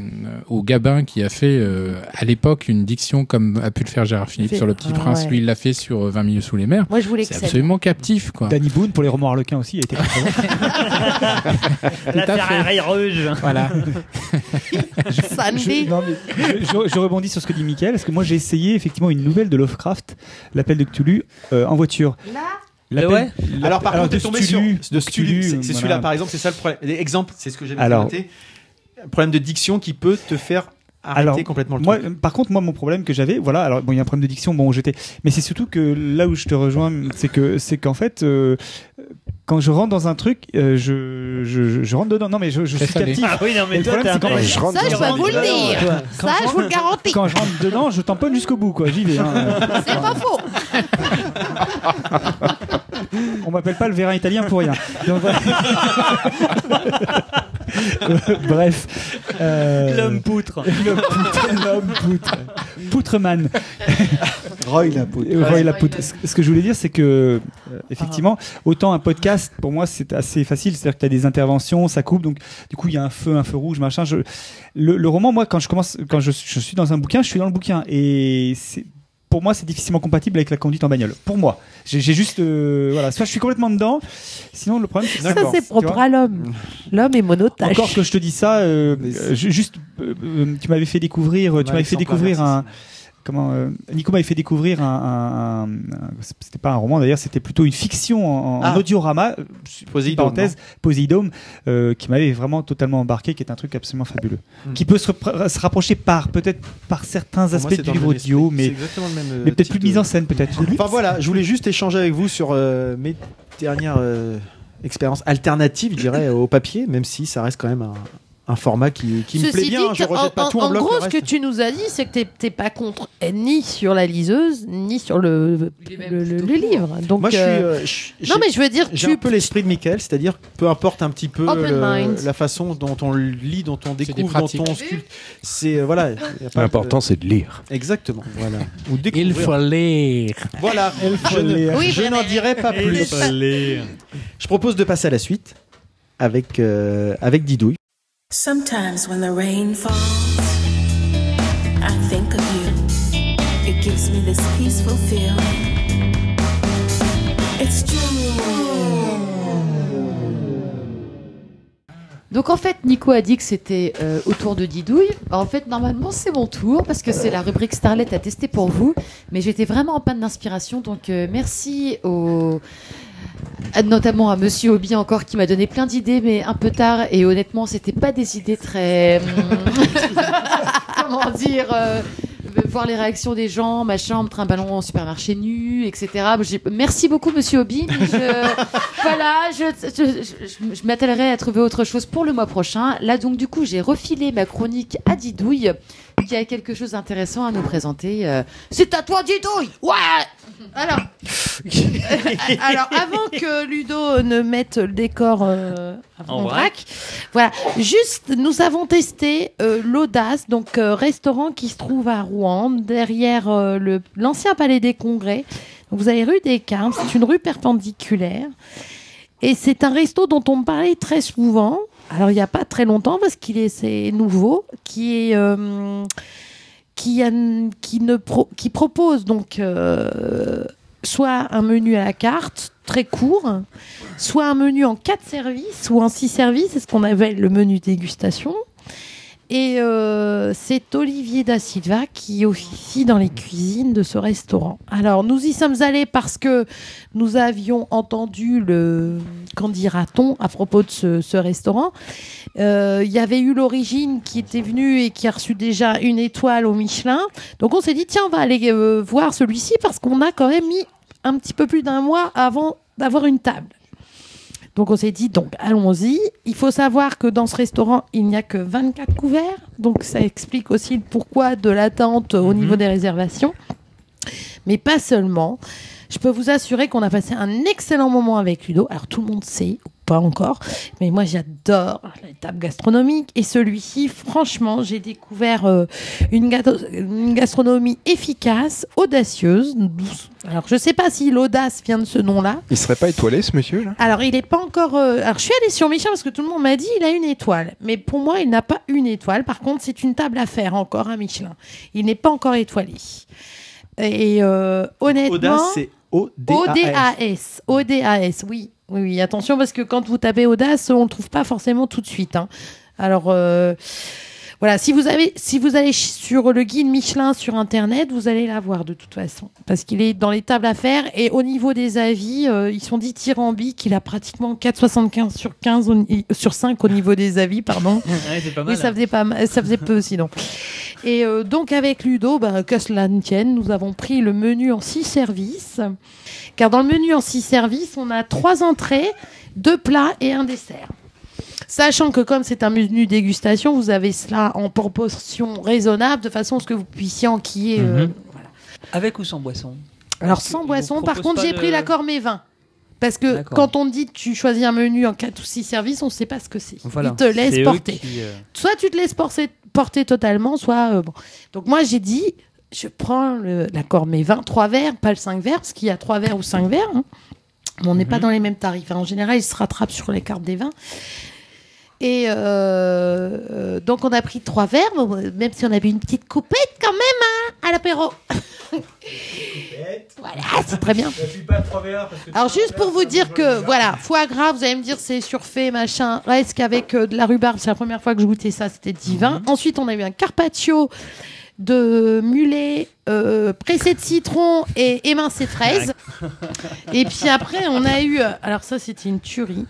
S6: ou Gabin qui a fait euh, à l'époque une diction comme a pu le faire Gérard Philippe
S5: Fait-
S6: sur Le Petit Prince.
S5: ouais.
S6: Lui, il l'a fait sur euh, 20 milieux sous les mers.
S5: Moi, je voulais que
S6: C'est absolument captif, quoi.
S3: Danny Boone pour les romans Harlequin aussi, il a été.
S10: La. Ferrari rouge.
S6: Voilà.
S5: Sandy.
S3: Je, non, mais je, je- je rebondis sur ce que dit Mickaël, parce que moi j'ai essayé effectivement une nouvelle de Lovecraft, l'appel de Cthulhu, euh, en voiture.
S5: Là,
S3: L'appel-
S10: ouais
S4: alors par contre
S3: de
S4: t'es tombé sur
S3: Cthulhu,
S4: de Stulu, c'est c'est
S3: voilà.
S4: celui-là par exemple, c'est ça le problème. Exemple, c'est ce que j'avais
S3: Alors-
S4: noté. Un problème de diction qui peut te faire arrêter
S3: Alors,
S4: complètement le
S3: Moi,
S4: truc.
S3: euh, par contre, moi, mon problème que j'avais, voilà, alors bon, il y a un problème de diction, bon, j'étais, mais c'est surtout que là où je te rejoins, c'est que, c'est qu'en fait, euh, quand je rentre dans un truc, euh, je, je, je, je rentre dedans. Non, mais je, je suis captif.
S10: Ah oui, non,
S3: Et
S10: mais
S3: le
S10: toi,
S3: problème, c'est quand
S2: je rentre
S5: ça, je peux vous le dire.
S3: Quand
S5: Ça,
S3: je
S5: je vous le garantis.
S3: Quand je rentre dedans, je tamponne jusqu'au bout, quoi. J'y vais. hein.
S5: C'est pas faux.
S3: On m'appelle pas le vérin italien pour rien. Donc, voilà. Bref. euh,
S10: L'homme poutre.
S3: L'homme poutre. L'homme poutre. Poutreman.
S8: Roy la poudre.
S3: Euh, Roy Lapoute. Ce ce que je voulais dire, c'est que, euh, effectivement, autant un podcast, pour moi, c'est assez facile. C'est-à-dire que tu as des interventions, ça coupe, donc du coup, il y a un feu, un feu rouge, machin. Je... Le, le roman, moi, quand je commence, quand je, je suis dans un bouquin, je suis dans le bouquin. Et c'est. Pour moi, c'est difficilement compatible avec la conduite en bagnole. Pour moi, j'ai juste, euh, voilà, soit je suis complètement dedans, sinon le problème, c'est
S5: Ça, c'est propre à l'homme. L'homme est monotache.
S3: encore que je te dis ça, euh, euh, ju- juste, euh, euh, tu m'avais fait découvrir, tu m'avais fait découvrir un, comment euh, Nico m'avait fait découvrir un, un- un- c'était pas un roman d'ailleurs, c'était plutôt une fiction en, en
S4: Ah.
S3: audiorama, euh,
S4: Poséidome,
S3: parenthèse, Poséidome, euh, qui m'avait vraiment totalement embarqué, qui est un truc absolument fabuleux,
S4: Hmm.
S3: qui peut se, se rapprocher par peut-être par certains
S4: Pour
S3: aspects du livre audio, mais mais peut-être plus mise
S4: de-
S3: en scène peut-être.
S4: Enfin voilà, je voulais juste échanger avec vous sur euh, mes dernières expériences alternatives, je dirais, au papier, même si ça reste quand même un, un format qui, qui me plaît bien.
S5: dit,
S4: je rejette pas
S5: en,
S4: tout en,
S5: en
S4: bloc.
S5: gros, ce que tu nous as dit, c'est que t'es- pas contre eh, ni sur la liseuse, ni sur le, le, le- le livre. Donc,
S4: Moi, je suis.
S5: euh,
S4: euh, je-
S5: non, mais je veux dire,
S4: J'ai
S5: tu
S4: un peu l'esprit de Michael, c'est-à-dire peu importe un petit peu
S5: mind.
S4: la façon dont on lit, dont on découvre, dont on sculpte. C'est euh, voilà. pas
S12: L'important,
S4: de-
S12: c'est de lire.
S4: Exactement. Voilà. Ou
S6: Il faut lire.
S4: Voilà. Je ne-
S5: Oui,
S4: je
S5: mais-
S4: n'en dirai pas plus. Je propose de passer à la suite avec euh, avec Didouille.
S13: Sometimes when the rain falls, I think of you. It gives me this peaceful feeling. It's.
S11: Donc en fait, Nico a dit que c'était euh, au tour de Didouille. Bah, en fait, normalement, c'est mon tour parce que c'est la rubrique Starlet à tester pour vous. Mais j'étais vraiment en panne d'inspiration, donc euh, merci au à- notamment à Monsieur Obi encore qui m'a donné plein d'idées, mais un peu tard. Et honnêtement, c'était pas des idées très hum, comment dire. euh, voir les réactions des gens, machin, on me un ballon en supermarché nu, etc. Merci beaucoup, Monsieur Obi. mais je- voilà, je, je, je- je- je m'attellerai à trouver autre chose pour le mois prochain. Là, donc, du coup, j'ai refilé ma chronique à Didouille, qui a quelque chose d'intéressant à nous présenter. euh. C'est à toi, Didouille Ouais
S5: Alors, alors, avant que Ludo ne mette le décor euh,
S10: En
S5: en
S10: vrac.
S5: voilà, juste, nous avons testé euh, l'Audace, donc euh, restaurant qui se trouve à Rouen, derrière le- l'ancien palais des congrès. Donc, vous avez rue des Carmes, c'est une rue perpendiculaire. Et c'est un resto dont on me parlait très souvent. Alors, il n'y a pas très longtemps, parce qu'il est c'est nouveau, qui est. qui, ne qui propose donc euh, soit un menu à la carte très court, soit un menu en quatre services ou en six services, c'est ce qu'on appelle le menu dégustation. Et euh, c'est Olivier Da Silva qui officie dans les cuisines de ce restaurant. Alors nous y sommes allés parce que nous avions entendu le qu'en dira-t-on à propos de ce, restaurant. Euh, Il y avait eu l'origine qui était venue et qui a reçu déjà une étoile au Michelin. Donc on s'est dit tiens on va aller euh, voir celui-ci parce qu'on a quand même mis un petit peu plus d'un mois avant d'avoir une table. Donc on s'est dit, donc allons-y. Il faut savoir que dans ce restaurant, il n'y a que 24 couverts. Donc ça explique aussi le pourquoi de l'attente au niveau des réservations. Mais pas seulement. Je peux vous assurer qu'on a passé un excellent moment avec Ludo. Alors tout le monde sait, ou pas encore, mais moi j'adore les tables gastronomiques. Et celui-ci, franchement, j'ai découvert euh, une, gastronomie efficace, audacieuse, douce. Alors je sais pas si l'audace vient de ce nom-là.
S2: Il serait pas étoilé ce monsieur là?
S5: Alors, il n'est pas encore. euh, Alors, je suis allée sur Michelin parce que tout le monde m'a dit il a une étoile. Mais pour moi, il n'a pas une étoile. Par contre, c'est une table à faire encore à Michelin. Il n'est pas encore étoilé. Et euh, honnêtement.
S4: Audace, c'est O-D-A-S.
S5: O-D-A-S. O-D-A-S, oui. Oui, oui, attention parce que quand vous tapez audace, on ne le trouve pas forcément tout de suite. hein. Alors, euh, voilà, si vous, avez, si vous allez sur le guide Michelin sur Internet, vous allez l'avoir de toute façon. Parce qu'il est dans les tables à faire et au niveau des avis, euh, ils sont dithyrambiques. Il a pratiquement 4,75 sur, 15 au ni- sur 5 au niveau des avis, pardon.
S10: Ouais, c'est pas
S5: Mais
S10: mal.
S5: ça faisait, pas, ma- ça faisait peu sinon. Et euh, donc avec Ludo, bah, que cela ne tienne, nous avons pris le menu en six services. Car dans le menu en six services, on a trois entrées, deux plats et un dessert. Sachant que comme c'est un menu dégustation, vous avez cela en proportion raisonnable, de façon à ce que vous puissiez enquiller. euh,
S10: Mhm. Avec ou sans boisson?
S5: Alors sans boisson, par contre j'ai
S10: de-
S5: pris l'accord mes vins. Parce que quand on dit que tu choisis un menu en 4 ou 6 services, on ne sait pas ce que c'est.
S10: Voilà.
S5: Ils te laissent porter.
S10: qui, euh,
S5: Soit tu te laisses porter, porter totalement, soit... euh, bon. Donc moi j'ai dit, je prends l'accord mes 20, 3 verres, pas le 5 verres, parce qu'il y a 3 verres ou 5 verres. hein. On n'est pas dans les mêmes tarifs. hein. En général, ils se rattrapent sur les cartes des vins. Et euh, euh, donc on a pris trois verres, même si on avait une petite coupette quand même hein, à l'apéro. voilà, c'est très bien. Alors juste pour vous dire que voilà, foie gras, vous allez me dire c'est surfait, machin. Reste qu'avec euh, de la rhubarbe, c'est la première fois que je goûtais ça, c'était divin. Ensuite on a eu un carpaccio de mulet euh, pressé de citron et émincé de fraise. et puis après, on a eu. Alors, ça, c'était une tuerie.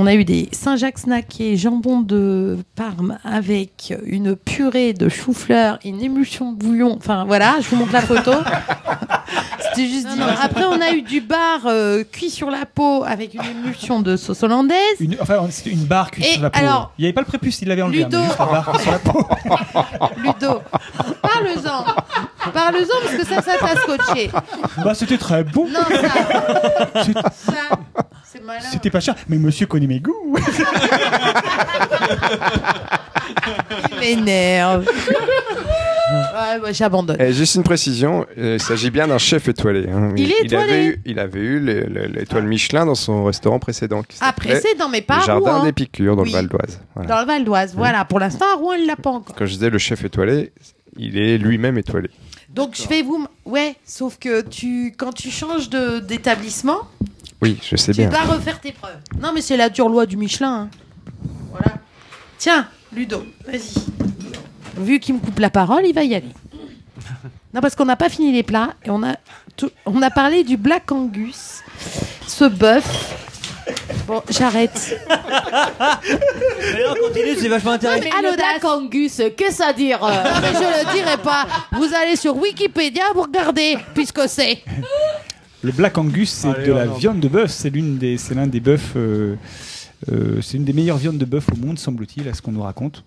S5: On a eu des Saint-Jacques snackés, jambon de Parme avec une purée de chou-fleur, une émulsion de bouillon. Enfin voilà, je vous montre la photo. Juste divin. Après, on a eu du bar euh, cuit sur la peau avec une émulsion de sauce hollandaise.
S3: Une, enfin, c'était une barre cuite
S5: Et
S3: sur la peau.
S5: alors,
S3: il n'y avait pas le prépuce, il l'avait enlevé. hein,
S5: Ludo-
S3: mais juste la barre cuite sur la peau.
S5: Ludo, parle-en. Parle-en parce que ça, ça t'a scotché.
S3: bah, c'était très bon.
S5: Non, ça. ça, c'est malin.
S3: C'était pas cher, mais monsieur connaît mes goûts.
S5: Il m'énerve. Ouais, ouais, j'abandonne.
S2: Eh, juste une précision, euh, il s'agit bien d'un chef étoilé. hein.
S5: Il est étoilé.
S2: avait eu, il avait eu l'étoile Michelin dans son restaurant précédent. qui
S5: Ah,
S2: s'appelait
S5: précédent, mais pas
S2: Le
S5: à
S2: Jardin
S5: Rouen.
S2: des Piqûres dans
S5: Oui.
S2: le Val d'Oise. Voilà.
S5: Dans le Val d'Oise, voilà. Pour l'instant, à Rouen, il l'a pas encore.
S2: Quand je disais le chef étoilé, il est lui-même étoilé.
S5: Donc, je vais vous. Ouais, sauf que tu, quand tu changes de- d'établissement,
S2: Oui, je sais
S5: tu
S2: bien.
S5: dois refaire tes preuves. Non, mais c'est la dure loi du Michelin. hein. Voilà. Tiens, Ludo, vas-y. Vu qu'il me coupe la parole, il va y aller. Non, parce qu'on n'a pas fini les plats et on a, tout- on a parlé du Black Angus, ce bœuf. Bon, j'arrête.
S10: D'ailleurs, continue, c'est vachement intéressant.
S5: mais le Black
S11: Angus, qu'est-ce à dire euh
S5: Mais je le dirai pas. Vous allez sur Wikipédia, vous regardez, puisque c'est.
S3: Le Black Angus, c'est
S4: Allez,
S3: de la
S4: on
S3: viande de bœuf. C'est l'une des, c'est l'un des bœufs. euh, euh, c'est une des meilleures viandes de bœuf au monde, semble-t-il, à ce qu'on nous raconte.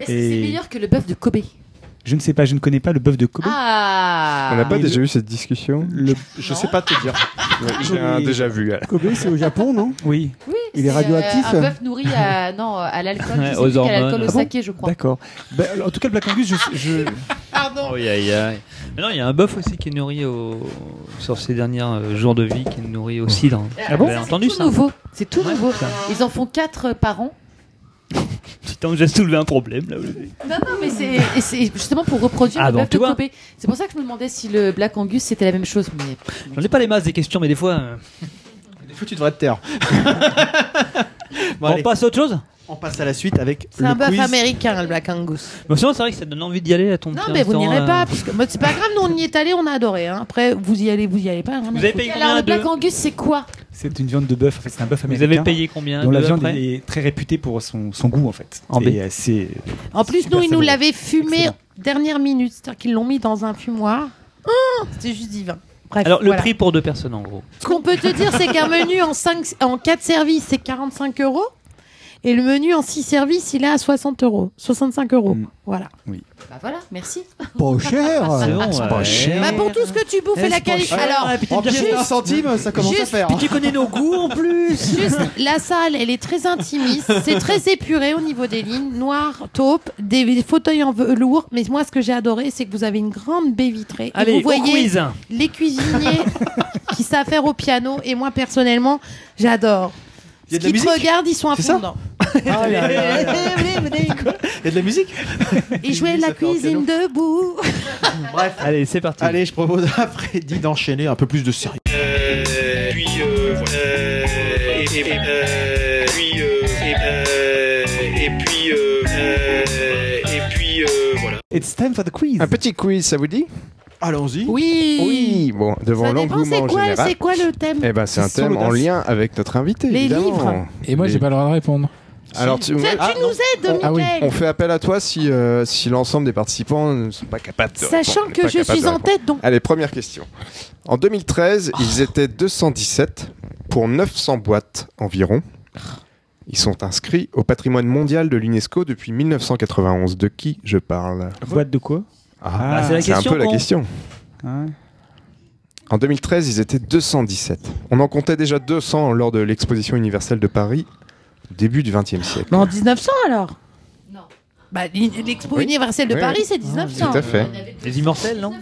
S11: Est-ce que c'est meilleur que le bœuf de Kobe?
S3: Je ne sais pas, je ne connais pas le bœuf de Kobe.
S11: Ah
S2: On n'a pas
S3: Mais
S2: déjà
S3: le-
S2: eu cette discussion
S3: Le...
S4: Je sais pas te dire.
S2: Ouais, J'ai un déjà vu.
S8: Kobe, c'est au Japon, non?
S3: Oui.
S11: Oui,
S8: Il est
S11: c'est,
S8: radioactif
S11: euh, un bœuf nourri à, non, à l'alcool.
S10: Ouais, aux hormones.
S11: alcool, au
S10: Ah bon?
S11: saké, je crois.
S3: D'accord. Alors, en tout cas, le Black Angus, je, je-
S5: Pardon.
S10: Aïe, aïe, aïe. Mais non, il y a un bœuf aussi qui est nourri au... sur ses derniers euh, jours de vie, qui est nourri au cidre.
S11: Ah bon? C'est tout
S10: ça?
S11: nouveau. C'est tout
S10: Ouais,
S11: nouveau.
S10: ça.
S11: Ils en font 4 par an.
S10: Que j'ai soulevé un problème là.
S11: Non, non, mais c'est justement pour reproduire
S10: Ah,
S11: le
S10: bon,
S11: bœuf
S10: tu
S11: de
S10: vois.
S11: Kobe. C'est pour ça que je me demandais si le Black Angus c'était la même chose. Mais
S10: J'en ai pas les masses des questions, mais des fois. euh,
S4: Des fois, tu devrais te taire. Bon,
S10: on
S4: allez,
S10: passe à autre chose?
S4: On passe à la suite avec
S5: C'est un bœuf américain, le Black Angus.
S10: Bon, sinon, c'est vrai que ça donne envie d'y aller à ton
S5: Non,
S10: petit
S5: mais vous
S10: restaurant,
S5: n'irez
S10: euh.
S5: pas, parce que moi, c'est pas grave, nous on y est allé, on a adoré. hein. Après, vous y allez, vous y allez pas. à
S10: Vous avez payé
S11: alors
S10: combien
S11: le Black Angus c'est quoi
S3: c'est une viande de bœuf. En fait, c'est un bœuf
S10: Vous
S3: américain.
S10: avez payé combien
S3: dont la viande
S10: après
S3: est très réputée pour son, son goût en fait.
S10: En
S3: assez.
S5: En plus,
S3: super
S5: nous, ils nous
S3: savoureux.
S5: l'avaient fumé
S3: Excellent.
S5: dernière minute, c'est-à-dire qu'ils l'ont mis dans un fumoir. Ah, C'était juste divin. Bref,
S10: Alors, le
S5: voilà.
S10: prix pour deux personnes en gros.
S5: Ce qu'on peut te dire, c'est qu'un menu en, 5, en 4 services, c'est 45 euros. Et le menu en 6 services, il est à 60 euros. 65 euros.
S3: Mm.
S5: Voilà.
S11: Bah voilà, merci.
S8: Pas cher
S10: C'est bon, ouais.
S2: pas cher.
S5: Bah, pour tout ce que tu bouffes
S10: Eh,
S5: et la
S10: c'est pas
S5: qualité. Alors,
S10: Ah,
S4: En d'un centime, ça commence à faire.
S10: Puis tu connais nos goûts en plus.
S5: Juste, la salle, elle est très intimiste, c'est très épuré au niveau des lignes, noir, taupe, des, des fauteuils en velours. Mais moi, ce que j'ai adoré, c'est que vous avez une grande baie vitrée. et vous voyez
S10: quiz.
S5: les cuisiniers qui savent faire au piano. Et moi, personnellement, j'adore.
S4: Il y a
S5: Ce
S4: de la
S5: qui te regardent, ils sont à fond.
S4: Ah, là, là, là. Il y a de la musique
S5: Ils jouaient la
S4: en
S5: cuisine debout.
S4: Bref.
S10: Allez, c'est parti.
S4: Allez, je propose à Freddy d'enchaîner un peu plus de sérieux.
S14: puis euh, voilà. Euh, et, et, euh, puis euh, et, euh, et puis euh, euh, et puis voilà.
S3: It's time for the quiz.
S2: Un petit quiz, ça vous dit?
S4: Allons-y.
S5: Oui.
S2: Oui, bon, devant l'engouement
S5: c'est quoi,
S2: général.
S5: c'est quoi le thème?
S2: Eh ben, c'est un thème en lien avec notre invité.
S5: Les
S2: évidemment.
S5: livres.
S6: Et moi,
S2: Les-
S6: j'ai pas le droit de répondre.
S2: Alors, tu,
S5: Tu, tu
S4: Ah,
S5: nous aides,
S6: Ah oui.
S5: Mickaël.
S2: on fait appel à toi si, euh, si l'ensemble des participants ne sont pas capables de
S5: Sachant
S2: répondre,
S5: que je suis en tête, donc
S2: Allez, première question. En 2013,
S5: Oh.
S2: ils étaient 217 pour 900 boîtes environ. Ils sont inscrits au patrimoine mondial de l'UNESCO depuis 1991. De qui je parle?
S3: Boîte de quoi?
S10: C'est la
S2: C'est un peu la question.
S3: Hein
S2: En 2013, ils étaient 217. On en comptait déjà 200 lors de l'exposition universelle de Paris, début du XXe siècle.
S5: Mais en 1900 alors?
S11: Non.
S5: Bah, l'expo
S2: Oui.
S5: universelle de
S2: Oui,
S5: Paris,
S2: oui.
S5: c'est 1900.
S2: Tout à fait.
S10: Les immortels, non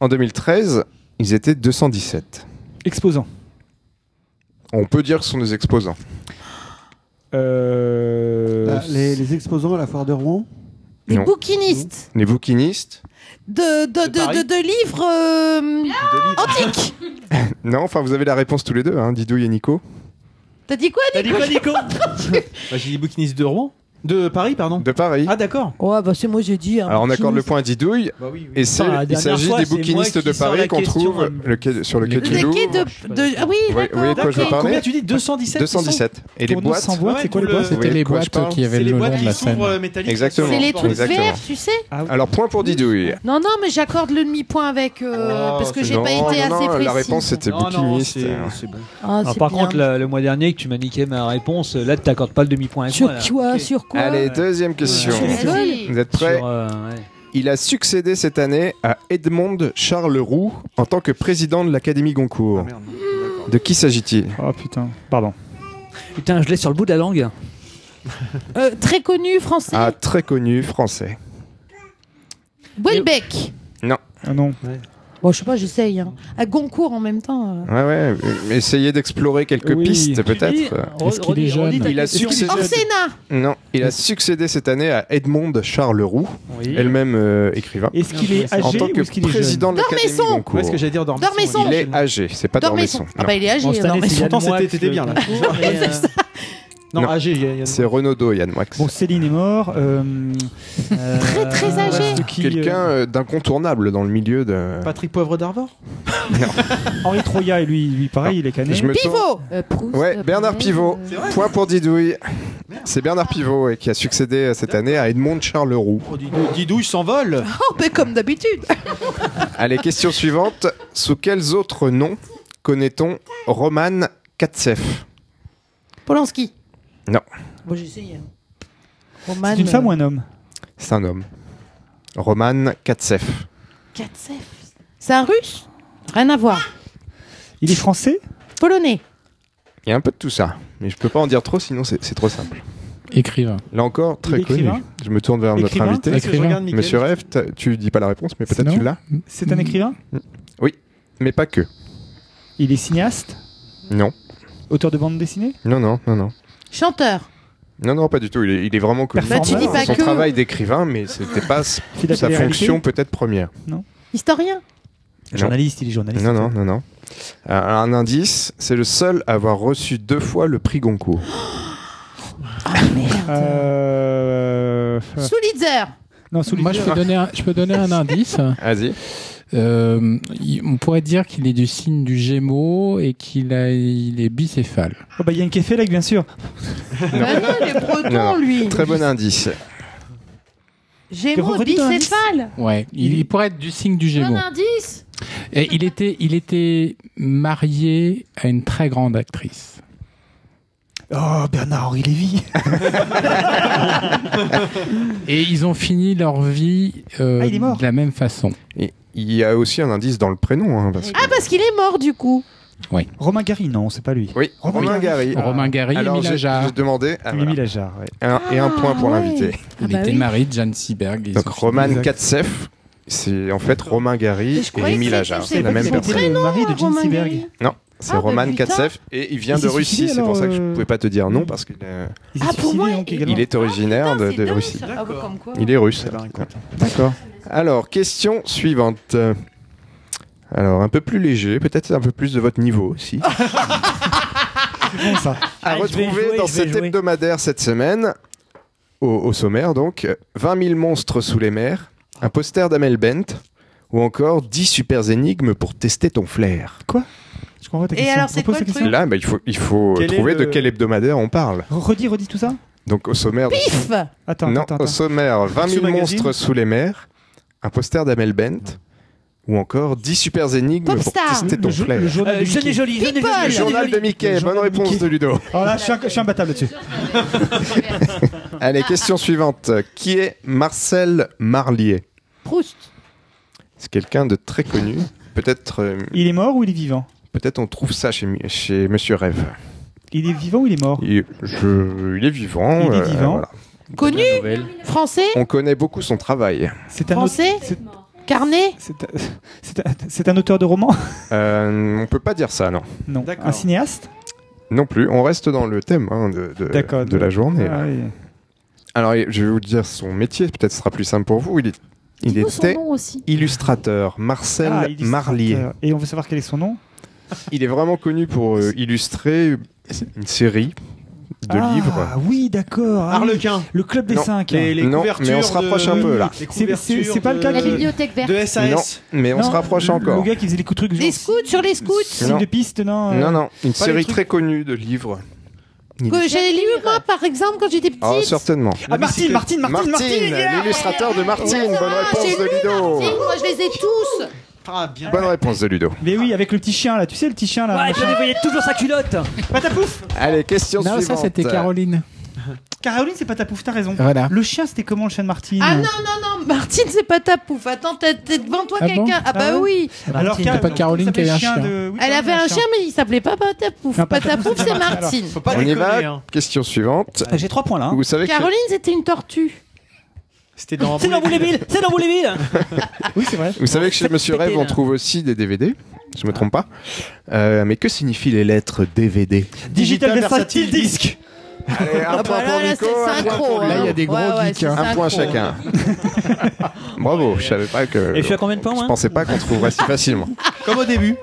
S2: En 2013, ils étaient 217.
S3: Exposant.
S2: On peut dire que ce sont des exposants.
S3: Euh...
S8: Bah, les, les exposants à la foire de Rouen?
S2: Non.
S5: bouquinistes
S2: Les bouquinistes
S5: de, de, de, de, de livres euh, antiques.
S2: Non, enfin vous avez la réponse tous les deux, hein, Didouille et Nico.
S5: T'as dit quoi,
S10: T'as dit
S5: Nico
S10: quoi, Nico
S4: Bah, J'ai dit bouquiniste de Rouen. De Paris, pardon
S2: De Paris.
S4: Ah, d'accord.
S5: Ouais, bah c'est moi j'ai dit. hein,
S2: Alors on accorde le point à Didouille.
S4: Bah oui, oui.
S2: Et c'est,
S10: la
S2: il
S10: dernière
S2: s'agit
S10: fois,
S2: des
S10: c'est moi
S2: bouquinistes
S10: qui
S2: de
S10: sors
S2: Paris
S10: la
S2: qu'on
S10: question,
S2: trouve
S10: euh,
S2: le quai- sur le quai du
S5: Les
S2: Louvre.
S5: quais de, de- Ah oui,
S2: Oui,
S5: d'accord.
S2: oui, de quoi je veux
S5: ok.
S2: parler
S4: Combien tu dis? 217
S2: 217. Et les
S3: Pour
S2: boîtes
S3: 900 boîtes,
S4: Ouais,
S3: c'est quoi
S4: tout
S3: les
S4: le-
S3: boîtes
S6: C'était
S2: Oui,
S6: les
S2: de quoi je
S6: boîtes
S2: parle
S6: qui avaient
S4: C'est les
S6: le long
S4: boîtes
S6: de
S4: qui
S6: la
S4: s'ouvrent
S6: scène.
S4: euh, métalliques.
S2: Exactement.
S5: C'est les trucs
S2: Exactement.
S5: verts, tu sais?
S2: Alors point pour Didouille.
S5: Non, non, mais j'accorde le demi-point avec. euh,
S4: Oh,
S5: parce que
S4: c'est
S5: j'ai
S2: non,
S5: pas
S2: non,
S5: été
S2: non,
S5: assez précis.
S2: la réponse c'était
S4: Non, non,
S2: bouquiniste.
S4: c'est c'est bon.
S5: Ah,
S10: Alors,
S5: c'est
S10: par
S5: bien.
S10: contre, le, le mois dernier que tu m'as niqué ma réponse, là, tu t'accordes pas le demi-point avec
S5: Sur
S10: moi. là.
S5: quoi Sur quoi
S2: Allez, deuxième question. Vous êtes prêts
S10: Sur, euh, ouais.
S2: Il a succédé cette année à Edmond Charles Roux en tant que président de l'Académie Goncourt.
S4: Ah, merde.
S2: De qui s'agit-il?
S3: Oh putain, pardon.
S10: Putain, je l'ai sur le bout de la langue.
S5: Euh, Très connu français.
S2: Ah, très connu français.
S5: Welbeck.
S2: Non.
S3: Ah non.
S5: Bon, je sais pas, j'essaye. Hein. À Goncourt en même temps. euh.
S2: Ouais, ouais. Essayez d'explorer quelques
S3: Oui.
S2: pistes, peut-être.
S6: Est-ce qu'il est jeune
S2: Il a succédé.
S5: Orsena.
S2: Non, il a succédé cette année à Edmond Charles Roux,
S10: Oui.
S2: elle-même euh, écrivain.
S3: Est-ce qu'il est
S2: En
S3: âgé
S2: tant
S3: ou
S2: que
S3: est-ce qu'il est jeune
S2: président de l'Académie
S5: Dormesson.
S2: Goncourt.
S4: Ouais, ce que j'allais dire Dormesson.
S5: Dormesson.
S2: Il est âgé, c'est pas
S5: Dormesson.
S2: Dormesson.
S5: Ah bah il est âgé.
S10: Bon, cette année,
S5: Dormesson.
S10: c'est Yann
S4: Pourtant,
S10: Moix,
S4: c'était- t'étais bien, là.
S10: Et, euh,
S4: Non,
S2: Non.
S4: âgé. y a- a-
S2: C'est Renaudot, Yann Wax.
S3: Bon, Céline est mort. euh, euh,
S5: Très, très âgé.
S3: euh,
S2: Quelqu'un euh, d'incontournable dans le milieu de.
S4: Patrick Poivre d'Arvor
S3: Henri Troya, et lui, lui pareil, il est cané.
S2: Je me tourne-
S5: Pivot.
S11: Euh, Proust,
S2: Ouais, Bernard Pivot. Point pour Didouille. C'est Bernard Pivot ouais, qui a succédé cette année à Edmond Charles Roux.
S4: Oh, Didou, Didouille s'envole.
S5: Oh, mais comme d'habitude.
S2: Allez, question suivante. Sous quels autres noms connaît-on Roman Katsev
S5: Polanski.
S2: Non.
S5: Bon, j'ai essayé. hein. Roman.
S3: C'est une femme ou un homme
S2: C'est un homme. Roman Katsev.
S5: Katsev. C'est un russe? Rien à voir.
S3: Il est français?
S5: Polonais.
S2: Il y a un peu de tout ça. Mais je peux pas en dire trop, sinon c'est c'est trop simple.
S6: Écrivain.
S2: Là encore,
S3: Il
S2: très
S3: est
S2: connu.
S3: écrivain?
S2: Je me tourne vers notre
S3: Écrivain?
S2: invité.
S4: Est-ce que je
S6: Écrivain.
S4: regarde Mickaël
S2: Monsieur t'as- tu dis pas la réponse, mais peut-être tu l'as.
S3: C'est un écrivain?
S2: Mais pas que.
S3: Il est cinéaste?
S2: Non.
S3: Auteur de bande dessinée?
S2: Non, non, non, non.
S5: Chanteur.
S2: Non, non, pas du tout. Il est, il est vraiment connu.
S3: Bah, tu dis
S5: pas
S2: Son
S5: que-
S2: travail d'écrivain, mais c'était pas s- sa fonction peut-être première.
S5: Historien.
S2: Non.
S3: Journaliste, il est journaliste.
S2: Non, non, non, non. Euh, Un indice, c'est le seul à avoir reçu deux fois le prix Goncourt.
S5: Ah merde.
S3: Euh...
S5: Soulitzer.
S3: Non, sous
S6: Moi, je peux donner un, je peux donner un indice.
S2: Vas-y.
S6: Euh, on pourrait dire qu'il est du signe du Gémeaux et qu'il a, il est bicéphale.
S3: Oh bah Yann Kefelec, bien sûr.
S5: Ah non, il est breton,
S2: Non.
S5: lui.
S2: Très bon indice.
S5: Gémeaux, bicéphale.
S6: Ouais, il, il pourrait être du signe du Gémeaux.
S5: Un indice.
S6: Et il était, il était marié à une très grande actrice.
S3: Oh, Bernard-Henri Lévy.
S6: Et ils ont fini leur vie euh,
S3: Ah,
S6: de la même façon.
S2: Et il y a aussi un indice dans le prénom. hein, parce que-
S5: Ah, parce qu'il est mort, du coup.
S3: Romain Gary, non, c'est pas lui.
S2: Oui,
S3: Romain
S2: Romain
S3: Gary.
S6: Romain Gary et
S2: Alors
S6: Émile
S2: j'ai
S6: Ajar.
S2: j'ai demandé ah,
S3: Mimi
S2: voilà.
S3: Lajar, ouais.
S2: un, et un point pour
S5: Ah,
S2: l'invité.
S5: ouais. Ah
S6: Il
S5: bah
S6: était
S5: oui.
S6: marié de Jeanne Seberg.
S2: Donc. Roman
S3: Exact.
S2: Katsev, c'est en fait Romain Gary
S5: Mais je
S2: et
S5: croyais
S2: Émile Ajar.
S5: c'était-
S2: C'est la même
S5: pas
S2: personne.
S3: C'était le mari de Jane
S5: Romain
S3: Seberg.
S5: Gary.
S2: Non, c'est
S5: Ah, bah,
S2: Roman
S5: putain.
S2: Katsev et il vient
S3: Il
S2: de Russie. C'est pour ça que je
S3: alors, euh,
S2: pouvais pas te dire non parce qu'il est,
S3: Il
S5: Ah,
S3: s'est
S5: pour
S3: suicidé,
S5: moi,
S3: donc,
S5: il-
S3: également.
S2: il est originaire de, Russie.
S5: Ah, bah, comme quoi.
S2: Il est russe.
S4: Eh ben.
S3: D'accord.
S2: Alors, question suivante. Alors, un peu plus léger, peut-être un peu plus de votre niveau aussi.
S3: Bon, ça.
S2: À
S10: Ah,
S2: retrouver
S10: jouer,
S2: dans cet
S10: jouer.
S2: hebdomadaire cette semaine, au, au sommaire donc, euh, 20 000 monstres sous les mers, un poster d'Amel Bent, ou encore 10 super énigmes pour tester ton flair.
S3: Je comprends ta
S5: Et
S3: question.
S5: alors, c'est quoi le truc
S2: Là, bah, il faut, il faut
S4: Quel est
S2: trouver de quel hebdomadaire on parle.
S3: Redis, redis tout ça
S2: Donc au sommaire,
S5: Pif
S3: Attends,
S2: non,
S3: attends,
S2: au
S3: attends.
S2: sommaire 20 000
S3: Sous magazine
S2: monstres sous les mers, un poster d'Amel Bent, ou encore 10 super énigmes pour tester ton
S3: Le, jo-
S2: flair.
S3: le journal
S10: Euh,
S3: de
S10: jeune et
S3: Mickey.
S10: jolie, jeune et
S5: People.
S10: jolie.
S2: Le journal de. Mickey, bonne réponse
S3: Mickey.
S2: de Ludo.
S3: Alors là, je suis, un- je suis imbattable là-dessus.
S2: Allez, question suivante. Qui est Marcel Marlier?
S5: Proust.
S2: C'est quelqu'un de très connu. Peut-être euh,
S3: Il est mort ou il est vivant?
S2: Peut-être on trouve ça chez, Monsieur Rêve.
S3: Il est vivant ou il est mort?
S2: Il, je- il est vivant.
S3: Il est
S2: euh,
S3: vivant.
S2: voilà.
S5: Connu? Français?
S2: On connaît beaucoup son travail.
S3: C'est un,
S5: Français?
S3: c'est-
S5: Carnet?
S3: c'est un- c'est un- c'est un auteur de roman
S2: Euh, on peut pas dire ça, non.
S3: Non.
S4: D'accord.
S3: Un cinéaste?
S2: Non plus. On reste dans le thème hein, de, de,
S3: D'accord.
S2: de la journée.
S3: Ah oui.
S2: Alors, je vais vous dire son métier. Peut-être ce sera plus simple pour vous. Il, est, était
S11: aussi.
S2: illustrateur. Marcel
S3: Ah, illustrateur.
S2: Marlier.
S3: Et on veut savoir quel est son nom?
S2: Il est vraiment connu pour euh, illustrer une série de
S3: Ah,
S2: livres.
S3: oui, d'accord. Ah oui.
S4: Harlequin.
S3: Le club des
S2: Non.
S3: 5.
S4: Les, les
S2: Non,
S4: couvertures
S2: mais on se rapproche un peu, là.
S4: les
S3: C'est- pas le
S4: de-
S3: cas
S11: La
S3: de-
S11: bibliothèque verte.
S4: de SAS.
S2: Non, mais on se rapproche encore.
S3: Le gars qui faisait les trucs
S5: Les
S3: genre
S5: scouts sur les scouts.
S2: Non.
S3: de piste, non euh,
S2: Non, non, une
S3: pas les
S2: série
S3: trucs-
S2: très connue de livres.
S5: Que j'ai lu moi par exemple quand j'étais petite.
S2: Ah, certainement.
S3: Ah, Martine, Martine, Martine,
S2: Martine, l'illustrateur de Martine. Bonne
S5: Ah,
S2: réponse
S5: j'ai
S2: de
S5: lu
S2: Ludo.
S5: Martine, moi je les ai tous.
S4: Ah, bien.
S2: Bonne réponse de Ludo.
S3: Mais oui, avec le petit chien là, tu sais le petit chien là.
S10: Ouais, je voyait toujours sa culotte.
S3: Patapouf
S2: Allez, question
S6: Non, ça
S2: suivante.
S6: c'était Caroline.
S3: Caroline, c'est Patapouf, t'as raison.
S6: Voilà.
S3: Le chien, c'était comment le chien de Martine
S5: Ah non non non, Martine c'est pas ta pouf. Attends, t'es devant toi
S6: Ah
S5: quelqu'un.
S6: bon
S5: ah bah
S3: Ah
S5: oui.
S3: Alors,
S6: C'est pas Caroline qui avait un chien.
S3: de- oui,
S5: Elle avait un chien mais il s'appelait pas Patapouf.
S3: Non, Patapouf,
S5: c'est
S3: Martine.
S4: Faut pas
S2: On y va.
S4: hein.
S2: Question suivante.
S3: Ah, J'ai trois points là. hein.
S2: Vous savez que
S5: Caroline c'était une tortue.
S4: C'était dans
S10: C'est dans Bouléville. C'est dans Bouléville.
S3: Oui, c'est vrai.
S2: Vous savez que chez Monsieur Rêve, on trouve aussi des DVD. Je me trompe pas. Euh, mais que signifient les lettres DVD
S3: Digital Versatile Disc.
S2: Allez, un
S5: Ah
S2: point
S5: bah
S2: pour
S5: là,
S2: Nico,
S5: c'est
S2: un point
S5: synchro.
S2: pour
S5: hein.
S6: Là, il y a des gros
S5: Ouais,
S6: geeks, hein.
S2: Un point chacun. Bravo, je savais pas que.
S10: Et je suis à combien de points
S2: Je
S10: moi?
S2: pensais pas qu'on trouverait si facilement.
S4: Comme au début.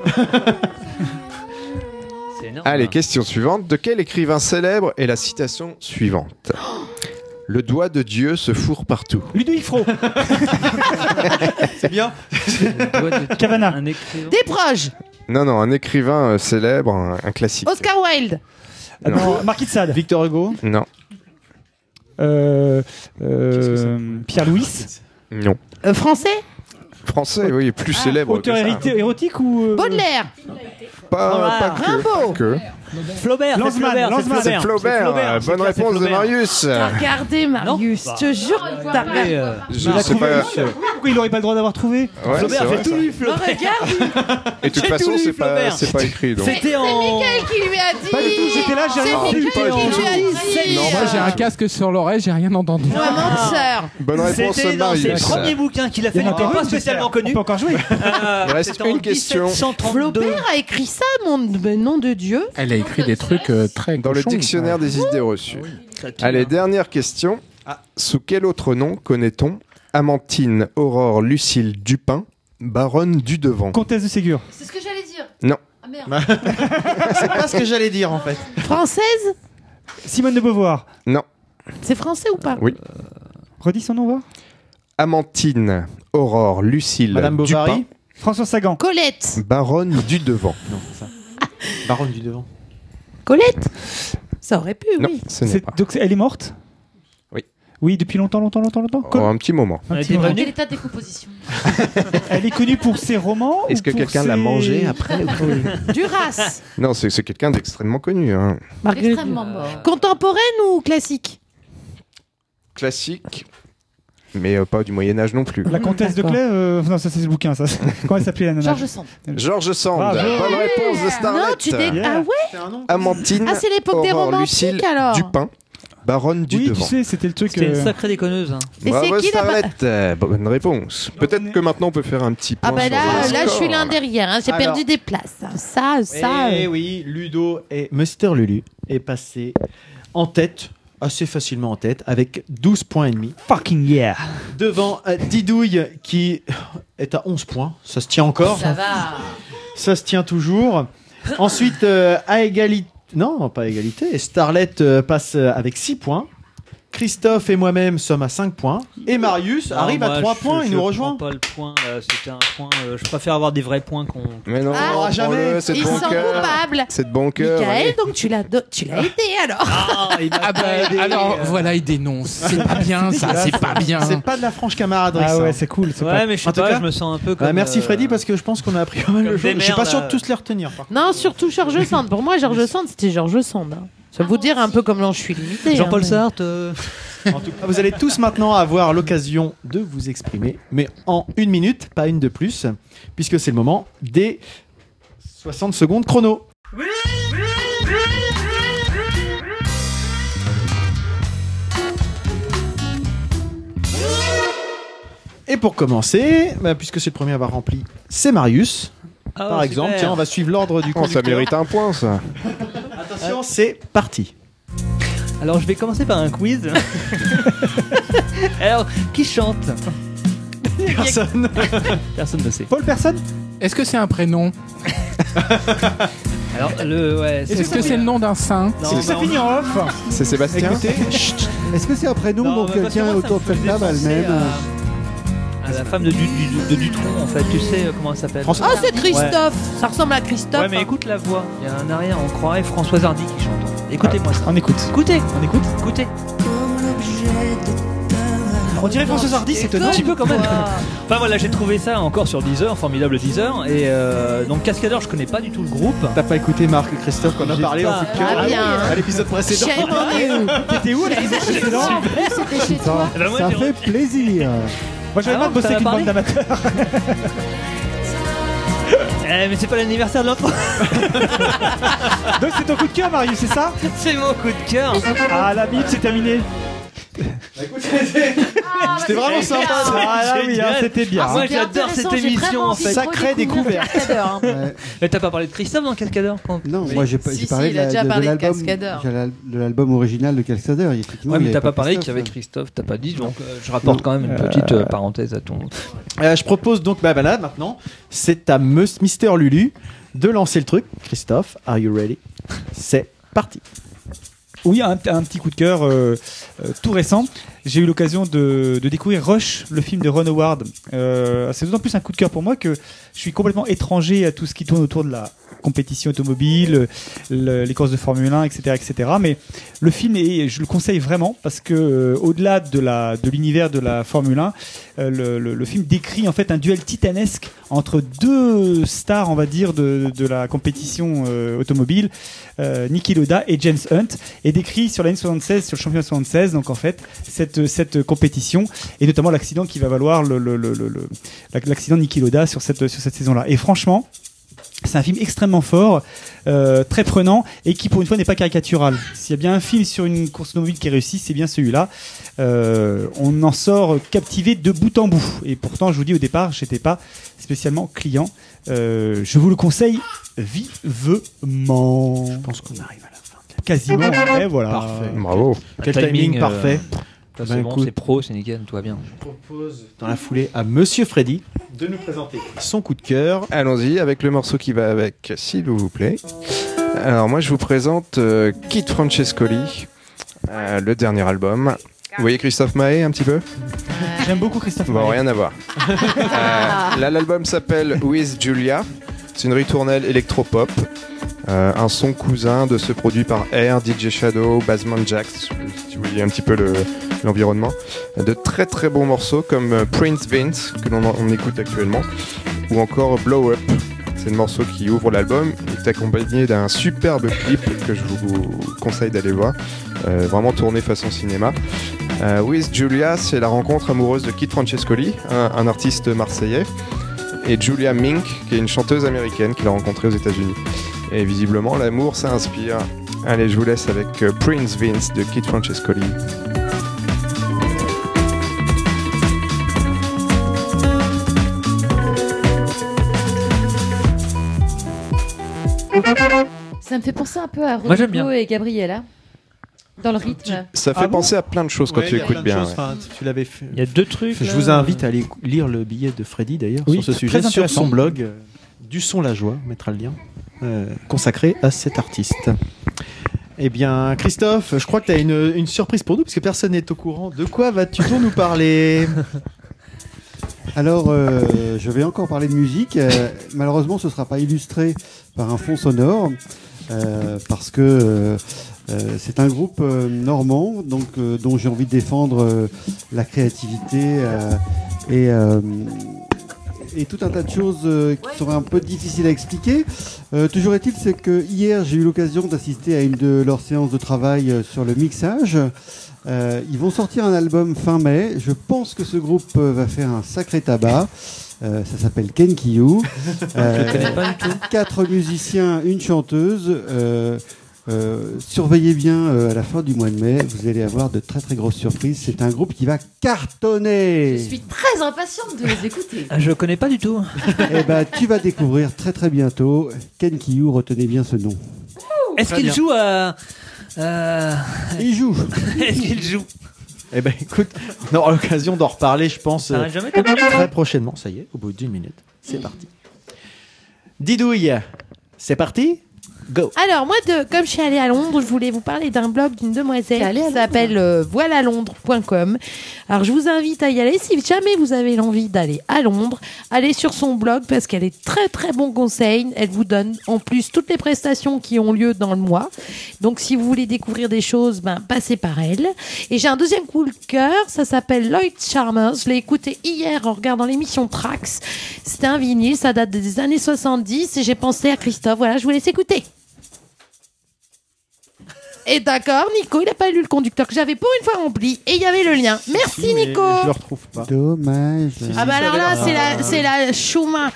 S10: C'est énorme.
S2: Allez, question suivante. De quel écrivain célèbre est la citation suivante? Le doigt de Dieu se fourre partout.
S3: Ludovic Fro.
S4: C'est bien.
S3: Cavana.
S10: Un écrivain.
S5: Des proches.
S2: Non, non, un écrivain euh, célèbre, un, un classique.
S5: Oscar Wilde.
S3: Ah non, Marquis de Sade.
S4: Victor Hugo.
S2: Non,
S3: Euh, euh, Pierre-Louis.
S2: non.
S5: Euh, français?
S2: Français, oui, plus célèbre.
S3: Auteur
S2: que ça.
S3: hérité- érotique ou. euh,
S5: Baudelaire.
S2: Pas,
S10: Voilà.
S2: pas que.
S5: Rimbaud.
S2: pas que.
S10: Flaubert. c'est
S3: Lanzmann,
S10: Flaubert,
S3: Lanzmann.
S10: c'est
S2: C'est Flaubert.
S10: Flaubert,
S2: euh,
S10: c'est
S2: Bonne
S10: c'est
S2: réponse de
S10: Flaubert.
S2: Marius.
S5: T'as regardé Marius.
S10: Non.
S5: Je te jure. T'as
S10: Et,
S5: regardé.
S10: euh,
S2: Je sais pas.
S3: aussi. Pourquoi il aurait pas le droit d'avoir trouvé
S2: Ouais, c'est
S10: Flaubert,
S2: vrai,
S10: j'ai tout lu, Flaubert.
S5: regarde.
S2: Et de toute
S10: J'ai
S2: façon,
S10: tout lu,
S2: c'est pas,
S10: Flaubert.
S2: c'est pas écrit.
S10: C'était en.
S5: Quel qui lui a dit
S3: Pas du tout, j'étais là, j'ai rien
S5: C'est
S3: entendu.
S2: Pas.
S6: Non, moi j'ai un casque sur l'oreille, j'ai rien entendu.
S5: Vraiment sœur.
S2: Bonne réponse
S10: C'était
S2: de
S10: dans ses
S2: Marius.
S10: premiers bouquins qu'il a fait,
S3: Il
S10: n'était pas spécialement connu.
S3: On peut encore.
S10: Euh,
S2: Il reste une question.
S10: 1732.
S5: Flaubert a écrit ça, mon nom de Dieu.
S6: Elle écrit des trucs euh, très
S2: Dans le dictionnaire des idées reçues.
S10: Tue,
S2: Allez, dernière question. Sous quel autre nom connaît-on Amantine Aurore Lucille Dupin, baronne du Devant
S3: Comtesse de Ségur.
S11: C'est ce que j'allais dire.
S2: Non.
S11: Ah merde.
S4: C'est pas ce que j'allais dire en fait.
S5: Française?
S3: Simone de Beauvoir.
S2: Non.
S5: C'est français ou pas?
S2: Oui.
S3: Redis son nom, voir.
S2: Amantine Aurore Lucille
S4: Madame Bovary?
S2: Dupin,
S3: François Sagan.
S5: Colette.
S2: baronne du Devant.
S4: Non, ça. Baronne du devant.
S5: Colette Ça aurait pu,
S2: Non,
S5: oui.
S2: ce n'est
S3: C'est-
S2: pas.
S3: Donc elle est morte
S2: Oui.
S3: Oui, depuis longtemps, longtemps, longtemps, longtemps.
S2: Oh, un petit moment.
S3: Un
S10: Elle
S3: petit
S10: était
S3: moment.
S10: venue
S11: Quel état de décomposition
S3: Elle est connue pour ses romans
S2: Est-ce que quelqu'un
S3: ses-
S2: l'a mangé après
S5: Duras.
S2: Non, c'est c'est quelqu'un d'extrêmement connu. hein.
S11: Extrêmement mort.
S5: Contemporaine ou classique?
S2: Classique, mais euh, pas du Moyen-Âge non plus.
S3: La comtesse de. Clé euh, Non, ça c'est le bouquin, ça. Comment elle s'appelait la nana
S11: Georges Sand.
S2: Georges Sand, bonne réponse de
S5: Non,
S2: Starlet.
S5: tu dé...
S3: Yeah.
S5: Ah ouais.
S2: Amantine
S5: Ah, c'est l'époque des romantiques,
S2: Lucille
S5: alors.
S2: Dupin, baronne du
S3: Oui, tu sais, c'était le truc.
S10: C'était une
S3: euh,
S10: sacrée déconneuse. hein.
S5: Et
S2: Bravo
S5: c'est qui la
S2: Starlet, euh, bonne réponse. Peut-être que maintenant on peut faire un petit point
S5: Ah bah
S2: sur
S5: là,
S2: le
S5: là je suis l'un derrière. hein. J'ai
S4: Alors.
S5: perdu des places. Ça, ça.
S4: Eh oui, Ludo et Mister Lulu est passé en tête, assez facilement en tête, avec 12 points et demi.
S3: Fucking yeah
S4: Devant euh, Didouille qui est à 11 points. Ça se tient encore.
S11: Ça va.
S4: Ça se tient toujours. Ensuite, euh, à égalité. Non, pas à égalité. Starlet euh, passe euh, avec 6 points. Christophe et moi-même sommes à 5 points. Et Marius
S10: Non,
S4: arrive
S10: moi,
S4: à 3
S10: je-
S4: points, il
S10: je
S4: nous
S10: prends
S4: rejoint.
S10: pas le point, là, c'était un point. euh, je préfère avoir des vrais points qu'on.
S2: Mais non,
S5: Ah,
S2: prends-le,
S4: jamais.
S2: c'est de
S5: Ils
S2: bon
S5: sont
S2: cœur.
S5: coupables.
S2: C'est de bon cœur.
S5: Michael, donc tu l'as do- tu l'as aidé alors.
S10: Ah, il m'a
S6: Ah bah,
S10: aidé,
S6: alors
S10: euh.
S6: voilà, il dénonce. C'est pas bien ça, c'est pas bien.
S4: C'est pas de la franche camaraderie.
S3: Ah
S4: ça.
S3: ouais, c'est cool. c'est
S10: Ouais,
S3: pas-
S10: mais je sais
S4: En tout
S10: pas,
S4: cas,
S10: je me sens un peu
S4: Bah,
S10: comme.
S4: merci
S10: euh,
S4: Freddy parce que je pense qu'on a appris pas mal de
S10: comme
S4: choses.
S10: des
S4: Je suis pas
S10: merdes,
S4: sûr de
S10: euh.
S4: tous les retenir. par contre.
S5: Non, surtout Georges Sand. Pour moi, Georges Sand, c'était Georges Sand. hein. Ça veut vous dire un peu comme l'en je suis limité.
S10: Jean-Paul
S5: hein, mais-
S10: Sartre. euh,
S4: En tout cas, vous allez tous maintenant avoir l'occasion de vous exprimer, mais en une minute, pas une de plus, puisque c'est le moment des 60 secondes chrono. Et pour commencer, bah, puisque c'est le premier à avoir rempli, c'est Marius.
S10: Ah,
S4: par exemple,
S10: super.
S4: tiens, on va suivre l'ordre du
S2: Oh, ça
S4: conducteur.
S2: mérite un point, ça.
S4: Attention, c'est parti.
S10: Alors, je vais commencer par un quiz. Alors, qui chante
S4: Personne.
S10: Personne ne sait.
S3: Paul Personne?
S6: Est-ce que c'est un prénom?
S10: Alors, le, ouais,
S6: Est-ce que c'est le nom d'un saint?
S10: Non,
S3: que ça finit en off
S2: C'est Sébastien
S3: Écoutez,
S8: Est-ce que c'est un prénom
S10: Non,
S8: donc
S10: mais parce que
S8: quelqu'un
S10: moi, ça
S8: autour de cette
S10: faisait
S8: table
S10: penser à la femme de, du, du- de Dutron, en fait. Tu sais euh, comment elle s'appelle
S4: François-
S5: Ah, c'est Christophe Ça ressemble à Christophe.
S10: Ouais, mais écoute la voix. Il y a un arrière, on croirait Françoise Hardy qui chante. Écoutez-moi ça.
S3: on écoute.
S10: Écoutez,
S3: On écoute.
S10: écoutez.
S3: On dirait François Hardy, c'est étonnant.
S10: Un petit peu quand même. Enfin voilà, j'ai trouvé ça encore sur Deezer, formidable Deezer. Et euh, donc Cascadeur, je connais pas du tout le groupe.
S4: T'as pas écouté Marc et Christophe qu'on a parlé
S10: pas.
S4: en coup de cœur
S5: Ah,
S4: à l'épisode précédent.
S3: T'étais où là précédent
S11: C'était chez toi.
S10: Ben, moi,
S8: Ça fait plaisir.
S3: Moi j'avais
S10: Ah,
S3: pas bossé
S10: ça
S3: avec une bande d'amateurs.
S10: Eh, mais c'est pas l'anniversaire de l'autre.
S3: Donc c'est ton coup de cœur Marius, c'est ça?
S10: C'est mon coup de cœur.
S3: Ah la bite c'est terminé.
S4: C'était vraiment sympa. ça.
S3: Ah là oui, hein, c'était bien.
S10: Ah, moi,
S11: C'était
S10: j'adore cette émission, en fait.
S11: de
S4: Sacrée découverte.
S11: Cascadeur, hein.
S8: Ouais.
S10: Mais t'as pas parlé de Christophe dans Cascadeur quand...
S8: Non,
S11: Oui.
S8: moi j'ai pas-
S11: Si,
S8: j'ai
S11: si,
S8: parlé
S11: il
S8: de la-
S11: déjà
S8: de- de
S11: parlé de
S8: l'album
S11: Cascadeur.
S8: de l'al- de l'album original de Cascadeur. Effectivement,
S10: Ouais, mais t'as pas parlé qu'il y avait Christophe, t'as pas dit, donc euh, je rapporte
S8: Non.
S10: quand même une petite euh, parenthèse à ton.
S4: Euh, je propose donc ma balade maintenant. C'est à Mister Lulu de lancer le truc. Christophe, are you ready? C'est parti.
S3: Oui, un, petit coup de cœur euh, euh, tout récent. J'ai eu l'occasion de, découvrir Rush, le film de Ron Howard. Euh, c'est d'autant plus un coup de cœur pour moi que je suis complètement étranger à tout ce qui tourne autour de la compétition automobile, le- les courses de Formule 1, etc., etc. Mais le film est, je le conseille vraiment parce que au-delà de l'univers de la Formule 1, euh, le, film décrit en fait un duel titanesque entre deux stars, on va dire, de, la compétition automobile, Niki Loda et James Hunt, et décrit sur l'année 76, sur le championnat 76, donc en fait cette cette compétition et notamment l'accident qui va valoir le le- le- l'accident Niki Loda sur cette sur cette saison-là. Et franchement. C'est un film extrêmement fort, euh, très prenant et qui pour une fois n'est pas caricatural. S'il y a bien un film sur une course automobile qui réussit, c'est bien celui-là. Euh, on en sort captivé de bout en bout. Et pourtant, je vous dis au départ, j'étais pas spécialement client. Euh, je vous le conseille vivement.
S4: Je pense qu'on arrive à la.
S3: Quasiment. Et voilà.
S4: Parfait.
S2: Bravo.
S4: Quel timing,
S10: euh,
S4: parfait. Ben,
S10: c'est bon,
S4: écoute.
S10: c'est pro, c'est nickel, tout va bien.
S4: Je propose dans la foulée à Monsieur Freddy de nous présenter son coup de cœur.
S2: Allons-y avec le morceau qui va avec, s'il vous plaît. Alors moi je vous présente euh, Kid Francescoli, euh, le dernier album. Vous voyez Christophe Mahé un petit peu?
S3: J'aime beaucoup Christophe.
S2: Bon,
S3: Maé.
S2: rien à voir. Euh, là, l'album s'appelle With Julia. C'est une ritournelle électropop. Euh, un son cousin de ce produit par Air, DJ Shadow, Basement Jack, si vous voyez un petit peu le- l'environnement. De très très bons morceaux comme euh, Prince Vince, que l'on écoute actuellement, ou encore Blow Up. C'est le morceau qui ouvre l'album. Est accompagné d'un superbe clip que je vous conseille d'aller voir. Euh, vraiment tourné façon cinéma. With Julia, c'est la rencontre amoureuse de Kit Francescoli, un, un artiste marseillais, et Julia Mink, qui est une chanteuse américaine qu'il a rencontrée aux États-Unis. Et visiblement, l'amour, ça inspire. Allez, je vous laisse avec euh, Prince Vince de Kit Francescoli.
S11: Ça me fait penser un peu à. Rodrigo et Gabriella. Dans le rythme.
S2: Ça fait
S3: Ah bon
S2: penser à plein de choses quand
S4: Ouais,
S2: tu écoutes bien.
S4: choses,
S2: ouais.
S4: enfin, tu l'avais fait.
S10: Il y a deux trucs.
S4: Je vous invite à aller lire le billet de Freddy d'ailleurs
S3: Oui,
S4: sur ce sujet sur son blog euh, du son la joie, on mettra le lien euh, consacré à cet artiste. Eh bien, Christophe, je crois que tu as une, surprise pour nous parce que personne n'est au courant. De quoi vas-tu donc nous parler?
S8: Alors, euh, je vais encore parler de musique. Euh, malheureusement, ce ne sera pas illustré par un fond sonore, euh, parce que euh, euh, c'est un groupe euh, normand, donc euh, dont j'ai envie de défendre euh, la créativité euh, et euh, et tout un tas de choses euh, qui sont un peu difficiles à expliquer. Euh, toujours est-il, c'est que hier j'ai eu l'occasion d'assister à une de leurs séances de travail euh, sur le mixage. Euh, ils vont sortir un album fin mai. Je pense que ce groupe euh, va faire un sacré tabac. Euh, ça s'appelle
S10: pas du tout.
S8: Quatre musiciens, une chanteuse. Euh, euh, surveillez bien euh, à la fin du mois de mai, vous allez avoir de très très grosses surprises. C'est un groupe qui va cartonner.
S11: Je suis très impatiente de les écouter.
S10: Ah, Je connais pas du tout.
S8: Eh ben, tu vas découvrir très très bientôt. Ken Kiyu, retenez bien ce nom.
S10: Est-ce qu'il joue à. euh,
S8: Il joue.
S10: Est-ce qu'il joue
S4: Eh ben, écoute, on aura l'occasion d'en reparler, je pense, euh,
S10: jamais
S4: très prochainement. Ça y est, au bout d'une minute, c'est parti. Didouille, c'est parti?
S12: Go.
S5: Alors, moi, de, comme je suis allée à Londres, je voulais vous parler d'un blog d'une demoiselle qui s'appelle euh, voilalondres.com. Alors, je vous invite à y aller. Si jamais vous avez l'envie d'aller à Londres, allez sur son blog parce qu'elle est très très bon conseil. Elle vous donne en plus toutes les prestations qui ont lieu dans le mois. Donc, si vous voulez découvrir des choses, ben, passez par elle. Et j'ai un deuxième coup de cœur. Ça s'appelle Lloyd Charmers. Je l'ai écouté hier en regardant l'émission Trax. C'était un vinyle. Ça date des années 70 et j'ai pensé à Christophe. Voilà, je vous laisse écouter. Et d'accord, Nico, il n'a pas lu le conducteur que j'avais pour une fois rempli. Et il y avait le lien. Merci, Nico.
S8: Je le retrouve pas. Dommage.
S5: Ah bah alors là, c'est la, c'est la Chouma.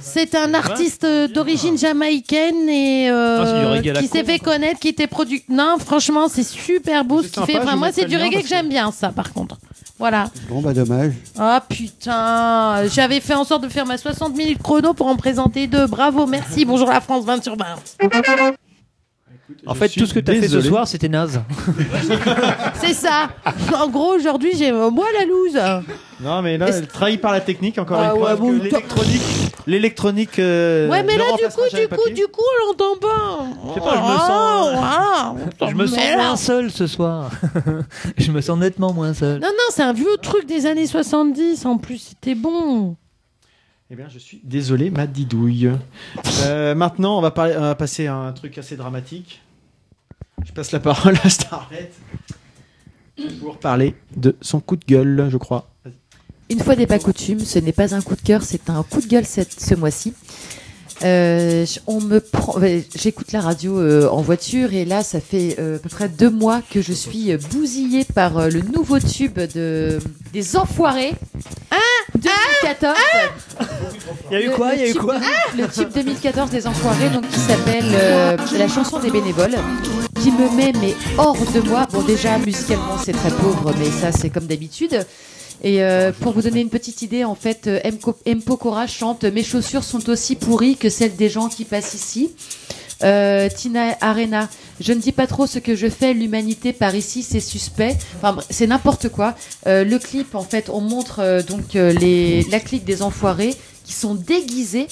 S5: C'est un artiste euh, d'origine jamaïcaine et euh,
S1: Ah, c'est du reggae à la
S5: qui s'est
S1: con.
S5: fait connaître, qui était produit. Non, franchement, c'est super beau ce qu'il
S8: sympa,
S5: fait. Enfin,
S8: je
S5: moi, c'est du
S8: lien
S5: reggae
S8: parce
S5: que j'aime bien, ça, par contre. Voilà.
S8: Bon, bah dommage.
S5: Ah putain, j'avais fait en sorte de faire ma 60 minutes chrono pour en présenter deux. Bravo, merci. Bonjour la France, 20 sur 20.
S1: En fait, tout ce que tu as fait ce soir, c'était naze.
S5: C'est ça. En gros, aujourd'hui, j'ai euh, moi la loose.
S4: Non, mais là, elle trahit par la technique, encore
S5: Ah
S4: une fois.
S5: ouais,
S4: parce
S5: bon,
S4: que l'électronique, l'électronique. euh,
S5: Ouais, mais
S4: ne
S5: là, du
S4: remplacera
S5: coup,
S4: jamais
S5: du
S4: le
S5: coup,
S4: papier.
S5: du coup, on l'entend pas.
S1: Je sais pas, je me sens-
S5: Oh,
S1: Je me sens
S5: merde.
S1: moins seul ce soir. je me sens nettement moins seul.
S5: Non, non, c'est un vieux truc des années 70. En plus, c'était bon.
S4: Eh bien, je suis désolé, ma didouille. Euh, maintenant, on va, passer à un truc assez dramatique. Je passe la parole à Starlet pour parler de son coup de gueule, je crois.
S11: Une fois n'est pas coutume, ce n'est pas un coup de cœur, c'est un coup de gueule cette, ce mois-ci. Euh, on me prend, j'écoute la radio euh, en voiture et là, ça fait euh, à peu près deux mois que je suis euh, bousillée par euh, le nouveau tube de des Enfoirés.
S5: Ah
S11: 2014.
S1: Il y a eu quoi
S11: le
S1: Il y a eu
S11: tube
S1: quoi
S11: de- Le tube 2014 des Enfoirés, donc qui s'appelle euh, la chanson des bénévoles, qui me met mais hors de moi. Bon, déjà musicalement c'est très pauvre, mais ça c'est comme d'habitude. Et euh, pour vous donner une petite idée, en fait, euh, M. Chante Mes chaussures sont aussi pourries que celles des gens qui passent ici. Euh, Tina Arena, je ne dis pas trop ce que je fais, l'humanité par ici, c'est suspect. Enfin, c'est n'importe quoi. Le clip, en fait, on montre donc la clique des enfoirés qui sont déguisés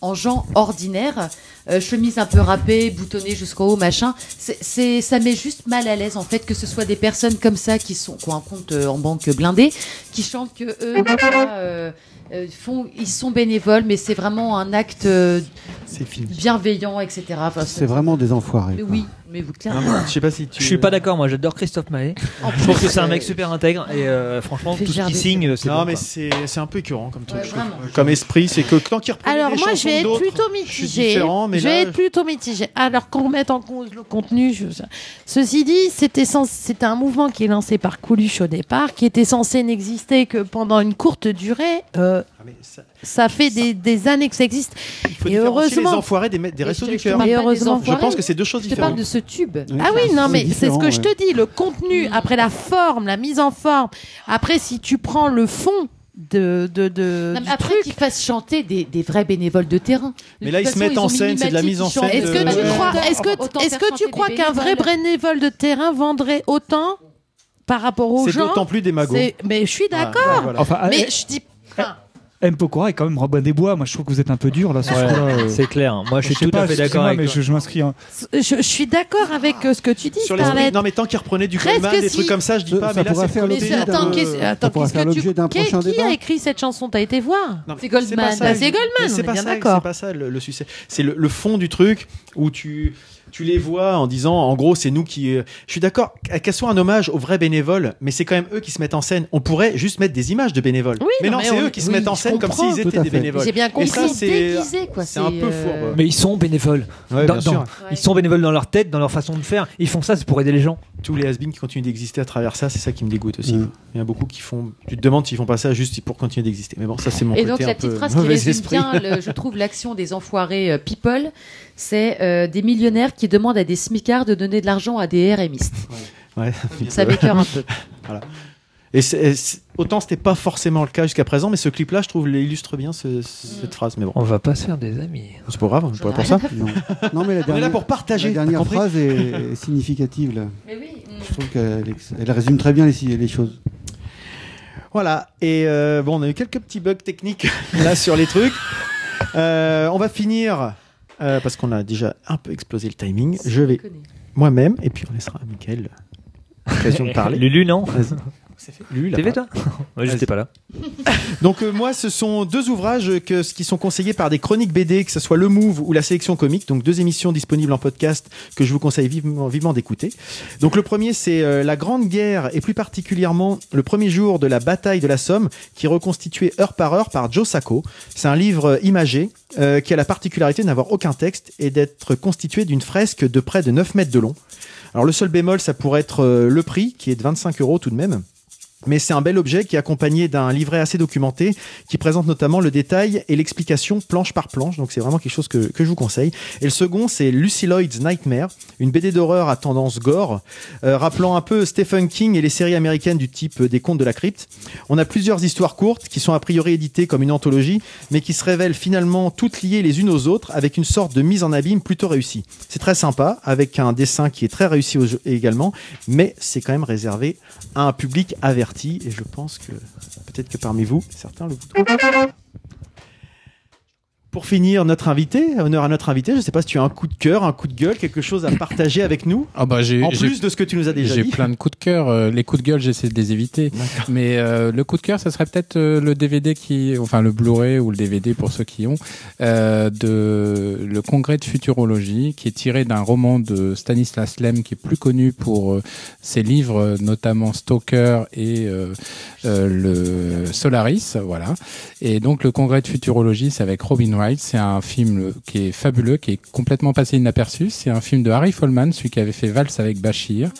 S11: en gens ordinaires, euh, chemise un peu râpée, boutonnée jusqu'en haut, machin. C'est, ça met juste mal à l'aise en fait que ce soit des personnes comme ça qui sont qui ont un compte euh, en banque blindé, qui chantent que eux euh, euh, font, ils sont bénévoles, mais c'est vraiment un acte euh, bienveillant, etc. Enfin,
S8: C'est vraiment des enfoirés.
S11: Mais oui, mais vous clairement.
S4: Non, mais je sais pas si tu.
S1: Je suis pas d'accord, moi j'adore Christophe Maé. Je trouve que c'est un
S11: euh,
S1: mec super intègre et euh, franchement tout ce qu'il signe, c'est
S4: Non,
S1: bon,
S4: mais c'est c'est un peu écœurant comme truc.
S11: Ouais.
S4: Comme esprit, c'est que tant qu'il reprenait
S5: Alors
S4: des
S5: moi, je vais être plutôt
S4: je mais
S5: je
S4: là,
S5: vais être plutôt mitigée. Alors qu'on remette en cause le contenu. je- Ceci dit, c'était c'était un mouvement qui est lancé par Coluche au départ, qui était censé n'exister que pendant une courte durée. Euh,
S4: Ah, ça-
S5: ça fait des, des années que ça existe.
S4: il faut
S5: Et
S4: différencier les
S5: heureusement.
S4: enfoirés des, des restos
S11: je-
S4: du
S11: je
S4: cœur.
S5: heureusement.
S4: Pense que c'est deux choses
S11: Je te parle
S4: différentes.
S11: de ce tube.
S5: Ah oui, non, mais c'est ce que je te dis, le contenu, après la forme, la mise en forme. Après, si tu prends le fond de, de, de
S11: Non, mais après qu'ils fassent chanter des, des vrais bénévoles de terrain. De
S4: Mais là, ils se mettent en scène, c'est de la mise en scène
S5: Est-ce que
S4: de-
S5: tu
S4: Ouais.
S5: crois, est-ce
S11: Autant
S5: que, est-ce
S11: faire
S5: que
S11: chanter
S5: tu
S11: des
S5: crois qu'un vrai bénévole de terrain vendrait autant par rapport aux
S4: C'est
S5: gens
S4: d'autant plus des magots.
S5: C'est- Mais je suis d'accord.
S4: voilà.
S3: Enfin,
S5: Mais
S3: eh,
S5: je dis. enfin,
S3: M. Pokora est quand même Robin des Bois. Moi, je trouve que vous êtes un peu dur là sur ce euh.
S1: C'est clair. Moi je suis tout
S3: pas,
S1: à fait d'accord avec
S3: mais
S1: toi.
S3: je, je m'inscris. hein.
S5: je, je suis d'accord avec euh, ce que tu dis,
S4: Sur l'esprit,
S5: Starlet.
S4: non mais tant qu'ils reprenaient du Goldman, des
S5: si.
S4: trucs comme ça, je dis
S8: Ça-
S4: pas.
S8: ça
S4: Mais là, c'est
S5: attends, qu'est-ce- que tu.
S8: l'objet d'un
S5: Qui, a écrit cette chanson T'as été voir
S11: C'est Goldman.
S5: Bah, c'est Goldman,
S4: c'est
S5: est
S4: pas ça. C'est pas ça le, succès. C'est le fond du truc où tu tu les vois en disant, en gros, c'est nous qui. euh, Je suis d'accord qu'elle soit un hommage aux vrais bénévoles, mais c'est quand même eux qui se mettent en scène. On pourrait juste mettre des images de bénévoles.
S5: Oui,
S4: mais
S5: non,
S4: non,
S5: mais
S4: c'est
S5: on-
S4: eux qui se
S5: oui,
S4: mettent en
S5: je
S4: scène comme
S5: comprends.
S4: s'ils
S8: Tout
S4: étaient
S8: à
S4: des
S8: fait.
S4: bénévoles.
S5: J'ai bien
S4: Et
S5: compris.
S4: ça, c'est
S11: déguisé, quoi.
S4: c'est un peu
S11: euh,
S4: fourbe.
S1: Mais ils sont bénévoles.
S4: Ouais,
S1: Dans-
S4: bien sûr.
S1: dans- Ils sont bénévoles dans leur tête, dans leur façon de faire. Ils font ça, c'est pour aider les gens.
S4: Tous les has qui continuent d'exister à travers ça, c'est ça qui me dégoûte aussi.
S8: Mm.
S4: Il y a beaucoup qui font. Tu te demandes s'ils font pas ça juste pour continuer d'exister. Mais bon, ça c'est mon
S11: Et
S4: côté
S11: donc
S4: un
S11: la
S4: peu
S11: petite phrase qui
S4: mauvais
S11: résume
S4: esprit.
S11: bien, le- je trouve, l'action des enfoirés euh, people, c'est euh, des millionnaires qui demandent à des smicards de donner de l'argent à des RMistes.
S4: Ouais.
S11: Ça m'écœure un peu.
S4: Voilà. Et et autant c'était pas forcément le cas jusqu'à présent, mais ce clip-là, je trouve, illustre bien ce- cette phrase. Mais bon,
S1: On va pas se faire des amis.
S4: c'est pas grave, on pas pour ça.
S8: Non. Non, mais la
S4: On est là
S8: dernière,
S4: pour partager.
S8: la dernière phrase est, est significative. Là.
S11: Mais oui.
S8: Je trouve qu'elle résume très bien les, les choses.
S4: Voilà. Et euh, bon, on a eu quelques petits bugs techniques là sur les trucs. Euh, on va finir euh, parce qu'on a déjà un peu explosé le timing, je vais moi-même, et puis on laissera à Michael l'occasion de parler.
S10: Lulu, non
S4: Lulu, il a
S10: T'es fait, toi Ouais, J'étais pas là.
S4: Donc euh, moi, ce sont deux ouvrages que, qui sont conseillés par des chroniques BD, que ce soit Le Move ou la sélection comique. Donc deux émissions disponibles en podcast que je vous conseille vivement, vivement d'écouter. Donc le premier, c'est euh, La Grande Guerre et plus particulièrement le premier jour de la bataille de la Somme, qui est reconstitué heure par heure par Joe Sacco. C'est un livre euh, imagé euh, qui a la particularité de n'avoir aucun texte et d'être constitué d'une fresque de près de 9 mètres de long. Alors le seul bémol, ça pourrait être euh, le prix, qui est de 25 euros tout de même. Mais c'est un bel objet qui est accompagné d'un livret assez documenté qui présente notamment le détail et l'explication planche par planche. Donc c'est vraiment quelque chose que, que je vous conseille. Et le second, c'est Lucy Lloyd's Nightmare, une BD d'horreur à tendance gore, euh, rappelant un peu Stephen King et les séries américaines du type des contes de la crypte. On a plusieurs histoires courtes qui sont a priori éditées comme une anthologie, mais qui se révèlent finalement toutes liées les unes aux autres avec une sorte de mise en abîme plutôt réussie. C'est très sympa, avec un dessin qui est très réussi également, mais c'est quand même réservé à un public averti, et je pense que peut-être que parmi vous, certains le voudront. Pour finir, notre invité, honneur à notre invité, je ne sais pas si tu as un coup de cœur, un coup de gueule, quelque chose à partager avec nous,
S6: Ah bah, j'ai-
S4: en
S6: j'ai-
S4: plus de ce que tu nous as déjà
S6: J'ai
S4: dit.
S6: plein de coups de cœur. euh, les coups de gueule, j'essaie de les éviter. Mais euh, le coup de cœur, ça serait peut-être euh, le DVD qui, enfin le Blu-ray ou le DVD pour ceux qui ont, euh, de le Congrès de futurologie, qui est tiré d'un roman de Stanislas Lem, qui est plus connu pour ses livres, notamment Stalker et euh, le Solaris, voilà. Et donc le Congrès de futurologie, c'est avec Robin C'est un film euh, qui est fabuleux, qui est complètement passé inaperçu. C'est un film de Harry Folman, celui qui avait fait Valse avec Bachir.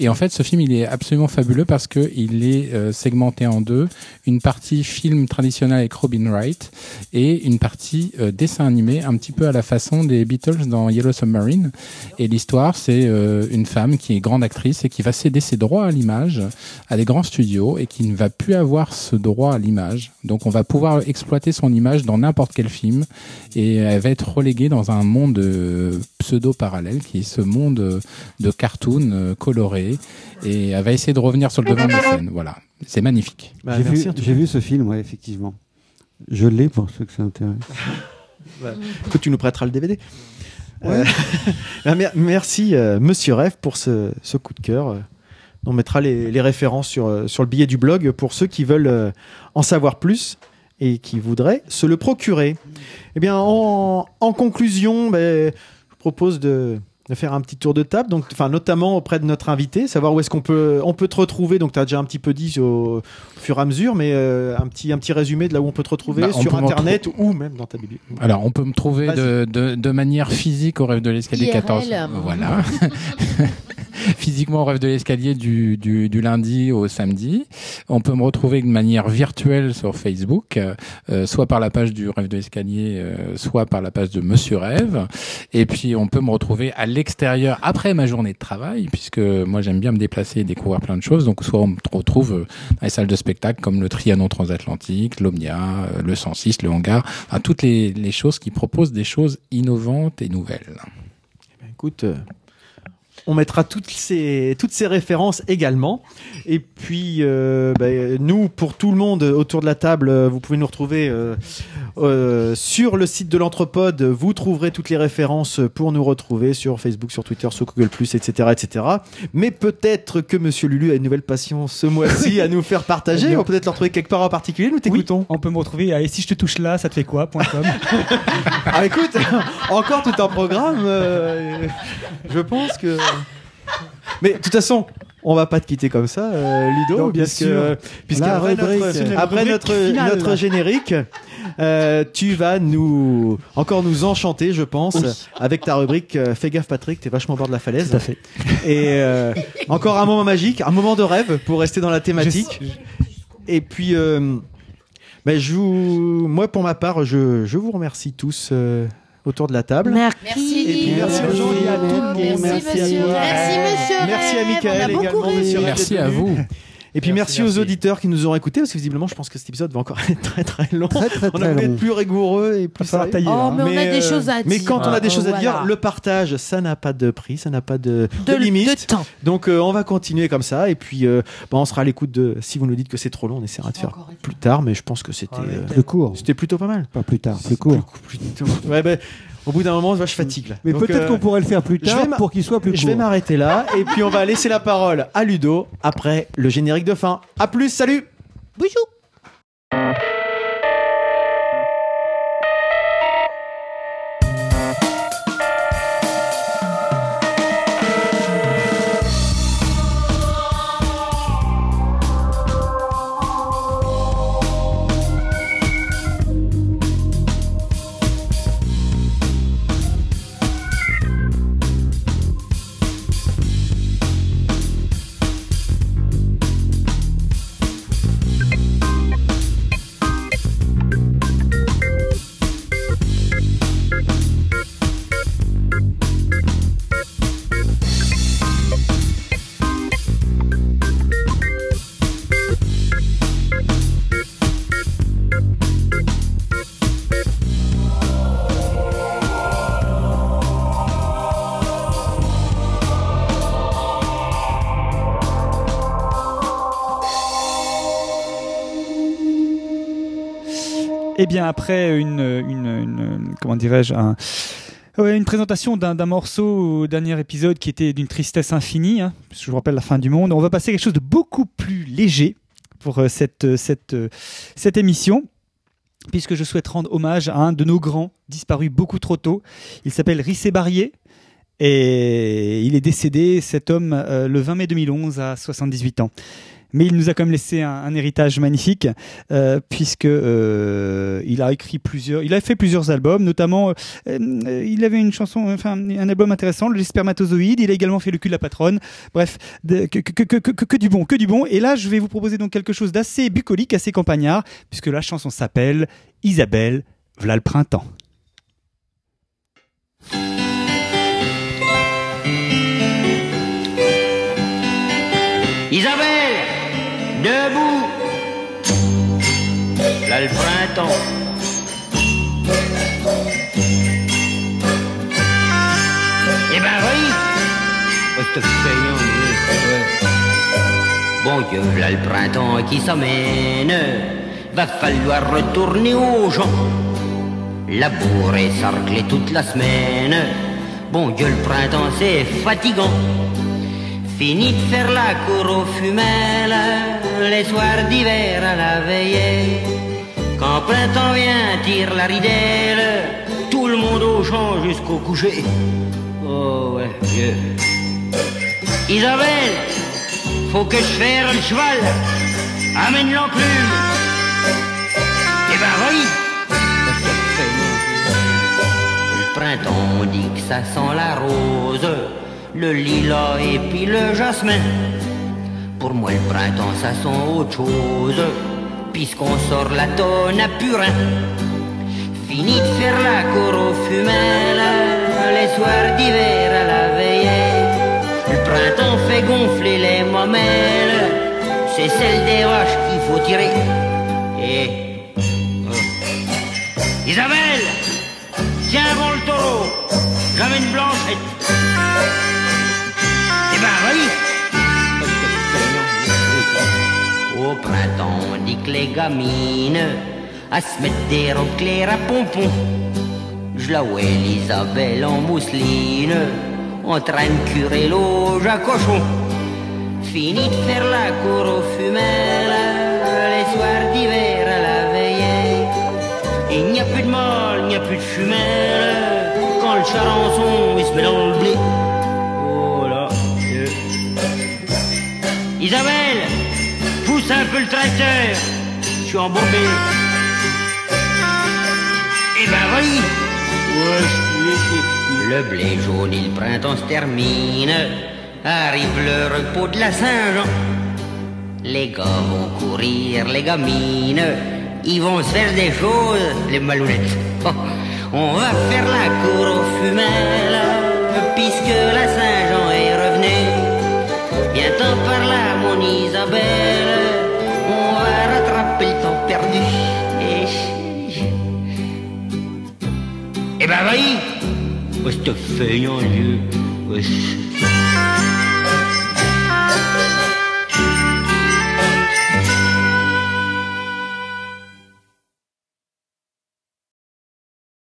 S6: Et en fait, ce film, il est absolument fabuleux parce que il est euh, segmenté en deux. Une partie film traditionnel avec Robin Wright et une partie euh, dessin animé, un petit peu à la façon des Beatles dans Yellow Submarine. Et l'histoire, c'est une femme qui est grande actrice et qui va céder ses droits à l'image à des grands studios et qui ne va plus avoir ce droit à l'image. Donc, on va pouvoir exploiter son image dans n'importe quel film et elle va être reléguée dans un monde euh, pseudo-parallèle qui est ce monde euh, de cartoon euh, coloré et elle va essayer de revenir sur le devant de la scène. Voilà, c'est magnifique.
S4: Bah,
S8: j'ai vu, ce film, ouais, effectivement. Je l'ai pour ceux que ça intéresse.
S4: Ouais. Écoute, tu nous prêteras le DVD. Euh, bah, mer- merci, euh, Monsieur Rêve, pour ce, ce coup de cœur. On mettra les, les références sur, sur le billet du blog pour ceux qui veulent euh, en savoir plus et qui voudraient se le procurer. Eh bien, en, en conclusion, ben, je propose de, de faire un petit tour de table, donc, enfin, notamment auprès de notre invité, savoir où est-ce qu'on peut, on peut te retrouver. Donc, tu as déjà un petit peu dit au, au fur et à mesure, mais euh, un, petit, un petit résumé de là où on peut te retrouver
S6: Bah,
S4: sur Internet ou même dans ta bibliothèque.
S6: Alors, on peut me trouver de, de, de manière physique au rêve de l'escalier
S5: IRL.
S6: 14. Voilà. Physiquement au rêve de l'escalier du, lundi au samedi. On peut me retrouver de manière virtuelle sur Facebook, euh, soit par la page du rêve de l'escalier, euh, soit par la page de Monsieur Rêve. Et puis, on peut me retrouver à l'extérieur après ma journée de travail, puisque moi, j'aime bien me déplacer et découvrir plein de choses. Donc, soit on me retrouve euh, dans les salles de spectacle comme le Trianon transatlantique, l'Omnia, euh, le 106, le Hangar, toutes les, les choses qui proposent des choses innovantes et nouvelles.
S4: Écoute, euh, on mettra toutes ces, toutes ces références également. Et puis, euh, ben, nous, pour tout le monde autour de la table, euh, vous pouvez nous retrouver euh, euh, sur le site de l'Anthropode. Vous trouverez toutes les références pour nous retrouver sur Facebook, sur Twitter, sur Google+, etc., etc. Mais peut-être que Monsieur Lulu a une nouvelle passion ce mois-ci à nous faire partager. On peut peut-être le retrouver quelque part en particulier. Nous t'écoutons.
S3: On peut me retrouver à Et si je te touche là, ça te fait quoi .com.
S4: Ah, écoute, encore tout un programme. je pense que. Mais de toute façon. On va pas te quitter comme ça, euh, Ludo,
S8: bien
S4: puisque,
S8: sûr.
S4: puisqu'après
S8: La rubrique.
S4: notre, après notre,
S8: rubrique finale.
S4: notre générique, euh, tu vas nous encore nous enchanter, je pense, avec ta rubrique euh, Fais gaffe Patrick, t'es vachement au bord de la falaise.
S3: Tout à fait.
S4: Et euh, encore un moment magique, un moment de rêve pour rester dans la thématique. Et puis, ben, je vous, moi pour ma part, je, je vous remercie tous autour de la table.
S5: Merci.
S4: Et puis merci aux gens.
S8: à tout le monde.
S5: Merci,
S8: Merci à
S5: monsieur. Merci, monsieur.
S4: Merci à. Michael également, monsieur
S6: Merci à vous.
S4: Et puis merci,
S10: Merci,
S4: aux auditeurs qui nous ont écoutés, parce que visiblement, je pense que cet épisode va encore être très très long.
S8: Très très
S4: on a
S8: long.
S4: être plus rigoureux et plus sérieux.
S3: tailler.
S5: Oh,
S3: là,
S5: mais
S3: hein.
S5: on a des
S4: euh,
S5: choses à dire.
S4: mais quand on a des
S5: Oh,
S4: choses à dire, le partage, ça n'a pas de prix, ça n'a pas de, de
S5: de,
S4: limite.
S5: de temps.
S4: Donc euh, on va continuer comme ça et puis euh, bah, on sera à l'écoute de. Si vous nous dites que c'est trop long, on essaiera de faire plus tard, mais je pense que c'était
S10: Ouais.
S4: euh,
S8: Plus court.
S4: c'était plutôt pas mal.
S8: Pas plus tard, plus court.
S4: Ouais, ben, Au bout d'un moment, je fatigue. là.
S8: Mais
S4: Donc,
S8: peut-être
S4: euh,
S8: qu'on pourrait le faire plus
S4: je
S8: tard pour qu'il soit plus
S4: Je
S8: court.
S4: vais m'arrêter là et puis on va laisser la parole à Ludo après le générique de fin. À plus, salut
S5: Bonjour.
S3: Après une, comment dirais-je, une présentation d'un morceau au dernier épisode qui était d'une tristesse infinie, hein, je vous rappelle la fin du monde, on va passer à quelque chose de beaucoup plus léger pour euh, cette, euh, euh, cette émission. Puisque je souhaite rendre hommage à un de nos grands, disparu beaucoup trop tôt. Il s'appelle Rissé Barrier. Et il est décédé, cet homme, le 20 mai 2011 à 78 ans. Mais il nous a quand même laissé un, héritage magnifique, euh, puisque euh, il a écrit a fait plusieurs albums, notamment, euh, euh, il avait un album intéressant, Les Spermatozoïdes. Il a également fait Le cul de la patronne. Bref, que du bon, que du bon. Et là, je vais vous proposer donc quelque chose d'assez bucolique, assez campagnard, puisque la chanson s'appelle Isabelle, v'là le printemps.
S15: Debout. Là le printemps. Eh ben oui. Oh. Bon Dieu, là le printemps qui s'amène. Va falloir retourner aux gens. Labourer, sarcler toute la semaine. Bon Dieu, le printemps c'est fatigant. Fini de faire la cour aux fumelles, les soirs d'hiver à la veillée. Quand printemps vient, tire la ridelle, tout le monde au champ jusqu'au coucher. Oh ouais, vieux. Isabelle, faut que je fasse le cheval, amène l'enclume. Eh ben oui. Le printemps, dit que ça sent la rose le lilas et puis le jasmin. Pour moi, le printemps, ça sent autre chose, puisqu'on sort la tonne à purin. Fini de faire la cour aux fumelles, les soirs d'hiver à la veillée. Le printemps fait gonfler les mamelles, c'est celle des vaches qu'il faut tirer. Et... oh. Isabelle, tiens bon le taureau, une blanchette. Au printemps, on dit que les gamines à se mettre des robes à pompons. Je la vois en mousseline, en train de curer l'auge à cochon. Fini de faire la cour aux fumelles, les soirs d'hiver à la veillée. Il n'y a plus de mâle, il n'y a plus de femelle, quand le charançon Isabelle, pousse un peu le tracteur, je suis embourbé. Eh ben oui, le blé jaune le printemps se termine, arrive le repos de la Saint-Jean. Les gars vont courir, les gamines, ils vont se faire des choses, les malounettes. On va faire la cour aux fumelles, puisque la Saint-Jean. Viens-t'en par là, mon Isabelle, on va rattraper le temps perdu. Eh ben oui, oh, c'est feignant, Dieu. Ouais.